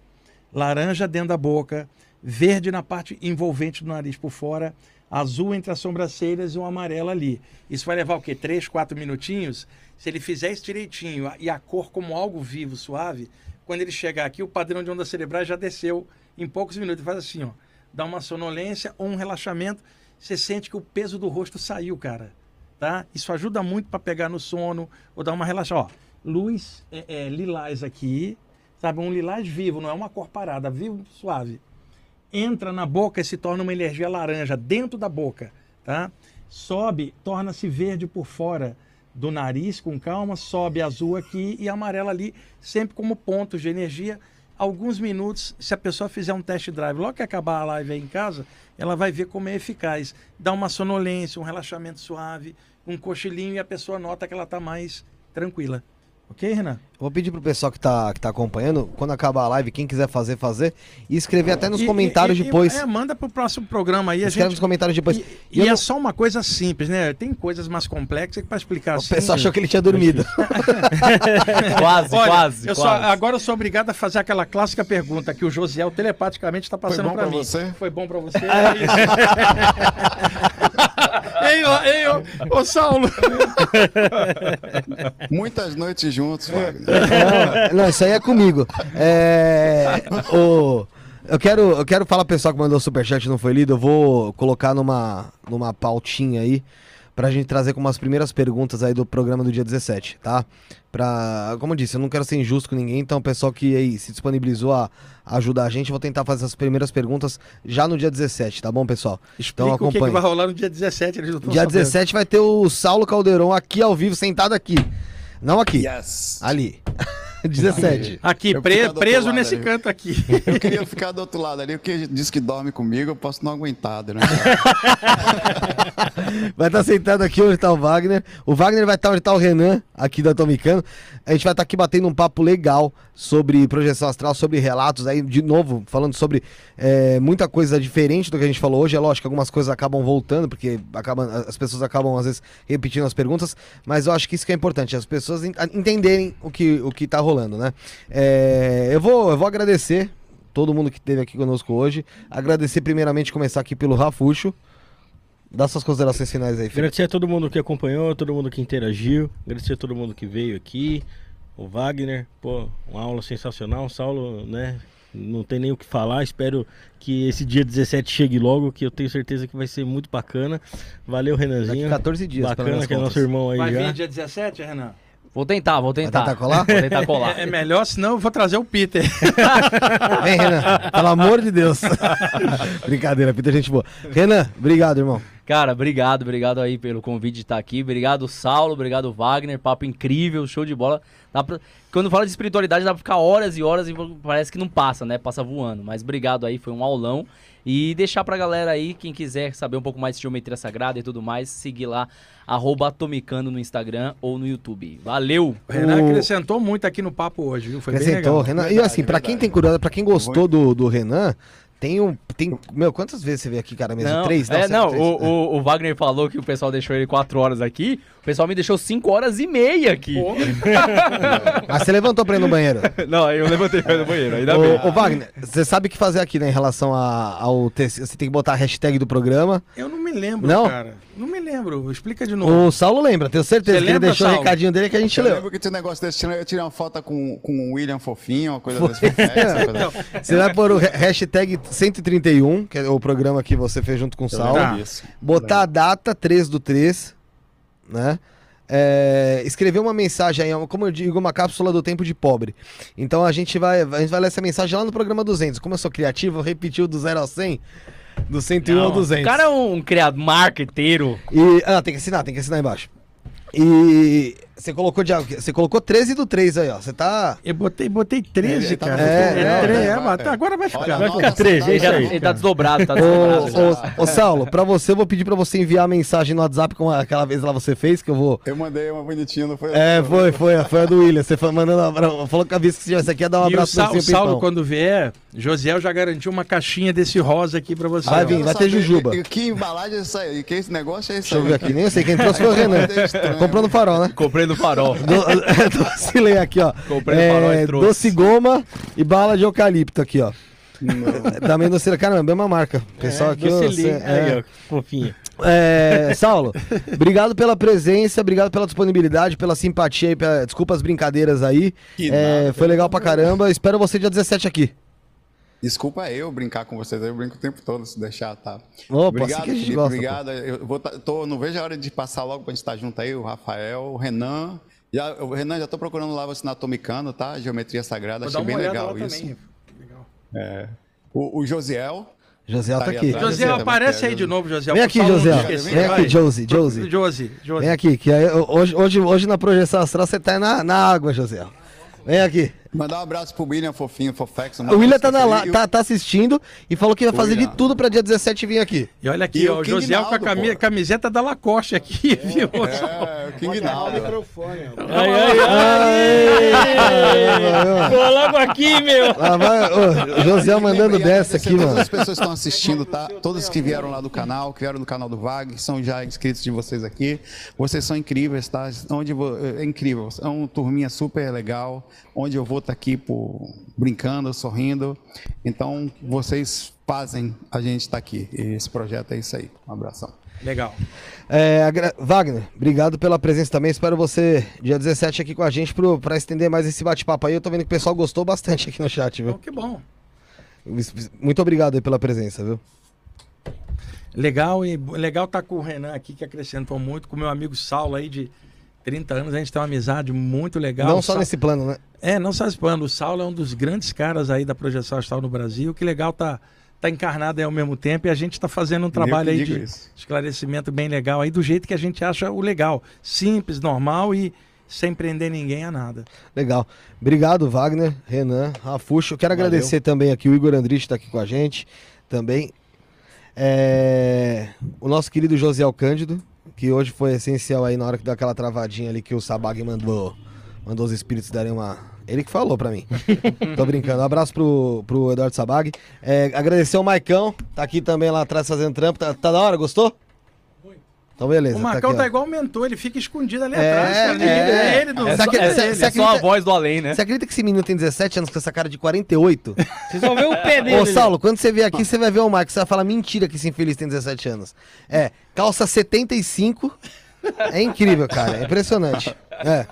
laranja dentro da boca, verde na parte envolvente do nariz por fora, azul entre as sobrancelhas e um amarelo ali. Isso vai levar o quê? Três, quatro minutinhos? Se ele fizer isso direitinho e a cor como algo vivo, suave, quando ele chegar aqui, o padrão de ondas cerebrais já desceu em poucos minutos. Ele faz assim, ó. Dá uma sonolência ou um relaxamento. Você sente que o peso do rosto saiu, cara. Tá? Isso ajuda muito para pegar no sono ou dar uma relaxada. Ó, luz é, é, lilás aqui, sabe? Um lilás vivo, não é uma cor parada, vivo, suave entra na boca e se torna uma energia laranja dentro da boca, tá? Sobe, torna-se verde por fora do nariz com calma, sobe azul aqui e amarelo ali, sempre como pontos de energia. Alguns minutos, se a pessoa fizer um test drive, logo que acabar a live aí em casa, ela vai ver como é eficaz. Dá uma sonolência, um relaxamento suave, um cochilinho e a pessoa nota que ela está mais tranquila. Ok, Renan? Vou pedir pro pessoal que tá, que tá acompanhando, quando acabar a live, quem quiser fazer, fazer. E escrever até nos E- comentários e- e- depois. É, manda pro próximo programa aí. A Escreve gente... nos comentários depois. E, E e é não- só uma coisa simples, né? Tem coisas mais complexas que para explicar O assim. pessoal achou que ele tinha dormido. (laughs) quase, Olha, quase, eu quase. agora eu sou obrigado a fazer aquela clássica pergunta que o Josiel telepaticamente está passando bom para pra mim. você? Foi bom para você? É isso. (laughs) ei, ô, ei, ô, ô, Saulo. Muitas noites juntos, Wagner. Não, não, isso aí é comigo. É, o, eu, quero, eu quero falar pro pessoal que mandou superchat e não foi lido. Eu vou colocar numa, numa pautinha aí pra gente trazer como as primeiras perguntas aí do programa do dia 17, tá? Pra, como eu disse, eu não quero ser injusto com ninguém, então o pessoal que aí se disponibilizou a ajudar a gente, eu vou tentar fazer essas primeiras perguntas já no dia 17, tá bom, pessoal? Explica o que, que vai rolar no dia 17. Eles não Dia sabendo. 17 vai ter o Saulo Caldeirão aqui ao vivo, sentado aqui. Não aqui, Yes. ali. (laughs) 17. Aqui, pre- do preso nesse ali. canto aqui. Eu (laughs) queria ficar do outro lado ali, porque diz que dorme comigo, eu posso não aguentar, né? (laughs) Vai estar sentado aqui onde tá o Wagner. O Wagner vai estar onde tá o Renan, aqui da Atomicano. A gente vai estar aqui batendo um papo legal sobre projeção astral, sobre relatos aí, de novo, falando sobre é, muita coisa diferente do que a gente falou hoje. É lógico que algumas coisas acabam voltando, porque acabam, as pessoas acabam, às vezes, repetindo as perguntas, mas eu acho que isso que é importante, as pessoas en- entenderem o que, o que tá rolando, né? É, eu, vou, eu vou agradecer todo mundo que esteve aqui conosco hoje. Agradecer primeiramente, começar aqui pelo Rafuxo. Dá suas considerações finais aí, Felipe. Agradecer a todo mundo que acompanhou, todo mundo que interagiu, agradecer a todo mundo que veio aqui, o Wagner, pô, uma aula sensacional, o Saulo, né? Não tem nem o que falar, espero que esse dia 17 chegue logo, que eu tenho certeza que vai ser muito bacana. Valeu, Renanzinho. Daqui 14 dias, Bacana que é contas. nosso irmão aí Vai já. vir dia 17, Renan? Vou tentar, vou tentar. tentar colar? (laughs) Vou tentar colar. É, é melhor, senão eu vou trazer o Peter. (laughs) Vem, Renan. Pelo amor de Deus. (laughs) Brincadeira, Peter, gente boa. Renan, obrigado, irmão. Cara, obrigado, obrigado aí pelo convite de estar aqui. Obrigado, Saulo, obrigado, Wagner. Papo incrível, show de bola. Dá pra... Quando fala de espiritualidade, dá pra ficar horas e horas e parece que não passa, né? Passa voando. Mas obrigado aí, foi um aulão. E deixar pra galera aí, quem quiser saber um pouco mais de geometria sagrada e tudo mais, seguir lá, arroba atomicando no Instagram ou no YouTube. Valeu! O Renan O- acrescentou muito aqui no papo hoje, viu? Foi bem Acrescentou, legal. Renan. e Verdade, assim, pra quem verdade. tem curiosidade, pra quem gostou do, do Renan, tem um. Tem, meu, quantas vezes você veio aqui, cara, mesmo? Não, Três? é, sete, não três. o, o, o Wagner falou que o pessoal deixou ele 4 horas aqui. O pessoal me deixou 5 horas e meia aqui. (laughs) Mas você levantou pra ir no banheiro. (laughs) Não, eu levantei pra ir no banheiro, ainda bem. Ô, Wagner, você sabe o que fazer aqui, né, em relação a- ao. TC Você tem que botar a hashtag do programa. eu não me lembro, Não? cara. Não me lembro. Explica de novo. O Saulo lembra, tenho certeza Você que ele deixou o Saulo? recadinho dele que a gente Eu leu. lembro que tinha um negócio desse, eu tirei uma foto com, com o William Fofinho, uma coisa desse. coisa. Você vai pôr o ha- hashtag 131, que é o programa que você fez junto com o Saulo. Tá. Botar a data 3 do 3, né? É, escrever uma mensagem aí, como eu digo, uma cápsula do tempo de pobre. Então a gente vai, a gente vai ler essa mensagem lá no programa 200. Como eu sou criativo, eu repeti o do 0 ao 100, do 101 ao Não, 200. O cara é um criado marqueteiro. E, ah, tem que assinar, tem que assinar embaixo. E você colocou de, você colocou 13 do 3 aí, ó. Você tá Eu botei, botei 13, Ele tá cara. no É, futuro, é, três, Vai, é, vai, mas vai. agora vai ficar. Olha, Vai ficar tá- três, tá- é Ele tá, ele tá desdobrado, tá Ô, desdobrado. ô, ô, Saulo, pra você eu vou pedir pra você enviar a mensagem no WhatsApp como aquela vez lá você fez, que eu vou. Eu mandei uma bonitinha, não foi? É, foi, foi, foi a do William. Você foi mandando um abra- falou que a vez que se tivesse aqui ia dar um E o, abraço Sa- o Saulo, quando vier, Josiel já garantiu uma caixinha desse rosa aqui pra você. Vai vir, vai ter jujuba. Que, que embalagem é essa aí? Que esse negócio é esse Deixa eu ver aqui, nem eu sei quem trouxe foi o Renan. (laughs) Comprou no farol, né? Comprei no farol. (laughs) Do, docilei aqui, ó. Comprei no farol e É, trouxe. doce goma e bala de eucalipto aqui, ó. Também docilei. Caramba, mesma marca. Pessoal aqui, ó, Docelinho. cê- Aí, é. ó, fofinho. É, Saulo, obrigado pela presença, obrigado pela disponibilidade, pela simpatia e pela, desculpa as brincadeiras aí. Que É, nada, foi legal pra caramba. Espero você dia 17 aqui. Desculpa eu brincar com vocês, eu brinco o tempo todo se deixar, tá? Opa, obrigado, assim que a gente Felipe, gosta, obrigado. Eu vou tá- tô, não vejo a hora de passar logo pra gente estar junto aí, o Rafael, o Renan. Já, o Renan, já tô procurando lá você na Atomicano, tá? Geometria Sagrada, Vou achei bem legal isso. também. Legal. O, o Josiel. Josiel tá Tá aqui. Josiel, aparece aí de novo, Josiel. Vem aqui, Josiel. Vem aqui, Josie, Josie. Josi, Josi. Vem aqui, que hoje, hoje, hoje na projeção astral você tá na, na água, Josiel. Vem aqui. Mandar um abraço pro William Fofinho, Fofex. O William tá, na, la- tá, tá assistindo e falou que vai fazer de William. tudo pra dia 17 vir aqui. E olha aqui, E ó, o o King Josiel com a Naldo, cami- pô. camiseta da Lacoste aqui, (laughs) viu? É, o King Naldo. Ai, ai, ai. Tô logo aqui, meu. Lá vai, ô, Josiel mandando dessa aqui, a Todas mano. as pessoas que estão assistindo, tá? Todas que vieram lá do canal, que vieram do canal do VAG, que são já inscritos de vocês aqui. Vocês são incríveis, tá? Onde vo- é incrível. É uma turminha super legal. Onde eu vou estar aqui por, brincando, sorrindo. Então, vocês fazem a gente estar aqui. E esse projeto é isso aí. Um abração. Legal. É, Wagner, obrigado pela presença também. Espero você dia 17 aqui com a gente pro, pra estender mais esse bate-papo aí. Eu tô vendo que o pessoal gostou bastante aqui no chat, viu? que bom. Muito obrigado aí pela presença, viu? Legal e legal estar com o Renan aqui, que acrescentou muito, com o meu amigo Saulo aí de 30 anos. A gente tem uma amizade muito legal. Não só Sa- nesse plano, né? É, não só expando. O Saulo é um dos grandes caras aí da projeção astral no Brasil. Que legal tá, tá encarnado aí ao mesmo tempo e a gente tá fazendo um trabalho aí de isso. esclarecimento bem legal aí, do jeito que a gente acha o legal. Simples, normal e sem prender ninguém a nada. Legal. Obrigado, Wagner, Renan, Rafuxo. Eu quero Valeu. agradecer também aqui o Igor Andrich está aqui com a gente também. É, O nosso querido Josiel Cândido, que hoje foi essencial aí na hora que deu aquela travadinha ali que o Sabag mandou, mandou os espíritos darem uma. Ele que falou pra mim. (laughs) Tô brincando. Um abraço pro, pro Eduardo Sabag. É, agradecer ao Maicão, tá aqui também lá atrás fazendo trampo. Tá, tá da hora, gostou? Então beleza. o Marcão aqui, tá, igual o mentor, ele fica escondido ali É, atrás. Ninguém é. vê ele. É, Essa só, é- essa- é essa só a voz do além, né? Você acredita que esse menino tem 17 anos com essa cara de 48? Você só vê o pé dele. Ô, Saulo, quando você vier aqui, você vai ver o Marcos. Você vai falar mentira que esse infeliz tem 17 anos. É, calça 75. É incrível, cara. É impressionante. É.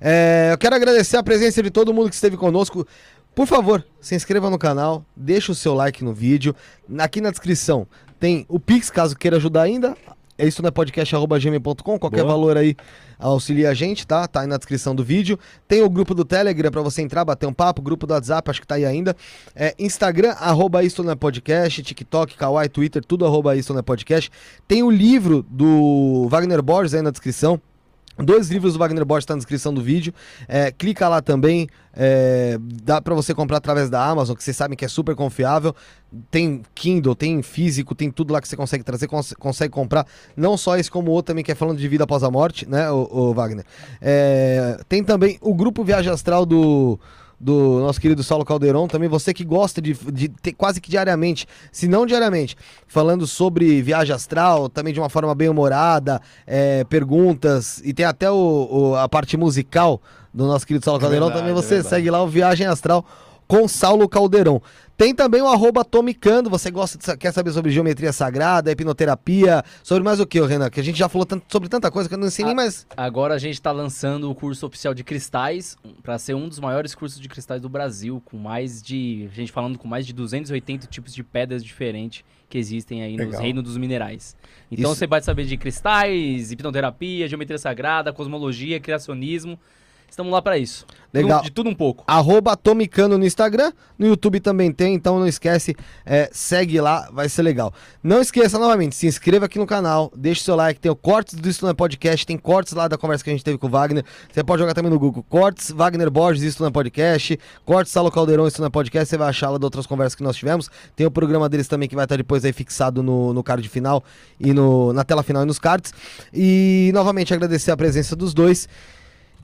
É, eu quero agradecer a presença de todo mundo que esteve conosco. Por favor, se inscreva no canal, deixa o seu like no vídeo. Aqui na descrição tem o Pix, caso queira ajudar ainda. É isso na podcast.gmail.com. Qualquer Boa. valor aí auxilia a gente, tá? Tá aí na descrição do vídeo. Tem o grupo do Telegram pra você entrar, bater um papo. Grupo do WhatsApp, acho que tá aí ainda. É, Instagram, arroba isso não é podcast. TikTok, Kawaii, Twitter, tudo arroba isso não é podcast. Tem o livro do Wagner Borges aí na descrição. Dois livros do Wagner Borges estão na descrição do vídeo. É, clica lá também. é, dá pra você comprar através da Amazon, que vocês sabem que é super confiável. Tem Kindle, tem físico, tem tudo lá que você consegue trazer, cons- consegue comprar. Não só esse, como o outro também que é falando de vida após a morte, né, o, o Wagner. É, tem também o grupo Viagem Astral do, do nosso querido Saulo Caldeirão. Também você que gosta de, de ter quase que diariamente, se não diariamente, falando sobre viagem astral, também de uma forma bem humorada, é, perguntas, e tem até o, o- a parte musical do nosso querido Saulo É Caldeirão. verdade, também é você segue lá o Viagem Astral com Saulo Caldeirão. Tem também o arroba Tomicando, você gosta quer saber sobre geometria sagrada, hipnoterapia, sobre mais o que, Renan? Que a gente já falou tanto- sobre tanta coisa que eu não sei nem Ah, mais. Agora a gente tá lançando o curso oficial de cristais para ser um dos maiores cursos de cristais do Brasil, com mais de, a gente falando com mais de 280 tipos de pedras diferentes que existem aí nos reinos dos minerais. Então Isso. você vai saber de cristais, hipnoterapia, geometria sagrada, cosmologia, criacionismo. Estamos lá para isso. Legal. De tudo um pouco. Arroba Tomicano no Instagram, no YouTube também tem, então não esquece, é, segue lá, vai ser legal. Não esqueça novamente, se inscreva aqui no canal, deixe seu like, tem o Cortes do Isso Não é Podcast, tem cortes lá da conversa que a gente teve com o Wagner, você pode jogar também no Google, Cortes, Wagner Borges, Isso Não é Podcast, Cortes, Salo Caldeirão, Isso Não é Podcast, você vai achar lá de outras conversas que nós tivemos, tem o programa deles também que vai estar depois aí fixado no, no card final e no, na tela final e nos cards, e novamente agradecer a presença dos dois,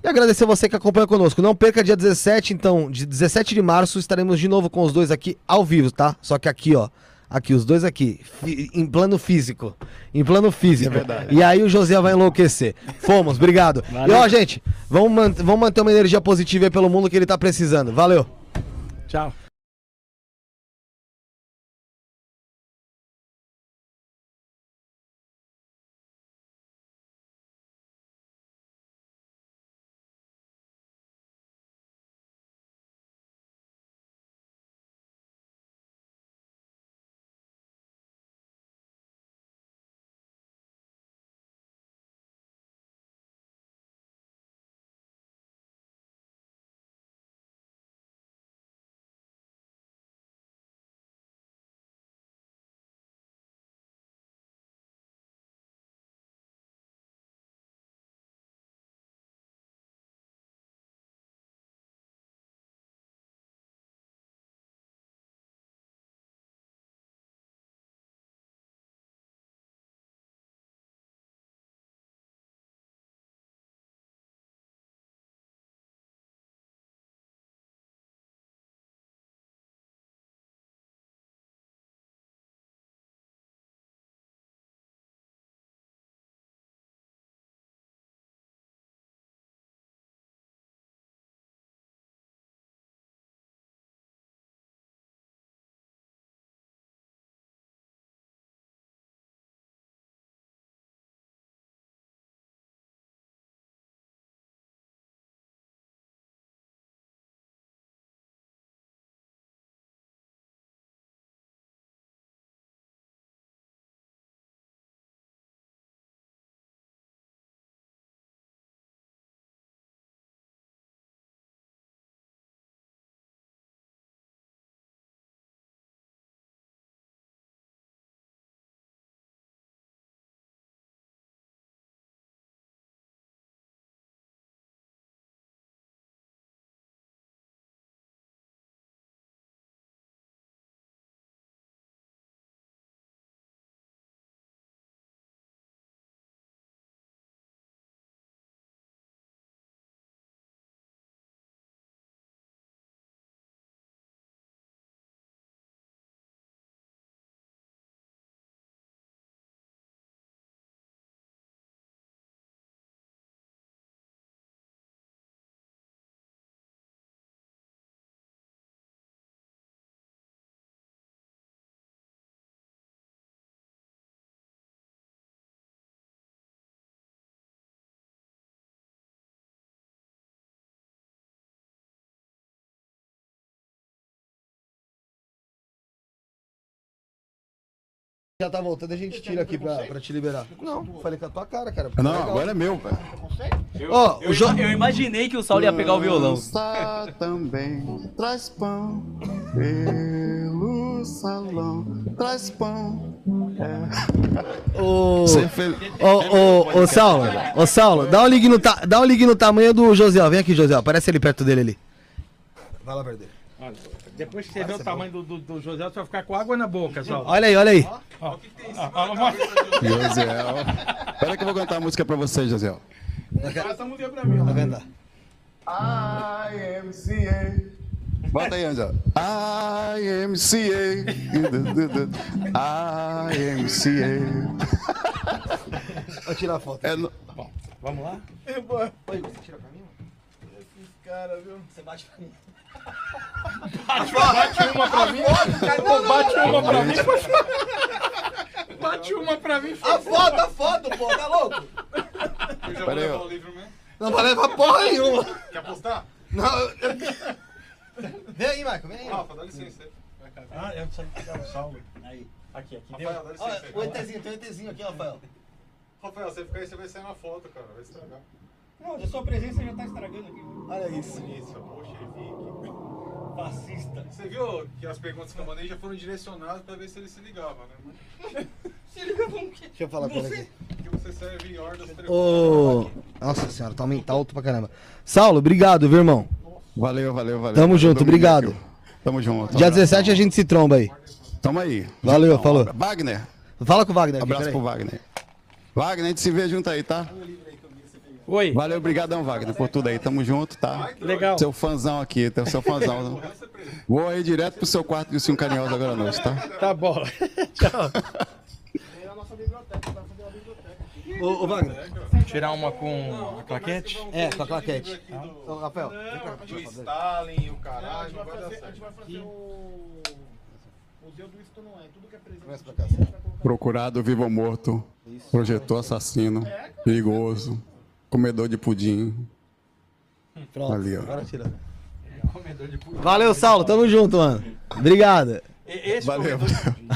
e agradecer você que acompanha conosco. Não perca dia 17, então, de 17 de março, estaremos de novo com os dois aqui ao vivo, tá? Só que aqui, ó. Aqui, os dois aqui, em plano físico. Em plano físico. É verdade. E aí o José vai enlouquecer. Fomos, obrigado. E ó, gente, vamos, man- vamos manter uma energia positiva aí pelo mundo que ele tá precisando. Valeu. Tchau. Já tá voltando, a gente tira aqui pra, pra te liberar. Não, falei com a tua cara, cara. Não, agora é meu, velho. Ó, o Jo- Eu imaginei que o Saulo ia pegar o violão. Dança também, traz pão pelo salão, traz pão. Ô, Ser fel- ô, ô, ô, Saulo, ô, Saulo, dá um ligue no, ta... dá um ligue no tamanho do José, ó. Vem aqui, José, ó. Aparece ali perto dele ali. Vai lá perto dele. Depois que você vê o tamanho do, do, do José, você vai ficar com água na boca, Saulo. Olha aí, olha aí. Josiel. Espera que eu vou cantar a música pra você, Josiel. Essa música pra mim, ó. Tá vendo? IMCA. Bota aí, Angel. IMCA. IMCA. Vou tirar a foto. É no- Vamos lá? Oi, você tira pra mim? Esses caras, viu? Você bate pra mim. Bate uma pra mim. Bate uma pra mim. Bate uma pra mim. A foto, a foto, pô, tá louco? Eu já vou Pera aí, levar ó. o livro mesmo. Não vai levar porra nenhuma. Quer apostar? Não. eu- Vem aí, Marco, vem aí. Rafa, dá licença aí. Ah, eu sei que é o Saulo. Aí. Aqui, aqui. Rafael, dá licença Olha, aí. o ETzinho, tem um ETzinho aqui, Rafael. Rafael, você ficar aí, você vai sair na foto, cara. Vai estragar. Não, a sua presença já tá estragando aqui. Olha isso. Isso, bolchevique. Fascista. Você viu que as perguntas que eu mandei já foram direcionadas pra ver se ele se ligava, né? (laughs) Se liga com o quê? Deixa eu falar com ele aqui. Que você serve em ordem das Ô. Nossa senhora, tá aumentando alto pra caramba. Saulo, obrigado, viu, irmão? Valeu, valeu, valeu. Tamo junto, obrigado. aqui. Tamo junto. Dia 17 a gente se tromba aí. Tamo aí. Valeu, falou. Wagner, Fala com o Wagner aqui, abraço peraí. pro Wagner. Wagner, a gente se vê junto aí, tá? Oi. Valeu, obrigadão, Wagner, por tudo aí. Tamo junto, tá? Legal. Seu fãzão aqui, teu seu fãzão. Vou aí direto pro seu quarto de cinco carinhosos agora à noite, tá? Tá bom. (laughs) Tchau. Ô, ô, Wagner. Tirar uma com a claquete? É, com a claquete. Ô, Rafael, vem pra cá. O deixa eu fazer. Stalin, o caralho, não vai dar certo. Começa pra cá. assim. Procurado vivo ou morto, projetor assassino, perigoso, comedor de pudim. Pronto, Ali, ó. agora tira. Valeu, Saulo, tamo junto, mano. Obrigado. Esse Valeu.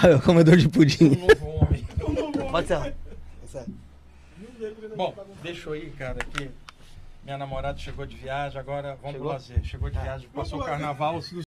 Aí, (laughs) o comedor de pudim. novo homem. Pode ser. Bom, deixa eu ir, cara, aqui. Minha namorada chegou de viagem, agora vamos pro lazer. Chegou de viagem, passou o carnaval.